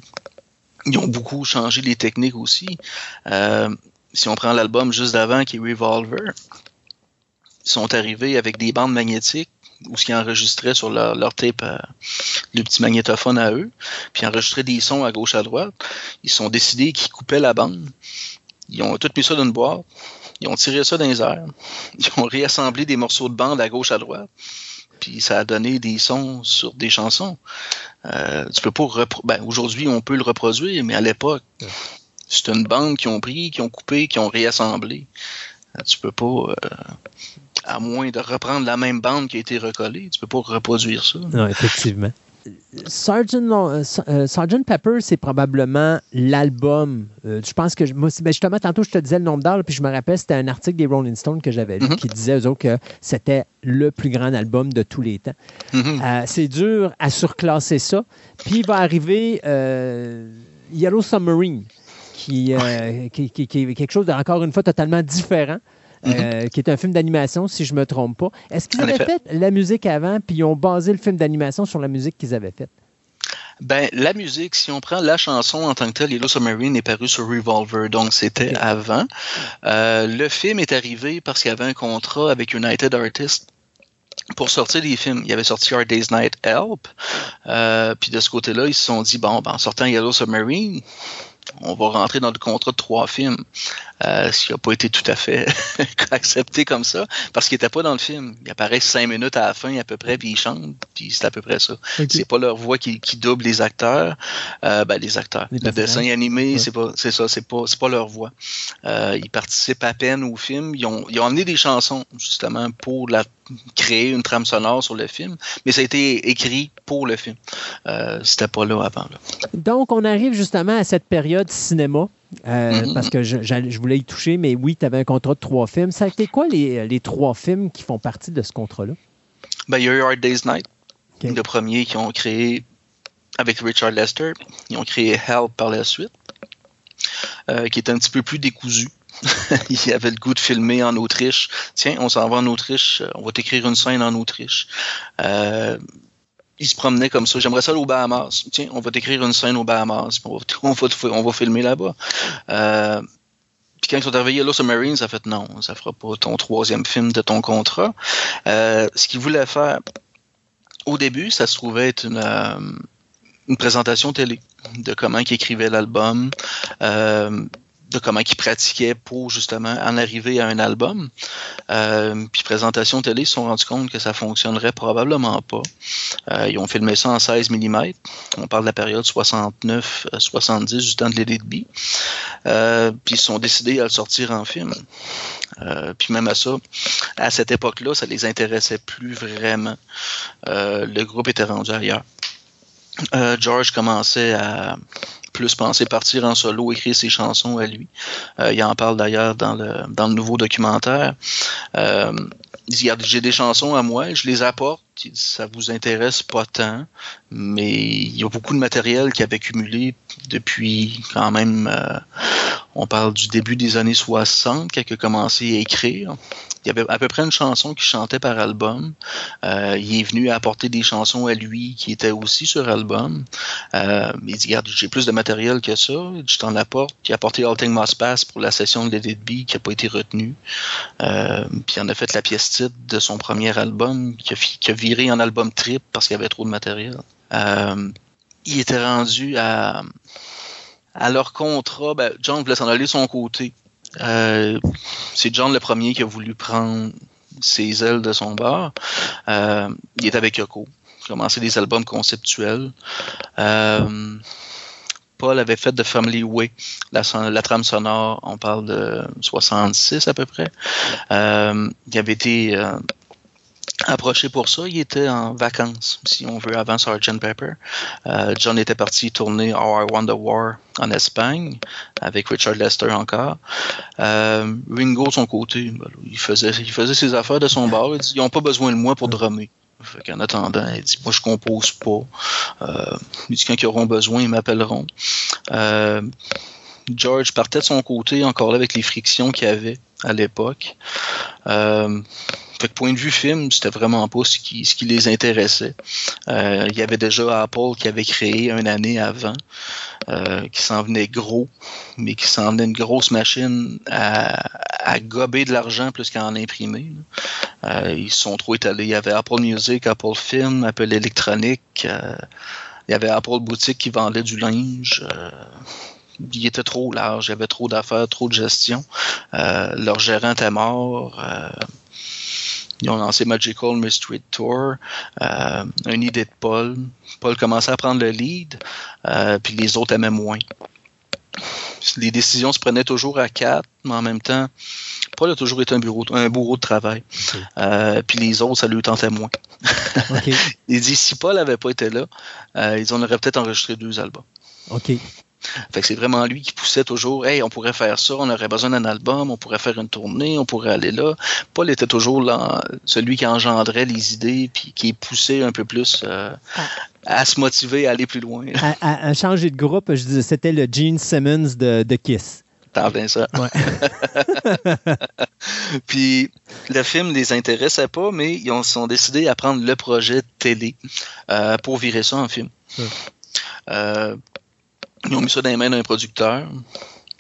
ils ont beaucoup changé les techniques aussi. Euh, si on prend l'album juste d'avant qui est Revolver, ils sont arrivés avec des bandes magnétiques, où ce qu'ils enregistraient sur leur, leur tape, euh, le petit magnétophone à eux, puis enregistraient des sons à gauche à droite. Ils sont décidés qu'ils coupaient la bande. Ils ont tout mis ça dans une boîte. Ils ont tiré ça dans les airs. Ils ont réassemblé des morceaux de bande à gauche à droite. Puis ça a donné des sons sur des chansons. Euh, tu peux pas ben, aujourd'hui on peut le reproduire, mais à l'époque, c'est une bande qui ont pris, qui ont coupé, qui ont réassemblé. Euh, Tu peux pas, euh, à moins de reprendre la même bande qui a été recollée, tu peux pas reproduire ça. Non, effectivement. Sgt. Lo- euh, euh. Pepper, c'est probablement l'album. euh, je pense que, moi, ben, justement, tantôt, je te disais le nombre d'heures, puis je me rappelle, c'était un article des Rolling Stones que j'avais lu Mhm. qui disait, eux autres, que c'était le plus grand album de tous les temps. Mhm. Euh, c'est dur à surclasser ça. Puis il va arriver Yellow Submarine, qui, qui, qui- qui est quelque chose, de, encore une fois, totalement différent. Euh, qui est un film d'animation, si je ne me trompe pas. Est-ce qu'ils En avaient fait la musique avant, puis ils ont basé le film d'animation sur la musique qu'ils avaient faite? Ben, la musique, si on prend la chanson en tant que telle, Yellow Submarine est paru sur Revolver, donc c'était avant. Euh, le film est arrivé parce qu'il y avait un contrat avec United Artists pour sortir des films. Il avait sorti Hard Day's Night Help. Euh, puis de ce côté-là, ils se sont dit, bon, ben, en sortant Yellow Submarine, on va rentrer dans le contrat de trois films. Euh, ce qui n'a pas été tout à fait (laughs) accepté comme ça, parce qu'il n'était pas dans le film. Il apparaît cinq minutes à la fin à peu près, puis il chante, puis c'est à peu près ça. C'est pas leur voix qui, qui double les acteurs, euh, ben, les acteurs. Les le dessin animé, Ouais. c'est pas, c'est ça, c'est pas, c'est pas leur voix. Euh, ils participent à peine au film. Ils ont, ils ont amené des chansons justement pour la, créer une trame sonore sur le film, mais ça a été écrit pour le film. Euh, c'était pas là avant. Là. Donc, on arrive justement à cette période cinéma, euh, parce que je, voulais y toucher, mais oui, tu avais un contrat de trois films. Ça a été quoi les, les trois films qui font partie de ce contrat-là? Ben, il y a eu Hard Day's Night, le premier qu'ils ont créé avec Richard Lester. Ils ont créé Help par la suite, euh, qui est un petit peu plus décousu. (laughs) il y avait le goût de filmer en Autriche. Tiens, on s'en va en Autriche, on va t'écrire une scène en Autriche. Euh, il se promenait comme ça. J'aimerais ça aller aux Bahamas. Tiens, on va t'écrire une scène aux Bahamas. On va, (laughs) on va, on va filmer là-bas. Euh, puis quand ils sont arrivés à Submarine, ça fait non, ça fera pas ton troisième film de ton contrat. Euh, ce qu'ils voulaient faire, au début, ça se trouvait être une, euh, une présentation télé de comment ils écrivaient l'album, euh, de comment ils pratiquaient pour justement en arriver à un album. Euh, puis présentation télé, ils se sont rendus compte que ça fonctionnerait probablement pas. Euh, ils ont filmé ça en 16 mm. On parle de la période 69-70 du temps de It Be. Euh, puis ils sont décidés à le sortir en film. Euh, puis même à ça, à cette époque-là, ça les intéressait plus vraiment. Euh, le groupe était rendu ailleurs. Euh, George commençait à plus penser partir en solo, écrire ses chansons à lui. Euh, il en parle d'ailleurs dans le, dans le nouveau documentaire. Euh, j'ai des chansons à moi, je les apporte. Ça vous intéresse pas tant, mais il y a beaucoup de matériel qui avait accumulé depuis quand même, euh, on parle du début des années 60, qu'il a commencé à écrire. Il y avait à peu près une chanson qu'il chantait par album. Euh, il est venu apporter des chansons à lui qui étaient aussi sur album. Euh, il dit, regarde, j'ai plus de matériel que ça. Je t'en apporte. Il a apporté All Things Must Pass pour la session de Let It qui n'a pas été retenue. Euh, puis il en a fait la pièce titre de son premier album qui a, fi- qui a viré en album trip parce qu'il y avait trop de matériel. Euh, il était rendu à, à leur contrat. Ben, John voulait s'en aller de son côté. Euh, c'est John le premier qui a voulu prendre ses ailes de son bar. Euh, il est avec Yoko. Il a commencé des albums conceptuels. Euh, Paul avait fait The Family Way, la, trame sonore, on parle de 66 à peu près. Euh, il avait été approché pour ça. Il était en vacances, si on veut, avant Sgt. Pepper. Euh, John était parti tourner How I Won the War en Espagne, avec Richard Lester encore. Euh, Ringo, de son côté, ben, il, faisait, ses affaires de son bar. Il dit, ils n'ont pas besoin de moi pour drummer. Fait attendant, il dit, moi, je compose pas. Euh, il dit, quand ils auront besoin, ils m'appelleront. Euh, George partait de son côté, encore là, avec les frictions qu'il avait à l'époque. Euh, fait que point de vue film, c'était vraiment pas ce qui, ce qui les intéressait. Euh, il y avait déjà Apple qui avait créé une année avant, euh, qui s'en venait gros, mais qui s'en venait une grosse machine à, à gober de l'argent plus qu'à en imprimer. Euh, ils sont trop étalés. Il y avait Apple Music, Apple Film, Apple Électronique. euh, il y avait Apple Boutique qui vendait du linge. Il était trop large, il y avait trop d'affaires, trop de gestion. Euh, leur gérant était mort. euh, ils ont lancé Magical Mystery Tour, euh, une idée de Paul. Paul commençait à prendre le lead, puis les autres aimaient moins. Les décisions se prenaient toujours à quatre, mais en même temps, Paul a toujours été un, bureau, un bourreau de travail. Puis les autres, ça lui tentait moins. OK. (laughs) Il dit si Paul n'avait pas été là, ils en auraient peut-être enregistré deux albums. OK. Fait que c'est vraiment lui qui poussait toujours Hey, on pourrait faire ça, on aurait besoin d'un album, on pourrait faire une tournée, on pourrait aller là. Paul était toujours là, celui qui engendrait les idées puis qui poussait un peu plus euh, à se motiver à aller plus loin. À, à- à changer de groupe, je disais, c'était le Gene Simmons de, de Kiss. T'en plein ça. Ouais. (laughs) Puis le film les intéressait pas, mais ils ont, sont décidés à prendre le projet télé euh, pour virer ça en film. Euh, ils ont mis ça dans les mains d'un producteur.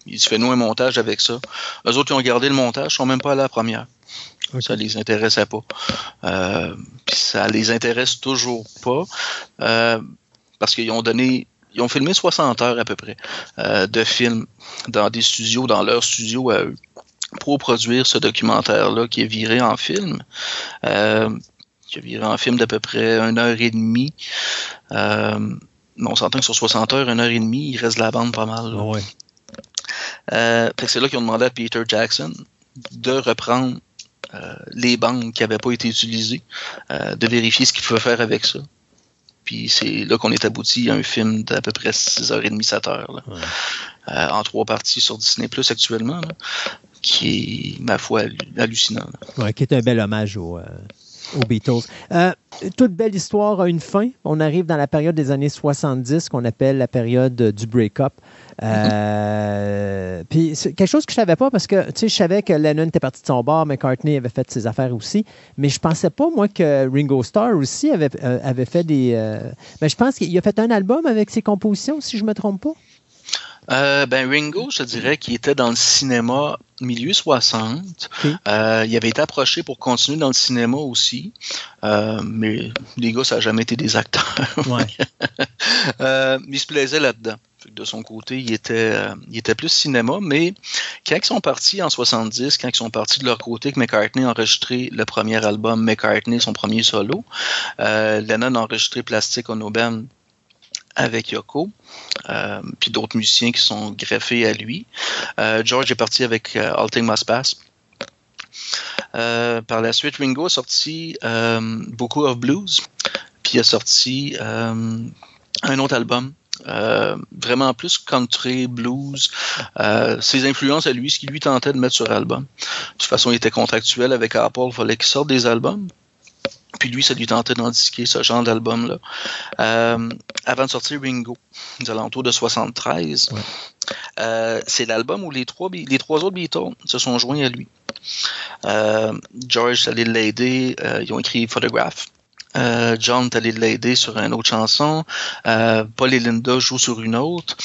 Il se fait nous un montage avec ça. Eux autres, ils ont gardé le montage, ils sont même pas allés à la première. Ça les intéressait pas. Euh, ça les intéresse toujours pas. euh, parce qu'ils ont donné. Ils ont filmé 60 heures à peu près euh, de films dans des studios, dans leur studio à eux, pour produire ce documentaire-là qui est viré en film. Euh, qui est viré en film d'à peu près une heure et demie. On s'entend que sur 60 heures, une heure et demie, il reste de la bande pas mal. là. Ouais. Euh, c'est là qu'ils ont demandé à Peter Jackson de reprendre euh, les bandes qui n'avaient pas été utilisées, euh, de vérifier ce qu'il pouvait faire avec ça. Puis c'est là qu'on est abouti à un film d'à peu près 6h30, 7 heures. là. Ouais. Euh, en trois parties sur Disney Plus actuellement, là, qui est, ma foi, hallu- hallucinant. Ouais, qui est un bel hommage euh, aux Beatles. Euh, toute belle histoire a une fin. On arrive dans la période des années 70 qu'on appelle la période du break-up. Euh, Puis c'est quelque chose que je savais pas parce que tu sais, je savais que Lennon était parti de son bar, McCartney avait fait ses affaires aussi, mais je pensais pas moi que Ringo Starr aussi avait, euh, avait fait des. Mais je pense qu'il a fait un album avec ses compositions, si je me trompe pas. Euh, ben Ringo, je te dirais qu'il était dans le cinéma milieu 60. Ok. Euh, il avait été approché pour continuer dans le cinéma aussi, Euh, mais les gars, ça n'a jamais été des acteurs. Ouais. (laughs) Mais il se plaisait là-dedans. De son côté, il était, il était plus cinéma, mais quand ils sont partis en 70, quand ils sont partis de leur côté, que McCartney a enregistré le premier album, McCartney, son premier solo, Lennon a enregistré Plastic on Band avec Yoko, euh, puis d'autres musiciens qui sont greffés à lui. Euh, George est parti avec euh, All Things Must Pass. Euh, par la suite, Ringo a sorti beaucoup of Blues, puis a sorti un autre album. vraiment plus country, blues, ses influences à lui, ce qui lui tentait de mettre sur album. De toute façon, il était contractuel avec Apple, il fallait qu'il sorte des albums. Puis lui, ça lui tentait d'en disquer ce genre d'album-là. Euh, avant de sortir Ringo, aux alentours de 73, Ouais. euh, c'est l'album où les trois, les trois autres Beatles se sont joints à lui. Euh, George allé l'aider, euh, ils ont écrit Photograph. Euh, John est allé l'aider sur une autre chanson. Euh, Paul et Linda jouent sur une autre.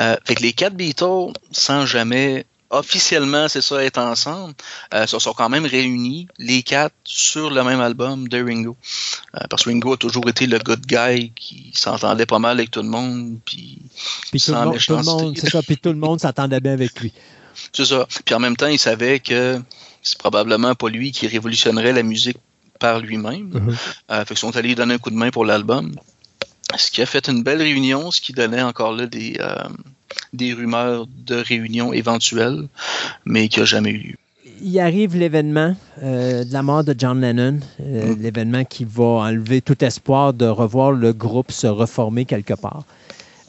Euh, fait que les quatre Beatles, sans jamais officiellement, c'est ça, être ensemble, euh, se sont quand même réunis, les quatre, sur le même album de Ringo. Euh, parce que Ringo a toujours été le good guy qui s'entendait pas mal avec tout le monde, puis Puis tout le, monde, tout le monde, c'est ça, puis tout le monde s'entendait bien avec lui. C'est ça. Puis en même temps, il savait que c'est probablement pas lui qui révolutionnerait la musique par lui-même. Mhm. Euh, fait qu'ils sont allés lui donner un coup de main pour l'album. Ce qui a fait une belle réunion, ce qui donnait encore là des, euh, des rumeurs de réunion éventuelle, mais qui n'a jamais eu lieu. il arrive l'événement euh, de la mort de John Lennon, euh, Mm. l'événement qui va enlever tout espoir de revoir le groupe se reformer quelque part.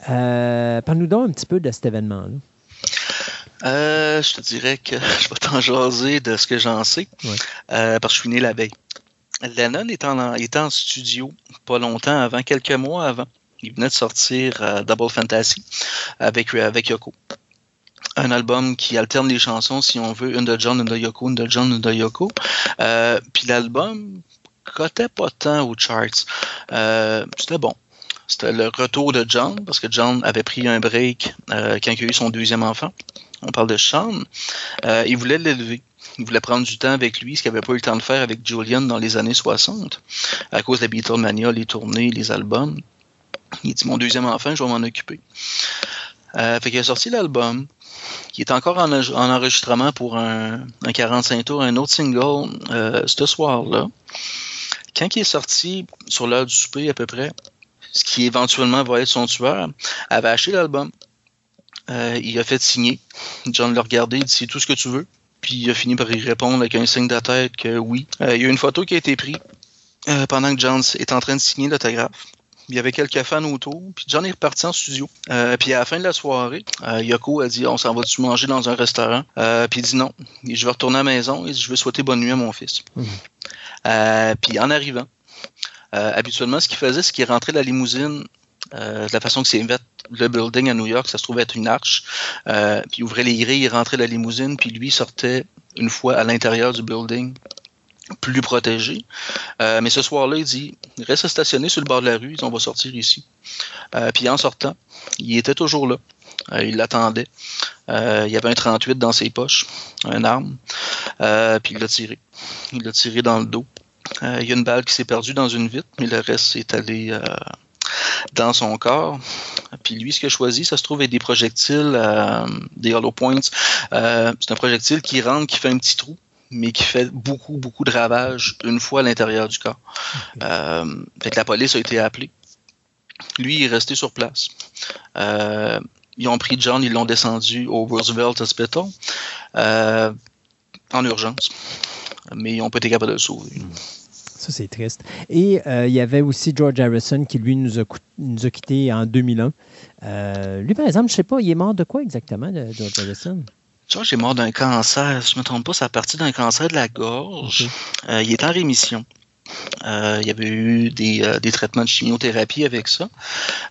Parle-nous donc un petit peu de cet événement-là. Je te dirais que (laughs) je vais t'en jaser de ce que j'en sais, Ouais. parce que je suis né la veille. Lennon en, était en studio pas longtemps avant, quelques mois avant. Il venait de sortir euh, Double Fantasy avec, avec Yoko. un album qui alterne les chansons, si on veut, une de John, une de Yoko, une de John, une de Yoko. Euh, puis l'album cotait pas tant aux charts. Euh, C'était bon. C'était le retour de John, parce que John avait pris un break euh, quand il a eu son deuxième enfant. On parle de Sean. Euh, il voulait l'élever. Il voulait prendre du temps avec lui, ce qu'il n'avait pas eu le temps de faire avec Julian dans les années 60, à cause de la Beatlemania, les tournées, les albums. Il dit Mon deuxième enfant, je vais m'en occuper. Euh, fait qu'il a sorti l'album, qui est encore en, en enregistrement pour un, un 45 tours, un autre single euh, ce soir-là. Quand il est sorti sur l'heure du souper à peu près, ce qui éventuellement va être son tueur, avait acheté l'album. Euh, il a fait signer. John l'a regardé, il dit c'est tout ce que tu veux. Puis il a fini par y répondre avec un signe de tête que oui. Euh, il y a une photo qui a été prise euh, pendant que John est en train de signer l'autographe. Il y avait quelques fans autour, puis John est reparti en studio. Euh, puis à la fin de la soirée, euh, Yoko a dit On s'en va-tu manger dans un restaurant? Euh, Puis il dit non. Et je vais retourner à la maison et je vais souhaiter bonne nuit à mon fils. Euh, puis en arrivant, habituellement, ce qu'il faisait, c'est qu'il rentrait la limousine euh, de la façon que c'est le building à New York, ça se trouvait être une arche. Euh, puis il ouvrait les grilles, il rentrait la limousine, puis lui sortait une fois à l'intérieur du building plus protégé. Euh, mais ce soir-là, il dit reste stationné sur le bord de la rue, on va sortir ici. Puis en sortant, il était toujours là. Il l'attendait. Il y avait un 38 dans ses poches, un arme. Puis il l'a tiré. Il l'a tiré dans le dos. Il y a une balle qui s'est perdue dans une vitre, mais le reste est allé dans son corps. Puis lui, ce qu'il a choisi, ça se trouve être des projectiles, euh, des hollow points. Euh, c'est un projectile qui rentre, qui fait un petit trou, mais qui fait beaucoup, beaucoup de ravages une fois à l'intérieur du corps. Euh, fait que la police a été appelée. Lui, il est resté sur place. Ils ont pris John, ils l'ont descendu au Roosevelt Hospital en urgence. Mais ils n'ont pas été capables de le sauver. Ça, c'est triste. Et euh, il y avait aussi George Harrison qui, lui, nous a, cou- nous a quittés en 2001. Euh, lui, par exemple, je ne sais pas, il est mort de quoi exactement, de George Harrison? George est mort d'un cancer. Si je ne me trompe pas, ça a parti d'un cancer de la gorge. Euh, il est en rémission. Euh, il y avait eu des, euh, des traitements de chimiothérapie avec ça.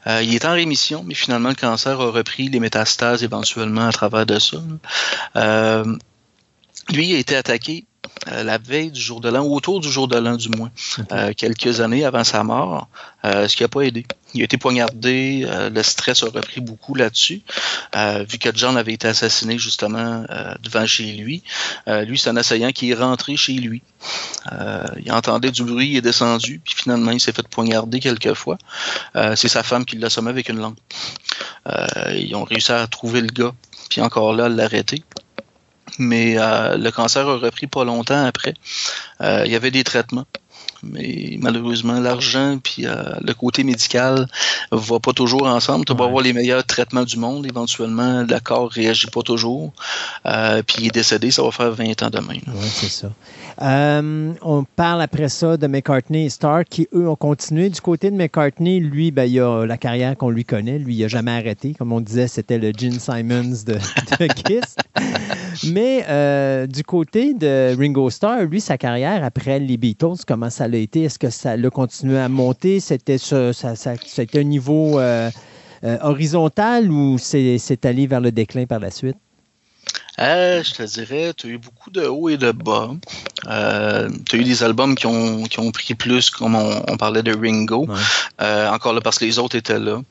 Euh, il est en rémission, mais finalement, le cancer a repris les métastases éventuellement à travers de ça. Euh, lui a été attaqué euh, la veille du jour de l'an, ou autour du jour de l'an du moins, euh, quelques années avant sa mort, euh, ce qui n'a pas aidé. Il a été poignardé, euh, le stress a repris beaucoup là-dessus, euh, vu que John avait été assassiné justement euh, devant chez lui. Euh, lui, c'est un assaillant qui est rentré chez lui. Euh, il entendait du bruit, il est descendu, puis finalement, il s'est fait poignarder quelques fois. Euh, c'est sa femme qui l'a assommé avec une. Euh, ils ont réussi à trouver le gars, puis encore là, l'arrêter. Mais euh, le cancer a repris pas longtemps après. Euh, il y avait des traitements. Mais malheureusement, l'argent puis euh, le côté médical va pas toujours ensemble. Tu vas Ouais. avoir les meilleurs traitements du monde. Éventuellement, le corps réagit pas toujours. Euh, puis il est décédé, ça va faire 20 ans demain. Oui, c'est ça. Euh, on parle après ça de McCartney et Starr qui, eux, ont continué. Du côté de McCartney, lui, ben, il a la carrière qu'on lui connaît. Lui, il n'a jamais arrêté. Comme on disait, c'était le Gene Simons de, (laughs) de Kiss. Mais euh, du côté de Ringo Starr, lui, sa carrière après les Beatles, comment ça l'a été? Est-ce que ça l'a continué à monter? C'était ça, un niveau euh, horizontal ou c'est allé vers le déclin par la suite? Euh, je te dirais, tu as eu beaucoup de hauts et de bas. Euh, tu as eu des albums qui ont, qui ont pris plus, comme on, on parlait de Ringo. Ouais. Euh, encore là, parce que les autres étaient là.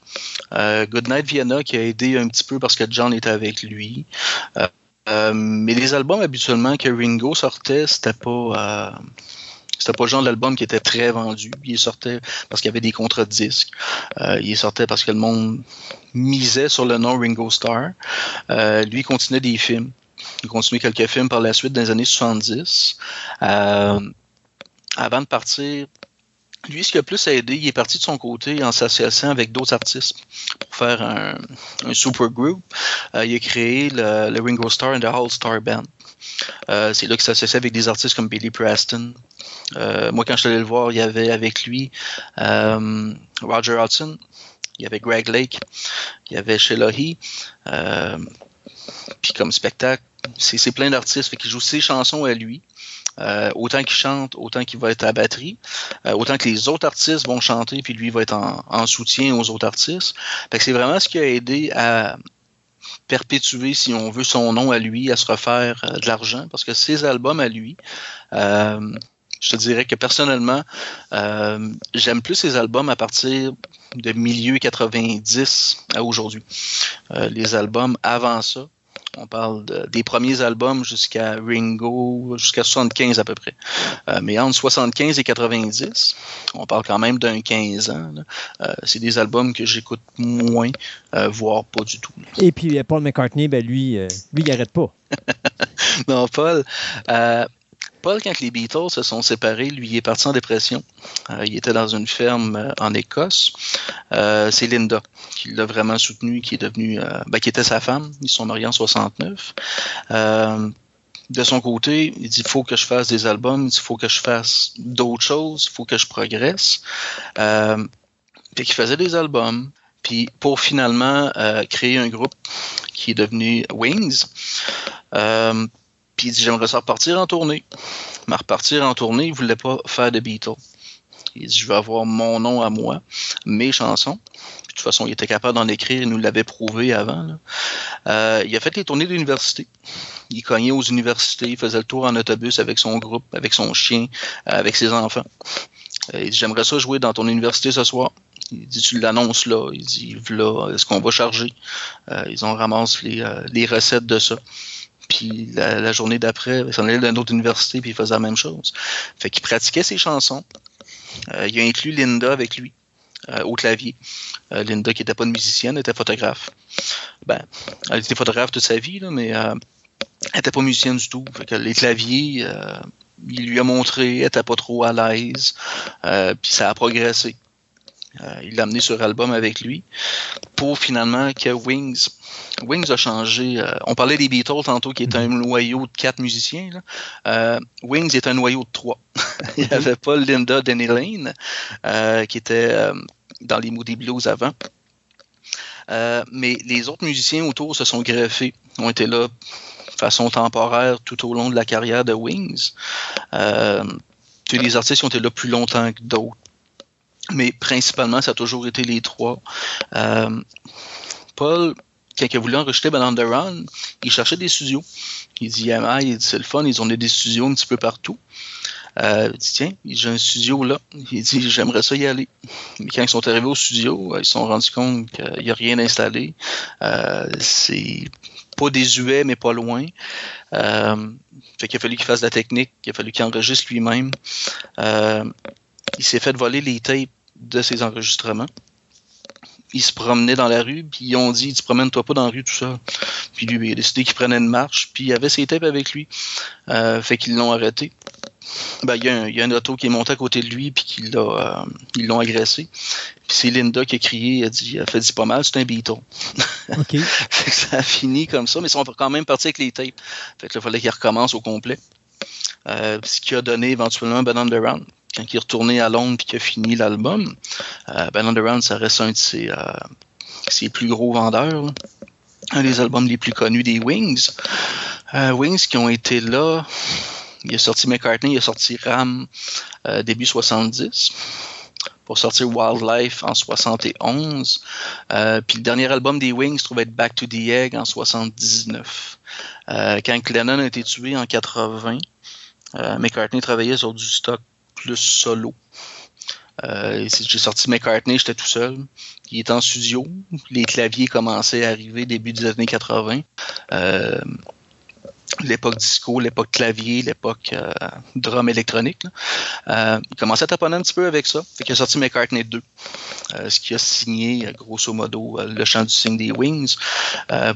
Goodnight Vienna qui a aidé un petit peu parce que John était avec lui. Mais les albums habituellement que Ringo sortait, c'était pas. C'était pas le genre d'album qui était très vendu. Il sortait parce qu'il y avait des contrats de disques. Euh, il sortait parce que le monde misait sur le nom Ringo Starr. Euh, lui, il continuait des films. Il continuait quelques films par la suite dans les années 70. Euh, avant de partir, lui, ce qui a plus aidé, il est parti de son côté en s'associant avec d'autres artistes pour faire un, super group. Il a créé le, le Ringo Starr and the All Star Band. Euh, c'est là qu'il s'associait avec des artistes comme Billy Preston. Euh, moi, quand je suis allé le voir, il y avait avec lui euh, Roger Hudson, il y avait Greg Lake, il y avait Sheila He. Puis comme spectacle, c'est plein d'artistes. Fait qu'il joue ses chansons à lui. Autant qu'il chante, autant qu'il va être à batterie, autant que les autres artistes vont chanter, puis lui va être en, en soutien aux autres artistes. C'est vraiment ce qui a aidé à, perpétuer, si on veut, son nom à lui, à se refaire euh, de l'argent, parce que ses albums à lui, euh, je te dirais que personnellement, euh, j'aime plus ses albums à partir de milieu 90 à aujourd'hui. Les albums avant ça, on parle de- des premiers albums jusqu'à Ringo, jusqu'à 75 à peu près. Euh, mais entre 75 et 90, on parle quand même d'un 15 ans. Euh, c'est des albums que j'écoute moins, euh, voire pas du tout. Et puis Paul McCartney, ben lui, euh, lui, il arrête pas. (laughs) Non, Paul. Paul, quand les Beatles se sont séparés, lui, est parti en dépression. Euh, il était dans une ferme euh, en Écosse. Euh, c'est Linda qui l'a vraiment soutenu, qui est devenue, ben, qui était sa femme. Ils sont mariés en 69. Euh, de son côté, il dit il faut que je fasse des albums, il faut que je fasse d'autres choses, il faut que je progresse. Puis faisait des albums. Puis pour finalement créer un groupe qui est devenu Wings. Puis il dit j'aimerais ça repartir en tournée. Mais repartir en tournée, il voulait pas faire de Beatles. Il dit je veux avoir mon nom à moi, mes chansons. Puis, de toute façon, il était capable d'en écrire, il nous l'avait prouvé avant. là. Euh, il a fait les tournées d'université. Il cognait aux universités, il faisait le tour en autobus avec son groupe, avec son chien, euh, avec ses enfants. Euh, il dit j'aimerais ça jouer dans ton université ce soir. Il dit tu l'annonces là. Il dit là, est-ce qu'on va charger? Euh, ils ont ramassé les, euh, les recettes de ça. Puis la, journée d'après, il s'en allait dans autre université puis il faisait la même chose. Fait qu'il pratiquait ses chansons. Euh, il a inclus Linda avec lui euh, au clavier. Euh, Linda, qui n'était pas une musicienne, était photographe. Ben, elle était photographe toute sa vie, là, mais elle n'était pas musicienne du tout. Fait que les claviers, il lui a montré, elle n'était pas trop à l'aise. Puis ça a progressé. Euh, il l'a amené sur album avec lui pour finalement que Wings. Wings a changé. euh, on parlait des Beatles tantôt, qui est un noyau de quatre musiciens. Euh, Wings est un noyau de trois. (laughs) il n'y avait pas Linda Denny Lane, qui était dans les Moody Blues avant. Mais les autres musiciens autour se sont greffés, ont été là de façon temporaire tout au long de la carrière de Wings. Tous les artistes ont été là plus longtemps que d'autres. Mais principalement, ça a toujours été les trois. Euh, Paul, quand il a voulu enregistrer Band Run, il cherchait des studios. Il dit, ah, il dit, c'est le fun, ils ont des studios un petit peu partout. Euh, il dit, tiens, j'ai un studio là. Il dit, j'aimerais ça y aller. Mais quand ils sont arrivés au studio, ils se sont rendus compte qu'il n'y a rien installé. Euh, c'est pas désuet, mais pas loin. Euh, fait qu'il a fallu qu'il fasse de la technique, il a fallu qu'il enregistre lui-même. Euh, il s'est fait voler les tapes de ses enregistrements. Il se promenait dans la rue, puis ils ont dit, tu promènes-toi pas dans la rue tout seul. Puis lui, il a décidé qu'il prenait une marche, puis il avait ses tapes avec lui. Euh, fait qu'ils l'ont arrêté. Ben, il y, a un, il y a un auto qui est monté à côté de lui, puis qu'il l'a, euh, ils l'ont agressé. Puis c'est Linda qui a crié, elle a dit, elle fait dit pas mal, c'est un Beatle. (laughs) OK. Fait que ça a fini comme ça, mais ils sont quand même partis avec les tapes. Fait que là, il fallait qu'il recommence au complet. Euh, ce qui a donné éventuellement Ben Underground. Quand il est retourné à Londres et qu'il a fini l'album, euh, Ben Underground, ça reste un de ses, euh, ses plus gros vendeurs. là. Un des albums les plus connus des Wings. Euh, Wings qui ont été là. Il a sorti McCartney, il a sorti Ram euh, début 70 pour sortir Wildlife en 71. Euh, puis le dernier album des Wings se trouvait être Back to the Egg en 79. Euh, quand Lennon a été tué en 80, euh, McCartney travaillait sur du stock plus solo. Euh, j'ai sorti McCartney, j'étais tout seul. Il était en studio. Les claviers commençaient à arriver début des années 80. Euh, l'époque disco, l'époque clavier, l'époque euh, drum électronique. Euh, il commençait à taponner un petit peu avec ça. Fait qu'il a sorti McCartney 2, euh, ce qui a signé, euh, grosso modo, le chant du signe des Wings,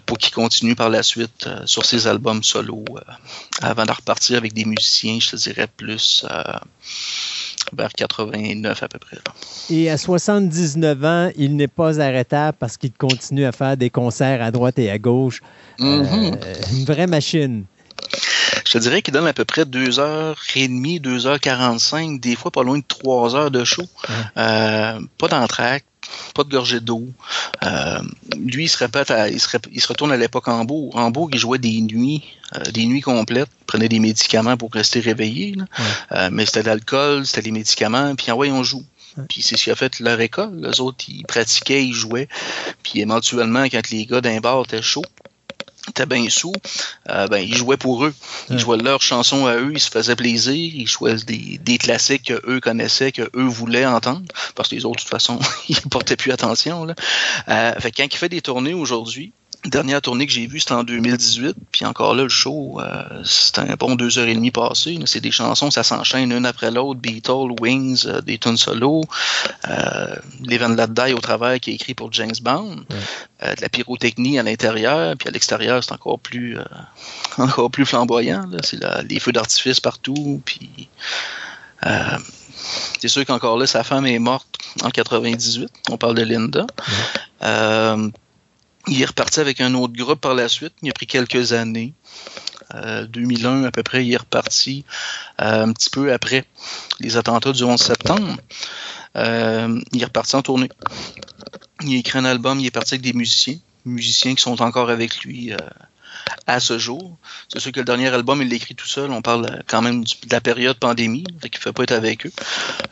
pour qu'il continue par la suite sur ses albums solo, avant de repartir avec des musiciens, je te dirais, plus vers 89 à peu près. là. Et à 79 ans, il n'est pas arrêtable parce qu'il continue à faire des concerts à droite et à gauche. Mhm. Euh, une vraie machine. Je te dirais qu'il donne à peu près 2h30, 2h45, des fois pas loin de 3 heures de show. Euh, pas d'entraque, pas de gorgée d'eau. Euh, lui, il se répète, à- il, se il se retourne à l'époque en Hambourg. En Hambourg, il jouait des nuits, euh, des nuits complètes, il prenait des médicaments pour rester réveillé. là. Euh, mais c'était l'alcool, c'était les médicaments, puis en ouais, on joue. Puis c'est ce qui a fait leur école. Les autres, ils pratiquaient, ils jouaient. Puis éventuellement, quand les gars d'un bar étaient chauds, étaient bien sous, euh, ben, ils jouaient pour eux. Ils jouaient leurs chansons à eux, ils se faisaient plaisir, ils choisissaient des, des classiques que eux connaissaient, que eux voulaient entendre, parce que les autres, de toute façon, (laughs) ils portaient plus attention. Là. Euh, fait quand il fait des tournées aujourd'hui, dernière tournée que j'ai vue, c'était en 2018, puis encore là, le show, euh, c'était un bon deux heures et demie passé. C'est des chansons, ça s'enchaîne une après l'autre, Beatles, Wings, euh, des tunes solo, euh, Let Die au travers qui est écrit pour James Bond, euh, de la pyrotechnie à l'intérieur, puis à l'extérieur, c'est encore plus euh, (laughs) encore plus flamboyant. C'est les feux d'artifice partout, puis c'est sûr qu'encore là, sa femme est morte en 98. On parle de Linda. Il est reparti avec un autre groupe par la suite. Il a pris quelques années. Euh, 2001 à peu près, il est reparti euh, un petit peu après les attentats du 11 septembre. Euh, il est reparti en tournée. Il a écrit un album, il est parti avec des musiciens, musiciens qui sont encore avec lui euh, à ce jour. C'est sûr que le dernier album, il l'a écrit tout seul. On parle quand même de la période pandémie, fait qu'il ne fait pas être avec eux.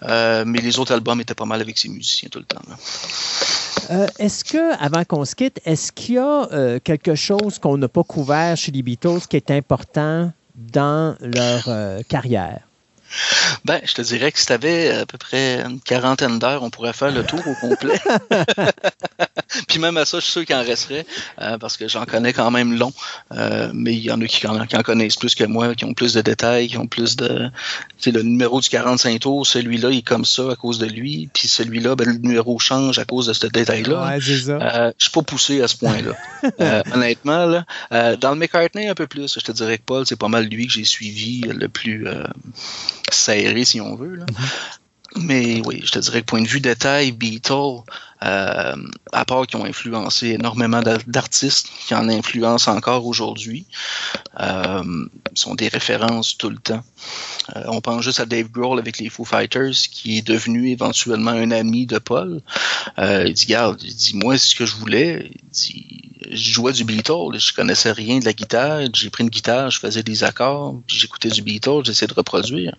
Euh, mais les autres albums étaient pas mal avec ses musiciens tout le temps. Euh, est-ce que, avant qu'on se quitte, est-ce qu'il y a euh, quelque chose qu'on n'a pas couvert chez les Beatles qui est important dans leur carrière? Ben, je te dirais que si tu avais à peu près une quarantaine d'heures, on pourrait faire le tour au complet. (laughs) Puis même à ça, je suis sûr qu'il en resterait, euh, parce que j'en connais quand même long. Euh, mais il y en a qui en, qui en connaissent plus que moi, qui ont plus de détails, qui ont plus de... Tu sais, le numéro du 45 tours, celui-là, il est comme ça à cause de lui. Puis celui-là, ben, le numéro change à cause de ce détail-là. Ouais, c'est ça. Euh, je suis pas poussé à ce point-là. (laughs) Euh, honnêtement, là, Euh, dans le McCartney, un peu plus. Je te dirais que Paul, c'est pas mal lui que j'ai suivi le plus euh, serré, si on veut. Là. Mais oui, je te dirais que point de vue détail, Beatles, euh, à part qui ont influencé énormément d'a- d'artistes, qui en influencent encore aujourd'hui, euh, sont des références tout le temps. Euh, on pense juste à Dave Grohl avec les Foo Fighters, qui est devenu éventuellement un ami de Paul. Euh, il dit, garde, il dit, moi, ce que je voulais. Il dit, je jouais du Beatles, je connaissais rien de la guitare. J'ai pris une guitare, je faisais des accords, puis j'écoutais du Beatles, j'essayais de reproduire.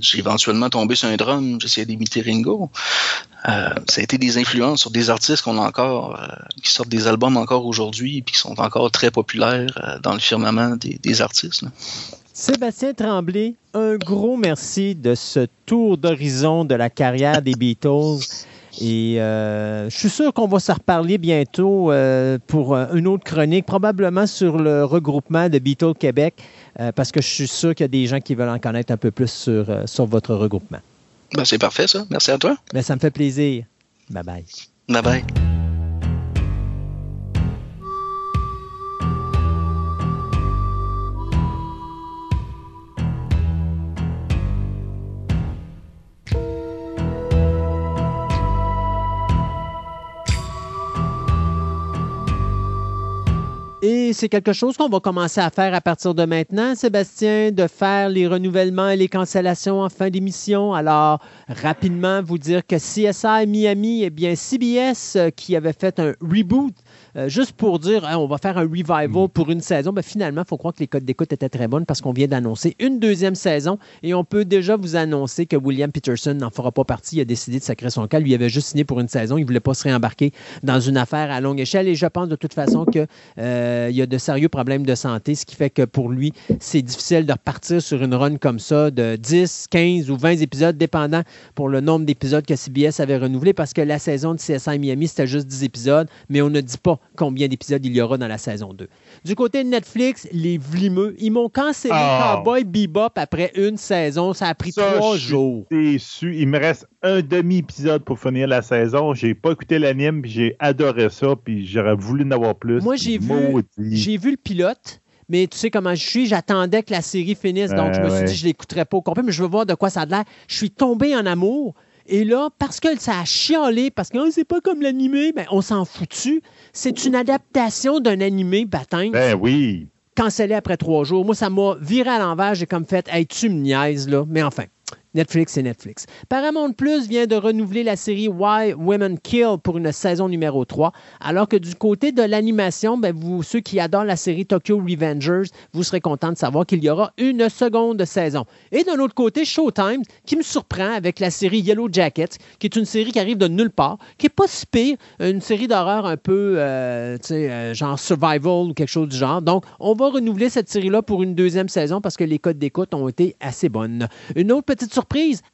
J'ai éventuellement tombé sur un drum, j'essayais d'imiter Ringo. Euh, ça a été des influences sur des artistes qu'on a encore, euh, qui sortent des albums encore aujourd'hui, puis qui sont encore très populaires euh, dans le firmament des, artistes. Sébastien Tremblay, un gros merci de ce tour d'horizon de la carrière des Beatles. Et je suis sûr qu'on va se reparler bientôt pour une autre chronique, probablement sur le regroupement de Beatles Québec, parce que je suis sûr qu'il y a des gens qui veulent en connaître un peu plus sur, sur votre regroupement. Ben, c'est parfait, ça. Merci à toi. Mais ça me fait plaisir. Bye bye. Bye bye. Et c'est quelque chose qu'on va commencer à faire à partir de maintenant, Sébastien, de faire les renouvellements et les cancellations en fin d'émission. Alors, rapidement, vous dire que CSI Miami, eh bien, CBS euh, qui avait fait un reboot, euh, juste pour dire, hein, on va faire un revival pour une saison, ben, finalement, il faut croire que les codes d'écoute étaient très bonnes parce qu'on vient d'annoncer une deuxième saison et on peut déjà vous annoncer que William Peterson n'en fera pas partie. Il a décidé de sacrer son cas. Lui avait juste signé pour une saison. Il ne voulait pas se réembarquer dans une affaire à longue échelle et je pense de toute façon que euh, il y a de sérieux problèmes de santé, ce qui fait que pour lui, c'est difficile de repartir sur une run comme ça de 10, 15 ou 20 épisodes, dépendant pour le nombre d'épisodes que CBS avait renouvelé, parce que la saison de CSI Miami, c'était juste 10 épisodes, mais on ne dit pas combien d'épisodes il y aura dans la saison 2. Du côté de Netflix, les vlimeux, ils m'ont cancellé Oh. Cowboy Bebop après une saison. Ça a pris Ça, trois je suis jours. déçu. Il me reste un demi-épisode pour finir la saison. J'ai pas écouté l'anime, puis j'ai adoré ça, puis j'aurais voulu en avoir plus. Moi, j'ai vu, j'ai vu le pilote, mais tu sais comment je suis, j'attendais que la série finisse, donc je me suis ouais. dit je l'écouterais pas au complet, mais je veux voir de quoi ça a l'air. Je suis tombé en amour. Et là, parce que ça a chialé, parce que oh, c'est pas comme l'animé, ben, on s'en foutu. C'est une adaptation d'un animé baptême Ben oui. cancellé après trois jours. Moi, ça m'a viré à l'envers. J'ai comme fait, hey, tu me niaises, là. Mais enfin, Netflix, c'est Netflix. Paramount Plus vient de renouveler la série Why Women Kill pour une saison numéro 3, alors que du côté de l'animation, ben, vous, ceux qui adorent la série Tokyo Revengers, vous serez contents de savoir qu'il y aura une seconde saison. Et d'un autre côté, Showtime, qui me surprend avec la série Yellow Jackets, qui est une série qui arrive de nulle part, qui est pas si pire, une série d'horreur un peu, euh, euh, genre survival ou quelque chose du genre. Donc, on va renouveler cette série-là pour une deuxième saison parce que les codes d'écoute ont été assez bonnes. Une autre petite surprise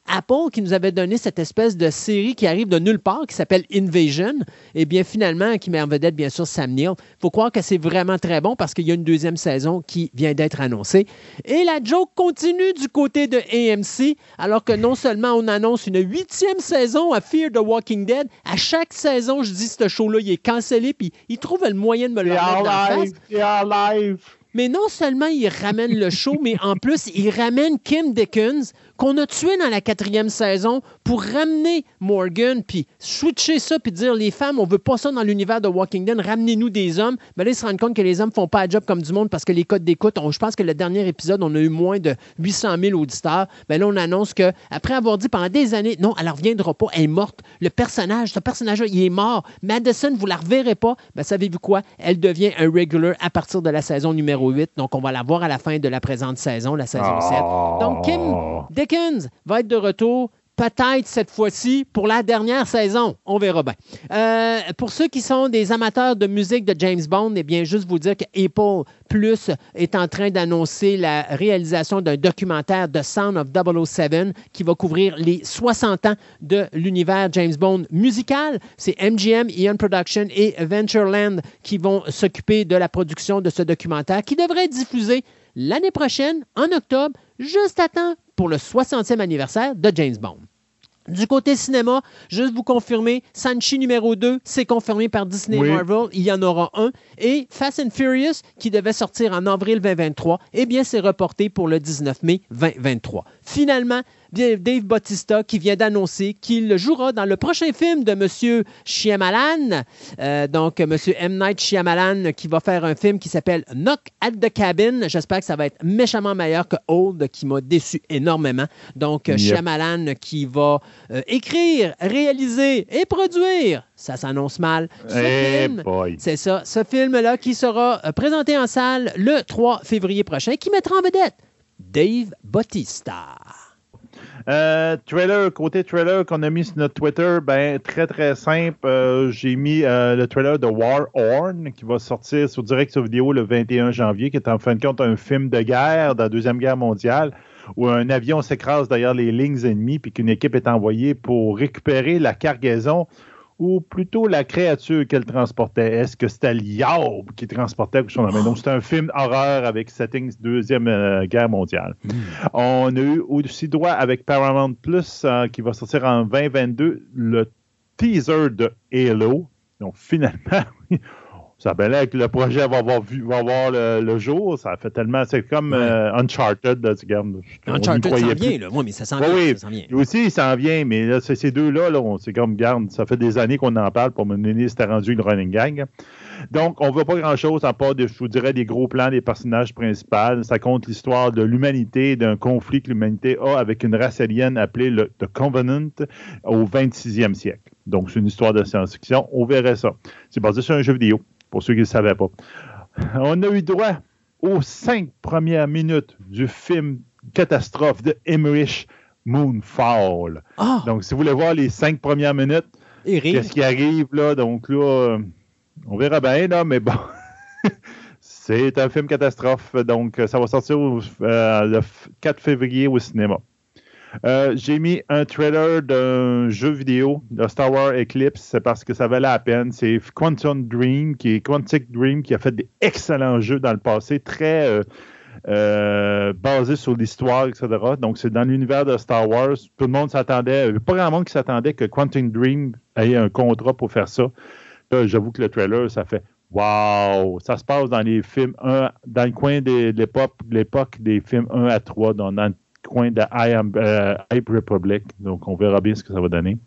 Apple qui nous avait donné cette espèce de série qui arrive de nulle part, qui s'appelle Invasion, et eh bien finalement, qui met en vedette bien sûr Sam Neill. Il faut croire que c'est vraiment très bon parce qu'il y a une deuxième saison qui vient d'être annoncée. Et la joke continue du côté de AMC, alors que non seulement on annonce une huitième saison à Fear the Walking Dead, à chaque saison, je dis ce show-là, il est cancellé, puis il trouve le moyen de me le remettre dans la face. live. Mais non seulement il ramène le show, mais en plus, il ramène Kim Dickens, qu'on a tué dans la quatrième saison pour ramener Morgan, puis switcher ça, puis dire les femmes, on veut pas ça dans l'univers de Walking Dead, ramenez-nous des hommes. Mais là, ils se rendent compte que les hommes font pas un job comme du monde parce que les codes d'écoute, je pense que le dernier épisode, on a eu moins de 800 000 auditeurs. Mais là, on annonce que après avoir dit pendant des années, non, elle ne reviendra pas, elle est morte. Le personnage, ce personnage-là, il est mort. Madison, vous la reverrez pas. Ben, savez-vous quoi? Elle devient un regular à partir de la saison numéro 8. Donc, on va la voir à la fin de la présente saison, la saison 7. Donc, Kim Va être de retour peut-être cette fois-ci pour la dernière saison. On verra bien. Euh, pour ceux qui sont des amateurs de musique de James Bond, eh bien, juste vous dire que Apple Plus est en train d'annoncer la réalisation d'un documentaire de Sound of 007 qui va couvrir les 60 ans de l'univers James Bond musical. C'est MGM, Ian Production et Ventureland qui vont s'occuper de la production de ce documentaire qui devrait être diffusé l'année prochaine, en octobre, juste à temps pour le 60e anniversaire de James Bond. Du côté cinéma, juste vous confirmer, Sanchi numéro 2, c'est confirmé par Disney Oui. Marvel, il y en aura un. Et Fast and Furious, qui devait sortir en avril 2023, eh bien, c'est reporté pour le 19 mai 2023. Finalement, Dave Bautista qui vient d'annoncer qu'il jouera dans le prochain film de M. Shyamalan. Euh, donc, M. M. Night Shyamalan qui va faire un film qui s'appelle Knock at the Cabin. J'espère que ça va être méchamment meilleur que Old, qui m'a déçu énormément. Donc, Yep. Shyamalan qui va euh, écrire, réaliser et produire. Ça s'annonce mal. Ce film, boy. c'est ça. Ce film-là qui sera euh, présenté en salle le 3 février prochain, qui mettra en vedette Dave Bautista. Euh, trailer, côté trailer qu'on a mis sur notre Twitter, ben très très simple. Euh, J'ai mis euh, le trailer de War Horn qui va sortir sur direct sur vidéo le 21 janvier, qui est en fin de compte un film de guerre de la Deuxième Guerre mondiale où un avion s'écrase derrière les lignes ennemies puis qu'une équipe est envoyée pour récupérer la cargaison ou plutôt la créature qu'elle transportait? Est-ce que c'était Liaube qui transportait quelque chose? Donc, c'est un film horreur avec settings Deuxième euh, Guerre mondiale. On a eu aussi droit avec Paramount Plus euh, qui va sortir en 2022 le teaser de Halo. Donc, finalement, (laughs) ça bien l'air que le projet va avoir, vu, va avoir le, le jour. Ça fait tellement. C'est comme Ouais. euh, Uncharted. Là, tu regardes, Uncharted s'en plus. vient, là. Oui, mais ça s'en Oui, vient. oui. ça vient. Lui aussi, il s'en vient, mais là, ces deux-là, là, on- c'est comme, garde, ça fait des années qu'on en parle pour me donner, c'était rendu une running gang. Donc, on ne voit pas grand-chose à part, de, je vous dirais, des gros plans des personnages principaux. Ça compte l'histoire de l'humanité, d'un conflit que l'humanité a avec une race alien appelée le The Covenant au 26e siècle. Donc, c'est une histoire de science-fiction. On verrait ça. C'est basé sur un jeu vidéo, pour ceux qui ne le savaient pas. On a eu droit aux cinq premières minutes du film catastrophe de Emmerich Moonfall. Ah, Donc, si vous voulez voir les cinq premières minutes, qu'est-ce qui arrive là? Donc là, euh, on verra bien, là, mais bon. (laughs) C'est un film catastrophe. Donc, ça va sortir au- euh, le f- 4 février au cinéma. Euh, J'ai mis un trailer d'un jeu vidéo de Star Wars Eclipse, c'est parce que ça valait la peine. C'est Quantum Dream, qui est Quantic Dream, qui a fait des excellents jeux dans le passé, très euh, euh, basés sur l'histoire, etc. Donc, c'est dans l'univers de Star Wars. Tout le monde s'attendait, pas grand monde qui s'attendait que Quantum Dream ait un contrat pour faire ça. J'avoue que le trailer, ça fait Wow! Ça se passe dans les films 1, dans le coin de l'époque, des films 1 à 3, dans, dans coin de euh, Hype Republic. Donc, on verra bien ce que ça va donner.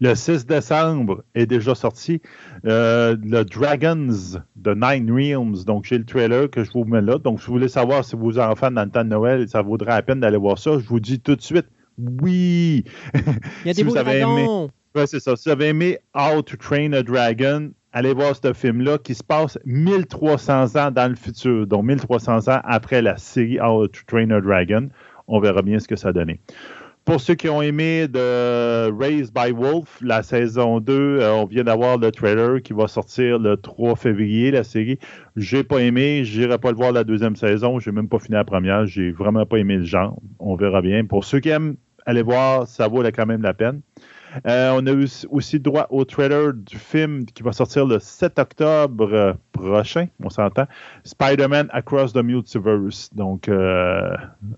Le 6 décembre est déjà sorti euh, le Dragons de Nine Realms. Donc, j'ai le trailer que je vous mets là. Donc, si vous voulez savoir si vos enfants dans le temps de Noël, ça vaudrait la peine d'aller voir ça, je vous dis tout de suite, oui! Il y a (laughs) Si des vous avez aimé-. Ouais, c'est ça. Si vous avez aimé How to Train a Dragon, allez voir ce film-là qui se passe 1300 ans dans le futur, donc 1300 ans après la série How to Train a Dragon. On verra bien ce que ça donné. Pour ceux qui ont aimé de Raised by Wolf, la saison 2, euh, on vient d'avoir le trailer qui va sortir le 3 février, la série. J'ai pas aimé, j'irai pas le voir la deuxième saison, j'ai même pas fini la première, j'ai vraiment pas aimé le genre. On verra bien. Pour ceux qui aiment, allez voir, ça vaut quand même la peine. Euh, on a eu aussi droit au trailer du film qui va sortir le 7 octobre euh, prochain, on s'entend. Spider-Man Across the Multiverse. Donc, euh,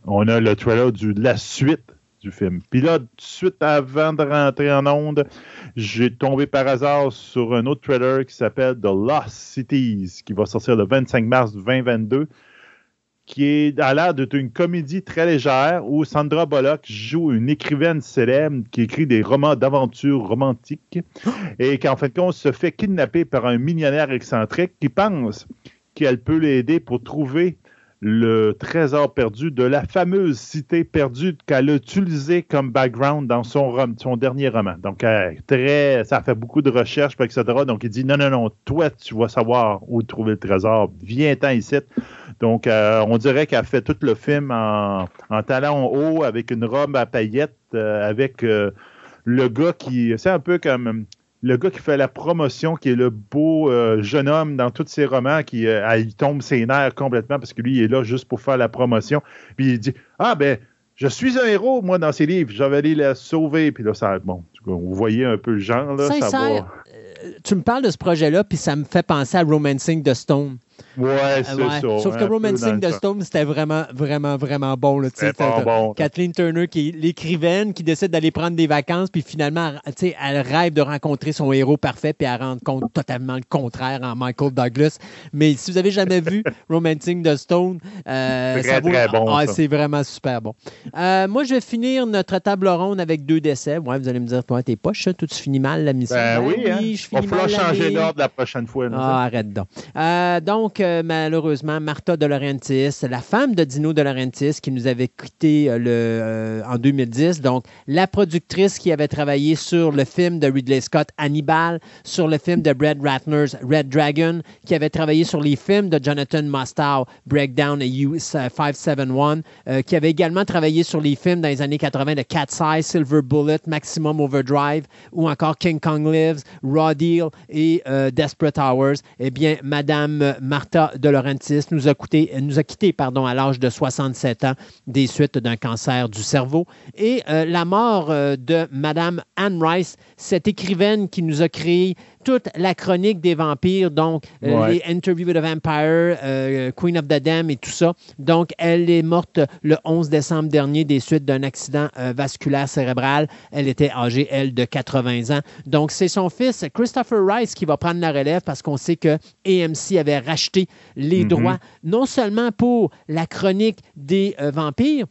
on a le trailer de la suite du film. Puis là, tout de suite avant de rentrer en onde, j'ai tombé par hasard sur un autre trailer qui s'appelle The Lost Cities, qui va sortir le 25 mars 2022 qui est à l'air d'être une comédie très légère où Sandra Bullock joue une écrivaine célèbre qui écrit des romans d'aventure romantiques (gasps) et qui, en fin de compte, se fait kidnapper par un millionnaire excentrique qui pense qu'elle peut l'aider pour trouver le trésor perdu de la fameuse cité perdue qu'elle a utilisée comme background dans son, rom- son dernier roman. Donc, euh, très, ça a fait beaucoup de recherches, etc. Donc, il dit non, non, non, toi, tu vas savoir où trouver le trésor. Viens-t'en ici. Donc, euh, on dirait qu'elle fait tout le film en, en talons hauts, avec une robe à paillettes, euh, avec euh, le gars qui. C'est un peu comme le gars qui fait la promotion, qui est le beau jeune homme dans tous ses romans, qui il tombe ses nerfs complètement parce que lui, il est là juste pour faire la promotion. Puis il dit Ah, ben, je suis un héros, moi, dans ces livres, j'avais allé la sauver. Puis là, ça. Bon, vous voyez un peu le genre, là. Ça va. tu me parles de ce projet-là, puis ça me fait penser à Romancing the Stone. Ouais, c'est ouais. ça. Sauf que Romancing the Stone, c'était vraiment, vraiment, vraiment bon. Là, C'était pas bon. Kathleen Turner, qui est l'écrivaine, qui décide d'aller prendre des vacances, puis finalement, elle rêve de rencontrer son héros parfait, puis elle rend compte totalement le contraire en Michael Douglas. Mais si vous avez jamais vu (laughs) Romancing the Stone, euh, Très, ça vaut- très bon, Ah, ça. c'est vraiment super bon. Euh, moi, je vais finir notre table ronde avec deux décès. Ouais, vous allez me dire, toi, t'es poche, tout tu finis mal la mission. Ben, oui, hein. je finis falloir mal changer l'année. d'ordre la prochaine fois. Ah, arrête donc. Euh, donc, euh, malheureusement, Martha De Laurentiis, la femme de Dino De Laurentiis, qui nous avait quitté euh, euh, en 2010. Donc, la productrice qui avait travaillé sur le film de Ridley Scott, Hannibal, sur le film de Brad Ratner's Red Dragon, qui avait travaillé sur les films de Jonathan Mostow, Breakdown et US 571, euh, qui avait également travaillé sur les films dans les années 80 de Cat's Eye, Silver Bullet, Maximum Overdrive ou encore King Kong Lives, Raw Deal et Desperate Hours. Eh bien, Madame De Laurentiis nous a, coûté, quitté pardon, à l'âge de 67 ans des suites d'un cancer du cerveau. Et euh, la mort euh, de Madame Anne Rice, cette écrivaine qui nous a créé toute la chronique des vampires, donc euh, les Interview with a Vampire, euh, Queen of the Dam et tout ça. Donc, elle est morte le 11 décembre dernier des suites d'un accident euh, vasculaire cérébral. Elle était âgée, elle, de 80 ans. Donc, c'est son fils, Christopher Rice, qui va prendre la relève parce qu'on sait que AMC avait racheté les Mhm. droits, non seulement pour la chronique des vampires,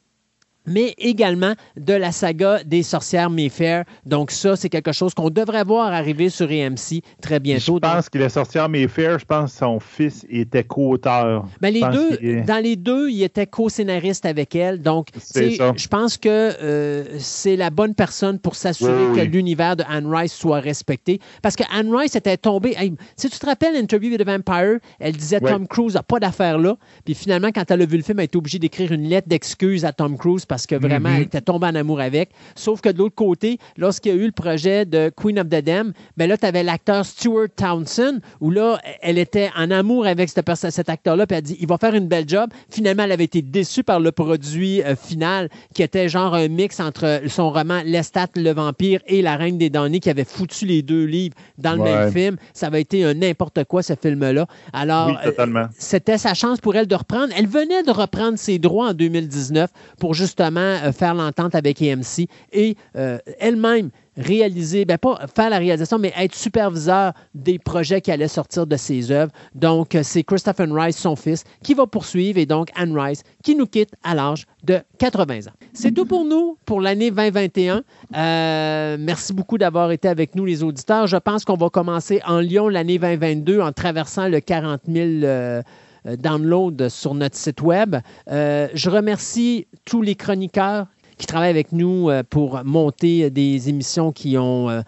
mais également de la saga des sorcières Mayfair. Donc ça, c'est quelque chose qu'on devrait voir arriver sur AMC très bientôt. Je pense qu'il est sorti en Mayfair. Je pense que son fils était co-auteur. Ben, les deux, est- dans les deux, il était co-scénariste avec elle. Donc, je pense que euh, c'est la bonne personne pour s'assurer Oui, que l'univers de Anne Rice soit respecté. Parce que Anne Rice était tombée. hey, si tu te rappelles l'Interview with the Vampire, elle disait Ouais. Tom Cruise n'a pas d'affaire là. Puis finalement, quand elle a vu le film, elle était obligée d'écrire une lettre d'excuse à Tom Cruise parce que vraiment, Mhm. elle était tombée en amour avec. Sauf que de l'autre côté, lorsqu'il y a eu le projet de Queen of the Dam, ben là, tu avais l'acteur Stuart Townsend, où là, elle était en amour avec cette cet acteur-là, puis elle dit il va faire une belle job. Finalement, elle avait été déçue par le produit euh, final, qui était genre un mix entre son roman Lestat le vampire et La Reine des damnés, qui avait foutu les deux livres dans le Ouais. même film. Ça avait été un n'importe quoi, ce film-là. Alors, Oui, totalement. c'était sa chance pour elle de reprendre. Elle venait de reprendre ses droits en 2019 pour justement euh, faire l'entente avec AMC et euh, elle-même réaliser, ben pas faire la réalisation, mais être superviseur des projets qui allaient sortir de ses œuvres. Donc, euh, c'est Christopher Rice, son fils, qui va poursuivre et donc Anne Rice qui nous quitte à l'âge de 80 ans. C'est tout pour nous pour l'année 2021. Euh, merci beaucoup d'avoir été avec nous, les auditeurs. Je pense qu'on va commencer en Lyon l'année 2022 en traversant le 40 000 euh, euh, downloads sur notre site web. Euh, je remercie tous les chroniqueurs qui travaillent avec nous euh, pour monter des émissions qui ont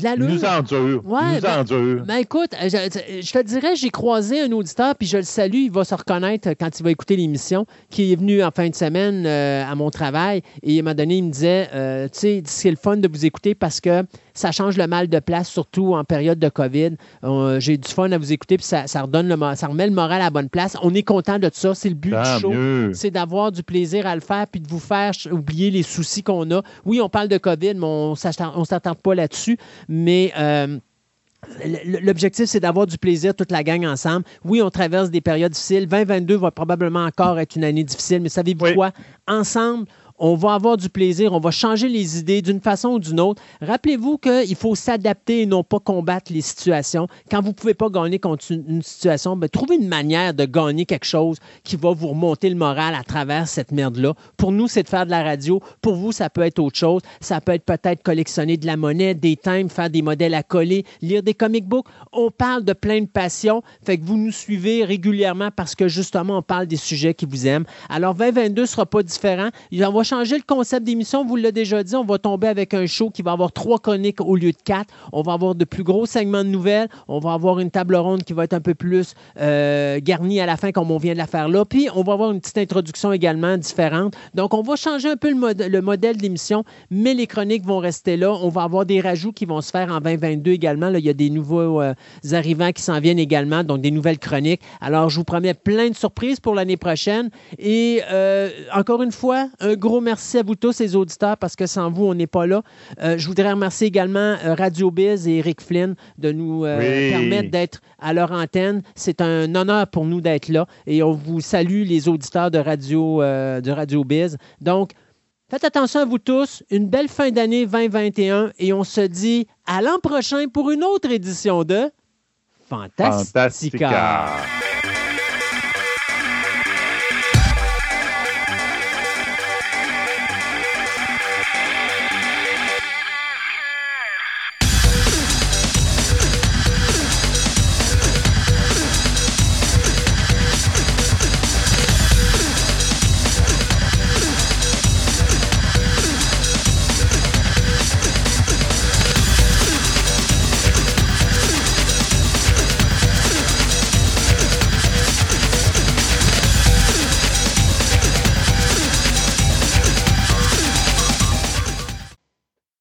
de l'allure. Nous endure. Ouais, nous ben- endure. Ben écoute, je, je te dirais, j'ai croisé un auditeur, puis je le salue, il va se reconnaître quand il va écouter l'émission, qui est venu en fin de semaine euh, à mon travail, et il m'a donné, il me disait, euh, tu sais, c'est le fun de vous écouter parce que ça change le mal de place, surtout en période de COVID. Euh, j'ai du fun à vous écouter, puis ça, ça redonne le, ça remet le moral à la bonne place. On est content de ça, c'est le but Tant du show c'est d'avoir du plaisir à le faire puis de vous faire oublier les soucis qu'on a. Oui, on parle de COVID, mais on ne s'attarde pas là-dessus. Mais euh, l'objectif, c'est d'avoir du plaisir, toute la gang ensemble. Oui, on traverse des périodes difficiles. 2022 va probablement encore être une année difficile, mais savez-vous Oui. quoi? Ensemble, on va avoir du plaisir, on va changer les idées d'une façon ou d'une autre. Rappelez-vous qu'il faut s'adapter et non pas combattre les situations. Quand vous ne pouvez pas gagner contre une, situation, ben, trouvez une manière de gagner quelque chose qui va vous remonter le moral à travers cette merde-là. Pour nous, c'est de faire de la radio. Pour vous, ça peut être autre chose. Ça peut être peut-être collectionner de la monnaie, des thèmes, faire des modèles à coller, lire des comic books. On parle de plein de passions. Fait que vous nous suivez régulièrement parce que justement, on parle des sujets qui vous aiment. Alors, 2022 ne sera pas différent. Changer le concept d'émission. Vous l'avez déjà dit. On va tomber avec un show qui va avoir trois chroniques au lieu de quatre. On va avoir de plus gros segments de nouvelles. On va avoir une table ronde qui va être un peu plus euh, garnie à la fin, comme on vient de la faire là. Puis, on va avoir une petite introduction également différente. Donc, on va changer un peu le, mod- le modèle d'émission, mais les chroniques vont rester là. On va avoir des rajouts qui vont se faire en 2022 également. Là, il y a des nouveaux euh, arrivants qui s'en viennent également, donc des nouvelles chroniques. Alors, je vous promets plein de surprises pour l'année prochaine. Et euh, encore une fois, un gros merci à vous tous, les auditeurs, parce que sans vous, on n'est pas là. Euh, je voudrais remercier également euh, Radio Biz et Eric Flynn de nous euh, Oui. permettre d'être à leur antenne. C'est un honneur pour nous d'être là. Et on vous salue, les auditeurs de Radio, euh, de Radio Biz. Donc, Faites attention à vous tous. Une belle fin d'année 2021 et on se dit à l'an prochain pour une autre édition de Fantastica. Fantastica.